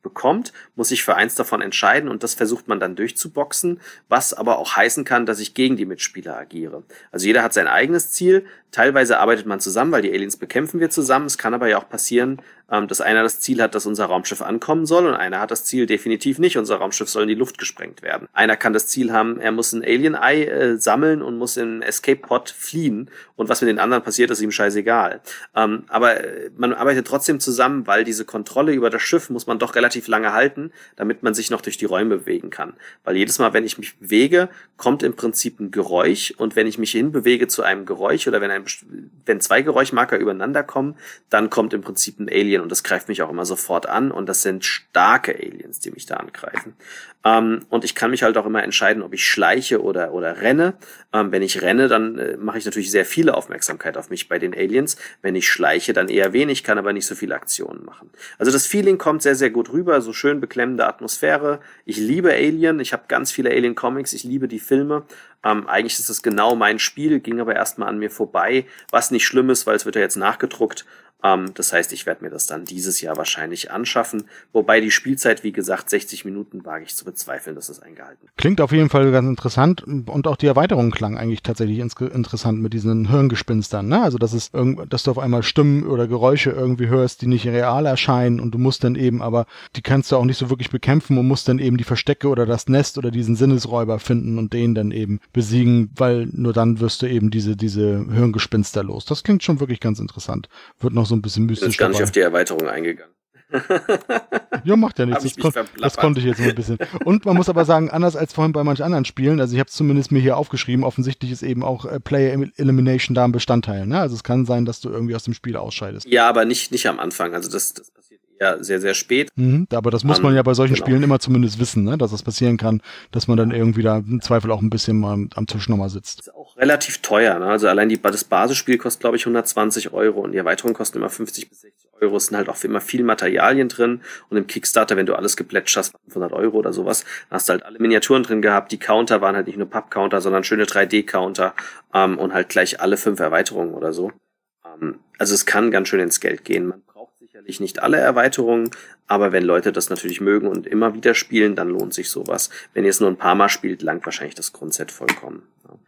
bekommt, muss sich für eins davon entscheiden und das versucht man dann durchzuboxen, was aber auch heißen kann, dass ich gegen die Mitspieler agiere. Also jeder hat sein eigenes Ziel, teilweise arbeitet man zusammen, weil die Aliens bekämpfen wir zusammen. Es kann aber ja auch passieren, ähm, dass einer das Ziel hat, dass unser Raumschiff ankommen soll und einer hat das Ziel definitiv nicht, unser Raumschiff soll in die Luft gesprengt werden. Einer kann das Ziel haben, er muss ein Alien-Ei äh, sammeln und muss in Escape-Pod fliehen und was mit den anderen passiert, ist ihm scheißegal. Ähm, aber äh, man arbeitet trotzdem zusammen, weil diese Kontrolle über das Schiff muss man doch relativ lange halten, damit man sich noch durch die Räume bewegen kann. Weil jedes Mal, wenn ich mich bewege, kommt im Prinzip ein Geräusch und wenn ich mich hinbewege zu einem Geräusch oder wenn, ein, wenn zwei Geräuschmarker übereinander kommen, dann kommt im Prinzip ein Alien Alien und das greift mich auch immer sofort an und das sind starke Aliens, die mich da angreifen. Ähm, und ich kann mich halt auch immer entscheiden, ob ich schleiche oder, oder renne. Ähm, wenn ich renne, dann äh, mache ich natürlich sehr viele Aufmerksamkeit auf mich bei den Aliens. Wenn ich schleiche, dann eher wenig, kann aber nicht so viele Aktionen machen. Also das Feeling kommt sehr, sehr gut rüber, so schön beklemmende Atmosphäre. Ich liebe Alien, ich habe ganz viele Alien-Comics, ich liebe die Filme. Ähm, eigentlich ist das genau mein Spiel, ging aber erstmal an mir vorbei, was nicht schlimm ist, weil es wird ja jetzt nachgedruckt ähm, das heißt, ich werde mir das dann dieses Jahr wahrscheinlich anschaffen. Wobei die Spielzeit, wie gesagt, 60 Minuten wage ich zu bezweifeln, dass es eingehalten wird. Klingt auf jeden Fall ganz interessant und auch die Erweiterung klang eigentlich tatsächlich interessant mit diesen Hirngespinstern. Ne? Also, dass, es dass du auf einmal Stimmen oder Geräusche irgendwie hörst, die nicht real erscheinen und du musst dann eben, aber die kannst du auch nicht so wirklich bekämpfen und musst dann eben die Verstecke oder das Nest oder diesen Sinnesräuber finden und den dann eben besiegen, weil nur dann wirst du eben diese, diese Hirngespinster los. Das klingt schon wirklich ganz interessant. Wird noch so ein bisschen mystisch. Ich bin gar nicht auf die Erweiterung eingegangen. <laughs> ja, macht ja nichts. Das, kon das, konnte ich jetzt ein bisschen. Und man muss aber sagen, anders als vorhin bei manchen anderen Spielen, also ich habe es zumindest mir hier aufgeschrieben, offensichtlich ist eben auch äh, Player Elimination da ein Bestandteil. Ne? Also es kann sein, dass du irgendwie aus dem Spiel ausscheidest. Ja, aber nicht, nicht am Anfang. Also das, das passiert eher sehr, sehr spät. Mhm, aber das muss um, man ja bei solchen genau. Spielen immer zumindest wissen, ne? dass das passieren kann, dass man dann irgendwie da im Zweifel auch ein bisschen mal am Tisch nochmal sitzt. Relativ teuer. Ne? Also allein die, das Basisspiel kostet, glaube ich, 120 Euro und die Erweiterung kostet immer 50 bis 60 Euro. Es sind halt auch immer viel Materialien drin und im Kickstarter, wenn du alles geplätscht hast, 500 Euro oder sowas, hast du halt alle Miniaturen drin gehabt. Die Counter waren halt nicht nur Papp-Counter, sondern schöne 3D-Counter ähm, und halt gleich alle fünf Erweiterungen oder so. Ähm, also es kann ganz schön ins Geld gehen. Man braucht sicherlich nicht alle Erweiterungen, aber wenn Leute das natürlich mögen und immer wieder spielen, dann lohnt sich sowas. Wenn ihr es nur ein paar Mal spielt, langt wahrscheinlich das Grundset vollkommen. Ja.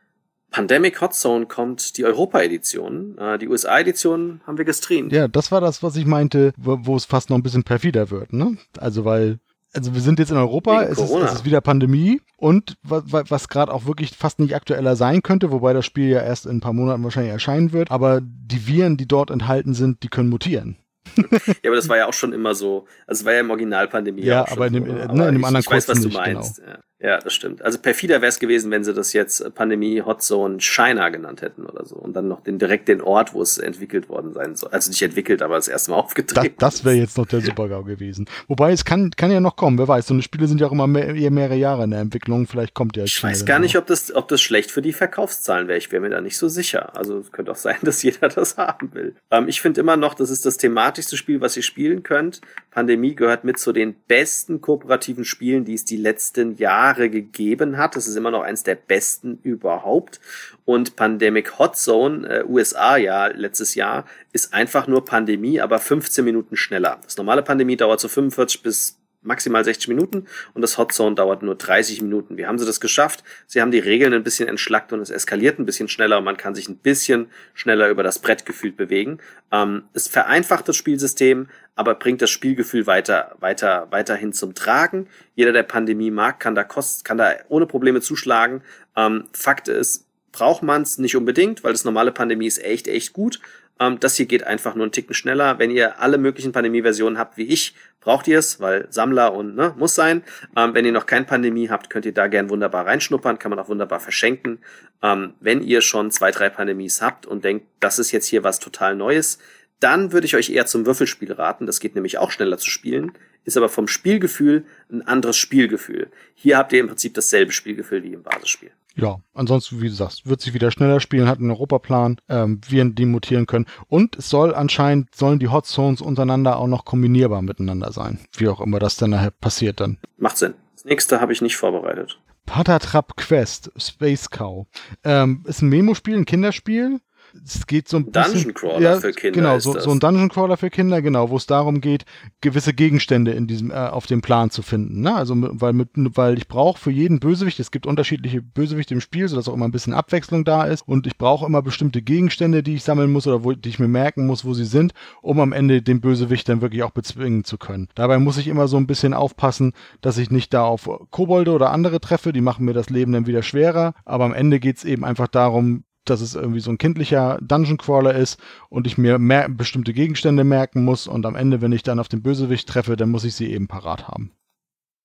Pandemic Hot Zone kommt die Europa-Edition. Äh, die USA-Edition haben wir gestreamt. Ja, das war das, was ich meinte, wo, es fast noch ein bisschen perfider wird, ne? Also weil Also wir sind jetzt in Europa, es ist, es ist, wieder Pandemie und was, was gerade auch wirklich fast nicht aktueller sein könnte, wobei das Spiel ja erst in ein paar Monaten wahrscheinlich erscheinen wird, aber die Viren, die dort enthalten sind, die können mutieren. Ja, aber das war ja auch schon immer so. Also es war ja im Original Pandemie. Ja, aber, in dem, so, ne, in dem anderen ich, ich weiß, was du nicht, meinst. Genau. Ja. Ja, das stimmt. Also perfider wäre es gewesen, wenn sie das jetzt äh, Pandemie Hotzone China genannt hätten oder so und dann noch den, direkt den Ort, wo es entwickelt worden sein soll. Also nicht entwickelt, aber das erste Mal <laughs> aufgetreten. Das, das wäre jetzt noch der Supergau gewesen. Wobei es kann, kann ja noch kommen, wer weiß. So eine Spiele sind ja auch immer mehr, mehrere Jahre in der Entwicklung. Vielleicht kommt ja. Ich weiß gar nicht, ob das, ob das schlecht für die Verkaufszahlen wäre. Ich wäre mir da nicht so sicher. Also es könnte auch <laughs> sein, dass jeder das haben will. Ähm, ich finde immer noch, das ist das thematischste Spiel, was ihr spielen könnt. Pandemie gehört mit zu den besten kooperativen Spielen, die es die letzten Jahre gegeben hat. Das ist immer noch eins der besten überhaupt. Und Pandemic Hot Zone, äh, USA ja letztes Jahr, ist einfach nur Pandemie, aber 15 Minuten schneller. Das normale Pandemie dauert so 45 bis maximal 60 Minuten und das Hot Zone dauert nur 30 Minuten. Wie haben sie das geschafft? Sie haben die Regeln ein bisschen entschlackt und es eskaliert ein bisschen schneller und man kann sich ein bisschen schneller über das Brett gefühlt bewegen. Ähm, es vereinfacht das Spielsystem, aber bringt das Spielgefühl weiter, weiter, weiterhin zum Tragen. Jeder, der Pandemie mag, kann da kost, kann da ohne Probleme zuschlagen. Ähm, Fakt ist, braucht man es nicht unbedingt, weil das normale Pandemie ist echt, echt gut. Ähm, das hier geht einfach nur einen Ticken schneller. Wenn ihr alle möglichen Pandemie-Versionen habt wie ich, braucht ihr es, weil Sammler und ne, muss sein. Ähm, wenn ihr noch kein Pandemie habt, könnt ihr da gern wunderbar reinschnuppern, kann man auch wunderbar verschenken. Ähm, wenn ihr schon zwei, drei Pandemies habt und denkt, das ist jetzt hier was total Neues, dann würde ich euch eher zum Würfelspiel raten. Das geht nämlich auch schneller zu spielen, ist aber vom Spielgefühl ein anderes Spielgefühl. Hier habt ihr im Prinzip dasselbe Spielgefühl wie im Basisspiel. Ja, ansonsten, wie du sagst, wird sich wieder schneller spielen, hat einen Europaplan, ähm, Viren demutieren können. Und es soll anscheinend, sollen die Hot Zones untereinander auch noch kombinierbar miteinander sein. Wie auch immer das dann nachher passiert dann. Macht Sinn. Das nächste habe ich nicht vorbereitet. Patatrap Quest, Space Cow. Ähm, ist ein Memo-Spiel, ein Kinderspiel es geht so ein bisschen. Dungeon Crawler ja, für Kinder. Genau, so, so, ein Dungeon Crawler für Kinder, genau, wo es darum geht, gewisse Gegenstände in diesem, äh, auf dem Plan zu finden. Ne? Also, weil, mit, weil ich brauche für jeden Bösewicht, es gibt unterschiedliche Bösewichte im Spiel, sodass auch immer ein bisschen Abwechslung da ist. Und ich brauche immer bestimmte Gegenstände, die ich sammeln muss oder wo, die ich mir merken muss, wo sie sind, um am Ende den Bösewicht dann wirklich auch bezwingen zu können. Dabei muss ich immer so ein bisschen aufpassen, dass ich nicht da auf Kobolde oder andere treffe, die machen mir das Leben dann wieder schwerer. Aber am Ende geht es eben einfach darum, dass es irgendwie so ein kindlicher Dungeon Crawler ist und ich mir mehr, bestimmte Gegenstände merken muss und am Ende, wenn ich dann auf den Bösewicht treffe, dann muss ich sie eben parat haben.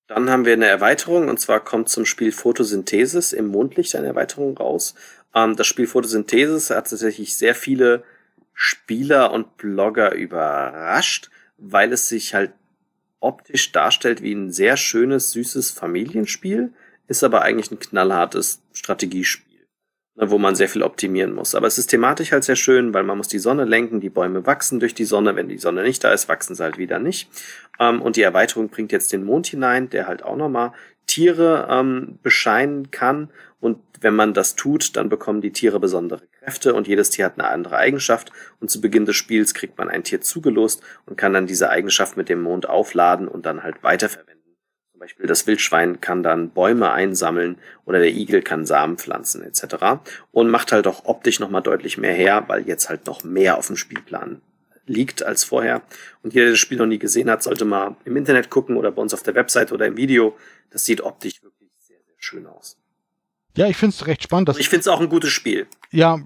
Dann haben wir eine Erweiterung und zwar kommt zum Spiel Photosynthesis im Mondlicht eine Erweiterung raus. Ähm, das Spiel Photosynthesis hat tatsächlich sehr viele Spieler und Blogger überrascht, weil es sich halt optisch darstellt wie ein sehr schönes, süßes Familienspiel, ist aber eigentlich ein knallhartes Strategiespiel. Ne, wo man sehr viel optimieren muss. Aber es ist thematisch halt sehr schön, weil man muss die Sonne lenken, die Bäume wachsen durch die Sonne. Wenn die Sonne nicht da ist, wachsen sie halt wieder nicht. Ähm, und die Erweiterung bringt jetzt den Mond hinein, der halt auch nochmal Tiere ähm, bescheinen kann. Und wenn man das tut, dann bekommen die Tiere besondere Kräfte und jedes Tier hat eine andere Eigenschaft. Und zu Beginn des Spiels kriegt man ein Tier zugelost und kann dann diese Eigenschaft mit dem Mond aufladen und dann halt weiterverwenden. Zum Beispiel das Wildschwein kann dann Bäume einsammeln oder der Igel kann Samen pflanzen etc. Und macht halt auch optisch nochmal deutlich mehr her, weil jetzt halt noch mehr auf dem Spielplan liegt als vorher. Und jeder, der das Spiel noch nie gesehen hat, sollte mal im Internet gucken oder bei uns auf der Website oder im Video. Das sieht optisch wirklich sehr, sehr schön aus. Ja, ich finde es recht spannend. ich finde es auch ein gutes Spiel. Ja,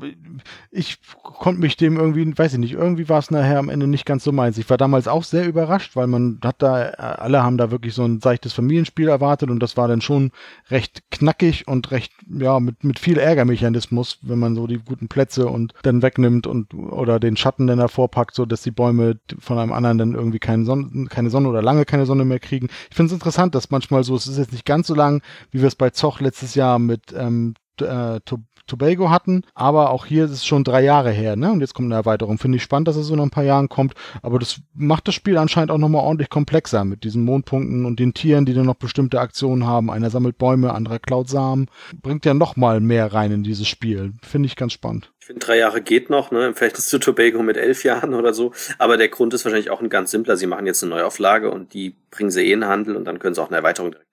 ich konnte mich dem irgendwie, weiß ich nicht, irgendwie war es nachher am Ende nicht ganz so meins. Ich war damals auch sehr überrascht, weil man hat da, alle haben da wirklich so ein seichtes Familienspiel erwartet und das war dann schon recht knackig und recht, ja, mit, mit viel Ärgermechanismus, wenn man so die guten Plätze und dann wegnimmt und oder den Schatten dann davor packt, so dass die Bäume von einem anderen dann irgendwie keine Sonne, keine Sonne oder lange keine Sonne mehr kriegen. Ich finde es interessant, dass manchmal so, es ist jetzt nicht ganz so lang, wie wir es bei Zoch letztes Jahr mit ähm, äh, Tobago hatten, aber auch hier ist es schon drei Jahre her, ne? Und jetzt kommt eine Erweiterung. Finde ich spannend, dass es so nach ein paar Jahren kommt, aber das macht das Spiel anscheinend auch nochmal ordentlich komplexer mit diesen Mondpunkten und den Tieren, die dann noch bestimmte Aktionen haben. Einer sammelt Bäume, anderer klaut Samen. Bringt ja nochmal mehr rein in dieses Spiel. Finde ich ganz spannend. Ich finde, drei Jahre geht noch, ne, im Verhältnis zu Tobago mit elf Jahren oder so. Aber der Grund ist wahrscheinlich auch ein ganz simpler. Sie machen jetzt eine Neuauflage und die bringen sie eh in den Handel und dann können sie auch eine Erweiterung direkt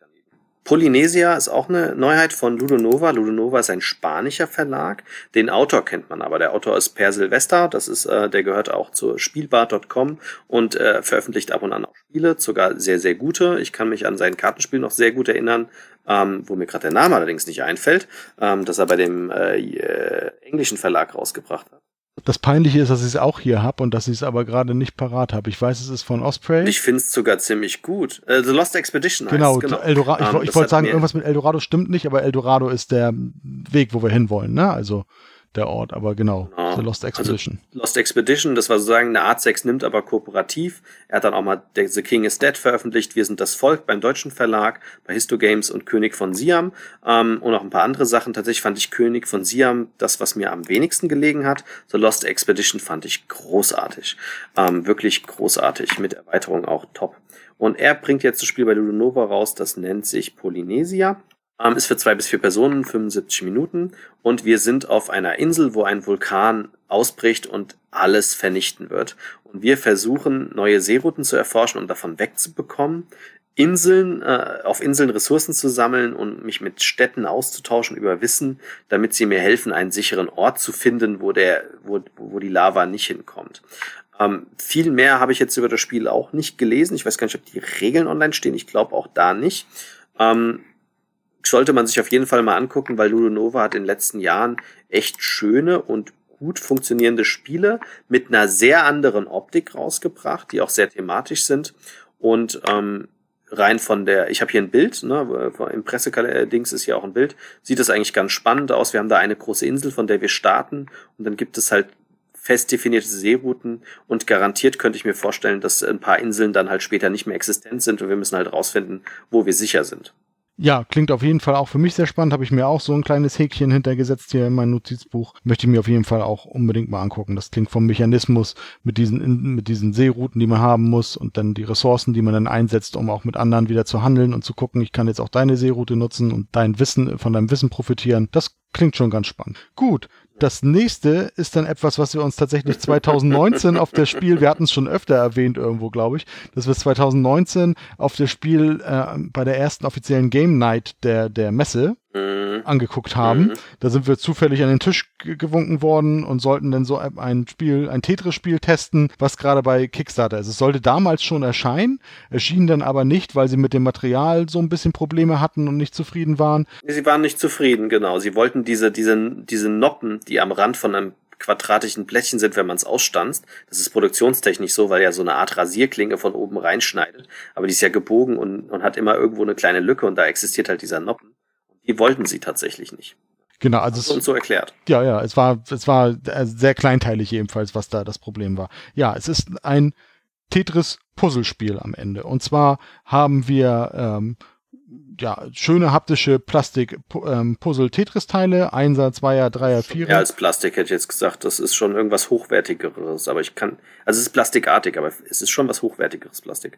Polynesia ist auch eine Neuheit von Ludonova. Ludonova ist ein spanischer Verlag. Den Autor kennt man aber. Der Autor ist Per Silvester. Das ist, äh, der gehört auch zur Spielbar.com und äh, veröffentlicht ab und an auch Spiele, sogar sehr, sehr gute. Ich kann mich an sein Kartenspiel noch sehr gut erinnern, ähm, wo mir gerade der Name allerdings nicht einfällt, ähm, dass er bei dem äh, äh englischen Verlag rausgebracht hat. Das Peinliche ist, dass ich es auch hier habe und dass ich es aber gerade nicht parat habe. Ich weiß, es ist von Osprey. Ich finde es sogar ziemlich gut. Uh, The Lost Expedition genau, heißt genau. Eldorado, ich, um, ich wollte sagen, irgendwas mit Eldorado stimmt nicht, aber Eldorado ist der Weg, wo wir hinwollen. Ne? Also der Ort, aber genau, genau. The Lost Expedition. Also Lost Expedition, das war sozusagen eine Art Sex nimmt, aber kooperativ. Er hat dann auch mal The King is Dead veröffentlicht, Wir sind das Volk beim deutschen Verlag, bei Histo Games und König von Siam ähm, und auch ein paar andere Sachen. Tatsächlich fand ich König von Siam das, was mir am wenigsten gelegen hat. The Lost Expedition fand ich großartig. Ähm, wirklich großartig, mit Erweiterung auch top. Und er bringt jetzt das Spiel bei Ludonova raus, das nennt sich Polynesia. Ähm, ist für zwei bis vier Personen, 75 Minuten. Und wir sind auf einer Insel, wo ein Vulkan ausbricht und alles vernichten wird. Und wir versuchen, neue Seerouten zu erforschen und davon wegzubekommen. Inseln, äh, auf Inseln Ressourcen zu sammeln und mich mit Städten auszutauschen über Wissen, damit sie mir helfen, einen sicheren Ort zu finden, wo der, wo, wo die Lava nicht hinkommt. Ähm, viel mehr habe ich jetzt über das Spiel auch nicht gelesen. Ich weiß gar nicht, ob die Regeln online stehen. Ich glaube auch da nicht. Ähm, sollte man sich auf jeden Fall mal angucken, weil Ludonova hat in den letzten Jahren echt schöne und gut funktionierende Spiele mit einer sehr anderen Optik rausgebracht, die auch sehr thematisch sind und ähm, rein von der, ich habe hier ein Bild, ne, im Pressedings ist hier auch ein Bild, sieht das eigentlich ganz spannend aus. Wir haben da eine große Insel, von der wir starten und dann gibt es halt fest definierte Seerouten und garantiert könnte ich mir vorstellen, dass ein paar Inseln dann halt später nicht mehr existent sind und wir müssen halt rausfinden, wo wir sicher sind. Ja, klingt auf jeden Fall auch für mich sehr spannend. Habe ich mir auch so ein kleines Häkchen hintergesetzt hier in mein Notizbuch. Möchte ich mir auf jeden Fall auch unbedingt mal angucken. Das klingt vom Mechanismus mit diesen, mit diesen Seerouten, die man haben muss und dann die Ressourcen, die man dann einsetzt, um auch mit anderen wieder zu handeln und zu gucken, ich kann jetzt auch deine Seeroute nutzen und dein Wissen, von deinem Wissen profitieren. Das klingt schon ganz spannend. Gut, das nächste ist dann etwas, was wir uns tatsächlich 2019 auf der Spiel, wir hatten es schon öfter erwähnt irgendwo, glaube ich, dass wir 2019 auf der Spiel äh, bei der ersten offiziellen Game Night der, der Messe mhm. Angeguckt haben. Mhm. Da sind wir zufällig an den Tisch gewunken worden und sollten dann so ein Spiel, ein Tetris-Spiel testen, was gerade bei Kickstarter ist. Es sollte damals schon erscheinen, erschien dann aber nicht, weil sie mit dem Material so ein bisschen Probleme hatten und nicht zufrieden waren. Sie waren nicht zufrieden, genau. Sie wollten diese, diese, diese Noppen, die am Rand von einem quadratischen Plättchen sind, wenn man es ausstanzt. Das ist produktionstechnisch so, weil ja so eine Art Rasierklinge von oben reinschneidet. Aber die ist ja gebogen und, und hat immer irgendwo eine kleine Lücke und da existiert halt dieser Noppen. Die wollten sie tatsächlich nicht. Genau, also es, uns so erklärt. Ja, ja, es war, es war sehr kleinteilig jedenfalls, was da das Problem war. Ja, es ist ein Tetris-Puzzlespiel am Ende. Und zwar haben wir ähm, ja, schöne haptische Plastik-Puzzle-Tetris-Teile, ähm, Einser, Zweier, Dreier, Vierer. Ja, als Plastik hätte ich jetzt gesagt, das ist schon irgendwas Hochwertigeres, aber ich kann, also es ist plastikartig, aber es ist schon was Hochwertigeres Plastik.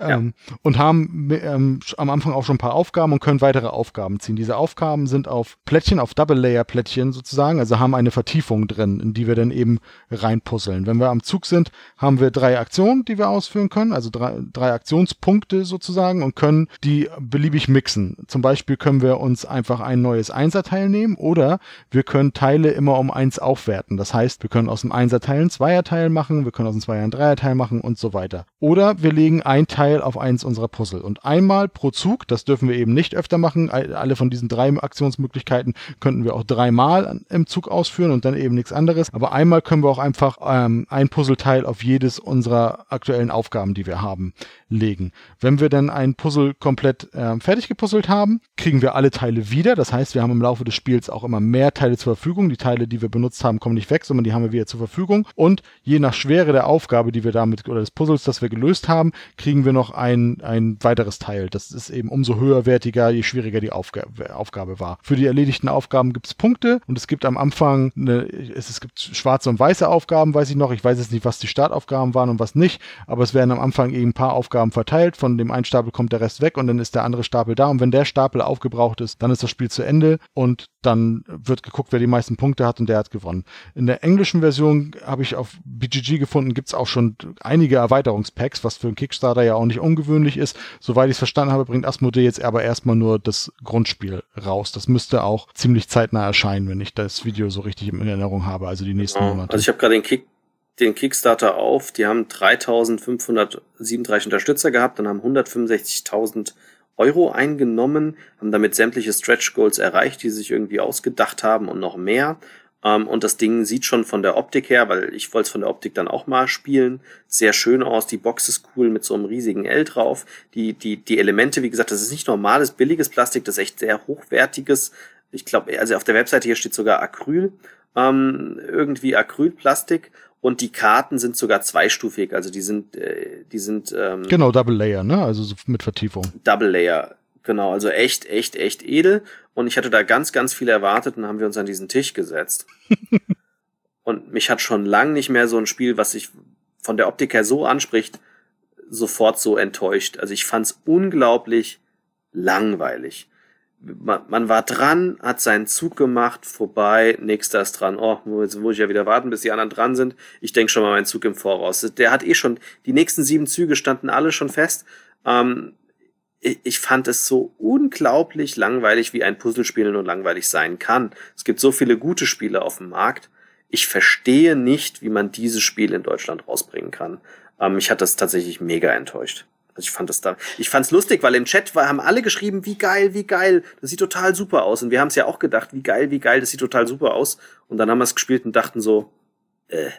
Ähm, und haben ähm, am Anfang auch schon ein paar Aufgaben und können weitere Aufgaben ziehen. Diese Aufgaben sind auf Plättchen, auf Double-Layer-Plättchen sozusagen, also haben eine Vertiefung drin, in die wir dann eben reinpuzzeln. Wenn wir am Zug sind, haben wir drei Aktionen, die wir ausführen können, also drei, drei Aktionspunkte sozusagen und können die beliebig mixen. Zum Beispiel können wir uns einfach ein neues Einserteil nehmen oder wir können Teile immer um eins aufwerten. Das heißt, wir können aus dem Einserteil ein Zweierteil machen, wir können aus dem Zweier ein Dreierteil machen und so weiter. Oder wir legen ein Teil Teil auf eins unserer Puzzle. Und einmal pro Zug, das dürfen wir eben nicht öfter machen, alle von diesen drei Aktionsmöglichkeiten könnten wir auch dreimal im Zug ausführen und dann eben nichts anderes. Aber einmal können wir auch einfach ähm, ein Puzzleteil auf jedes unserer aktuellen Aufgaben, die wir haben, legen. Wenn wir dann ein Puzzle komplett äh, fertig gepuzzelt haben, kriegen wir alle Teile wieder. Das heißt, wir haben im Laufe des Spiels auch immer mehr Teile zur Verfügung. Die Teile, die wir benutzt haben, kommen nicht weg, sondern die haben wir wieder zur Verfügung. Und je nach Schwere der Aufgabe, die wir damit oder des Puzzles, das wir gelöst haben, kriegen wir noch ein, ein weiteres Teil. Das ist eben umso höherwertiger, je schwieriger die Aufga Aufgabe war. Für die erledigten Aufgaben gibt es Punkte und es gibt am Anfang, eine, es, es gibt schwarze und weiße Aufgaben, weiß ich noch. Ich weiß jetzt nicht, was die Startaufgaben waren und was nicht, aber es werden am Anfang eben ein paar Aufgaben verteilt. Von dem einen Stapel kommt der Rest weg und dann ist der andere Stapel da. Und wenn der Stapel aufgebraucht ist, dann ist das Spiel zu Ende und dann wird geguckt, wer die meisten Punkte hat und der hat gewonnen. In der englischen Version habe ich auf BGG gefunden, gibt es auch schon einige Erweiterungspacks, was für einen Kickstarter ja auch nicht ungewöhnlich ist. Soweit ich es verstanden habe, bringt Asmodee jetzt aber erstmal nur das Grundspiel raus. Das müsste auch ziemlich zeitnah erscheinen, wenn ich das Video so richtig in Erinnerung habe, also die nächsten genau. Monate. Also ich habe gerade den Kick den Kickstarter auf. Die haben 3537 Unterstützer gehabt und haben 165.000 Euro eingenommen, haben damit sämtliche Stretch Goals erreicht, die sie sich irgendwie ausgedacht haben und noch mehr. Um, ähm, und das Ding sieht schon von der Optik her, weil ich wollte es von der Optik dann auch mal spielen, sehr schön aus. Die Box ist cool mit so einem riesigen L drauf. Die, die, die Elemente, wie gesagt, das ist nicht normales, billiges Plastik, das ist echt sehr hochwertiges. Ich glaube, also auf der Webseite hier steht sogar Acryl, ähm, irgendwie Acrylplastik. Und die Karten sind sogar zweistufig, also die sind, äh, die sind ähm, genau Double Layer, ne? Also so mit Vertiefung. Double Layer, genau, also echt, echt, echt edel. Und ich hatte da ganz, ganz viel erwartet und haben wir uns an diesen Tisch gesetzt. <laughs> und mich hat schon lang nicht mehr so ein Spiel, was sich von der Optik her so anspricht, sofort so enttäuscht. Also ich fand's unglaublich langweilig man, man war dran, hat seinen Zug gemacht, vorbei, nächster ist dran. Oh, jetzt muss ich ja wieder warten, bis die anderen dran sind. Ich denke schon mal meinen Zug im Voraus. Der hat eh schon, die nächsten sieben Züge standen alle schon fest. Ähm, ich, ich fand es so unglaublich langweilig, wie ein Puzzlespiel nur langweilig sein kann. Es gibt so viele gute Spiele auf dem Markt. Ich verstehe nicht, wie man dieses Spiel in Deutschland rausbringen kann. Ähm, mich hat das tatsächlich mega enttäuscht. Also ich fand das da, ich fand's lustig, weil im Chat war, haben alle geschrieben, wie geil, wie geil, das sieht total super aus. Und wir haben es ja auch gedacht, wie geil, wie geil, das sieht total super aus. Und dann haben wir es gespielt und dachten so, äh,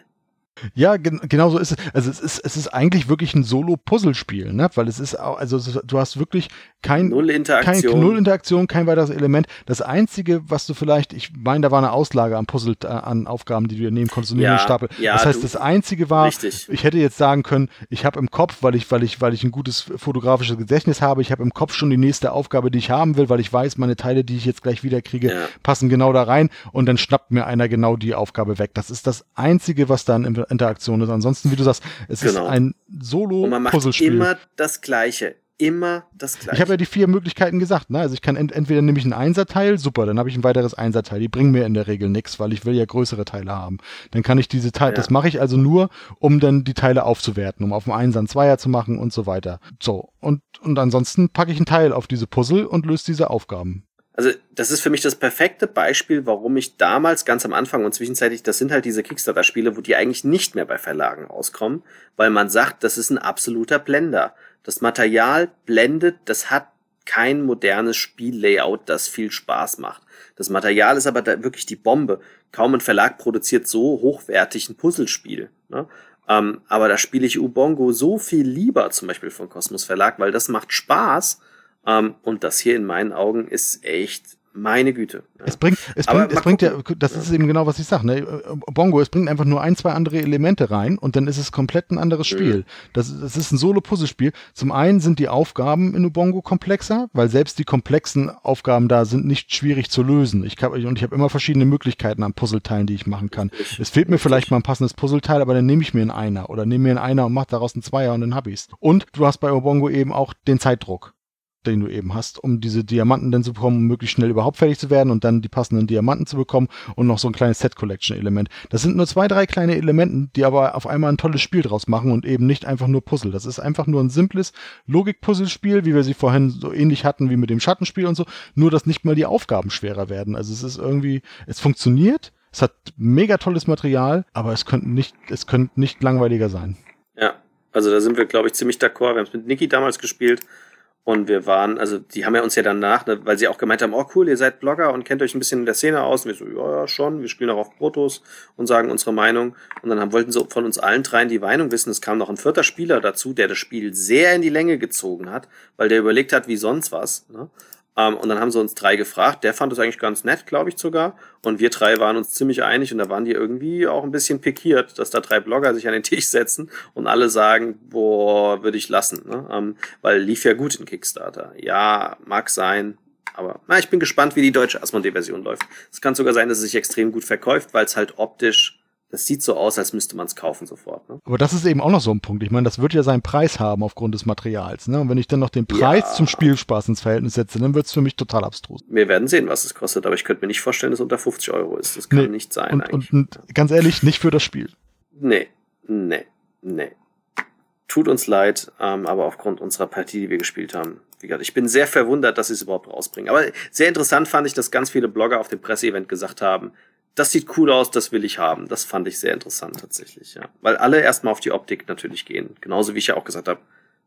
ja, gen genau so ist es. Also es ist, es ist eigentlich wirklich ein Solo-Puzzlespiel, ne? Weil es ist auch, also du hast wirklich kein Null Interaktion. Kein, Null Interaktion, kein weiteres Element. Das Einzige, was du vielleicht, ich meine, da war eine Auslage an Puzzle, äh, an Aufgaben, die du nehmen konntest ja, Stapel. Ja, das heißt, du, das Einzige war, richtig. ich hätte jetzt sagen können, ich habe im Kopf, weil ich, weil ich, weil ich ein gutes fotografisches Gedächtnis habe, ich habe im Kopf schon die nächste Aufgabe, die ich haben will, weil ich weiß, meine Teile, die ich jetzt gleich wieder kriege, ja. passen genau da rein und dann schnappt mir einer genau die Aufgabe weg. Das ist das Einzige, was da an Interaktion ist. Ansonsten, wie du sagst, es genau. ist ein Solo-Puzzlespiel. Immer das Gleiche immer das Gleiche. Ich habe ja die vier Möglichkeiten gesagt. Ne? Also ich kann ent entweder nehme ich ein Einserteil, super, dann habe ich ein weiteres Einserteil. Die bringen mir in der Regel nichts, weil ich will ja größere Teile haben. Dann kann ich diese Teile, ja. das mache ich also nur, um dann die Teile aufzuwerten, um auf dem Einser einen Zweier zu machen und so weiter. So, und, und ansonsten packe ich ein Teil auf diese Puzzle und löse diese Aufgaben. Also das ist für mich das perfekte Beispiel, warum ich damals ganz am Anfang und zwischenzeitlich, das sind halt diese Kickstarter-Spiele, wo die eigentlich nicht mehr bei Verlagen rauskommen, weil man sagt, das ist ein absoluter Blender. Das Material blendet, das hat kein modernes Spiellayout, das viel Spaß macht. Das Material ist aber da wirklich die Bombe. Kaum ein Verlag produziert so hochwertig ein Puzzlespiel. Ne? Ähm, aber da spiele ich Ubongo so viel lieber, zum Beispiel von Kosmos Verlag, weil das macht Spaß. Ähm, und das hier in meinen Augen ist echt meine Güte. Ja. Es bringt, es bringt, es bringt ja, das ist eben genau, was ich sage. Ne? Bongo, es bringt einfach nur ein, zwei andere Elemente rein und dann ist es komplett ein anderes Spiel. Mhm. Das, das ist ein Solo-Puzzle-Spiel. Zum einen sind die Aufgaben in Ubongo komplexer, weil selbst die komplexen Aufgaben da sind nicht schwierig zu lösen. Ich kann, und ich habe immer verschiedene Möglichkeiten an Puzzleteilen, die ich machen kann. Ich, es fehlt mir vielleicht mal ein passendes Puzzleteil, aber dann nehme ich mir einen Einer oder nehme mir einen Einer und mache daraus einen Zweier und dann hab ich's. Und du hast bei Ubongo eben auch den Zeitdruck den du eben hast, um diese Diamanten dann zu bekommen, um möglichst schnell überhaupt fertig zu werden und dann die passenden Diamanten zu bekommen und noch so ein kleines Set-Collection-Element. Das sind nur zwei, drei kleine Elementen, die aber auf einmal ein tolles Spiel draus machen und eben nicht einfach nur Puzzle. Das ist einfach nur ein simples Logik-Puzzle-Spiel, wie wir sie vorhin so ähnlich hatten wie mit dem Schattenspiel und so, nur dass nicht mal die Aufgaben schwerer werden. Also es ist irgendwie, es funktioniert, es hat mega tolles Material, aber es könnte nicht, es könnte nicht langweiliger sein. Ja, also da sind wir, glaube ich, ziemlich d'accord. Wir haben es mit Niki damals gespielt und wir waren, also die haben ja uns ja danach, ne, weil sie auch gemeint haben, oh cool, ihr seid Blogger und kennt euch ein bisschen in der Szene aus. Und wir so, ja, schon, wir spielen auch auf Protos und sagen unsere Meinung. Und dann haben, wollten sie von uns allen dreien die Meinung wissen. Es kam noch ein vierter Spieler dazu, der das Spiel sehr in die Länge gezogen hat, weil der überlegt hat, wie sonst was. Ne? Ähm, und dann haben sie uns drei gefragt. Der fand es eigentlich ganz nett, glaube ich sogar. Und wir drei waren uns ziemlich einig und da waren die irgendwie auch ein bisschen pikiert, dass da drei Blogger sich an den <laughs> Tisch setzen und alle sagen, boah, würde ich lassen. Ne? Ähm, weil lief ja gut in Kickstarter. Ja, mag sein. Aber na, ich bin gespannt, wie die deutsche Asmodee-Version läuft. Es kann sogar sein, dass es sich extrem gut verkauft, weil es halt optisch das sieht so aus, als müsste man es kaufen sofort. Ne? Aber das ist eben auch noch so ein Punkt. Ich meine, das wird ja seinen Preis haben aufgrund des Materials. Ne? Und wenn ich dann noch den Preis ja. zum Spielspaß ins Verhältnis setze, dann wird es für mich total abstrus. Wir werden sehen, was es kostet, aber ich könnte mir nicht vorstellen, dass es unter 50 Euro ist. Das kann nee. nicht sein. Und, und, und ganz ehrlich, nicht für das Spiel. Nee, nee, nee. Tut uns leid, ähm, aber aufgrund unserer Partie, die wir gespielt haben, wie gesagt, ich bin sehr verwundert, dass sie es überhaupt rausbringen. Aber sehr interessant fand ich, dass ganz viele Blogger auf dem Presseevent gesagt haben, das sieht cool aus, das will ich haben. Das fand ich sehr interessant tatsächlich, ja. Weil alle erstmal auf die Optik natürlich gehen. Genauso wie ich ja auch gesagt habe,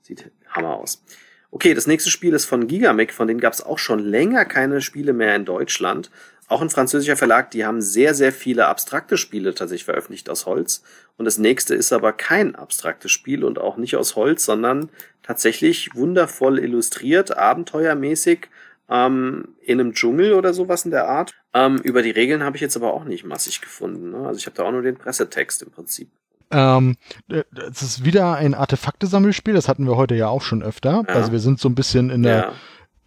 sieht Hammer aus. Okay, das nächste Spiel ist von Gigamic, von denen gab es auch schon länger keine Spiele mehr in Deutschland. Auch ein französischer Verlag, die haben sehr, sehr viele abstrakte Spiele tatsächlich veröffentlicht aus Holz. Und das nächste ist aber kein abstraktes Spiel und auch nicht aus Holz, sondern tatsächlich wundervoll illustriert, abenteuermäßig ähm, in einem Dschungel oder sowas in der Art. Ähm, über die Regeln habe ich jetzt aber auch nicht massig gefunden. Ne? Also ich habe da auch nur den Pressetext im Prinzip. Ähm, es ist wieder ein Artefakte-Sammelspiel, das hatten wir heute ja auch schon öfter. Ja. Also wir sind so ein bisschen in der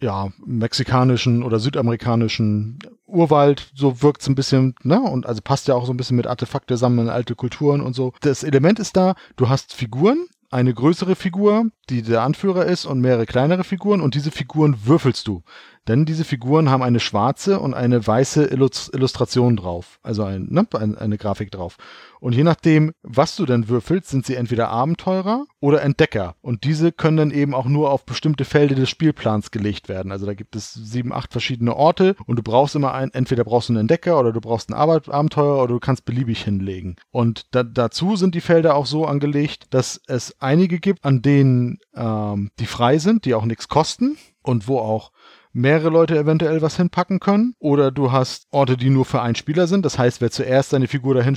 ja. ja mexikanischen oder südamerikanischen Urwald, so wirkt es ein bisschen, ne? Und also passt ja auch so ein bisschen mit Artefakte sammeln, alte Kulturen und so. Das Element ist da, du hast Figuren, eine größere Figur, die der Anführer ist, und mehrere kleinere Figuren, und diese Figuren würfelst du. Denn diese Figuren haben eine schwarze und eine weiße Illustration drauf, also ein, ne, eine Grafik drauf. Und je nachdem, was du denn würfelst, sind sie entweder Abenteurer oder Entdecker. Und diese können dann eben auch nur auf bestimmte Felder des Spielplans gelegt werden. Also da gibt es sieben, acht verschiedene Orte und du brauchst immer einen, entweder brauchst du einen Entdecker oder du brauchst einen Abenteurer oder du kannst beliebig hinlegen. Und da, dazu sind die Felder auch so angelegt, dass es einige gibt, an denen ähm, die frei sind, die auch nichts kosten und wo auch mehrere Leute eventuell was hinpacken können. Oder du hast Orte, die nur für einen Spieler sind. Das heißt, wer zuerst seine Figur dahin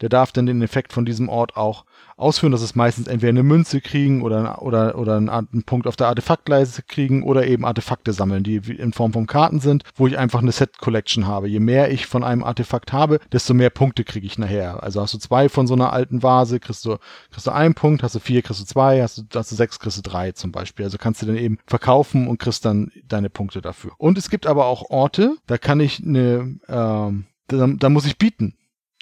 der darf dann den Effekt von diesem Ort auch ausführen. Das ist meistens entweder eine Münze kriegen oder, oder, oder einen, einen Punkt auf der Artefaktleiste kriegen oder eben Artefakte sammeln, die in Form von Karten sind, wo ich einfach eine Set-Collection habe. Je mehr ich von einem Artefakt habe, desto mehr Punkte kriege ich nachher. Also hast du zwei von so einer alten Vase, kriegst du, kriegst du einen Punkt, hast du vier, kriegst du zwei, hast du, hast du sechs, kriegst du drei zum Beispiel. Also kannst du dann eben verkaufen und kriegst dann deine Punkte dafür. Und es gibt aber auch Orte, da kann ich eine, ähm, da, da muss ich bieten.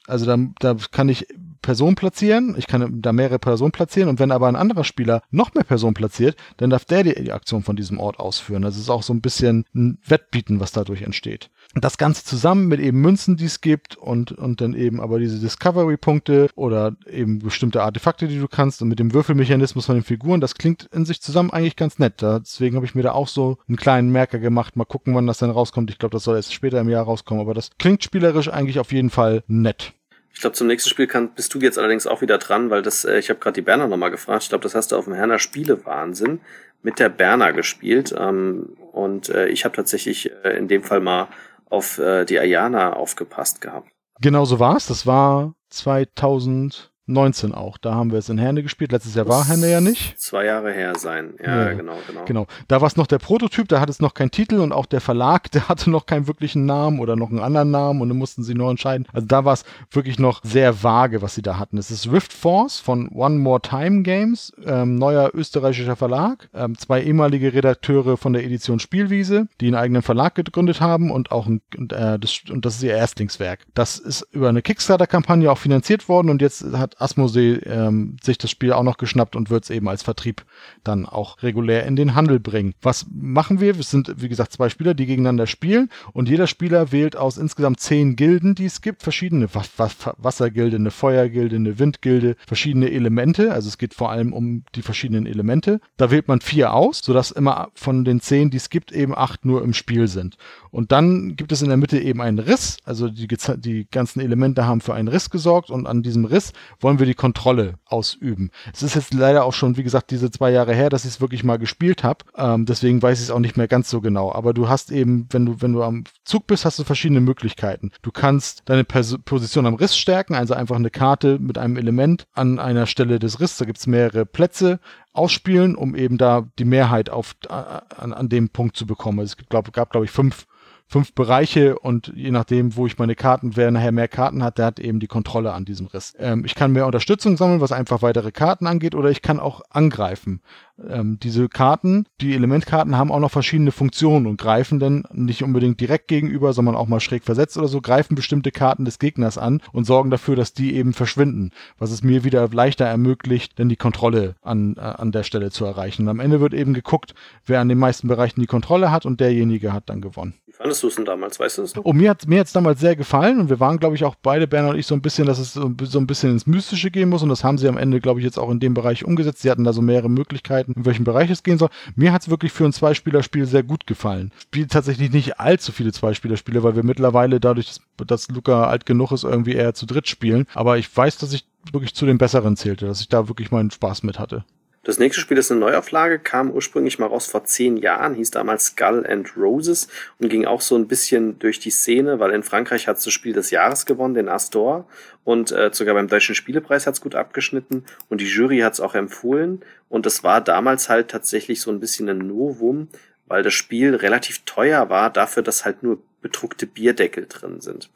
Also da, da kann ich Personen platzieren, ich kann da mehrere Personen platzieren und wenn aber ein anderer Spieler noch mehr Personen platziert, dann darf der die, die Aktion von diesem Ort ausführen. Das ist auch so ein bisschen ein Wettbieten, was dadurch entsteht. Das Ganze zusammen mit eben Münzen, die es gibt und, und dann eben aber diese Discovery-Punkte oder eben bestimmte Artefakte, die du kannst und mit dem Würfelmechanismus von den Figuren, das klingt in sich zusammen eigentlich ganz nett. Deswegen habe ich mir da auch so einen kleinen Merker gemacht. Mal gucken, wann das dann rauskommt. Ich glaube, das soll erst später im Jahr rauskommen, aber das klingt spielerisch eigentlich auf jeden Fall nett. Ich glaube, zum nächsten Spiel kann, bist du jetzt allerdings auch wieder dran, weil das, äh, ich habe gerade die Berner nochmal gefragt. Ich glaube, das hast du auf dem Herner Spielewahnsinn mit der Berner gespielt. Ähm, und äh, ich habe tatsächlich äh, in dem Fall mal auf äh, die Ayana aufgepasst gehabt. Genau so war's. Das war 2000. 19 auch. Da haben wir es in Herne gespielt. Letztes Jahr war Herne ja nicht. Zwei Jahre her sein. Ja, ja. genau, genau. Genau. Da war es noch der Prototyp, da hat es noch keinen Titel und auch der Verlag, <laughs> der hatte noch keinen wirklichen Namen oder noch einen anderen Namen und dann mussten sie neu entscheiden. Also da war es wirklich noch sehr vage, was sie da hatten. Es ist Rift Force von One More Time Games, ähm, neuer österreichischer Verlag. Ähm, zwei ehemalige Redakteure von der Edition Spielwiese, die einen eigenen Verlag gegründet haben und auch ein, äh, das, und das ist ihr Erstlingswerk. Das ist über eine Kickstarter-Kampagne auch finanziert worden und jetzt hat Asmodee ähm, sich das Spiel auch noch geschnappt und wird es eben als Vertrieb dann auch regulär in den Handel bringen. Was machen wir? Es sind, wie gesagt, zwei Spieler, die gegeneinander spielen und jeder Spieler wählt aus insgesamt zehn Gilden, die es gibt, verschiedene Wassergilde, eine Feuergilde, eine Windgilde, verschiedene Elemente. Also es geht vor allem um die verschiedenen Elemente. Da wählt man vier aus, sodass immer von den zehn, die es gibt, eben acht nur im Spiel sind. Und dann gibt es in der Mitte eben einen Riss. Also die, die ganzen Elemente haben für einen Riss gesorgt und an diesem Riss wollen wir die Kontrolle ausüben. Es ist jetzt leider auch schon, wie gesagt, diese zwei Jahre her, dass ich es wirklich mal gespielt habe. Ähm, deswegen weiß ich es auch nicht mehr ganz so genau. Aber du hast eben, wenn du, wenn du am Zug bist, hast du verschiedene Möglichkeiten. Du kannst deine Pers Position am Riss stärken, also einfach eine Karte mit einem Element an einer Stelle des Risses. Da gibt es mehrere Plätze ausspielen, um eben da die Mehrheit auf, an, an dem Punkt zu bekommen. Es gab, gab glaube ich, fünf fünf Bereiche und je nachdem, wo ich meine Karten, wer nachher mehr Karten hat, der hat eben die Kontrolle an diesem Riss. Ähm, ich kann mehr Unterstützung sammeln, was einfach weitere Karten angeht, oder ich kann auch angreifen. Ähm, diese Karten, die Elementkarten haben auch noch verschiedene Funktionen und greifen dann nicht unbedingt direkt gegenüber, sondern auch mal schräg versetzt oder so, greifen bestimmte Karten des Gegners an und sorgen dafür, dass die eben verschwinden, was es mir wieder leichter ermöglicht, dann die Kontrolle an, äh, an der Stelle zu erreichen. Und am Ende wird eben geguckt, wer an den meisten Bereichen die Kontrolle hat und derjenige hat dann gewonnen. Wie fandest du es denn damals, weißt du es noch? Oh, mir hat mir hat's damals sehr gefallen und wir waren, glaube ich, auch beide, Bernhard und ich, so ein bisschen, dass es so ein bisschen ins Mystische gehen muss und das haben sie am Ende, glaube ich, jetzt auch in dem Bereich umgesetzt. Sie hatten da so mehrere Möglichkeiten, in welchem Bereich es gehen soll. Mir hat es wirklich für ein Zweispielerspiel sehr gut gefallen. Spielt tatsächlich nicht allzu viele Zweispielerspiele, weil wir mittlerweile dadurch, dass, dass Luca alt genug ist, irgendwie eher zu dritt spielen. Aber ich weiß, dass ich wirklich zu den Besseren zählte, dass ich da wirklich meinen Spaß mit hatte. Das nächste Spiel ist eine Neuauflage, kam ursprünglich mal raus vor zehn Jahren, hieß damals Skull and Roses und ging auch so ein bisschen durch die Szene, weil in Frankreich hat es das Spiel des Jahres gewonnen, den Astor, und äh, sogar beim Deutschen Spielepreis hat es gut abgeschnitten und die Jury hat es auch empfohlen. Und das war damals halt tatsächlich so ein bisschen ein Novum, weil das Spiel relativ teuer war, dafür, dass halt nur bedruckte Bierdeckel drin sind.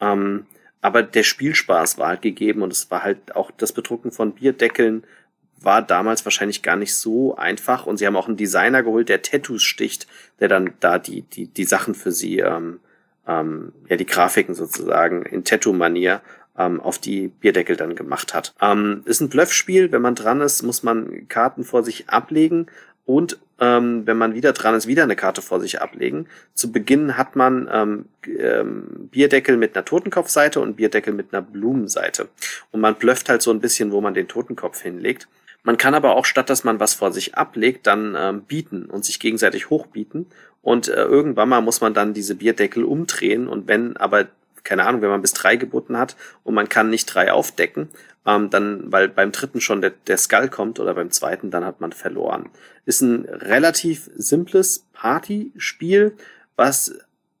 Ähm, aber der Spielspaß war halt gegeben und es war halt auch das Bedrucken von Bierdeckeln war damals wahrscheinlich gar nicht so einfach und sie haben auch einen Designer geholt, der Tattoos sticht, der dann da die, die, die Sachen für sie, ähm, ähm, ja, die Grafiken sozusagen in Tattoo-Manier ähm, auf die Bierdeckel dann gemacht hat. Ähm, ist ein Bluffspiel, wenn man dran ist, muss man Karten vor sich ablegen und ähm, wenn man wieder dran ist, wieder eine Karte vor sich ablegen. Zu Beginn hat man ähm, ähm, Bierdeckel mit einer Totenkopfseite und Bierdeckel mit einer Blumenseite. Und man blufft halt so ein bisschen, wo man den Totenkopf hinlegt. Man kann aber auch, statt dass man was vor sich ablegt, dann ähm, bieten und sich gegenseitig hochbieten. Und äh, irgendwann mal muss man dann diese Bierdeckel umdrehen. Und wenn aber, keine Ahnung, wenn man bis drei geboten hat und man kann nicht drei aufdecken, ähm, dann, weil beim dritten schon der, der Skull kommt oder beim zweiten, dann hat man verloren. Ist ein relativ simples Partyspiel, was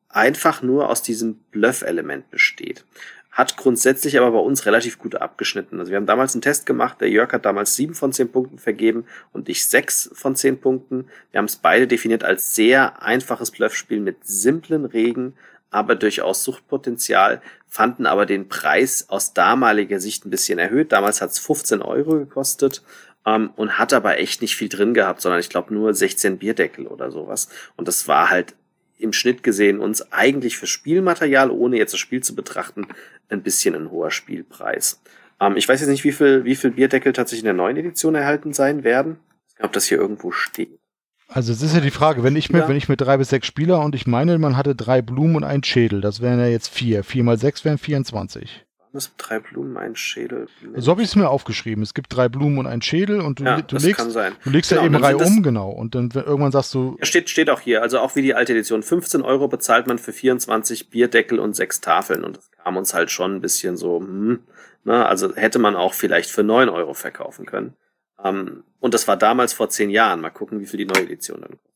einfach nur aus diesem Bluff-Element besteht hat grundsätzlich aber bei uns relativ gut abgeschnitten. Also wir haben damals einen Test gemacht, der Jörg hat damals sieben von zehn Punkten vergeben und ich sechs von zehn Punkten. Wir haben es beide definiert als sehr einfaches Bluffspiel mit simplen Regen, aber durchaus Suchtpotenzial, fanden aber den Preis aus damaliger Sicht ein bisschen erhöht. Damals hat es 15 Euro gekostet ähm, und hat aber echt nicht viel drin gehabt, sondern ich glaube nur 16 Bierdeckel oder sowas. Und das war halt im Schnitt gesehen uns eigentlich für Spielmaterial, ohne jetzt das Spiel zu betrachten, ein bisschen ein hoher Spielpreis. Ähm, ich weiß jetzt nicht, wie viel, wie viel Bierdeckel tatsächlich in der neuen Edition erhalten sein werden. Ich glaube, das hier irgendwo steht. Also es ist ja die Frage, wenn ich mit, wenn ich mit drei bis sechs Spieler und ich meine, man hatte drei Blumen und einen Schädel, das wären ja jetzt vier. Vier mal sechs wären 24. Was drei Blumen, ein Schädel. So habe ich es mir aufgeschrieben. Es gibt drei Blumen und einen Schädel und du, ja, du legst, du legst genau, ja eben Reihe um, genau. Und dann irgendwann sagst du. Ja, steht, steht auch hier, also auch wie die alte Edition. 15 Euro bezahlt man für 24 Bierdeckel und sechs Tafeln. Und das kam uns halt schon ein bisschen so, hm, na, also hätte man auch vielleicht für 9 Euro verkaufen können. Um, ähm, und das war damals vor zehn Jahren. Mal gucken, wie viel die neue Edition dann kostet.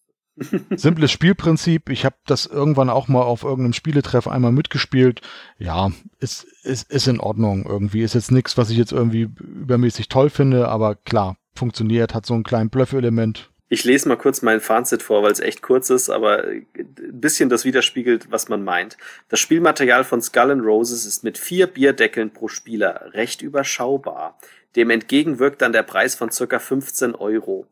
Simples Spielprinzip. Ich habe das irgendwann auch mal auf irgendeinem Spieletreff einmal mitgespielt. Ja, ist, ist, ist in Ordnung irgendwie. Ist jetzt nichts, was ich jetzt irgendwie übermäßig toll finde, aber klar, funktioniert, hat so einen kleinen Bluff-Element. Ich lese mal kurz mein Fazit vor, weil es echt kurz ist, aber ein bisschen das widerspiegelt, was man meint. Das Spielmaterial von Skull and Roses ist mit vier Bierdeckeln pro Spieler recht überschaubar. Dem entgegen wirkt dann der Preis von circa 15 Euro.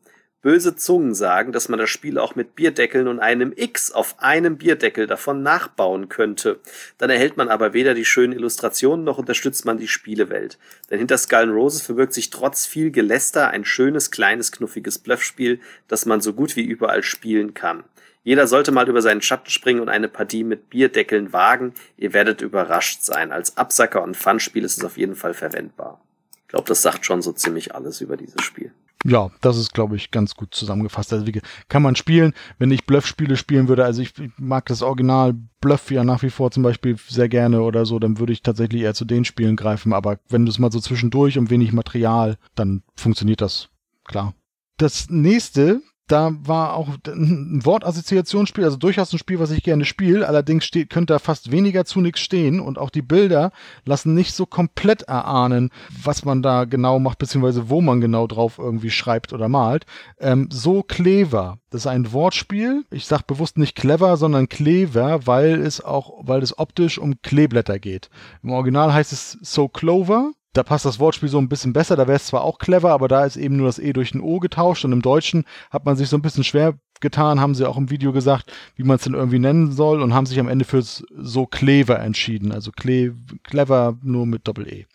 Böse Zungen sagen, dass man das Spiel auch mit Bierdeckeln und einem X auf einem Bierdeckel davon nachbauen könnte. Dann erhält man aber weder die schönen Illustrationen noch unterstützt man die Spielewelt. Denn hinter Skull Roses verbirgt sich trotz viel Geläster ein schönes, kleines, knuffiges Bluffspiel, das man so gut wie überall spielen kann. Jeder sollte mal über seinen Schatten springen und eine Partie mit Bierdeckeln wagen. Ihr werdet überrascht sein. Als Absacker und Funspiel ist es auf jeden Fall verwendbar. Ich glaube, das sagt schon so ziemlich alles über dieses Spiel. Ja, das ist, glaube ich, ganz gut zusammengefasst. Also wie, kann man spielen, wenn ich Bluff-Spiele spielen würde. Also ich, mag das Original Bluff ja nach wie vor zum Beispiel sehr gerne oder so, dann würde ich tatsächlich eher zu den Spielen greifen. Aber wenn du es mal so zwischendurch und wenig Material, dann funktioniert das, klar. Das nächste, da war auch ein Wortassoziationsspiel, also durchaus ein Spiel, was ich gerne spiele. Allerdings steht, könnte da fast weniger zu nichts stehen und auch die Bilder lassen nicht so komplett erahnen, was man da genau macht, beziehungsweise wo man genau drauf irgendwie schreibt oder malt. Ähm, so clever. Das ist ein Wortspiel. Ich sage bewusst nicht clever, sondern clever, weil es auch, weil es optisch um Kleeblätter geht. Im Original heißt es So Clover da passt das Wortspiel so ein bisschen besser. Da wäre es zwar auch clever, aber da ist eben nur das E durch ein O getauscht und im Deutschen hat man sich so ein bisschen schwer getan, haben sie auch im Video gesagt, wie man es denn irgendwie nennen soll und haben sich am Ende fürs so clever entschieden. Also cle clever nur mit Doppel-E.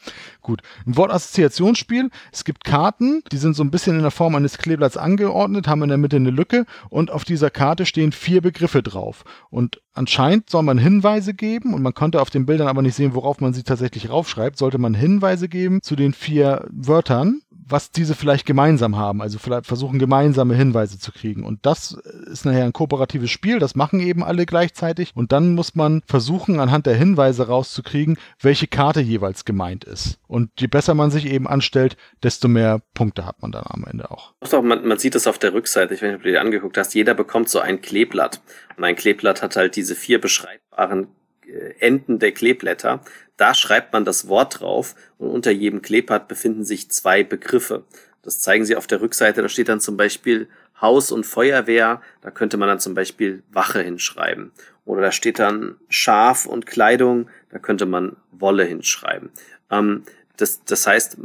Gut. Ein Wortassoziationsspiel. Es gibt Karten, die sind so ein bisschen in der Form eines Kleeblatts angeordnet, haben in der Mitte eine Lücke und auf dieser Karte stehen vier Begriffe drauf. Und anscheinend soll man Hinweise geben und man konnte auf den Bildern aber nicht sehen, worauf man sie tatsächlich raufschreibt. Sollte man Hinweise geben zu den vier Wörtern, was diese vielleicht gemeinsam haben. Also vielleicht versuchen gemeinsame Hinweise zu kriegen. Und das ist nachher ein kooperatives Spiel. Das machen eben alle gleichzeitig. Und dann muss man versuchen, anhand der Hinweise rauszukriegen, welche Karte jeweils gemeint ist. Und je besser man sich eben anstellt, desto mehr Punkte hat man dann am Ende auch. Doch, man, man sieht es auf der Rückseite. Ich weiß nicht, ob du dir angeguckt hast. Jeder bekommt so ein Kleeblatt. Und ein Kleeblatt hat halt diese vier beschreibbaren äh, Enden der Kleeblätter. Da schreibt man das Wort drauf und unter jedem Kleeblatt befinden sich zwei Begriffe. Das zeigen sie auf der Rückseite. Da steht dann zum Beispiel Haus und Feuerwehr. Da könnte man dann zum Beispiel Wache hinschreiben. Oder da steht dann Schaf und Kleidung. Da könnte man Wolle hinschreiben. Ähm, das, das heißt,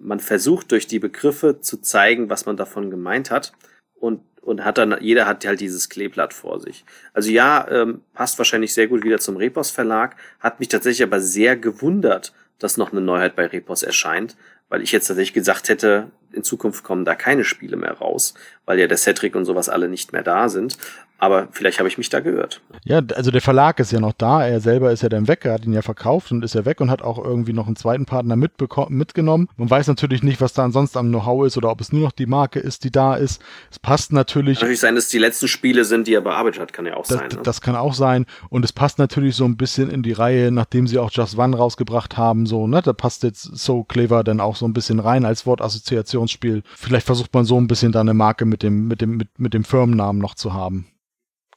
man versucht durch die Begriffe zu zeigen, was man davon gemeint hat. Und und hat dann, jeder hat halt dieses Kleeblatt vor sich. Also ja, ähm, passt wahrscheinlich sehr gut wieder zum Repos Verlag, hat mich tatsächlich aber sehr gewundert, dass noch eine Neuheit bei Repos erscheint, weil ich jetzt tatsächlich gesagt hätte, in Zukunft kommen da keine Spiele mehr raus, weil ja der Cedric und sowas alle nicht mehr da sind. Aber vielleicht habe ich mich da gehört. Ja, also der Verlag ist ja noch da. Er selber ist ja dann weg. Er hat ihn ja verkauft und ist ja weg und hat auch irgendwie noch einen zweiten Partner mitgenommen. Man weiß natürlich nicht, was da ansonsten am Know-how ist oder ob es nur noch die Marke ist, die da ist. Es passt natürlich. Kann natürlich sein, dass es die letzten Spiele sind, die er bearbeitet hat. Kann ja auch das, sein. Ne? Das kann auch sein. Und es passt natürlich so ein bisschen in die Reihe, nachdem sie auch Just One rausgebracht haben. So, ne? Da passt jetzt So Clever dann auch so ein bisschen rein als Wortassoziationsspiel. Vielleicht versucht man so ein bisschen da eine Marke mit dem, mit dem, mit, mit dem Firmennamen noch zu haben.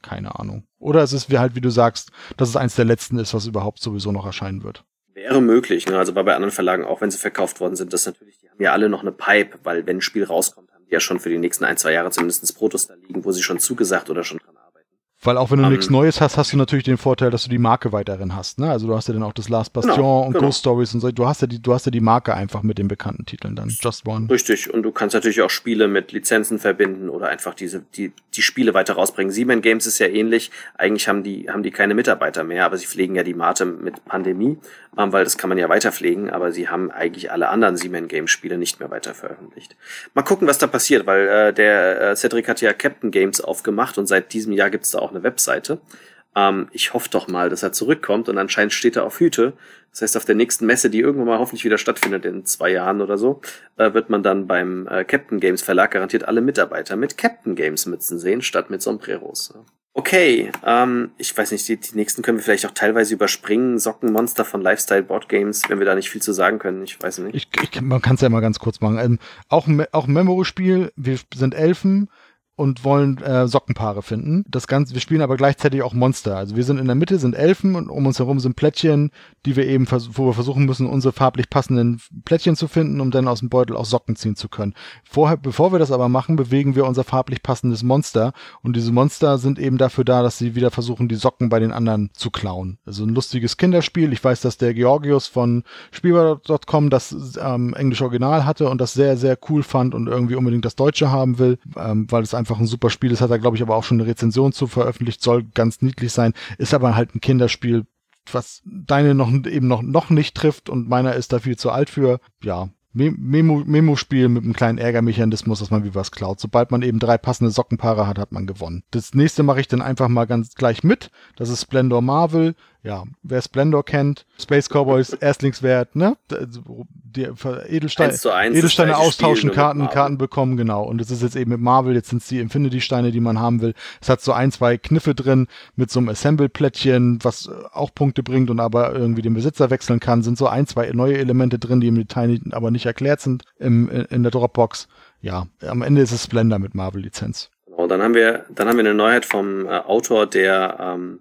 Keine Ahnung. Oder es ist wie halt, wie du sagst, dass es eins der letzten ist, was überhaupt sowieso noch erscheinen wird. Wäre möglich, ne? Also bei anderen Verlagen, auch wenn sie verkauft worden sind, das natürlich, die haben ja alle noch eine Pipe, weil wenn ein Spiel rauskommt, haben die ja schon für die nächsten ein, zwei Jahre zumindest Protos da liegen, wo sie schon zugesagt oder schon dran weil auch wenn du um, nichts Neues hast, hast du natürlich den Vorteil, dass du die Marke weiterhin hast. Ne? Also du hast ja dann auch das Last Bastion genau, und genau. Ghost Stories und so. Du hast ja die, du hast ja die Marke einfach mit den bekannten Titeln dann. Just One. Richtig. Und du kannst natürlich auch Spiele mit Lizenzen verbinden oder einfach diese, die, die Spiele weiter rausbringen. Siemens Games ist ja ähnlich. Eigentlich haben die, haben die keine Mitarbeiter mehr, aber sie pflegen ja die Mate mit Pandemie, ähm, weil das kann man ja weiter pflegen, aber sie haben eigentlich alle anderen Siemens Games Spiele nicht mehr weiter veröffentlicht. Mal gucken, was da passiert, weil äh, der äh, Cedric hat ja Captain Games aufgemacht und seit diesem Jahr gibt's da auch eine Webseite. Ähm, ich hoffe doch mal, dass er zurückkommt und anscheinend steht er auf Hüte. Das heißt, auf der nächsten Messe, die irgendwann mal hoffentlich wieder stattfindet in zwei Jahren oder so, äh, wird man dann beim äh, Captain Games Verlag garantiert alle Mitarbeiter mit Captain Games Mützen sehen, statt mit Sombreros. Okay, ähm, ich weiß nicht, die, die nächsten können wir vielleicht auch teilweise überspringen. Sockenmonster von Lifestyle Board Games, wenn wir da nicht viel zu sagen können, ich weiß nicht. Ich, ich, man kann es ja mal ganz kurz machen. Ähm, auch, auch ein Memory-Spiel, wir sind Elfen, und wollen äh, Sockenpaare finden. Das Ganze, wir spielen aber gleichzeitig auch Monster. Also wir sind in der Mitte, sind Elfen und um uns herum sind Plättchen, die wir eben, wo wir versuchen müssen, unsere farblich passenden Plättchen zu finden, um dann aus dem Beutel auch Socken ziehen zu können. Vorher, bevor wir das aber machen, bewegen wir unser farblich passendes Monster und diese Monster sind eben dafür da, dass sie wieder versuchen, die Socken bei den anderen zu klauen. Also ein lustiges Kinderspiel. Ich weiß, dass der Georgius von Spielbar.com das ähm, englische Original hatte und das sehr, sehr cool fand und irgendwie unbedingt das Deutsche haben will, ähm, weil es einfach einfach ein super Spiel ist, hat er, glaube ich, aber auch schon eine Rezension zu veröffentlicht, soll ganz niedlich sein, ist aber halt ein Kinderspiel, was deine noch eben noch, noch nicht trifft und meiner ist da viel zu alt für. Ja, Memo, Memo-Spiel mit einem kleinen Ärgermechanismus, dass man wie was klaut. Sobald man eben drei passende Sockenpaare hat, hat man gewonnen. Das nächste mache ich dann einfach mal ganz gleich mit. Das ist Splendor Marvel ja, wer Splendor kennt, Space Cowboys, Erstlingswert, ne? Die Edelsteine, Edelsteine austauschen, Karten, Karten bekommen, genau. Und es ist jetzt eben mit Marvel, jetzt sind es die Infinity-Steine, die man haben will. Es hat so ein, zwei Kniffe drin mit so einem Assemble-Plättchen, was auch Punkte bringt und aber irgendwie den Besitzer wechseln kann. Sind so ein, zwei neue Elemente drin, die im Detail aber nicht erklärt sind im, in der Dropbox. Ja, am Ende ist es Splendor mit Marvel-Lizenz. Genau, dann haben wir, dann haben wir eine Neuheit vom äh, Autor, der ähm,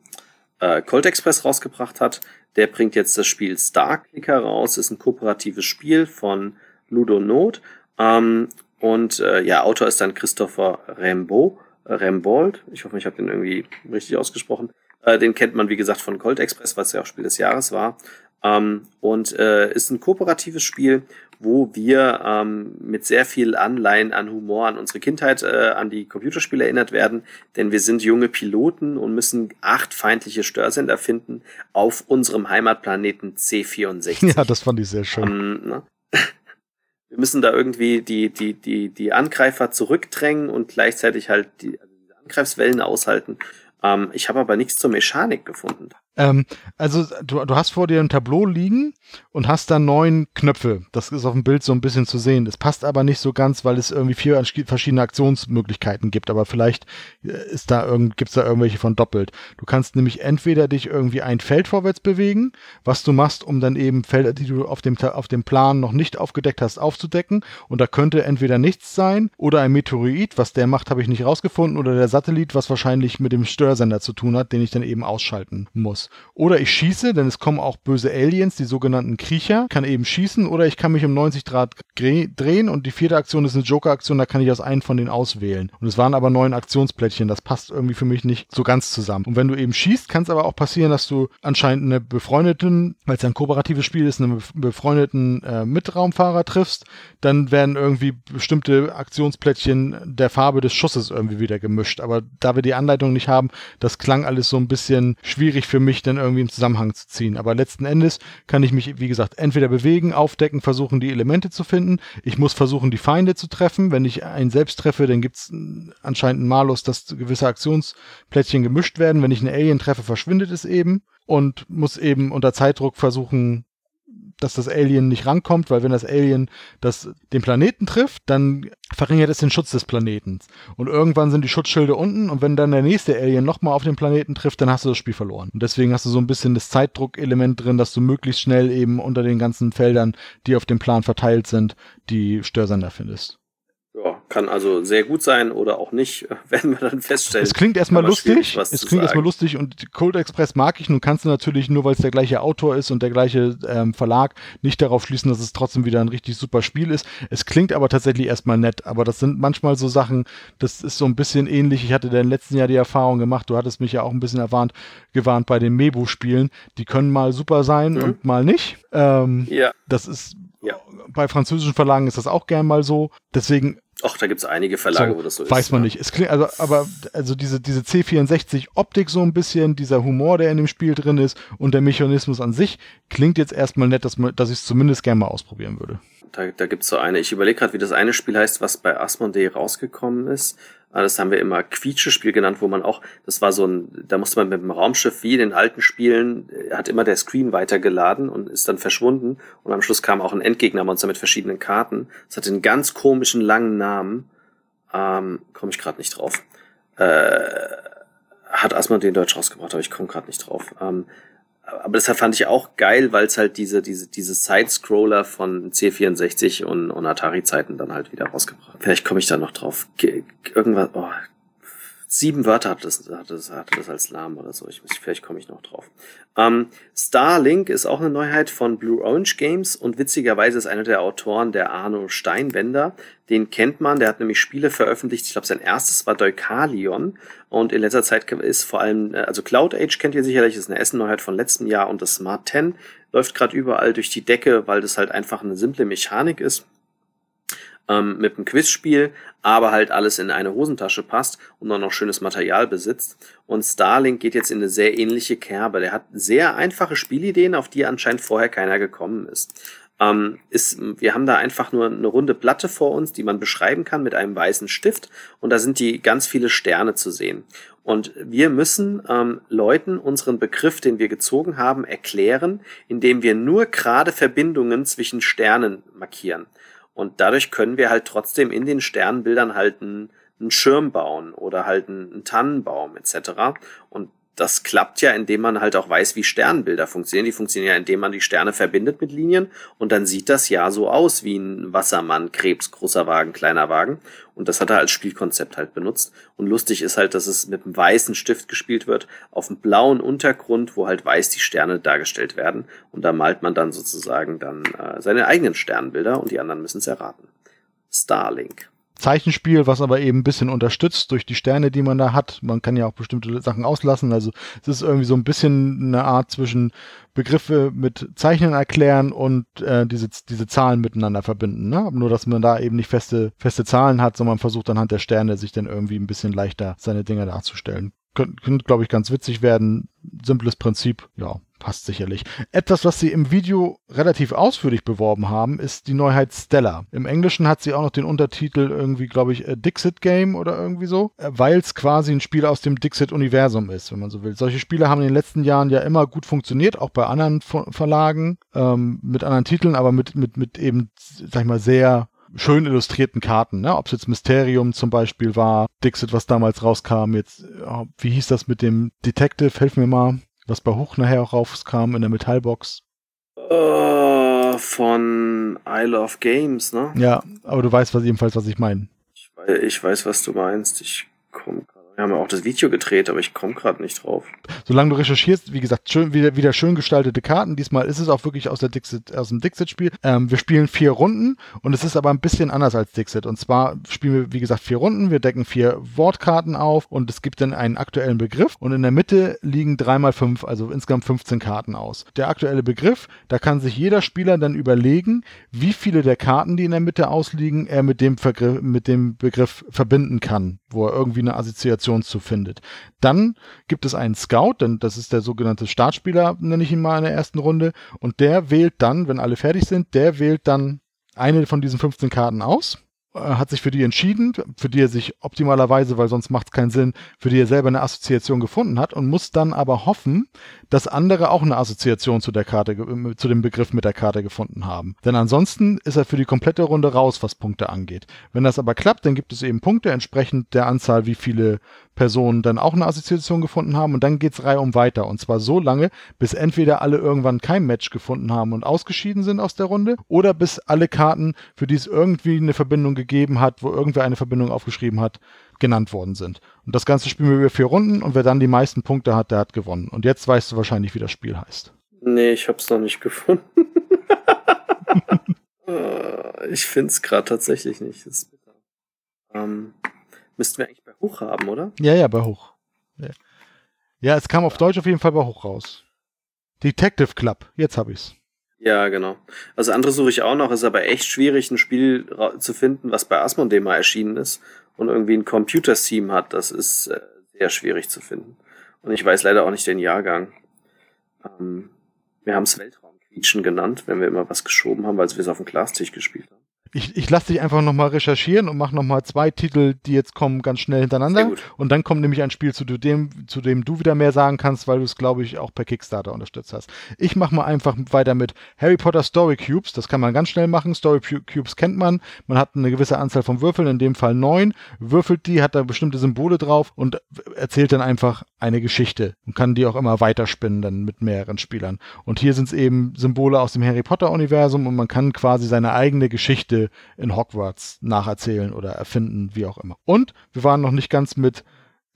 äh, Colt Express rausgebracht hat. Der bringt jetzt das Spiel Star Clicker raus. Ist ein kooperatives Spiel von Ludo Not. Ähm, und äh, ja, Autor ist dann Christopher Rambo, äh, Rambold. Ich hoffe, ich habe den irgendwie richtig ausgesprochen. Äh, den kennt man, wie gesagt, von Colt Express, was ja auch Spiel des Jahres war. Ähm, und äh, ist ein kooperatives Spiel, wo wir ähm, mit sehr viel Anleihen an Humor an unsere Kindheit, äh, an die Computerspiele erinnert werden. Denn wir sind junge Piloten und müssen acht feindliche Störsender finden auf unserem Heimatplaneten C64. Ja, das fand ich sehr schön. Ähm, ne? <laughs> Wir müssen da irgendwie die, die, die, die Angreifer zurückdrängen und gleichzeitig halt die, also die Angreifswellen aushalten. Ähm, ich habe aber nichts zur Mechanik gefunden. Ähm, also du, du hast vor dir ein Tableau liegen und hast da neun Knöpfe. Das ist auf dem Bild so ein bisschen zu sehen. Das passt aber nicht so ganz, weil es irgendwie vier verschiedene Aktionsmöglichkeiten gibt. Aber vielleicht äh, ist da irgend, gibt's da irgendwelche von doppelt. Du kannst nämlich entweder dich irgendwie ein Feld vorwärts bewegen, was du machst, um dann eben Felder, die du auf dem, auf dem Plan noch nicht aufgedeckt hast, aufzudecken. Und da könnte entweder nichts sein oder ein Meteorit, was der macht, habe ich nicht rausgefunden, oder der Satellit, was wahrscheinlich mit dem Störsender zu tun hat, den ich dann eben ausschalten muss. Oder ich schieße, denn es kommen auch böse Aliens, die sogenannten Kriecher, kann eben schießen, oder ich kann mich um 90 Grad drehen und die vierte Aktion ist eine Joker-Aktion, da kann ich aus einem von denen auswählen. Und es waren aber neun Aktionsplättchen, das passt irgendwie für mich nicht so ganz zusammen. Und wenn du eben schießt, kann es aber auch passieren, dass du anscheinend eine befreundeten, weil es ein kooperatives Spiel ist, einen befreundeten äh, Mitraumfahrer triffst, dann werden irgendwie bestimmte Aktionsplättchen der Farbe des Schusses irgendwie wieder gemischt. Aber da wir die Anleitung nicht haben, das klang alles so ein bisschen schwierig für mich, dann irgendwie im Zusammenhang zu ziehen. Aber letzten Endes kann ich mich, wie gesagt, entweder bewegen, aufdecken, versuchen, die Elemente zu finden. Ich muss versuchen, die Feinde zu treffen. Wenn ich einen selbst treffe, dann gibt es anscheinend einen Malus, dass gewisse Aktionsplättchen gemischt werden. Wenn ich einen Alien treffe, verschwindet es eben und muss eben unter Zeitdruck versuchen, dass das Alien nicht rankommt, weil wenn das Alien das, den Planeten trifft, dann verringert es den Schutz des Planeten. Und irgendwann sind die Schutzschilde unten und wenn dann der nächste Alien nochmal auf den Planeten trifft, dann hast du das Spiel verloren. Und deswegen hast du so ein bisschen das Zeitdruckelement drin, dass du möglichst schnell eben unter den ganzen Feldern, die auf dem Plan verteilt sind, die Störsender findest. Ja, kann also sehr gut sein oder auch nicht, <laughs> werden wir dann feststellen. Es klingt erstmal lustig. Es klingt erstmal lustig und Cold Express mag ich. Nun kannst du natürlich, nur weil es der gleiche Autor ist und der gleiche ähm, Verlag, nicht darauf schließen, dass es trotzdem wieder ein richtig super Spiel ist. Es klingt aber tatsächlich erstmal nett. Aber das sind manchmal so Sachen, das ist so ein bisschen ähnlich. Ich hatte im letzten Jahr die Erfahrung gemacht, du hattest mich ja auch ein bisschen erwarnt, gewarnt bei den Mebu-Spielen. Die können mal super sein mhm. und mal nicht. Ähm, ja. Das ist ja. Bei französischen Verlagen ist das auch gern mal so. Deswegen. Ach, da gibt es einige Verlage, so, wo das so ist. Weiß man ja. nicht. Es klingt, also, aber also diese, diese C64-Optik so ein bisschen, dieser Humor, der in dem Spiel drin ist und der Mechanismus an sich, klingt jetzt erstmal nett, dass, man, dass ich es zumindest gerne mal ausprobieren würde. Da, da gibt es so eine, ich überlege gerade, wie das eine Spiel heißt, was bei Asmodee rausgekommen ist. Ah, das haben wir immer Quietsche-Spiel genannt, wo man auch, das war so ein, da musste man mit dem Raumschiff wie in den alten Spielen, äh, hat immer der Screen weitergeladen und ist dann verschwunden. Und am Schluss kam auch ein Endgegnermonster mit verschiedenen Karten. Das hatte einen ganz komischen langen Namen. Ähm, komme ich gerade nicht drauf. Äh, hat Asmodee in Deutsch rausgebracht, aber ich komme gerade nicht drauf. Ähm, aber deshalb fand ich auch geil, weil es halt diese, diese, diese Side-Scroller von C64 und, und Atari-Zeiten dann halt wieder rausgebracht. Vielleicht komme ich da noch drauf. Ge irgendwas, oh, sieben Wörter hat das, hat das, hat das als Namen oder so. Ich, vielleicht komme ich noch drauf. Ähm, Starlink ist auch eine Neuheit von Blue Orange Games und witzigerweise ist einer der Autoren der Arno Steinbender. Den kennt man, der hat nämlich Spiele veröffentlicht. Ich glaube, sein erstes war Deukalion und in letzter Zeit ist vor allem, äh, also Cloud Age kennt ihr sicherlich, ist eine Essen-Neuheit von letztem Jahr und das Smart 10 läuft gerade überall durch die Decke, weil das halt einfach eine simple Mechanik ist ähm, mit einem Quizspiel, aber halt alles in eine Hosentasche passt und dann noch schönes Material besitzt. Und Starlink geht jetzt in eine sehr ähnliche Kerbe. Der hat sehr einfache Spielideen, auf die anscheinend vorher keiner gekommen ist. Ähm, ist, wir haben da einfach nur eine runde Platte vor uns, die man beschreiben kann mit einem weißen Stift und da sind die ganz viele Sterne zu sehen. Und wir müssen ähm, Leuten unseren Begriff, den wir gezogen haben, erklären, indem wir nur gerade Verbindungen zwischen Sternen markieren. Und dadurch können wir halt trotzdem in den Sternbildern halt einen, einen Schirm bauen oder halt einen, einen Tannenbaum etc. Und das klappt ja, indem man halt auch weiß, wie Sternbilder funktionieren. Die funktionieren ja, indem man die Sterne verbindet mit Linien und dann sieht das ja so aus wie ein Wassermann, Krebs, großer Wagen, kleiner Wagen. Und das hat er als Spielkonzept halt benutzt. Und lustig ist halt, dass es mit einem weißen Stift gespielt wird, auf einem blauen Untergrund, wo halt weiß die Sterne dargestellt werden. Und da malt man dann sozusagen dann äh, seine eigenen Sternbilder und die anderen müssen es erraten. Starlink. Zeichenspiel, was aber eben ein bisschen unterstützt durch die Sterne, die man da hat. Man kann ja auch bestimmte Sachen auslassen. Also es ist irgendwie so ein bisschen eine Art zwischen Begriffe mit Zeichnen erklären und äh, diese, diese Zahlen miteinander verbinden. Ne? Nur, dass man da eben nicht feste, feste Zahlen hat, sondern man versucht anhand der Sterne sich dann irgendwie ein bisschen leichter seine Dinge darzustellen. Könnte, könnte glaube ich, ganz witzig werden. Simples Prinzip, ja, passt sicherlich. Etwas, was sie im Video relativ ausführlich beworben haben, ist die Neuheit Stella. Im Englischen hat sie auch noch den Untertitel irgendwie, glaube ich, Dixit Game oder irgendwie so, äh, weil es quasi ein Spiel aus dem Dixit-Universum ist, wenn man so will. Solche Spiele haben in den letzten Jahren ja immer gut funktioniert, auch bei anderen Verlagen, ähm, mit anderen Titeln, aber mit, mit, mit eben, sag ich mal, sehr schön illustrierten Karten, ne? Ob es jetzt Mysterium zum Beispiel war, Dixit, was damals rauskam, jetzt, wie hieß das mit dem Detective, helf mir mal was bei Hoch nachher auch rauskam in der Metallbox. Uh, von Isle of Games, ne? Ja, aber du weißt was jedenfalls, was ich meine. Ich, ich weiß, was du meinst. Ich komme wir haben ja auch das Video gedreht, aber ich komme gerade nicht drauf. Solange du recherchierst, wie gesagt, schön, wieder, wieder schön gestaltete Karten. Diesmal ist es auch wirklich aus, der Dixit, aus dem Dixit-Spiel. Ähm, wir spielen vier Runden und es ist aber ein bisschen anders als Dixit. Und zwar spielen wir, wie gesagt, vier Runden. Wir decken vier Wortkarten auf und es gibt dann einen aktuellen Begriff. Und in der Mitte liegen dreimal fünf, also insgesamt 15 Karten aus. Der aktuelle Begriff, da kann sich jeder Spieler dann überlegen, wie viele der Karten, die in der Mitte ausliegen, er mit dem, Vergriff, mit dem Begriff verbinden kann, wo er irgendwie eine Assoziation zu findet. Dann gibt es einen Scout, denn das ist der sogenannte Startspieler, nenne ich ihn mal in der ersten Runde, und der wählt dann, wenn alle fertig sind, der wählt dann eine von diesen 15 Karten aus hat sich für die entschieden, für die er sich optimalerweise, weil sonst macht es keinen Sinn, für die er selber eine Assoziation gefunden hat und muss dann aber hoffen, dass andere auch eine Assoziation zu der Karte, äh, zu dem Begriff mit der Karte gefunden haben. Denn ansonsten ist er für die komplette Runde raus, was Punkte angeht. Wenn das aber klappt, dann gibt es eben Punkte entsprechend der Anzahl, wie viele Personen dann auch eine Assoziation gefunden haben und dann geht's reihum weiter. Und zwar so lange, bis entweder alle irgendwann kein Match gefunden haben und ausgeschieden sind aus der Runde oder bis alle Karten, für die es irgendwie eine Verbindung gegeben hat, wo irgendwer eine Verbindung aufgeschrieben hat, genannt worden sind. Und das Ganze spielen wir über vier Runden und wer dann die meisten Punkte hat, der hat gewonnen. Und jetzt weißt du wahrscheinlich, wie das Spiel heißt. Nee, ich hab's noch nicht gefunden. <laughs> Äh, ich find's gerade tatsächlich nicht. Ähm, müssten wir eigentlich bei Hoch haben, oder? Ja, ja, bei Hoch. Ja. ja, es kam auf Deutsch auf jeden Fall bei Hoch raus. Detective Club, jetzt hab ich's. Ja, genau. Also andere suche ich auch noch, ist aber echt schwierig, ein Spiel zu finden, was bei Asmodee mal erschienen ist und irgendwie ein Computer-Theme hat. Das ist äh, sehr schwierig zu finden. Und ich weiß leider auch nicht den Jahrgang. Ähm, wir haben es Weltraumquietschen genannt, wenn wir immer was geschoben haben, weil wir es auf dem Glastisch gespielt haben. Ich, ich lasse dich einfach nochmal recherchieren und mache nochmal zwei Titel, die jetzt kommen, ganz schnell hintereinander. Und dann kommt nämlich ein Spiel, zu dem, zu dem du wieder mehr sagen kannst, weil du es, glaube ich, auch per Kickstarter unterstützt hast. Ich mache mal einfach weiter mit Harry Potter Story Cubes. Das kann man ganz schnell machen. Story Cubes kennt man. Man hat eine gewisse Anzahl von Würfeln, in dem Fall neun. Würfelt die, hat da bestimmte Symbole drauf und erzählt dann einfach eine Geschichte und kann die auch immer weiterspinnen dann mit mehreren Spielern. Und hier sind es eben Symbole aus dem Harry Potter Universum und man kann quasi seine eigene Geschichte in Hogwarts nacherzählen oder erfinden, wie auch immer. Und wir waren noch nicht ganz mit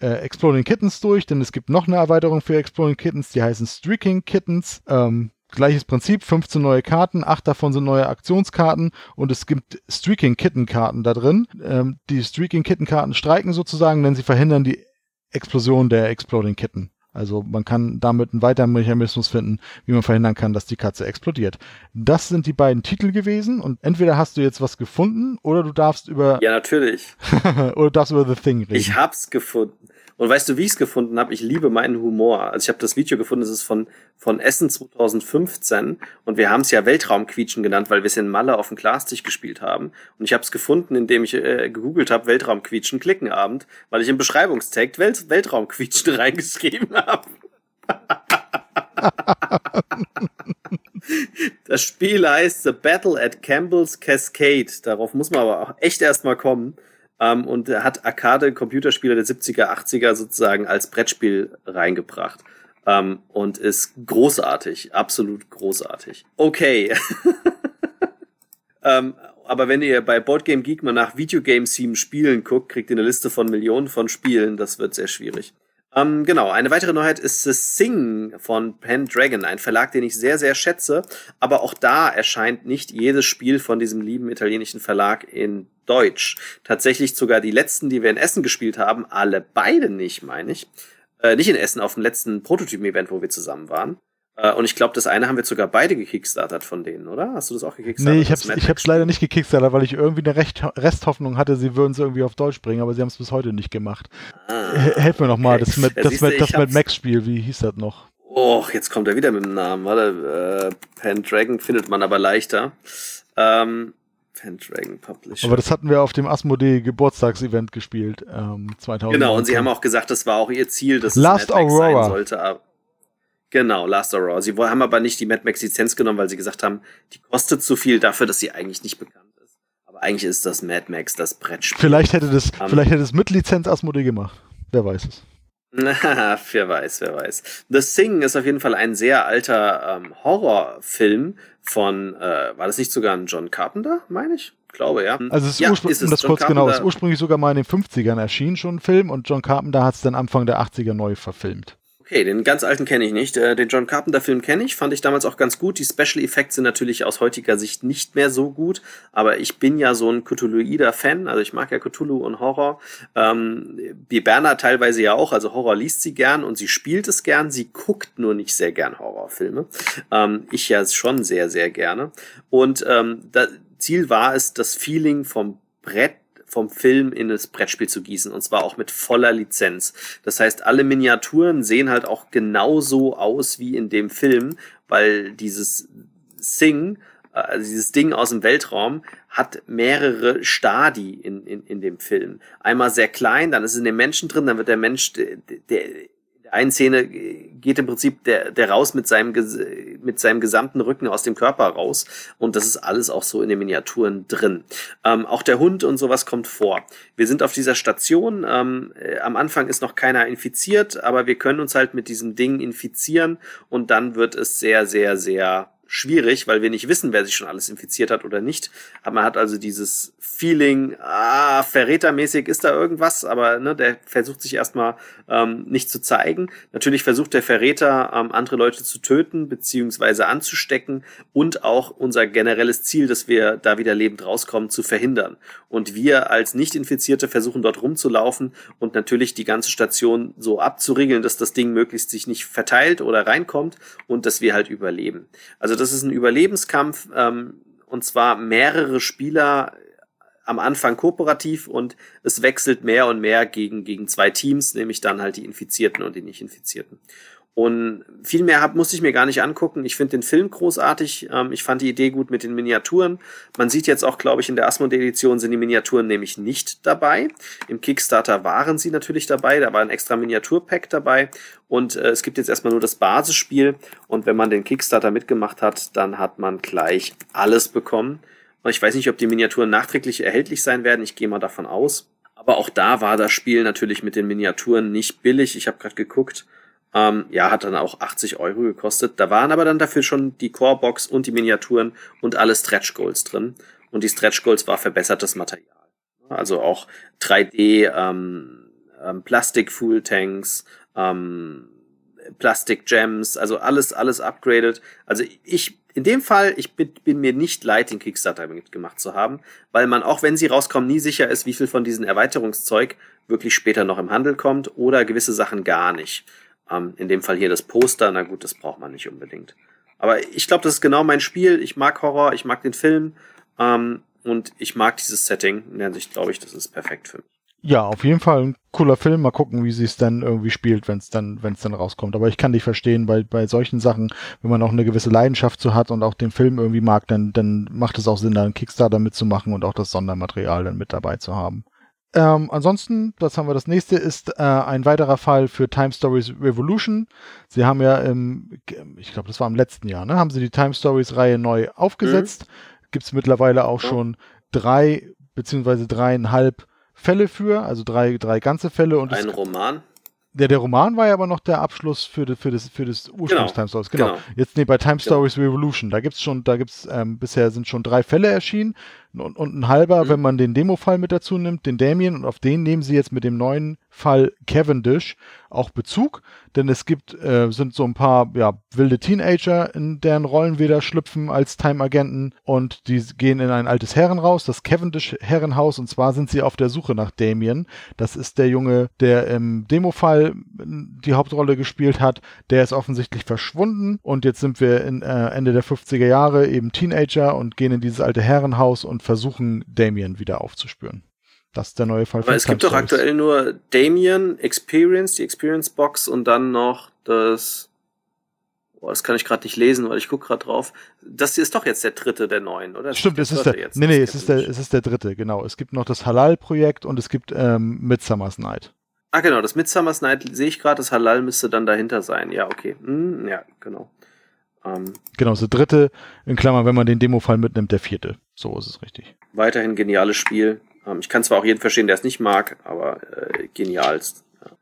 äh, Exploding Kittens durch, denn es gibt noch eine Erweiterung für Exploding Kittens, die heißen Streaking Kittens. Ähm, gleiches Prinzip, 15 neue Karten, 8 davon sind neue Aktionskarten und es gibt Streaking Kitten Karten da drin. Ähm, die Streaking Kitten Karten streiken sozusagen, denn sie verhindern die Explosion der Exploding Kitten. Also man kann damit einen weiteren Mechanismus finden, wie man verhindern kann, dass die Katze explodiert. Das sind die beiden Titel gewesen und entweder hast du jetzt was gefunden oder du darfst über... Ja, natürlich. <laughs> oder du darfst über The Thing reden. Ich hab's gefunden. Und weißt du, wie ich es gefunden habe? Ich liebe meinen Humor. Also ich habe das Video gefunden, es ist von, von Essen 2015 und wir haben es ja Weltraumquietschen genannt, weil wir es in Malle auf dem Glastisch gespielt haben. Und ich habe es gefunden, indem ich äh, gegoogelt habe, Weltraumquietschen, Klickenabend, weil ich im Beschreibungstext Welt Weltraumquietschen <laughs> reingeschrieben habe. <laughs> das Spiel heißt The Battle at Campbell's Cascade. Darauf muss man aber auch echt erstmal kommen. Ähm, und hat Arcade-Computerspiele der 70er, 80er sozusagen als Brettspiel reingebracht. Ähm, und ist großartig, absolut großartig. Okay. <laughs> ähm, aber wenn ihr bei Boardgame Geek mal nach Videogame Theme Spielen guckt, kriegt ihr eine Liste von Millionen von Spielen. Das wird sehr schwierig. Ähm, genau, eine weitere Neuheit ist The Sing von Pendragon, ein Verlag, den ich sehr, sehr schätze. Aber auch da erscheint nicht jedes Spiel von diesem lieben italienischen Verlag in Deutsch. Tatsächlich sogar die letzten, die wir in Essen gespielt haben, alle beide nicht, meine ich. Äh, nicht in Essen, auf dem letzten Prototypen-Event, wo wir zusammen waren. Äh, und ich glaube, das eine haben wir sogar beide gekickstartert von denen, oder? Hast du das auch gekickstartet? Nee, ich hab's, ich hab's leider nicht gekickstartet, weil ich irgendwie eine Recht, Resthoffnung hatte, sie würden es irgendwie auf Deutsch bringen, aber sie haben es bis heute nicht gemacht. Ah, Helf mir nochmal, okay. das, mit, das, mit, das mit Max-Spiel, wie hieß das noch? Oh, jetzt kommt er wieder mit dem Namen. Warte, äh, Pendragon findet man aber leichter. Ähm, Pendragon Publisher. Aber das hatten wir auf dem Asmodee Geburtstagsevent gespielt, ähm, 2000. Genau, und sie haben auch gesagt, das war auch ihr Ziel, dass Last es Aurora. sein sollte. Aber Genau, Last Aurora. Sie haben aber nicht die Mad Max Lizenz genommen, weil sie gesagt haben, die kostet zu viel dafür, dass sie eigentlich nicht bekannt ist. Aber eigentlich ist das Mad Max das Brettspiel. Vielleicht hätte das, um, vielleicht hätte es mit Lizenz Asmodee gemacht. Wer weiß es. Na, <laughs> wer weiß, wer weiß. The Thing ist auf jeden Fall ein sehr alter ähm, Horrorfilm von, äh, war das nicht sogar ein John Carpenter, meine ich? Glaube, ja. Also es ist, ja, ist es. Um das John kurz Carpenter. genau, ist ursprünglich sogar mal in den 50ern erschienen schon ein Film und John Carpenter hat es dann Anfang der 80er neu verfilmt. Okay, den ganz alten kenne ich nicht. Äh, den John Carpenter-Film kenne ich, fand ich damals auch ganz gut. Die Special Effects sind natürlich aus heutiger Sicht nicht mehr so gut, aber ich bin ja so ein Cthulhuider Fan, also ich mag ja Cthulhu und Horror. Ähm, wie Berna teilweise ja auch, also Horror liest sie gern und sie spielt es gern, sie guckt nur nicht sehr gern Horrorfilme. Ähm, ich ja schon sehr, sehr gerne. Und ähm, das Ziel war es, das Feeling vom Brett vom Film in das Brettspiel zu gießen und zwar auch mit voller Lizenz. Das heißt, alle Miniaturen sehen halt auch genauso aus wie in dem Film, weil dieses Sing, äh, also dieses Ding aus dem Weltraum, hat mehrere Stadi in, in, in dem Film. Einmal sehr klein, dann ist es in dem Menschen drin, dann wird der Mensch, der, der einen Szene geht im Prinzip der, der raus mit seinem, mit seinem gesamten Rücken aus dem Körper raus. Und das ist alles auch so in den Miniaturen drin. Ähm, auch der Hund und sowas kommt vor. Wir sind auf dieser Station. Ähm, äh, am Anfang ist noch keiner infiziert, aber wir können uns halt mit diesem Ding infizieren und dann wird es sehr, sehr, sehr schwierig, weil wir nicht wissen, wer sich schon alles infiziert hat oder nicht. Aber man hat also dieses Feeling, ah, verrätermäßig ist da irgendwas, aber ne, der versucht sich erstmal ähm, nicht zu zeigen. Natürlich versucht der Verräter, ähm, andere Leute zu töten, beziehungsweise anzustecken und auch unser generelles Ziel, dass wir da wieder lebend rauskommen, zu verhindern. Und wir als Nicht-Infizierte versuchen dort rumzulaufen und natürlich die ganze Station so abzuriegeln, dass das Ding möglichst sich nicht verteilt oder reinkommt und dass wir halt überleben. Also das ist ein Überlebenskampf, ähm, und zwar mehrere Spieler am Anfang kooperativ und es wechselt mehr und mehr gegen, gegen zwei Teams, nämlich dann halt die Infizierten und die Nicht-Infizierten. Und viel mehr hab, musste ich mir gar nicht angucken. Ich finde den Film großartig. Ähm, ich fand die Idee gut mit den Miniaturen. Man sieht jetzt auch, glaube ich, in der Asmodee-Edition sind die Miniaturen nämlich nicht dabei. Im Kickstarter waren sie natürlich dabei. Da war ein extra Miniaturpack dabei. Und äh, es gibt jetzt erstmal nur das Basisspiel. Und wenn man den Kickstarter mitgemacht hat, dann hat man gleich alles bekommen. Ich weiß nicht, ob die Miniaturen nachträglich erhältlich sein werden. Ich gehe mal davon aus. Aber auch da war das Spiel natürlich mit den Miniaturen nicht billig. Ich habe gerade geguckt. Ähm, ja, hat dann auch 80 Euro gekostet. Da waren aber dann dafür schon die Core-Box und die Miniaturen und alle Stretch Goals drin. Und die Stretch Goals war verbessertes Material. Also auch 3D, ähm, ähm, Plastik Fuel Tanks, ähm, Plastik Gems, also alles, alles upgraded. Also ich, in dem Fall, ich bin, bin mir nicht leid, den Kickstarter mitgemacht zu haben, weil man auch wenn sie rauskommen, nie sicher ist, wie viel von diesem Erweiterungszeug wirklich später noch im Handel kommt oder gewisse Sachen gar nicht. Ähm, in dem Fall hier das Poster, na gut, das braucht man nicht unbedingt. Aber ich glaube, das ist genau mein Spiel. Ich mag Horror, ich mag den Film ähm, und ich mag dieses Setting. In der Hinsicht glaube ich, das ist perfekt für mich. Ja, auf jeden Fall ein cooler Film. Mal gucken, wie sie es dann irgendwie spielt, wenn es dann, wenn es dann rauskommt. Aber ich kann dich verstehen, weil bei solchen Sachen, wenn man auch eine gewisse Leidenschaft zu hat und auch den Film irgendwie mag, dann, dann macht es auch Sinn, da einen Kickstarter mitzumachen und auch das Sondermaterial dann mit dabei zu haben. Ähm, ansonsten, das haben wir das nächste, ist äh, ein weiterer Fall für Time Stories Revolution. Sie haben ja im, ich glaube, das war im letzten Jahr, ne, haben sie die Time Stories Reihe neu aufgesetzt. Mhm. Gibt es mittlerweile auch ja. schon drei beziehungsweise dreieinhalb Fälle für, also drei, drei ganze Fälle und ein Roman. Der, der Roman war ja aber noch der Abschluss für, de, für das, für das Ursprungs Time Stories. Genau. genau. Jetzt nee, bei Time genau. Stories genau. Revolution, da gibt's schon, da gibt's ähm, bisher sind schon drei Fälle erschienen. Und, und ein halber, mhm. wenn man den Demo-Fall mit dazu nimmt, den Damien, und auf den nehmen sie jetzt mit dem neuen Fall Cavendish auch Bezug, denn es gibt, äh, sind so ein paar ja, wilde Teenager, in deren Rollen wir da schlüpfen als Time-Agenten und die gehen in ein altes Herrenhaus, das Cavendish-Herrenhaus, und zwar sind sie auf der Suche nach Damien. Das ist der Junge, der im Demo-Fall die Hauptrolle gespielt hat. Der ist offensichtlich verschwunden und jetzt sind wir in äh, Ende der 50er Jahre eben Teenager und gehen in dieses alte Herrenhaus und versuchen Damien wieder aufzuspüren. Das ist der neue Fall. Aber es gibt doch aktuell nur Damien, Experience, die Experience Box und dann noch das. Boah, das kann ich gerade nicht lesen, weil ich gucke gerade drauf. Das ist doch jetzt der dritte der neuen, oder? Stimmt, es ist der. Jetzt, nee, nee, es ist der, es ist der dritte, genau. Es gibt noch das Halal-Projekt und es gibt ähm, Midsummer's Night. Ah, genau, das Midsummer's Night sehe ich gerade, das Halal müsste dann dahinter sein. Ja, okay. Hm, ja, genau. Ähm, genau, das dritte, in Klammern, wenn man den Demo-Fall mitnimmt, der vierte. So ist es richtig. Weiterhin geniales Spiel. Ähm, ich kann zwar auch jeden verstehen, der es nicht mag, aber äh, genialst. Ja.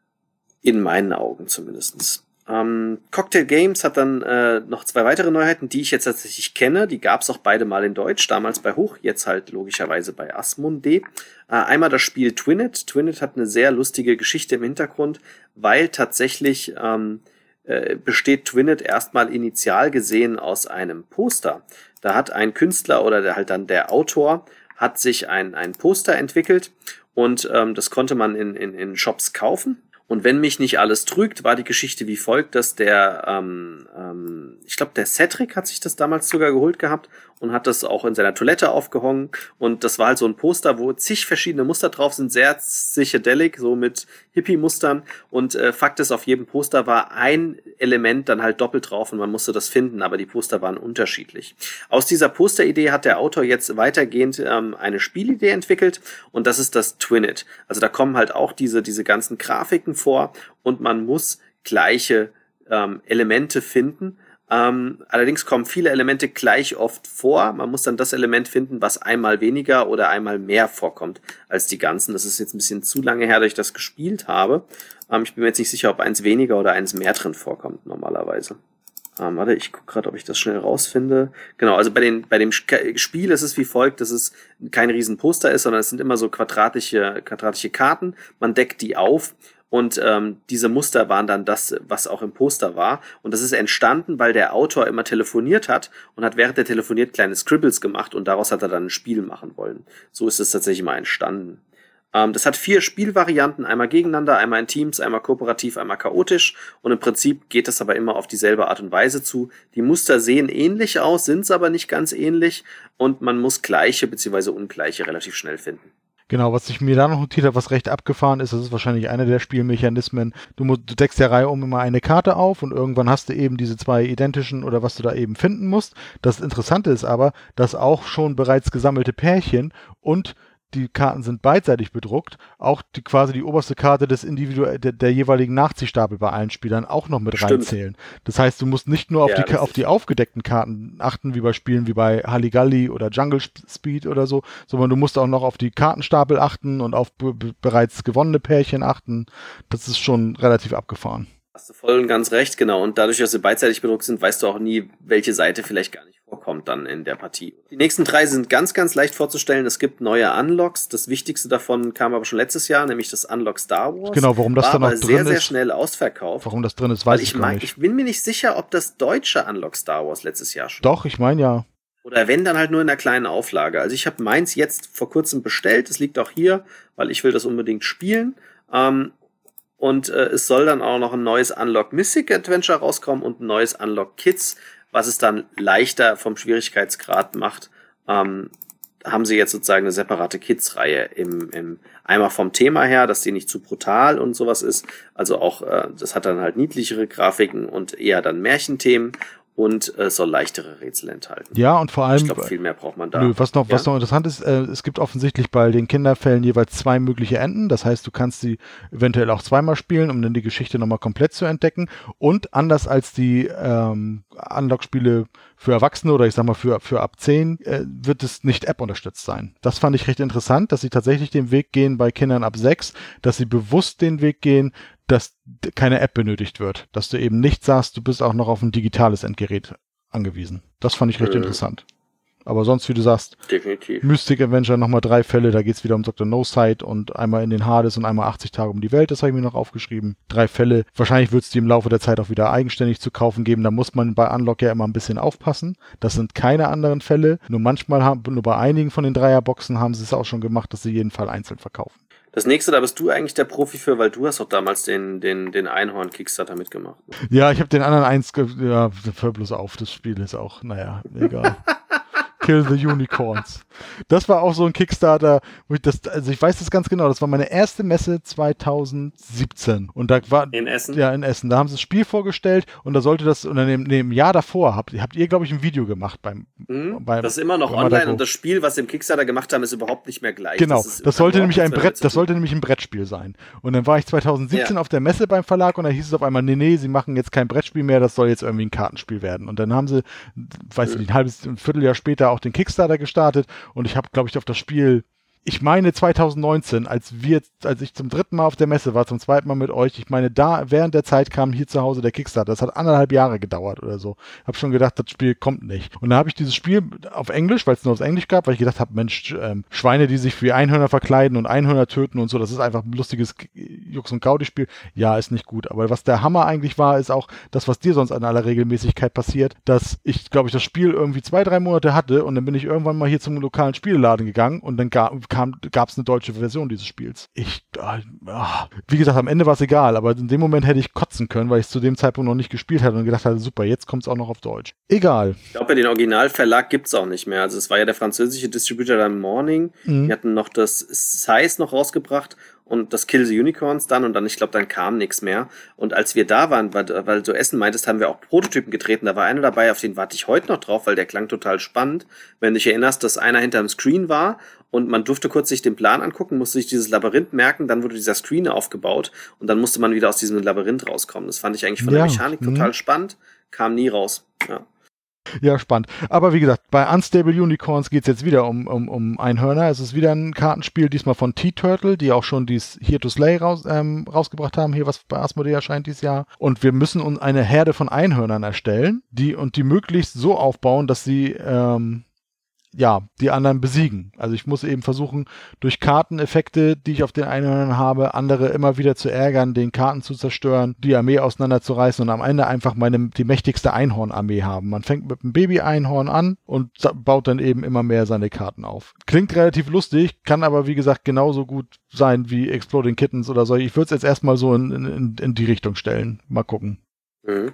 In meinen Augen zumindestens. Ähm, Cocktail Games hat dann äh, noch zwei weitere Neuheiten, die ich jetzt tatsächlich kenne. Die gab es auch beide mal in Deutsch, damals bei Hoch, jetzt halt logischerweise bei Asmundee. Äh, einmal das Spiel Twinit. Twinit hat eine sehr lustige Geschichte im Hintergrund, weil tatsächlich ähm, äh, besteht Twinit erstmal initial gesehen aus einem Poster. Da hat ein Künstler oder der, halt dann der Autor hat sich ein, ein Poster entwickelt und ähm, das konnte man in, in, in Shops kaufen. Und wenn mich nicht alles trügt, war die Geschichte wie folgt, dass der, ähm, ähm, ich glaube, der Cedric hat sich das damals sogar geholt gehabt und hat das auch in seiner Toilette aufgehangen. Und das war halt so ein Poster, wo zig verschiedene Muster drauf sind, sehr psychedelic, so mit Hippie-Mustern. Und äh, Fakt ist, auf jedem Poster war ein Element dann halt doppelt drauf und man musste das finden, aber die Poster waren unterschiedlich. Aus dieser Posteridee hat der Autor jetzt weitergehend ähm, eine Spielidee entwickelt und das ist das Twinit. Also da kommen halt auch diese, diese ganzen Grafiken vor und man muss gleiche ähm, Elemente finden ähm, allerdings kommen viele Elemente gleich oft vor. Man muss dann das Element finden, was einmal weniger oder einmal mehr vorkommt als die ganzen. Das ist jetzt ein bisschen zu lange her, dass ich das gespielt habe. Ähm, ich bin mir jetzt nicht sicher, ob eins weniger oder eins mehr drin vorkommt normalerweise. Ähm, warte, ich gucke gerade, ob ich das schnell rausfinde. Genau, also bei, den, bei dem Spiel ist es wie folgt, dass es kein Riesenposter ist, sondern es sind immer so quadratische, quadratische Karten. Man deckt die auf und ähm, diese Muster waren dann das, was auch im Poster war. Und das ist entstanden, weil der Autor immer telefoniert hat und hat während er telefoniert kleine Scribbles gemacht und daraus hat er dann ein Spiel machen wollen. So ist es tatsächlich mal entstanden. Ähm, das hat vier Spielvarianten, einmal gegeneinander, einmal in Teams, einmal kooperativ, einmal chaotisch. Und im Prinzip geht es aber immer auf dieselbe Art und Weise zu. Die Muster sehen ähnlich aus, sind es aber nicht ganz ähnlich und man muss gleiche bzw. ungleiche relativ schnell finden. Genau, was ich mir da noch notiert habe, was recht abgefahren ist, das ist wahrscheinlich einer der Spielmechanismen. Du, musst, du deckst der Reihe um immer eine Karte auf und irgendwann hast du eben diese zwei identischen oder was du da eben finden musst. Das Interessante ist aber, dass auch schon bereits gesammelte Pärchen und die Karten sind beidseitig bedruckt, auch die, quasi die oberste Karte des Individu der, der jeweiligen Nachziehstapel bei allen Spielern auch noch mit Stimmt. reinzählen. Das heißt, du musst nicht nur auf, ja, die, auf die aufgedeckten Karten achten, wie bei Spielen wie bei Halligalli oder Jungle Speed oder so, sondern du musst auch noch auf die Kartenstapel achten und auf bereits gewonnene Pärchen achten. Das ist schon relativ abgefahren. Hast du voll und ganz recht, genau. Und dadurch, dass sie beidseitig bedruckt sind, weißt du auch nie, welche Seite vielleicht gar nicht vorkommt dann in der Partie. Die nächsten drei sind ganz, ganz leicht vorzustellen. Es gibt neue Unlocks. Das wichtigste davon kam aber schon letztes Jahr, nämlich das Unlock Star Wars. Genau, warum das War dann noch drin sehr, ist. sehr schnell ausverkauft. Warum das drin ist, weiß ich, ich gar nicht. Ich bin mir nicht sicher, ob das deutsche Unlock Star Wars letztes Jahr schon. Doch, ich meine ja. Oder wenn, dann halt nur in einer kleinen Auflage. Also ich habe meins jetzt vor kurzem bestellt. Es liegt auch hier, weil ich will das unbedingt spielen. Ähm, und äh, es soll dann auch noch ein neues Unlock Mystic Adventure rauskommen und ein neues Unlock Kids, was es dann leichter vom Schwierigkeitsgrad macht. Ähm, haben sie jetzt sozusagen eine separate Kids-Reihe im, im einmal vom Thema her, dass die nicht zu brutal und sowas ist. Also auch, äh, das hat dann halt niedlichere Grafiken und eher dann Märchenthemen und äh, soll leichtere Rätsel enthalten. Ja, und vor allem. Ich glaube, viel mehr braucht man da. Nö, was noch, ja? was noch interessant ist, äh, es gibt offensichtlich bei den Kinderfällen jeweils zwei mögliche Enden. Das heißt, du kannst sie eventuell auch zweimal spielen, um dann die Geschichte nochmal komplett zu entdecken. Und anders als die ähm, Unlock-Spiele für Erwachsene oder ich sag mal für, für ab 10 äh, wird es nicht App unterstützt sein. Das fand ich recht interessant, dass sie tatsächlich den Weg gehen bei Kindern ab 6, dass sie bewusst den Weg gehen, dass keine App benötigt wird. Dass du eben nicht sagst, du bist auch noch auf ein digitales Endgerät angewiesen. Das fand ich recht äh. interessant. Aber sonst, wie du sagst, Definitiv. Mystic Avenger nochmal drei Fälle, da geht's wieder um Dr. No Sight und einmal in den Hades und einmal 80 Tage um die Welt, das habe ich mir noch aufgeschrieben. Drei Fälle. Wahrscheinlich wird's die im Laufe der Zeit auch wieder eigenständig zu kaufen geben. Da muss man bei Unlock ja immer ein bisschen aufpassen. Das sind keine anderen Fälle. Nur manchmal haben, nur bei einigen von den Dreierboxen haben sie es auch schon gemacht, dass sie jeden Fall einzeln verkaufen. Das nächste, da bist du eigentlich der Profi für, weil du hast doch damals den, den, den Einhorn-Kickstarter mitgemacht. ne? Ja, ich habe den anderen eins, ja, hör bloß auf, das Spiel ist auch, naja, egal. <laughs> Kill the Unicorns. Das war auch so ein Kickstarter, wo ich das, also ich weiß das ganz genau, das war meine erste Messe 2017. Und da war, In Essen? ja, in Essen. Da haben sie das Spiel vorgestellt und da sollte das, und dann im, nee, im Jahr davor habt, habt ihr, glaube ich, ein Video gemacht beim, Hm? beim Das ist immer noch online Madago. und das Spiel, was sie im Kickstarter gemacht haben, ist überhaupt nicht mehr gleich. Genau, ist das, sollte nämlich ein Brett, das sollte nämlich ein Brettspiel sein. Und dann war ich 2017 Ja. auf der Messe beim Verlag und da hieß es auf einmal, nee, nee, sie machen jetzt kein Brettspiel mehr, das soll jetzt irgendwie ein Kartenspiel werden. Und dann haben sie, weiß ich nicht, ein halbes, ein Vierteljahr später auch den Kickstarter gestartet und ich habe, glaube ich, auf das Spiel ich meine 2019, als wir, als ich zum dritten Mal auf der Messe war, zum zweiten Mal mit euch, ich meine, da während der Zeit kam hier zu Hause der Kickstarter. Das hat anderthalb Jahre gedauert oder so. Hab schon gedacht, das Spiel kommt nicht. Und da habe ich dieses Spiel auf Englisch, weil es nur auf Englisch gab, weil ich gedacht habe, Mensch, ähm, Schweine, die sich wie Einhörner verkleiden und Einhörner töten und so, das ist einfach ein lustiges Jux- und Gaudi-Spiel. Ja, ist nicht gut. Aber was der Hammer eigentlich war, ist auch das, was dir sonst an aller Regelmäßigkeit passiert, dass ich, glaube ich, das Spiel irgendwie zwei, drei Monate hatte und dann bin ich irgendwann mal hier zum lokalen Spieleladen gegangen und dann ga kam, gab es eine deutsche Version dieses Spiels. Ich, äh, ah, wie gesagt, am Ende war es egal, aber in dem Moment hätte ich kotzen können, weil ich es zu dem Zeitpunkt noch nicht gespielt hatte und gedacht hatte, super, jetzt kommt es auch noch auf Deutsch. Egal. Ich glaube, den Originalverlag gibt's auch nicht mehr. Also es war ja der französische Distributor dann Morning. Mhm. Die hatten noch das Size noch rausgebracht und das Kill the Unicorns dann und dann, ich glaube, dann kam nichts mehr. Und als wir da waren, weil, weil du Essen meintest, haben wir auch Prototypen getreten. Da war einer dabei, auf den warte ich heute noch drauf, weil der klang total spannend. Wenn du dich erinnerst, dass einer hinterm Screen war und man durfte kurz sich den Plan angucken, musste sich dieses Labyrinth merken, dann wurde dieser Screen aufgebaut und dann musste man wieder aus diesem Labyrinth rauskommen. Das fand ich eigentlich von Ja, der Mechanik mhm. total spannend, kam nie raus. Ja. Ja, spannend. Aber wie gesagt, bei Unstable Unicorns geht's jetzt wieder um, um, um Einhörner. Es ist wieder ein Kartenspiel, diesmal von T-Turtle, die auch schon dies Here to Slay raus, ähm, rausgebracht haben, hier was bei Asmodee erscheint dieses Jahr. Und wir müssen uns eine Herde von Einhörnern erstellen, die und die möglichst so aufbauen, dass sie ähm, ja, die anderen besiegen. Also ich muss eben versuchen, durch Karteneffekte, die ich auf den Einhörnern habe, andere immer wieder zu ärgern, den Karten zu zerstören, die Armee auseinanderzureißen und am Ende einfach meine, die mächtigste Einhornarmee haben. Man fängt mit einem Baby-Einhorn an und baut dann eben immer mehr seine Karten auf. Klingt relativ lustig, kann aber wie gesagt genauso gut sein wie Exploding Kittens oder so. Ich würde es jetzt erstmal so in, in, in die Richtung stellen. Mal gucken. Mhm.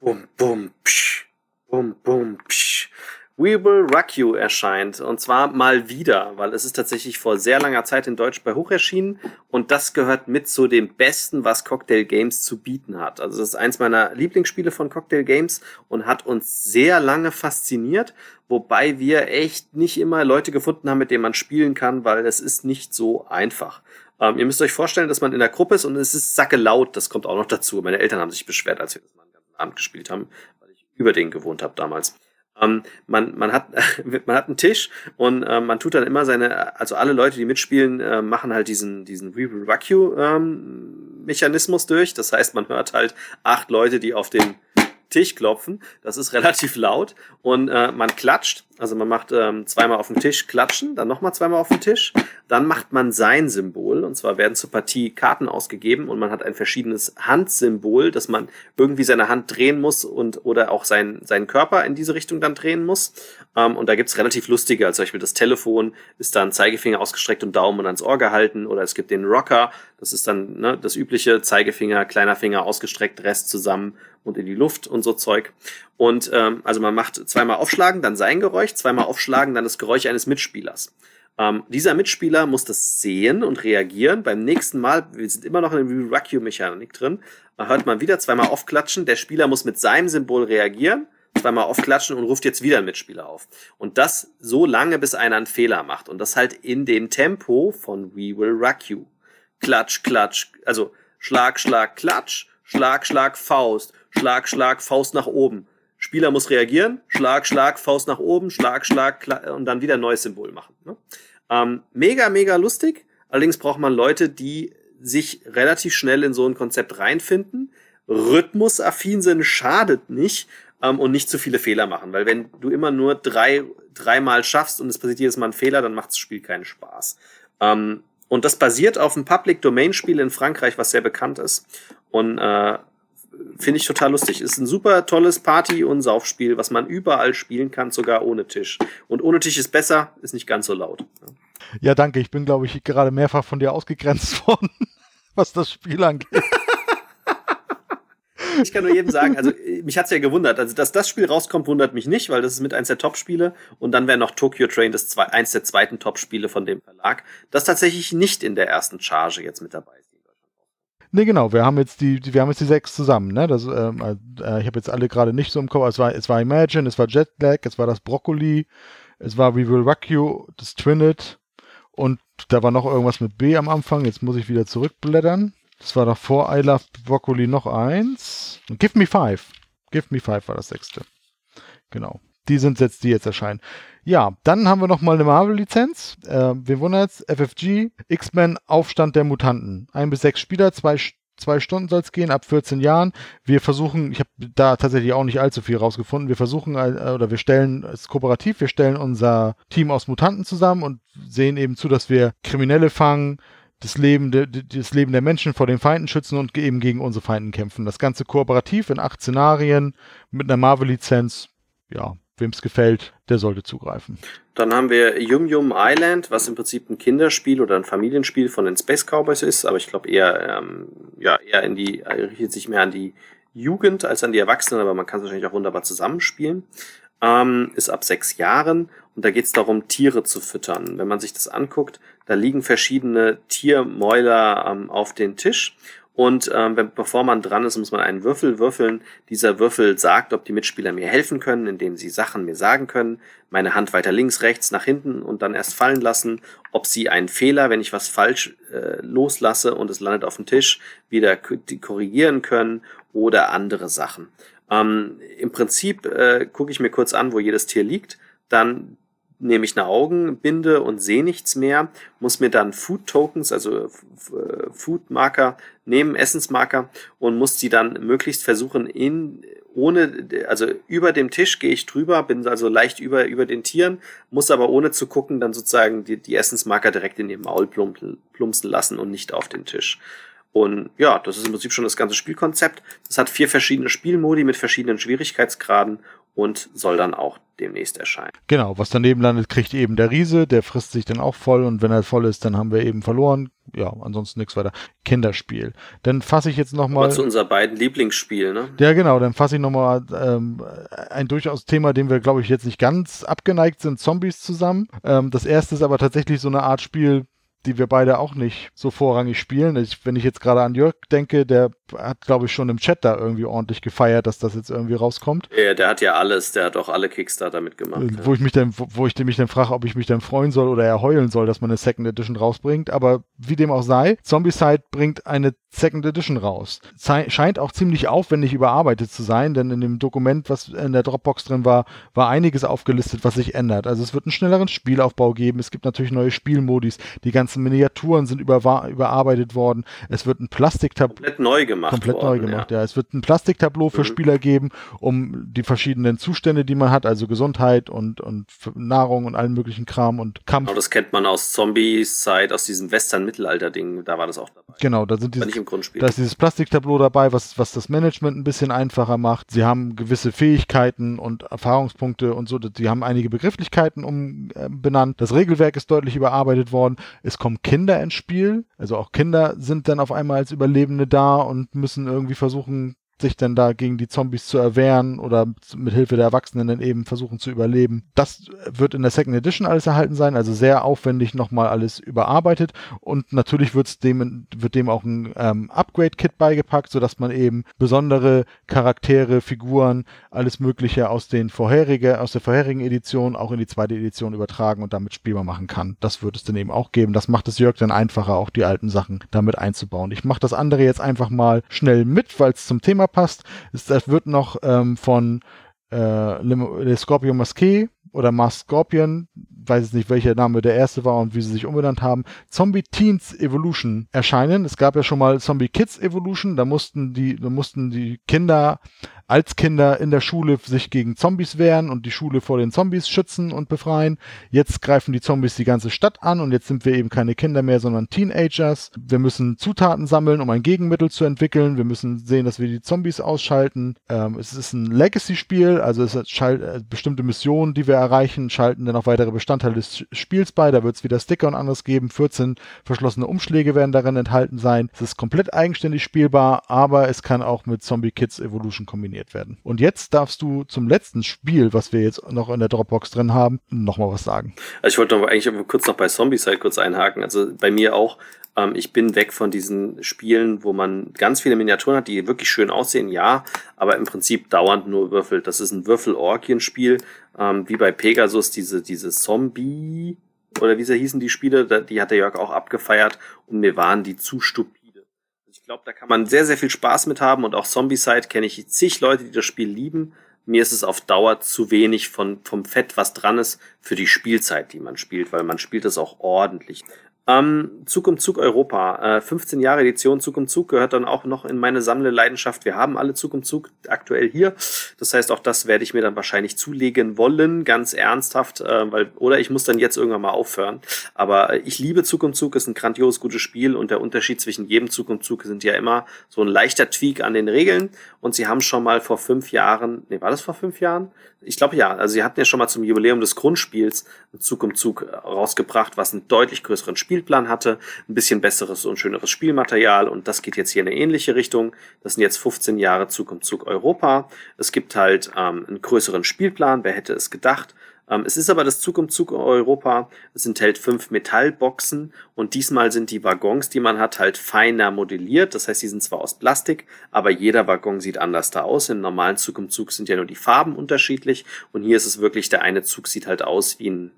Bum, bum, psch. Bum, bum, psch. We Will Rock You erscheint. Und zwar mal wieder, weil es ist tatsächlich vor sehr langer Zeit in Deutsch bei Hoch erschienen. Und das gehört mit zu dem Besten, was Cocktail Games zu bieten hat. Also das ist eins meiner Lieblingsspiele von Cocktail Games und hat uns sehr lange fasziniert. Wobei wir echt nicht immer Leute gefunden haben, mit denen man spielen kann, weil es ist nicht so einfach. Ähm, ihr müsst euch vorstellen, dass man in der Gruppe ist und es ist sacke laut. Das kommt auch noch dazu. Meine Eltern haben sich beschwert, als wir das mal ganzen Abend gespielt haben, weil ich über den gewohnt habe damals. Ähm, man, man, hat, <laughs> man hat einen Tisch und ähm, man tut dann immer seine, also alle Leute, die mitspielen, äh, machen halt diesen, diesen You ähm, durch. Das heißt, man hört halt acht Leute, die auf den Tisch klopfen. Das ist <laughs> relativ laut und äh, man klatscht. Also man macht ähm, zweimal auf den Tisch klatschen, dann nochmal zweimal auf den Tisch. Dann macht man sein Symbol und zwar werden zur Partie Karten ausgegeben und man hat ein verschiedenes Handsymbol, dass man irgendwie seine Hand drehen muss und oder auch sein, seinen Körper in diese Richtung dann drehen muss. Ähm, und da gibt's relativ lustige, als zum Beispiel das Telefon ist dann Zeigefinger ausgestreckt und Daumen ans Ohr gehalten oder es gibt den Rocker, das ist dann ne, das übliche Zeigefinger, kleiner Finger ausgestreckt, Rest zusammen und in die Luft und so Zeug. Und ähm, also man macht zweimal aufschlagen, dann sein Geräusch, zweimal aufschlagen, dann das Geräusch eines Mitspielers. Ähm, dieser Mitspieler muss das sehen und reagieren. Beim nächsten Mal, wir sind immer noch in der Vacuum-Mechanik drin, äh, hört man wieder zweimal aufklatschen. Der Spieler muss mit seinem Symbol reagieren, zweimal aufklatschen und ruft jetzt wieder einen Mitspieler auf. Und das so lange, bis einer einen Fehler macht. Und das halt in dem Tempo von We Will Rock You. Klatsch, klatsch, also Schlag, Schlag, Klatsch, Schlag, Schlag, Faust, Schlag, Schlag, Faust nach oben. Spieler muss reagieren, Schlag, Schlag, Faust nach oben, Schlag, Schlag, Kla und dann wieder ein neues Symbol machen. Ne? Ähm, mega, mega lustig. Allerdings braucht man Leute, die sich relativ schnell in so ein Konzept reinfinden. Rhythmusaffin sind schadet nicht. ähm, und nicht zu viele Fehler machen. Weil wenn du immer nur drei, dreimal schaffst und es passiert jedes Mal ein Fehler, dann macht das Spiel keinen Spaß. Ähm, und das basiert auf einem Public Domain Spiel in Frankreich, was sehr bekannt ist. Und äh, finde ich total lustig. Ist ein super tolles Party- und Saufspiel, was man überall spielen kann, sogar ohne Tisch. Und ohne Tisch ist besser, ist nicht ganz so laut. Ja, danke. Ich bin, glaube ich, gerade mehrfach von dir ausgegrenzt <laughs> worden, was das Spiel angeht. Ich kann nur jedem sagen, also mich hat's ja gewundert. Also, dass das Spiel rauskommt, wundert mich nicht, weil das ist mit eins der Top-Spiele. Und dann wäre noch Tokyo Train das zwei, eins der zweiten Top-Spiele von dem Verlag, das tatsächlich nicht in der ersten Charge jetzt mit dabei Nee, genau, wir haben jetzt die, die wir haben jetzt die sechs zusammen, ne? Das, ähm, äh, ich habe jetzt alle gerade nicht so im Kopf. Es war, es war Imagine, es war Jetlag, es war das Broccoli, es war We Will Rock You, das Twinit und da war noch irgendwas mit B am Anfang. Jetzt muss ich wieder zurückblättern. Das war davor I Love Broccoli noch eins. Und Give Me Five. Give Me Five war das sechste. Genau. Die sind jetzt, die jetzt erscheinen. Ja, dann haben wir noch mal eine Marvel-Lizenz. Äh, wir wundert's. FFG, X-Men, Aufstand der Mutanten. Ein bis sechs Spieler, zwei, zwei Stunden soll es gehen, ab 14 Jahren. Wir versuchen, ich habe da tatsächlich auch nicht allzu viel rausgefunden. Wir versuchen, äh, oder wir stellen, es ist kooperativ, wir stellen unser Team aus Mutanten zusammen und sehen eben zu, dass wir Kriminelle fangen, das Leben, de, das Leben der Menschen vor den Feinden schützen und eben gegen unsere Feinden kämpfen. Das Ganze kooperativ in acht Szenarien mit einer Marvel-Lizenz. Ja, wem es gefällt, der sollte zugreifen. Dann haben wir Yum Yum Island, was im Prinzip ein Kinderspiel oder ein Familienspiel von den Space Cowboys ist, aber ich glaube eher, ähm, ja, eher in die, richtet sich mehr an die Jugend als an die Erwachsenen, aber man kann es wahrscheinlich auch wunderbar zusammenspielen. Ähm, ist ab sechs Jahren und da geht es darum, Tiere zu füttern. Wenn man sich das anguckt, da liegen verschiedene Tiermäuler ähm, auf den Tisch und ähm, wenn, bevor man dran ist, muss man einen Würfel würfeln. Dieser Würfel sagt, ob die Mitspieler mir helfen können, indem sie Sachen mir sagen können. Meine Hand weiter links, rechts, nach hinten und dann erst fallen lassen. Ob sie einen Fehler, wenn ich was falsch äh, loslasse und es landet auf dem Tisch, wieder korrigieren können oder andere Sachen. Ähm, Im Prinzip äh, gucke ich mir kurz an, wo jedes Tier liegt. Dann nehme ich eine Augenbinde und sehe nichts mehr, muss mir dann Food Tokens, also Food Marker nehmen, Essensmarker und muss die dann möglichst versuchen in ohne, also über dem Tisch gehe ich drüber, bin also leicht über, über den Tieren, muss aber ohne zu gucken dann sozusagen die, die Essensmarker direkt in ihr Maul plumpsen lassen und nicht auf den Tisch. Und ja, das ist im Prinzip schon das ganze Spielkonzept. Es hat vier verschiedene Spielmodi mit verschiedenen Schwierigkeitsgraden und soll dann auch demnächst erscheinen. Genau, was daneben landet, kriegt eben der Riese, der frisst sich dann auch voll und wenn er voll ist, dann haben wir eben verloren. Ja, ansonsten nichts weiter. Kinderspiel. Dann fasse ich jetzt nochmal. zu unseren beiden Lieblingsspielen, ne? Ja, genau, dann fasse ich nochmal ähm, ein durchaus Thema, dem wir, glaube ich, jetzt nicht ganz abgeneigt sind, Zombies zusammen. Ähm, das erste ist aber tatsächlich so eine Art Spiel, die wir beide auch nicht so vorrangig spielen. Ich, wenn ich jetzt gerade an Jörg denke, der hat, glaube ich, schon im Chat da irgendwie ordentlich gefeiert, dass das jetzt irgendwie rauskommt. Ja, der hat ja alles, der hat auch alle Kickstarter mitgemacht. Wo ja. ich mich dann, wo, wo ich mich dann frage, ob ich mich dann freuen soll oder er heulen soll, dass man eine Second Edition rausbringt. Aber wie dem auch sei, Zombicide bringt eine Second Edition raus. Ze scheint auch ziemlich aufwendig überarbeitet zu sein, denn in dem Dokument, was in der Dropbox drin war, war einiges aufgelistet, was sich ändert. Also es wird einen schnelleren Spielaufbau geben. Es gibt natürlich neue Spielmodis. Die ganzen Miniaturen sind über überarbeitet worden. Es wird ein Plastiktableau. Komplett neu gemacht Komplett worden, neu gemacht, ja. ja. Es wird ein Plastiktableau für mhm. Spieler geben, um die verschiedenen Zustände, die man hat, also Gesundheit und, und Nahrung und allen möglichen Kram und Kampf. Genau, das kennt man aus Zombies Zeit, aus diesem Western-Mittelalter-Ding, da war das auch dabei. Genau, da sind diese, nicht im Grundspiel. Da ist dieses Plastiktableau dabei, was, was das Management ein bisschen einfacher macht. Sie haben gewisse Fähigkeiten und Erfahrungspunkte und so. Sie haben einige Begrifflichkeiten umbenannt. Äh, das Regelwerk ist deutlich überarbeitet worden. Es kommen Kinder ins Spiel. Also auch Kinder sind dann auf einmal als Überlebende da und müssen irgendwie versuchen, sich dann da gegen die Zombies zu erwehren oder mit Hilfe der Erwachsenen dann eben versuchen zu überleben. Das wird in der Second Edition alles erhalten sein, also sehr aufwendig nochmal alles überarbeitet und natürlich wird's dem, wird dem auch ein ähm, Upgrade-Kit beigepackt, sodass man eben besondere Charaktere, Figuren, alles Mögliche aus den vorherige, aus der vorherigen Edition auch in die zweite Edition übertragen und damit spielbar machen kann. Das wird es dann eben auch geben. Das macht es Jörg dann einfacher, auch die alten Sachen damit einzubauen. Ich mache das andere jetzt einfach mal schnell mit, weil es zum Thema Thema passt. Es, das wird noch ähm, von äh, Scorpion Masqué oder Mars Scorpion, weiß nicht, welcher Name der erste war und wie sie sich umbenannt haben, Zombie Teens Evolution erscheinen. Es gab ja schon mal Zombie Kids Evolution, da mussten die, da mussten die Kinder als Kinder in der Schule sich gegen Zombies wehren und die Schule vor den Zombies schützen und befreien. Jetzt greifen die Zombies die ganze Stadt an und jetzt sind wir eben keine Kinder mehr, sondern Teenagers. Wir müssen Zutaten sammeln, um ein Gegenmittel zu entwickeln. Wir müssen sehen, dass wir die Zombies ausschalten. Ähm, es ist ein Legacy-Spiel, also es hat äh, bestimmte Missionen, die wir erreichen, schalten dann auch weitere Bestandteile des Spiels bei. Da wird es wieder Sticker und anderes geben. 14 verschlossene Umschläge werden darin enthalten sein. Es ist komplett eigenständig spielbar, aber es kann auch mit Zombie Kids Evolution kombiniert werden. Und jetzt darfst du zum letzten Spiel, was wir jetzt noch in der Dropbox drin haben, nochmal was sagen. Also ich wollte noch eigentlich kurz noch bei Zombie-Side kurz einhaken. Also bei mir auch ähm, ich bin weg von diesen Spielen, wo man ganz viele Miniaturen hat, die wirklich schön aussehen, ja, aber im Prinzip dauernd nur würfelt. Das ist ein Würfel-Orgien-Spiel, ähm, wie bei Pegasus, diese, diese Zombie, oder wie sie hießen die Spiele, die hat der Jörg auch abgefeiert und mir waren die zu stupide. Ich glaube, da kann man sehr, sehr viel Spaß mit haben und auch Zombie-Side kenne ich zig Leute, die das Spiel lieben. Mir ist es auf Dauer zu wenig von, vom Fett, was dran ist, für die Spielzeit, die man spielt, weil man spielt es auch ordentlich. Ähm, Zug um Zug Europa, äh, 15 Jahre Edition Zug um Zug gehört dann auch noch in meine Sammleleidenschaft. Wir haben alle Zug um Zug aktuell hier. Das heißt, auch das werde ich mir dann wahrscheinlich zulegen wollen, ganz ernsthaft, äh, weil, oder ich muss dann jetzt irgendwann mal aufhören. Aber ich liebe Zug um Zug, ist ein grandios gutes Spiel und der Unterschied zwischen jedem Zug um Zug sind ja immer so ein leichter Tweak an den Regeln. Und sie haben schon mal vor fünf Jahren, nee, war das vor fünf Jahren? Ich glaube ja, also sie hatten ja schon mal zum Jubiläum des Grundspiels Zug um Zug äh, rausgebracht, was einen deutlich größeren Spiel Spielplan hatte, ein bisschen besseres und schöneres Spielmaterial und das geht jetzt hier in eine ähnliche Richtung. Das sind jetzt 15 Jahre Zug um Zug Europa. Es gibt halt ähm, einen größeren Spielplan, wer hätte es gedacht. Ähm, es ist aber das Zug um Zug Europa. Es enthält fünf Metallboxen und diesmal sind die Waggons, die man hat, halt feiner modelliert. Das heißt, sie sind zwar aus Plastik, aber jeder Waggon sieht anders da aus. Im normalen Zug um Zug sind ja nur die Farben unterschiedlich und hier ist es wirklich, der eine Zug sieht halt aus wie ein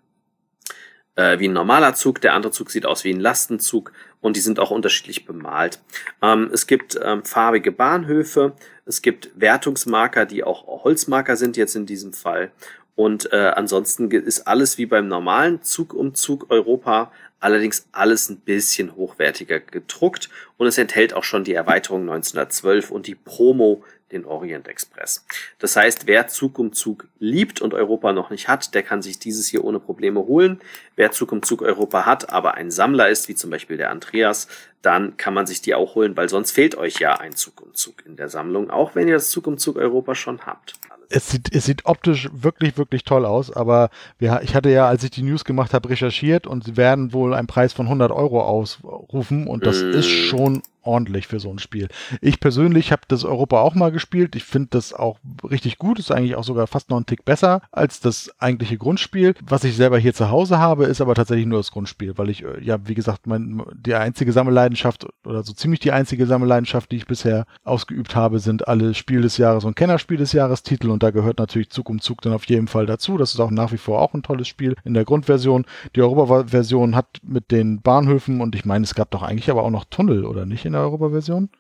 äh, wie ein normaler Zug, der andere Zug sieht aus wie ein Lastenzug und die sind auch unterschiedlich bemalt. Ähm, es gibt ähm, farbige Bahnhöfe, es gibt Wertungsmarker, die auch Holzmarker sind jetzt in diesem Fall. Und äh, ansonsten ist alles wie beim normalen Zug um Zug Europa, allerdings alles ein bisschen hochwertiger gedruckt und es enthält auch schon die Erweiterung 1912 und die Promo den Orient Express. Das heißt, wer Zug um Zug liebt und Europa noch nicht hat, der kann sich dieses hier ohne Probleme holen. Wer Zug um Zug Europa hat, aber ein Sammler ist, wie zum Beispiel der Andreas, dann kann man sich die auch holen, weil sonst fehlt euch ja ein Zug um Zug in der Sammlung, auch wenn ihr das Zug um Zug Europa schon habt. Es sieht, es sieht optisch wirklich, wirklich toll aus, aber wir, ich hatte ja, als ich die News gemacht habe, recherchiert und sie werden wohl einen Preis von 100 Euro ausrufen und das mm. ist schon ordentlich für so ein Spiel. Ich persönlich habe das Europa auch mal gespielt. Ich finde das auch richtig gut. Ist eigentlich auch sogar fast noch ein Tick besser als das eigentliche Grundspiel. Was ich selber hier zu Hause habe, ist aber tatsächlich nur das Grundspiel, weil ich, äh, ja, wie gesagt, mein, die einzige Sammelleidenschaft oder so ziemlich die einzige Sammelleidenschaft, die ich bisher ausgeübt habe, sind alle Spiel des Jahres und Kennerspiel des Jahres Titel und da gehört natürlich Zug um Zug dann auf jeden Fall dazu. Das ist auch nach wie vor auch ein tolles Spiel in der Grundversion. Die Europa-Version hat mit den Bahnhöfen und ich meine, es gab doch eigentlich aber auch noch Tunnel, oder nicht? In der Europa-Version?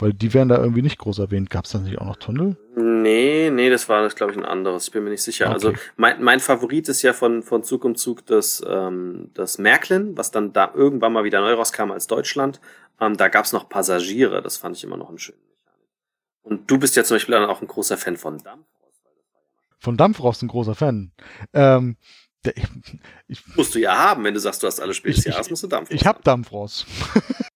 Weil die werden da irgendwie nicht groß erwähnt. Gab es da nicht auch noch Tunnel? Nee, nee, das war, das glaube ich, ein anderes. Ich bin mir nicht sicher. Okay. Also mein, mein Favorit ist ja von, von Zug um Zug das, ähm, das Märklin, was dann da irgendwann mal wieder neu rauskam als Deutschland. Ähm, da gab es noch Passagiere, das fand ich immer noch ein schönes Mechanik. Und du bist ja zum Beispiel dann auch ein großer Fan von Dampfrost. Von Dampfrost ein großer Fan. Ähm, der, ich, ich, musst du ja haben, wenn du sagst, du hast alle Spiele des Jahres, musst du Dampfrost. Ich habe Dampfrost. <laughs>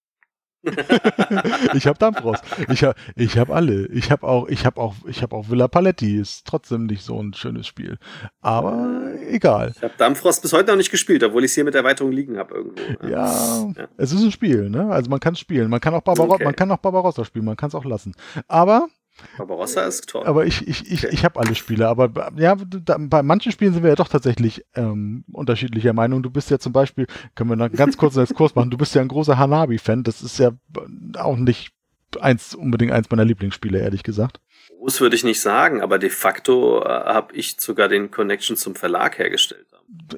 <laughs> ich habe Dampfrost. Ich habe ich hab alle. Ich habe auch ich habe auch ich habe auch Villa Paletti. Ist trotzdem nicht so ein schönes Spiel, aber egal. Ich habe Dampfrost bis heute noch nicht gespielt, obwohl ich es hier mit Erweiterung liegen habe irgendwo. Ja, ja, es ist ein Spiel, ne? Also man kann es spielen. Man kann auch Barbarossa, okay. man kann auch Barbarossa spielen. Man kann es auch lassen. Aber Barbarossa ist toll. Aber ich, ich, ich, okay. ich habe alle Spiele. Aber ja, da, bei manchen Spielen sind wir ja doch tatsächlich ähm, unterschiedlicher Meinung. Du bist ja zum Beispiel, können wir noch ganz <laughs> kurz einen Kurs machen, du bist ja ein großer Hanabi-Fan. Das ist ja auch nicht eins, unbedingt eins meiner Lieblingsspiele, ehrlich gesagt. Groß würde ich nicht sagen, aber de facto äh, habe ich sogar den Connection zum Verlag hergestellt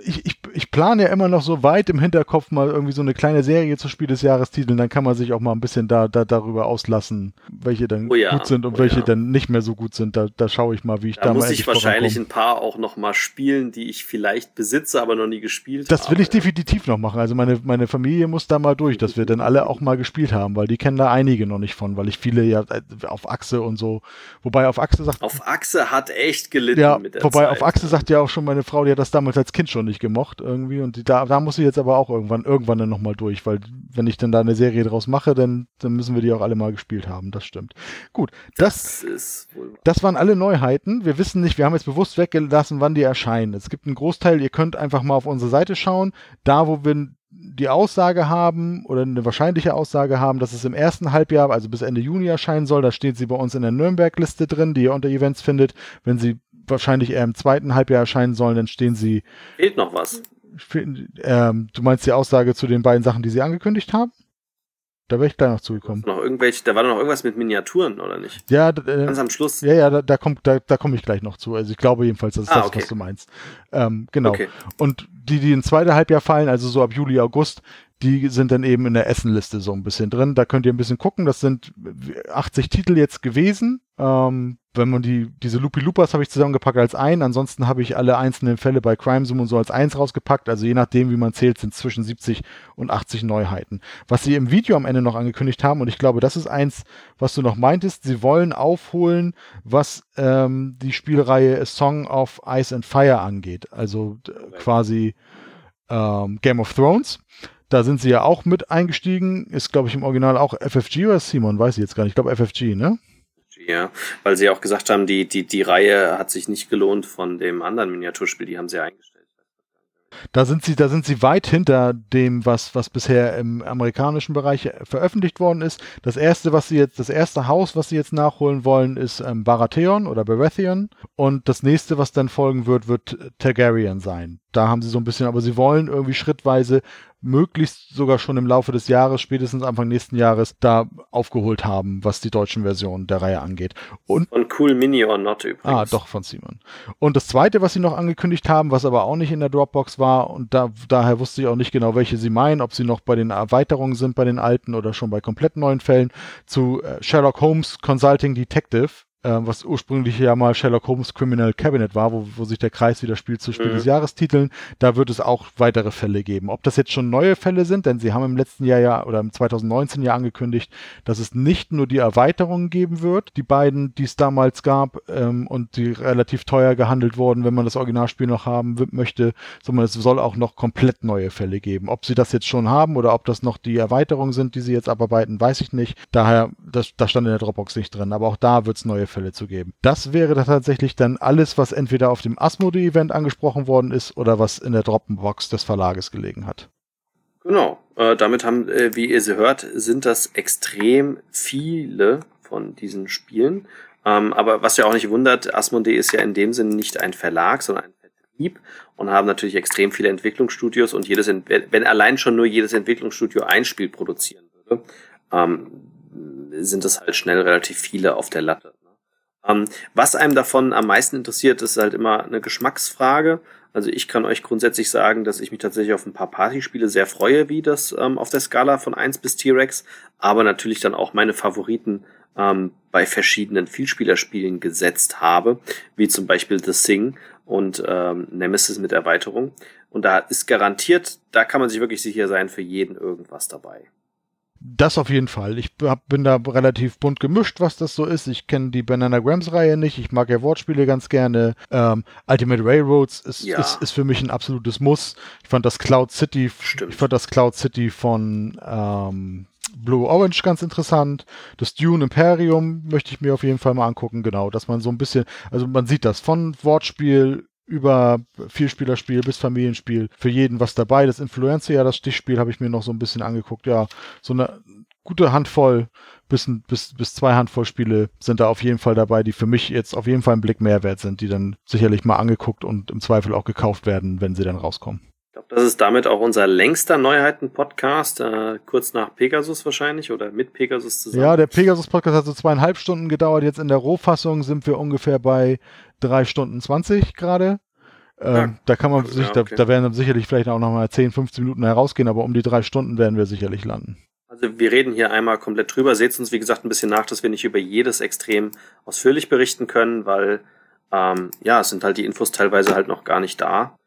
ich, ich, ich, plane ja immer noch so weit im Hinterkopf mal irgendwie so eine kleine Serie zu Spiel des Jahres titeln, dann kann man sich auch mal ein bisschen da, da darüber auslassen, welche dann oh ja, gut sind und oh welche ja. dann nicht mehr so gut sind. Da, da schaue ich mal, wie ich da, da muss ich wahrscheinlich vorankomme. ein paar auch noch mal spielen, die ich vielleicht besitze, aber noch nie gespielt das habe. Das will ich definitiv noch machen. Also meine, meine Familie muss da mal durch, dass wir dann alle auch mal gespielt haben, weil die kennen da einige noch nicht von, weil ich viele ja äh, auf Achse und so, wobei auf Achse sagt... Auf Achse hat echt gelitten ja, mit der wobei Zeit. auf Achse sagt ja auch schon meine Frau, die hat das damals als Kind schon nicht gemocht irgendwie und die, da, da muss ich jetzt aber auch irgendwann, irgendwann dann nochmal durch, weil wenn ich dann da eine Serie draus mache, dann, dann müssen wir die auch alle mal gespielt haben, das stimmt. Gut, das, das, das waren alle Neuheiten. Wir wissen nicht, wir haben jetzt bewusst weggelassen, wann die erscheinen. Es gibt einen Großteil, ihr könnt einfach mal auf unsere Seite schauen, da wo wir die Aussage haben oder eine wahrscheinliche Aussage haben, dass es im ersten Halbjahr, also bis Ende Juni erscheinen soll. Da steht sie bei uns in der Nürnberg-Liste drin, die ihr unter Events findet. Wenn sie wahrscheinlich eher im zweiten Halbjahr erscheinen sollen, dann stehen sie. Fehlt noch was. Ähm, du meinst die Aussage zu den beiden Sachen, die sie angekündigt haben? Da wäre ich gleich noch zugekommen. Noch irgendwelche, da war noch irgendwas mit Miniaturen, oder nicht? Ja, äh, ganz am Schluss. Ja, ja, da, da kommt, da, da komme ich gleich noch zu. Also ich glaube jedenfalls, das ist ah, das, okay. was du meinst. Ähm, genau. Okay. Und die, die in zweite Halbjahr fallen, also so ab Juli, August, die sind dann eben in der Essenliste so ein bisschen drin. Da könnt ihr ein bisschen gucken. Das sind 80 Titel jetzt gewesen. Ähm, wenn man die, diese Loopy Loopers habe ich zusammengepackt als ein. Ansonsten habe ich alle einzelnen Fälle bei Crime Zoom und so als eins rausgepackt. Also je nachdem, wie man zählt, sind zwischen 70 und 80 Neuheiten. Was sie im Video am Ende noch angekündigt haben, und ich glaube, das ist eins, was du noch meintest, sie wollen aufholen, was ähm, die Spielreihe A Song of Ice and Fire angeht. Also quasi ähm, Game of Thrones. Da sind sie ja auch mit eingestiegen. Ist, glaube ich, im Original auch FFG oder Simon? Weiß ich jetzt gar nicht. Ich glaube FFG, ne? Ja, weil sie auch gesagt haben, die, die, die Reihe hat sich nicht gelohnt von dem anderen Miniaturspiel, die haben sie eingestellt. Da sind sie, da sind sie weit hinter dem, was, was bisher im amerikanischen Bereich veröffentlicht worden ist. Das erste, was sie jetzt, das erste Haus, was sie jetzt nachholen wollen, ist ähm, Baratheon oder Baratheon. Und das nächste, was dann folgen wird, wird Targaryen sein. Da haben sie so ein bisschen, aber sie wollen irgendwie schrittweise möglichst sogar schon im Laufe des Jahres, spätestens Anfang nächsten Jahres, da aufgeholt haben, was die deutschen Versionen der Reihe angeht. Und von Cool Mini or Not übrigens. Ah, doch, von Simon. Und das zweite, was sie noch angekündigt haben, was aber auch nicht in der Dropbox war, und da, daher wusste ich auch nicht genau, welche sie meinen, ob sie noch bei den Erweiterungen sind, bei den alten oder schon bei komplett neuen Fällen, zu äh, Sherlock Holmes Consulting Detective äh, was ursprünglich ja mal Sherlock Holmes Criminal Cabinet war, wo, wo sich der Kreis wieder spielt zu Spiel mhm. des Jahrestiteln. Da wird es auch weitere Fälle geben. Ob das jetzt schon neue Fälle sind, denn sie haben im letzten Jahr ja oder im 2019 ja angekündigt, dass es nicht nur die Erweiterungen geben wird, die beiden, die es damals gab ähm, und die relativ teuer gehandelt wurden, wenn man das Originalspiel noch haben möchte, sondern es soll auch noch komplett neue Fälle geben. Ob sie das jetzt schon haben oder ob das noch die Erweiterungen sind, die sie jetzt abarbeiten, weiß ich nicht. Daher, das, das stand in der Dropbox nicht drin, aber auch da wird es neue Fälle zu geben. Das wäre da tatsächlich dann alles, was entweder auf dem Asmodee-Event angesprochen worden ist oder was in der Dropbox des Verlages gelegen hat. Genau. Äh, damit haben, äh, wie ihr sie hört, sind das extrem viele von diesen Spielen. Ähm, aber was ja auch nicht wundert, Asmodee ist ja in dem Sinne nicht ein Verlag, sondern ein Vertrieb und haben natürlich extrem viele Entwicklungsstudios und jedes, wenn allein schon nur jedes Entwicklungsstudio ein Spiel produzieren würde, ähm, sind das halt schnell relativ viele auf der Latte. Ähm, was einem davon am meisten interessiert, ist halt immer eine Geschmacksfrage. Also ich kann euch grundsätzlich sagen, dass ich mich tatsächlich auf ein paar Partyspiele sehr freue, wie das ähm, auf der Skala von 1 bis T-Rex, aber natürlich dann auch meine Favoriten ähm, bei verschiedenen Vielspielerspielen gesetzt habe, wie zum Beispiel The Sing und ähm, Nemesis mit Erweiterung. Und da ist garantiert, da kann man sich wirklich sicher sein, für jeden irgendwas dabei. Das auf jeden Fall. Ich hab, bin da relativ bunt gemischt, was das so ist. Ich kenne die Banana Grams Reihe nicht. Ich mag ja Wortspiele ganz gerne. Ähm, Ultimate Railroads ist, ja. ist, ist für mich ein absolutes Muss. Ich fand das Cloud City, Stimmt. ich fand das Cloud City von ähm, Blue Orange ganz interessant. Das Dune Imperium möchte ich mir auf jeden Fall mal angucken. Genau, dass man so ein bisschen, also man sieht das von Wortspiel über Vielspielerspiel bis Familienspiel für jeden was dabei. Das Influencer, ja, das Stichspiel habe ich mir noch so ein bisschen angeguckt. Ja, so eine gute Handvoll bis, bis, bis zwei Handvoll Spiele sind da auf jeden Fall dabei, die für mich jetzt auf jeden Fall einen Blick mehr wert sind, die dann sicherlich mal angeguckt und im Zweifel auch gekauft werden, wenn sie dann rauskommen. Glaube, das ist damit auch unser längster Neuheiten-Podcast, äh, kurz nach Pegasus wahrscheinlich oder mit Pegasus zusammen. Ja, der Pegasus-Podcast hat so zweieinhalb Stunden gedauert. Jetzt in der Rohfassung sind wir ungefähr bei drei Stunden zwanzig gerade. Ähm, ja. Da kann man sich, ja, okay. da, da werden sicherlich vielleicht auch nochmal 10, 15 Minuten herausgehen, aber um die drei Stunden werden wir sicherlich landen. Also wir reden hier einmal komplett drüber. Seht uns, wie gesagt, ein bisschen nach, dass wir nicht über jedes Extrem ausführlich berichten können, weil ähm, ja, es sind halt die Infos teilweise halt noch gar nicht da.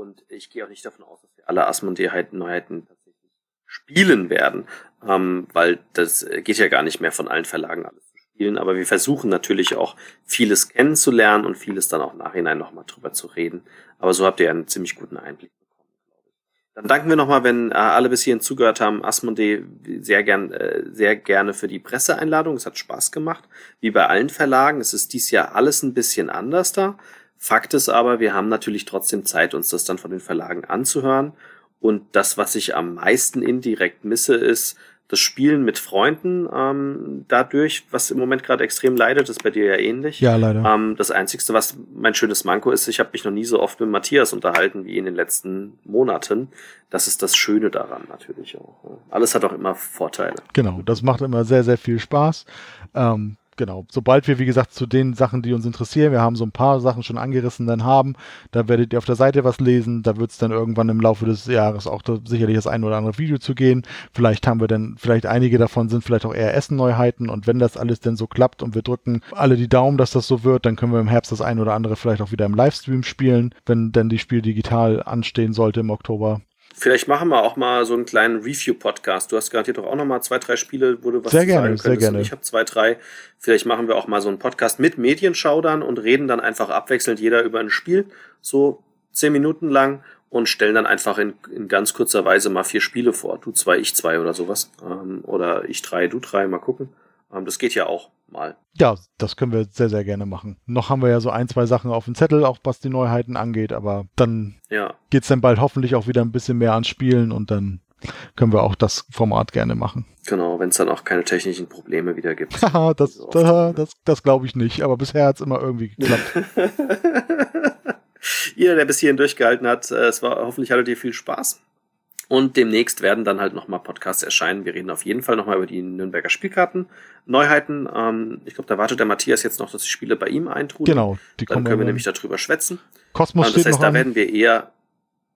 Und ich gehe auch nicht davon aus, dass wir alle Asmodee-Neuheiten tatsächlich spielen werden, ähm, weil das geht ja gar nicht mehr von allen Verlagen alles zu spielen. Aber wir versuchen natürlich auch vieles kennenzulernen und vieles dann auch nachhinein nochmal drüber zu reden. Aber so habt ihr einen ziemlich guten Einblick. Dann danken wir nochmal, wenn äh, alle bis hierhin zugehört haben, Asmodee sehr gern, äh, sehr gerne für die Presseeinladung. Es hat Spaß gemacht. Wie bei allen Verlagen. Es ist dies Jahr alles ein bisschen anders da. Fakt ist aber, wir haben natürlich trotzdem Zeit, uns das dann von den Verlagen anzuhören. Und das, was ich am meisten indirekt misse, ist, das Spielen mit Freunden ähm, dadurch, was im Moment gerade extrem leidet, ist bei dir ja ähnlich. Ja, leider. Ähm, das Einzige, was mein schönes Manko ist, ich habe mich noch nie so oft mit Matthias unterhalten wie in den letzten Monaten. Das ist das Schöne daran natürlich auch. Alles hat auch immer Vorteile. Genau, das macht immer sehr, sehr viel Spaß. Ähm, genau, sobald wir, wie gesagt, zu den Sachen, die uns interessieren, wir haben so ein paar Sachen schon angerissen, dann haben, da werdet ihr auf der Seite was lesen, da wird es dann irgendwann im Laufe des Jahres auch da sicherlich das ein oder andere Video zu gehen. Vielleicht haben wir dann, vielleicht einige davon sind vielleicht auch eher Essen-Neuheiten und wenn das alles denn so klappt und wir drücken alle die Daumen, dass das so wird, dann können wir im Herbst das ein oder andere vielleicht auch wieder im Livestream spielen, wenn denn die Spiel digital anstehen sollte im Oktober. Vielleicht machen wir auch mal so einen kleinen Review-Podcast. Du hast garantiert doch auch noch mal zwei, drei Spiele, wo du was sehr gerne, Sehr gerne. Ich habe zwei, drei. Vielleicht machen wir auch mal so einen Podcast mit Medienschaudern und reden dann einfach abwechselnd jeder über ein Spiel, so zehn Minuten lang und stellen dann einfach in, in ganz kurzer Weise mal vier Spiele vor. Du zwei, ich zwei oder sowas. Ähm, oder ich drei, du drei, mal gucken. Ähm, das geht ja auch mal. Ja, das können wir sehr, sehr gerne machen. Noch haben wir ja so ein, zwei Sachen auf dem Zettel, auch was die Neuheiten angeht, aber dann ja. geht es dann bald hoffentlich auch wieder ein bisschen mehr ans Spielen und dann können wir auch das Format gerne machen. Genau, wenn es dann auch keine technischen Probleme wieder gibt. <laughs> Haha, das, so das, das, das glaube ich nicht, aber bisher hat es immer irgendwie geklappt. <laughs> Jeder, der bis hierhin durchgehalten hat, äh, es war hoffentlich hattet ihr viel Spaß. Und demnächst werden dann halt nochmal Podcasts erscheinen. Wir reden auf jeden Fall nochmal über die Nürnberger Spielkarten. Neuheiten. Ähm, ich glaube, da wartet der Matthias jetzt noch, dass die Spiele bei ihm eintrudeln. Genau. Die dann können wir nämlich darüber schwätzen. Kosmos ähm, Das heißt, da werden wir eher,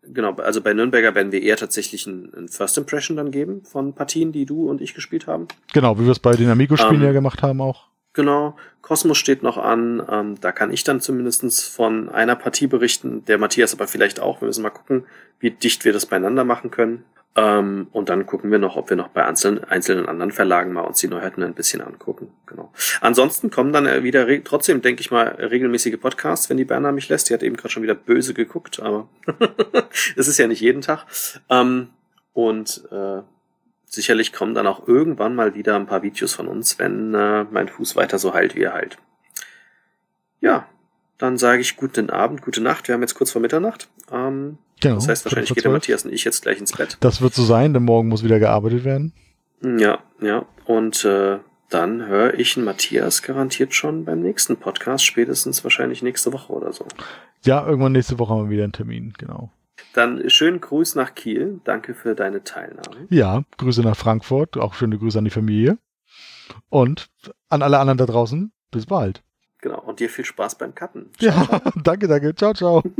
genau, also bei Nürnberger werden wir eher tatsächlich ein, ein, First Impression dann geben von Partien, die du und ich gespielt haben. Genau, wie wir es bei den Amigo-Spielen ähm, ja gemacht haben auch. Genau, Kosmos steht noch an. Ähm, da kann ich dann zumindestens von einer Partie berichten. Der Matthias aber vielleicht auch. Wir müssen mal gucken, wie dicht wir das beieinander machen können. Ähm, und dann gucken wir noch, ob wir noch bei einzelnen, einzelnen anderen Verlagen mal uns die Neuheiten ein bisschen angucken. Genau. Ansonsten kommen dann wieder trotzdem, denke ich mal, regelmäßige Podcasts, wenn die Berna mich lässt. Die hat eben gerade schon wieder böse geguckt, aber <laughs> es ist ja nicht jeden Tag. Ähm, und äh, sicherlich kommen dann auch irgendwann mal wieder ein paar Videos von uns, wenn äh, mein Fuß weiter so heilt, wie er heilt. Ja, dann sage ich guten Abend, gute Nacht. Wir haben jetzt kurz vor Mitternacht. Ähm, genau, das heißt, wahrscheinlich geht der Matthias und ich jetzt gleich ins Bett. Das wird so sein, denn morgen muss wieder gearbeitet werden. Ja, ja. Und äh, dann höre ich Matthias garantiert schon beim nächsten Podcast, spätestens wahrscheinlich nächste Woche oder so. Ja, irgendwann nächste Woche haben wir wieder einen Termin, genau. Dann schönen Gruß nach Kiel. Danke für deine Teilnahme. Ja, Grüße nach Frankfurt. Auch schöne Grüße an die Familie. Und an alle anderen da draußen. Bis bald. Genau. Und dir viel Spaß beim Cutten. Ciao, ja, ciao. <laughs> danke, danke. Ciao, ciao. <laughs>